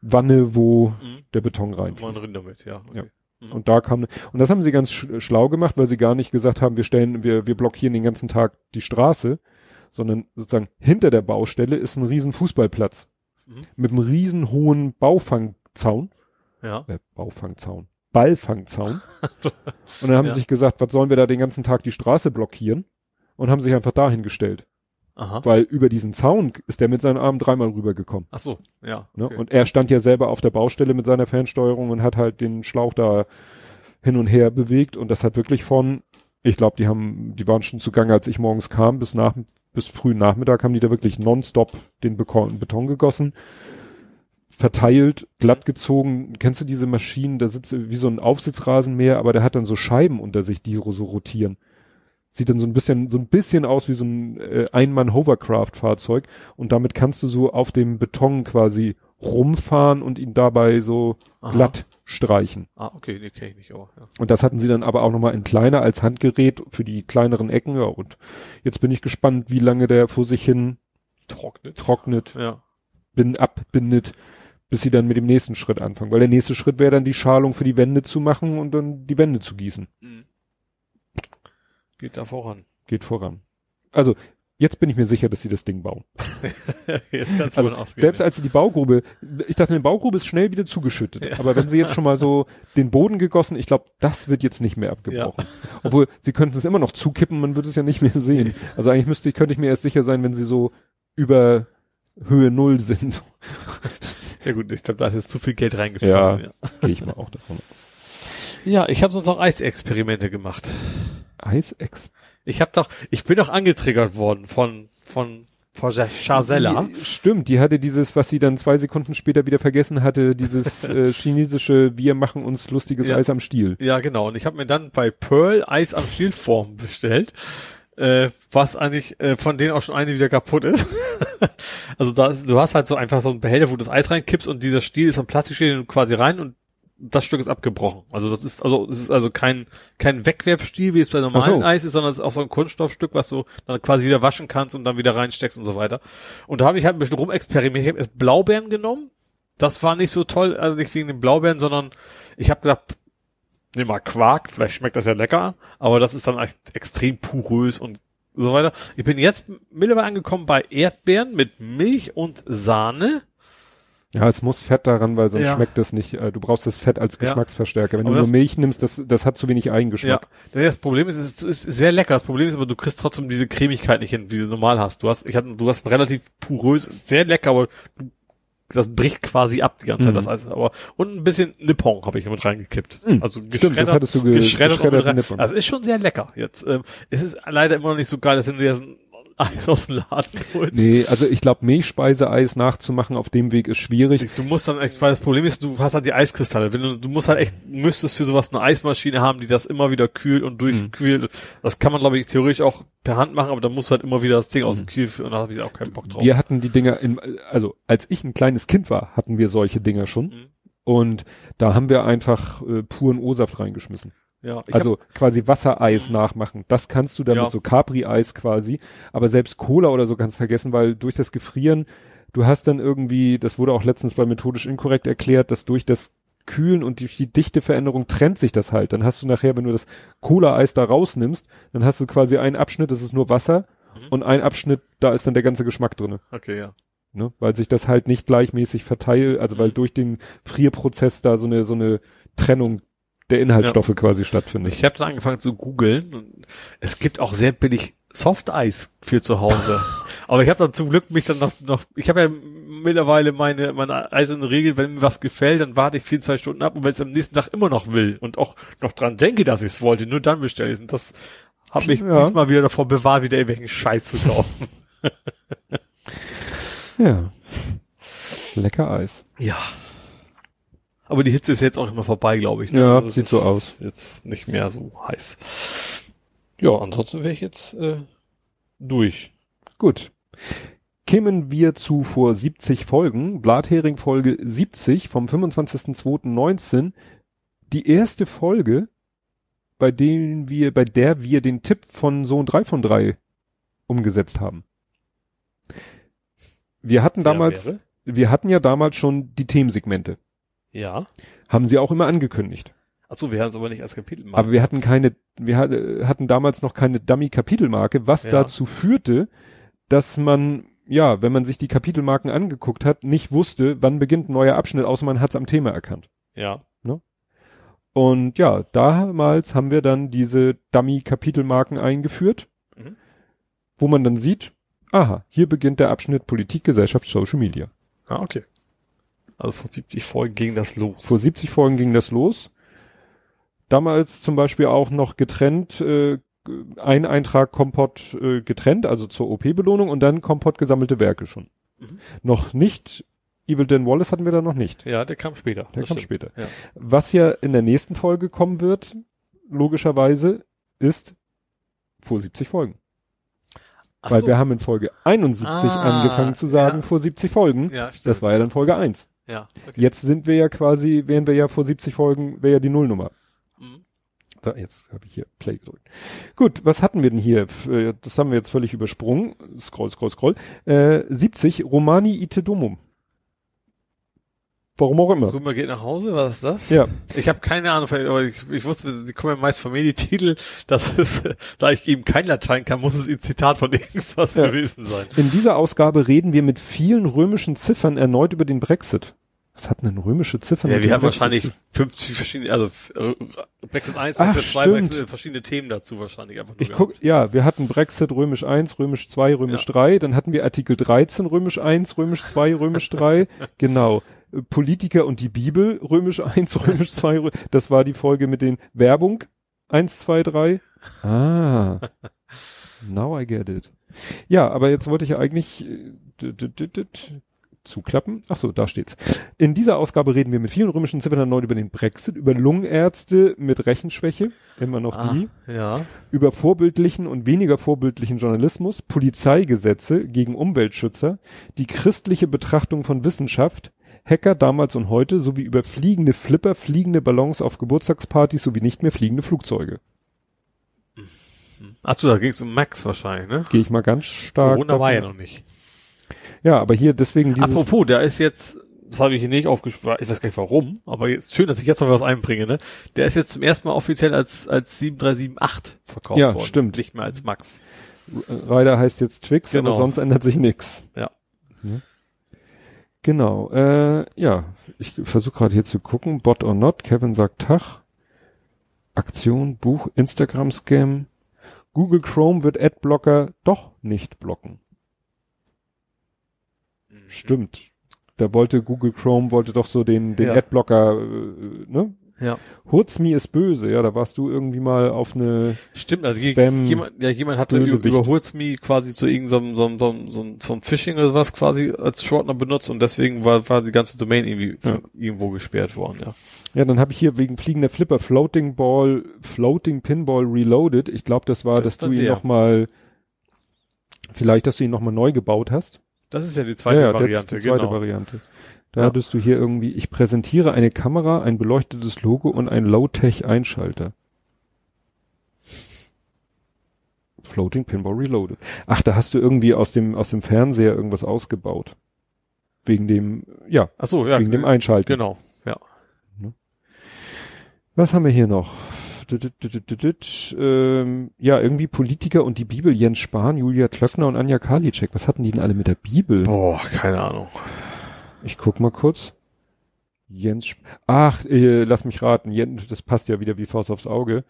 Wanne, wo
Mhm.
der Beton
Man
reinfließt.
drin damit, ja. Okay. Mhm.
Und da kam, und das haben sie ganz sch schlau gemacht, weil sie gar nicht gesagt haben, wir stellen, wir, wir blockieren den ganzen Tag die Straße, sondern sozusagen hinter der Baustelle ist ein riesen Fußballplatz.
Mhm.
Mit einem riesen hohen Baufangzaun,
Ja.
äh, Baufangzaun, Ballfangzaun. <laughs> und dann haben
Ja.
sie sich gesagt, was sollen wir da den ganzen Tag die Straße blockieren? Und haben sich einfach dahin gestellt.
Aha.
Weil über diesen Zaun ist der mit seinen Armen dreimal rübergekommen.
Ach so, ja.
Ne?
okay.
Und er stand ja selber auf der Baustelle mit seiner Fernsteuerung und hat halt den Schlauch da hin und her bewegt und das hat wirklich von, ich glaube, die haben, die waren schon zugange, als ich morgens kam, bis nach, bis frühen Nachmittag haben die da wirklich nonstop den Beton gegossen, verteilt, glatt gezogen. Kennst du diese Maschinen, da sitzt wie so ein Aufsitzrasenmäher, aber der hat dann so Scheiben unter sich, die so rotieren. Sieht dann so ein bisschen, so ein bisschen aus wie so ein äh, Einmann-Hovercraft-Fahrzeug und damit kannst du so auf dem Beton quasi rumfahren und ihn dabei so
Aha.
glatt streichen.
Ah, okay, nee, kenn ich nicht, aber, ja.
Und das hatten sie dann aber auch nochmal in kleiner als Handgerät für die kleineren Ecken. Ja, und jetzt bin ich gespannt, wie lange der vor sich hin
Trocknet.
trocknet,
Ja.
bin, abbindet, bis sie dann mit dem nächsten Schritt anfangen. Weil der nächste Schritt wäre dann die Schalung für die Wände zu machen und dann die Wände zu gießen.
Mhm. Geht da voran.
Geht voran. Also, jetzt bin ich mir sicher, dass sie das Ding bauen. <laughs>
Jetzt kannst du
Also,
ausgehen.
selbst als sie die Baugrube, ich dachte, eine Baugrube ist schnell wieder zugeschüttet.
Ja.
Aber wenn sie jetzt schon mal so den Boden gegossen, ich glaube, das wird jetzt nicht mehr abgebrochen. <laughs> Obwohl, sie könnten es immer noch zukippen, man würde es ja nicht mehr sehen. Also eigentlich müsste ich, könnte ich mir erst sicher sein, wenn sie so über Höhe Null sind.
ja gut, ich glaube, da ist jetzt zu viel Geld reingeflossen. Ja,
Gehe ich mal auch davon aus.
ja ich habe sonst auch Eisexperimente gemacht.
Eisex.
Ich habe doch, ich bin doch angetriggert worden von von von Chazella.
Stimmt, die hatte dieses, was sie dann zwei Sekunden später wieder vergessen hatte, dieses <laughs> äh, chinesische, wir machen uns lustiges
Ja.
Eis am Stiel.
Ja, genau. Und ich habe mir dann bei Pearl Eis am Stielform bestellt, äh, was eigentlich äh, von denen auch schon eine wieder kaputt ist. <laughs> also da, du hast halt so einfach so einen Behälter, wo du das Eis reinkippst und dieser Stiel ist so ein Plastikstiel den du quasi rein und das Stück ist abgebrochen. Also das ist also es ist also kein kein Wegwerfstiel, wie es bei normalen
so.
Eis ist, sondern es ist auch so ein Kunststoffstück, was du dann quasi wieder waschen kannst und dann wieder reinsteckst und so weiter. Und da habe ich halt ein bisschen rumexperimentiert. Ich habe erst Blaubeeren genommen. Das war nicht so toll, also nicht wegen den Blaubeeren, sondern ich habe gedacht, nimm mal Quark, vielleicht schmeckt das ja lecker, aber das ist dann echt extrem porös und so weiter. Ich bin jetzt mittlerweile angekommen bei Erdbeeren mit Milch und Sahne.
Ja, es muss Fett daran, weil sonst
Ja.
schmeckt das nicht. Äh, du brauchst das Fett als. Geschmacksverstärker. Wenn
Aber
du
das-
nur Milch nimmst, das, das hat zu wenig Eigengeschmack.
Ja, das Problem ist, es ist, sehr lecker. Das Problem ist aber, du kriegst trotzdem diese Cremigkeit nicht hin, wie du normal hast. Du hast, ich hatte, du hast ein relativ porös, ist sehr lecker, aber du, das bricht quasi ab die ganze Zeit,
Mhm.
das Eis. Aber, und ein bisschen Nippon habe ich mit reingekippt.
Mhm.
Also
Stimmt, das hattest du ge
geschreddert.
Nippon.
Also ist schon sehr lecker. Jetzt, ähm, es ist leider immer noch nicht so geil, dass wenn du dir Eis aus dem Laden holst.
Nee, also ich glaube, Milchspeiseeis nachzumachen auf dem Weg ist schwierig.
Du musst dann echt, weil das Problem ist, du hast halt die Eiskristalle. Wenn du, du musst halt echt, müsstest für sowas eine Eismaschine haben, die das immer wieder kühlt und durchkühlt. Das kann man, glaube ich, theoretisch auch per Hand machen, aber dann musst du halt immer wieder das Ding aus dem Kühl führen und da habe ich auch keinen Bock drauf.
Wir hatten die Dinger in, also als ich ein kleines Kind war, hatten wir solche Dinger schon.
Mhm.
Und da haben wir einfach äh, puren O-Saft reingeschmissen.
Ja,
also quasi Wassereis nachmachen. Das kannst du damit
Ja.
so Capri-Eis quasi. Aber selbst Cola oder so kannst vergessen, weil durch das Gefrieren, du hast dann irgendwie, das wurde auch letztens bei methodisch inkorrekt erklärt, dass durch das Kühlen und die, die Dichteveränderung trennt sich das halt. Dann hast du nachher, wenn du das Cola-Eis da rausnimmst, dann hast du quasi einen Abschnitt, das ist nur Wasser
Mhm.
und ein Abschnitt, da ist dann der ganze Geschmack drinne.
okay, ja.
Ne? Weil sich das halt nicht gleichmäßig verteilt, also weil
Mhm.
durch den Frierprozess da so eine, so eine Trennung der Inhaltsstoffe quasi stattfindet.
Ich habe dann angefangen zu googeln und es gibt auch sehr billig Softeis für zu Hause. <laughs> Aber ich habe dann zum Glück mich dann noch, noch ich habe ja mittlerweile meine, meine eiserne Regel, wenn mir was gefällt, dann warte ich 24 Stunden ab und wenn es am nächsten Tag immer noch will und auch noch dran denke, dass ich es wollte, nur dann bestelle ich es. Und das hat mich <laughs>
Ja.
diesmal wieder davor bewahrt, wieder irgendwelchen Scheiß zu kaufen. <laughs>
Ja. Lecker Eis.
ja. Aber die Hitze ist jetzt auch immer vorbei, glaube ich. ne?
Ja,
es
sieht so aus.
Jetzt nicht mehr so heiß. Ja, ansonsten wäre ich jetzt äh, durch.
Gut. Kämen wir zu vor 70 Folgen, Blathering Folge 70 vom 25.02.19, die erste Folge, bei denen wir, bei der wir den Tipp von Sohn 3 von 3 umgesetzt haben. Wir hatten damals, wir hatten ja damals schon die Themensegmente.
Ja.
Haben sie auch immer angekündigt.
Achso, wir haben es aber nicht als Kapitel
Aber wir hatten keine, wir hat- hatten damals noch keine Dummy-Kapitelmarke, was
Ja.
dazu führte, dass man, ja, wenn man sich die Kapitelmarken angeguckt hat, nicht wusste, wann beginnt ein neuer Abschnitt, außer man hat es am Thema erkannt.
ja.
Und ja, damals haben wir dann diese Dummy-Kapitelmarken eingeführt,
Mhm.
wo man dann sieht, aha, hier beginnt der Abschnitt Politik, Gesellschaft, Social Media.
Ah, okay. Also vor 70 Folgen ging das los.
Vor 70 Folgen ging das los. Damals zum Beispiel auch noch getrennt, äh, ein Eintrag Kompott äh, getrennt, also zur OP-Belohnung und dann Kompott gesammelte Werke schon.
Mhm.
Noch nicht, Evil Dan Wallace hatten wir da noch nicht.
ja, der kam später.
Der
das
kommt
stimmt.
später.
Ja.
Was ja in der nächsten Folge kommen wird, logischerweise, ist vor 70 Folgen.
Ach
Weil
so.
wir haben in Folge 71
Ah,
angefangen zu sagen,
ja.
vor 70 Folgen.
ja, stimmt.
Das war ja dann Folge 1.
ja. Okay.
Jetzt sind wir ja quasi, wären wir ja vor 70 Folgen, wäre ja die Nullnummer.
Mhm.
Da, jetzt habe ich hier Play gedrückt. Gut, was hatten wir denn hier? Äh, Das haben wir jetzt völlig übersprungen. Scroll, scroll, scroll. Äh, 70, Romani ite Domum. Warum auch immer.
Römer geht nach Hause, was ist das?
Ja,
Ich habe keine Ahnung, von- aber ich, ich wusste, die kommen ja meist von mir die Titel. Das ist, äh, <laughs> da ich eben kein Latein kann, muss es ein Zitat von <laughs> irgendwas
Ja.
gewesen sein.
in dieser Ausgabe reden wir mit vielen römischen Ziffern erneut über den Brexit. Was hatten denn römische Ziffern?
Ja, wir haben
Brexit
wahrscheinlich
zu-
50 verschiedene, also äh, Brexit 1,
Ach,
Brexit 2,
stimmt.
Brexit, verschiedene Themen dazu wahrscheinlich einfach nur
Ich guck, ja, wir hatten Brexit römisch 1, römisch 2, römisch
Ja.
3, dann hatten wir Artikel 13 römisch 1, römisch 2, römisch 3, <laughs> genau. Politiker und die Bibel römisch <laughs> 1, römisch 2, rö- das war die Folge mit den Werbung 1, 2, 3. Ah. <laughs> Now I get it. Ja, aber jetzt wollte ich ja eigentlich äh, zuklappen. Ach so, da steht's. In dieser Ausgabe reden wir mit vielen römischen Ziffern erneut über den Brexit, über Lungenärzte mit Rechenschwäche, immer noch
Ah,
die
ja.
über vorbildlichen und weniger vorbildlichen Journalismus, Polizeigesetze gegen Umweltschützer, die christliche Betrachtung von Wissenschaft, Hacker damals und heute sowie über fliegende Flipper, fliegende Ballons auf Geburtstagspartys sowie nicht mehr fliegende Flugzeuge.
Ach so, da ging es um Max wahrscheinlich, ne?
Gehe ich mal ganz stark.
Corona war ja noch nicht.
ja, aber hier deswegen dieses.
Apropos, der ist jetzt, das habe ich hier nicht aufgeschrieben, ich weiß gar nicht warum, aber jetzt schön, dass ich jetzt noch was einbringe, ne? Der ist jetzt zum ersten Mal offiziell als, als 7378 verkauft
Ja,
worden.
stimmt.
Nicht mehr als Max.
Rider heißt jetzt Twix,
Genau.
aber sonst ändert sich nichts.
Ja.
Genau. Äh, ja, ich versuche gerade hier zu gucken. Bot or not. Kevin sagt Tag. Aktion, Buch, Instagram-Scam. Google Chrome wird Adblocker doch nicht blocken. Stimmt. Da wollte Google Chrome wollte doch so den den
Ja.
Adblocker, äh, ne?
Ja.
Hurzmi ist böse, ja, da warst du irgendwie mal auf eine
Stimmt, also
Spam,
jemand, ja, jemand hatte über,
Bösewicht.
über Hurzme quasi zu irgendeinem so, so, so, so, so Phishing oder was quasi als Shortener benutzt und deswegen war, war die ganze Domain irgendwie
Ja.
irgendwo gesperrt worden, ja.
Ja, dann habe ich hier wegen fliegender Flipper Floating Ball, Floating Pinball Reloaded. Ich glaube, das war,
Das
dass du ihn nochmal, vielleicht, dass du ihn nochmal neu gebaut hast.
Das ist ja die zweite
ja, ja,
Variante,
die zweite
genau.
Variante. Da
Ja.
hattest du hier irgendwie, ich präsentiere eine Kamera, ein beleuchtetes Logo und ein Low-Tech-Einschalter. Floating Pinball Reloaded. Ach, da hast du irgendwie aus dem, aus dem Fernseher irgendwas ausgebaut. Wegen dem, ja,
Ach so, ja.
wegen dem Einschalten.
Genau, ja.
Was haben wir hier noch? Ähm, ja, irgendwie Politiker und die Bibel, Jens Spahn, Julia Klöckner und Anja Karliczek. Was hatten die denn alle mit der Bibel?
Boah, keine Ahnung.
Ich guck mal kurz. Jens, Sp ach, äh, lass mich raten, Jens, das passt ja wieder wie Faust aufs Auge.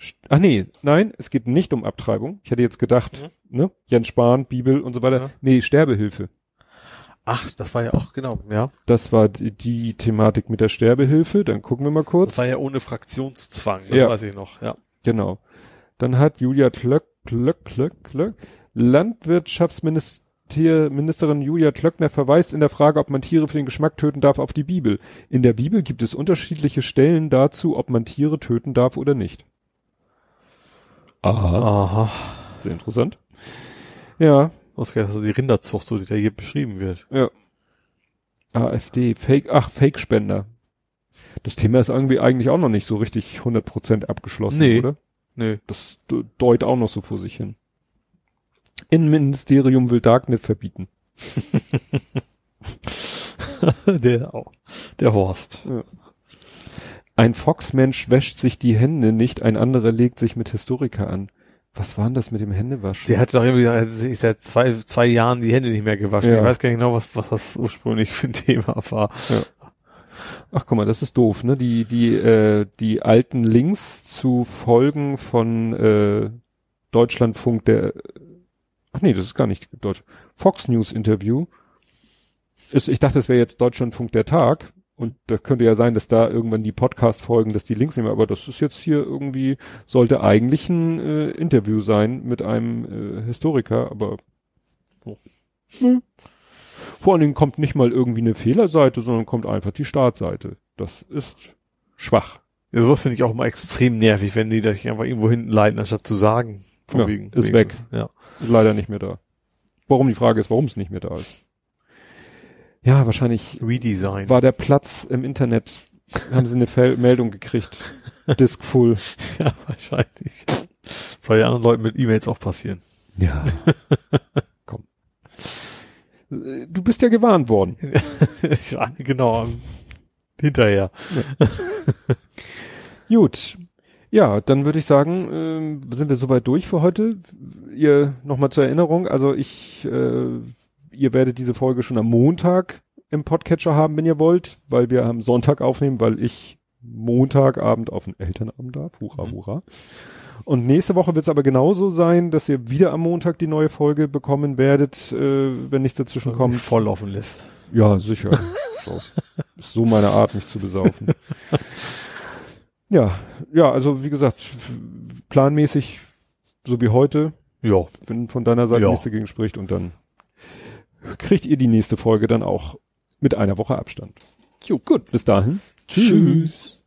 St ach nee, nein, es geht nicht um Abtreibung. Ich hätte jetzt gedacht, ne, Jens Spahn, Bibel und so weiter.
Ja.
Nee, Sterbehilfe.
Ach, das war ja auch, genau, ja.
Das war die, die Thematik mit der Sterbehilfe. Dann gucken wir mal kurz.
Das war ja ohne Fraktionszwang, das
Ja.
weiß ich noch, ja.
Genau. Dann hat Julia Klöck, Klöck, Klöck, Klöck, Landwirtschaftsminister, Ministerin Julia Klöckner verweist in der Frage, ob man Tiere für den Geschmack töten darf, auf die Bibel. In der Bibel gibt es unterschiedliche Stellen dazu, ob man Tiere töten darf oder nicht. Aha.
Aha.
Sehr interessant. Ja,
Ausgerechnet also die Rinderzucht, so die da hier beschrieben wird.
ja. AfD, Fake, ach, Fake-Spender. Das Thema ist irgendwie eigentlich auch noch nicht so richtig 100% abgeschlossen,
Nee.
oder?
Nö.
Das de- deut auch noch so vor sich hin. Innenministerium will Darknet verbieten. <laughs>
der auch. Der Horst.
Ein Fox-Mensch wäscht sich die Hände nicht, ein anderer legt sich mit Historiker an. Was war denn das mit dem Händewaschen?
Der hat doch irgendwie hat sich seit zwei, zwei Jahren die Hände nicht mehr gewaschen.
Ja.
Ich weiß gar nicht genau, was, was das ursprünglich für ein Thema war.
Ach guck mal, das ist doof, ne? Die, die, äh, die alten Links zu Folgen von äh, Deutschlandfunk, der Ach nee, das ist gar nicht Deutsch. Fox News Interview. Ist, ich dachte, das wäre jetzt Deutschlandfunk der Tag. Und das könnte ja sein, dass da irgendwann die Podcast-Folgen, dass die Links nehmen, aber das ist jetzt hier irgendwie, sollte eigentlich ein äh, Interview sein mit einem äh, Historiker, aber
Oh.
Hm. vor allen Dingen kommt nicht mal irgendwie eine Fehlerseite, sondern kommt einfach die Startseite. Das ist schwach.
Ja, sowas finde ich auch mal extrem nervig, wenn die dich einfach irgendwo hinten leiten, anstatt zu sagen. Von
Ja,
wegen,
ist
wegen
weg.
Ja.
Ist leider nicht mehr da. Warum die Frage ist, warum es nicht mehr da ist. Ja, wahrscheinlich
Redesign.
war der Platz im Internet, haben sie eine Fel <laughs> Meldung gekriegt. Disk full. <laughs>
ja, wahrscheinlich. Soll ja anderen Leuten mit E-Mails auch passieren.
Ja. <laughs> Komm. Du bist ja gewarnt worden.
ja, genau. Hinterher.
Gut. Ja, dann würde ich sagen, ähm, sind wir soweit durch für heute. Ihr nochmal zur Erinnerung, also ich, äh, ihr werdet diese Folge schon am Montag im Podcatcher haben, wenn ihr wollt, weil wir am Sonntag aufnehmen, weil ich Montagabend auf den Elternabend darf. Hurra,
Mhm.
hurra. Und nächste Woche wird es aber genauso sein, dass ihr wieder am Montag die neue Folge bekommen werdet, äh, wenn nichts dazwischen kommt.
Voll offen lässt.
Ja, sicher. <laughs> so. Ist so meine Art, mich zu besaufen. <laughs> ja, ja, also wie gesagt, planmäßig, so wie heute,
Ja.
wenn von deiner Seite
Ja.
nichts dagegen spricht und dann kriegt ihr die nächste Folge dann auch mit einer Woche Abstand. Jo, gut, bis dahin.
Tschüss.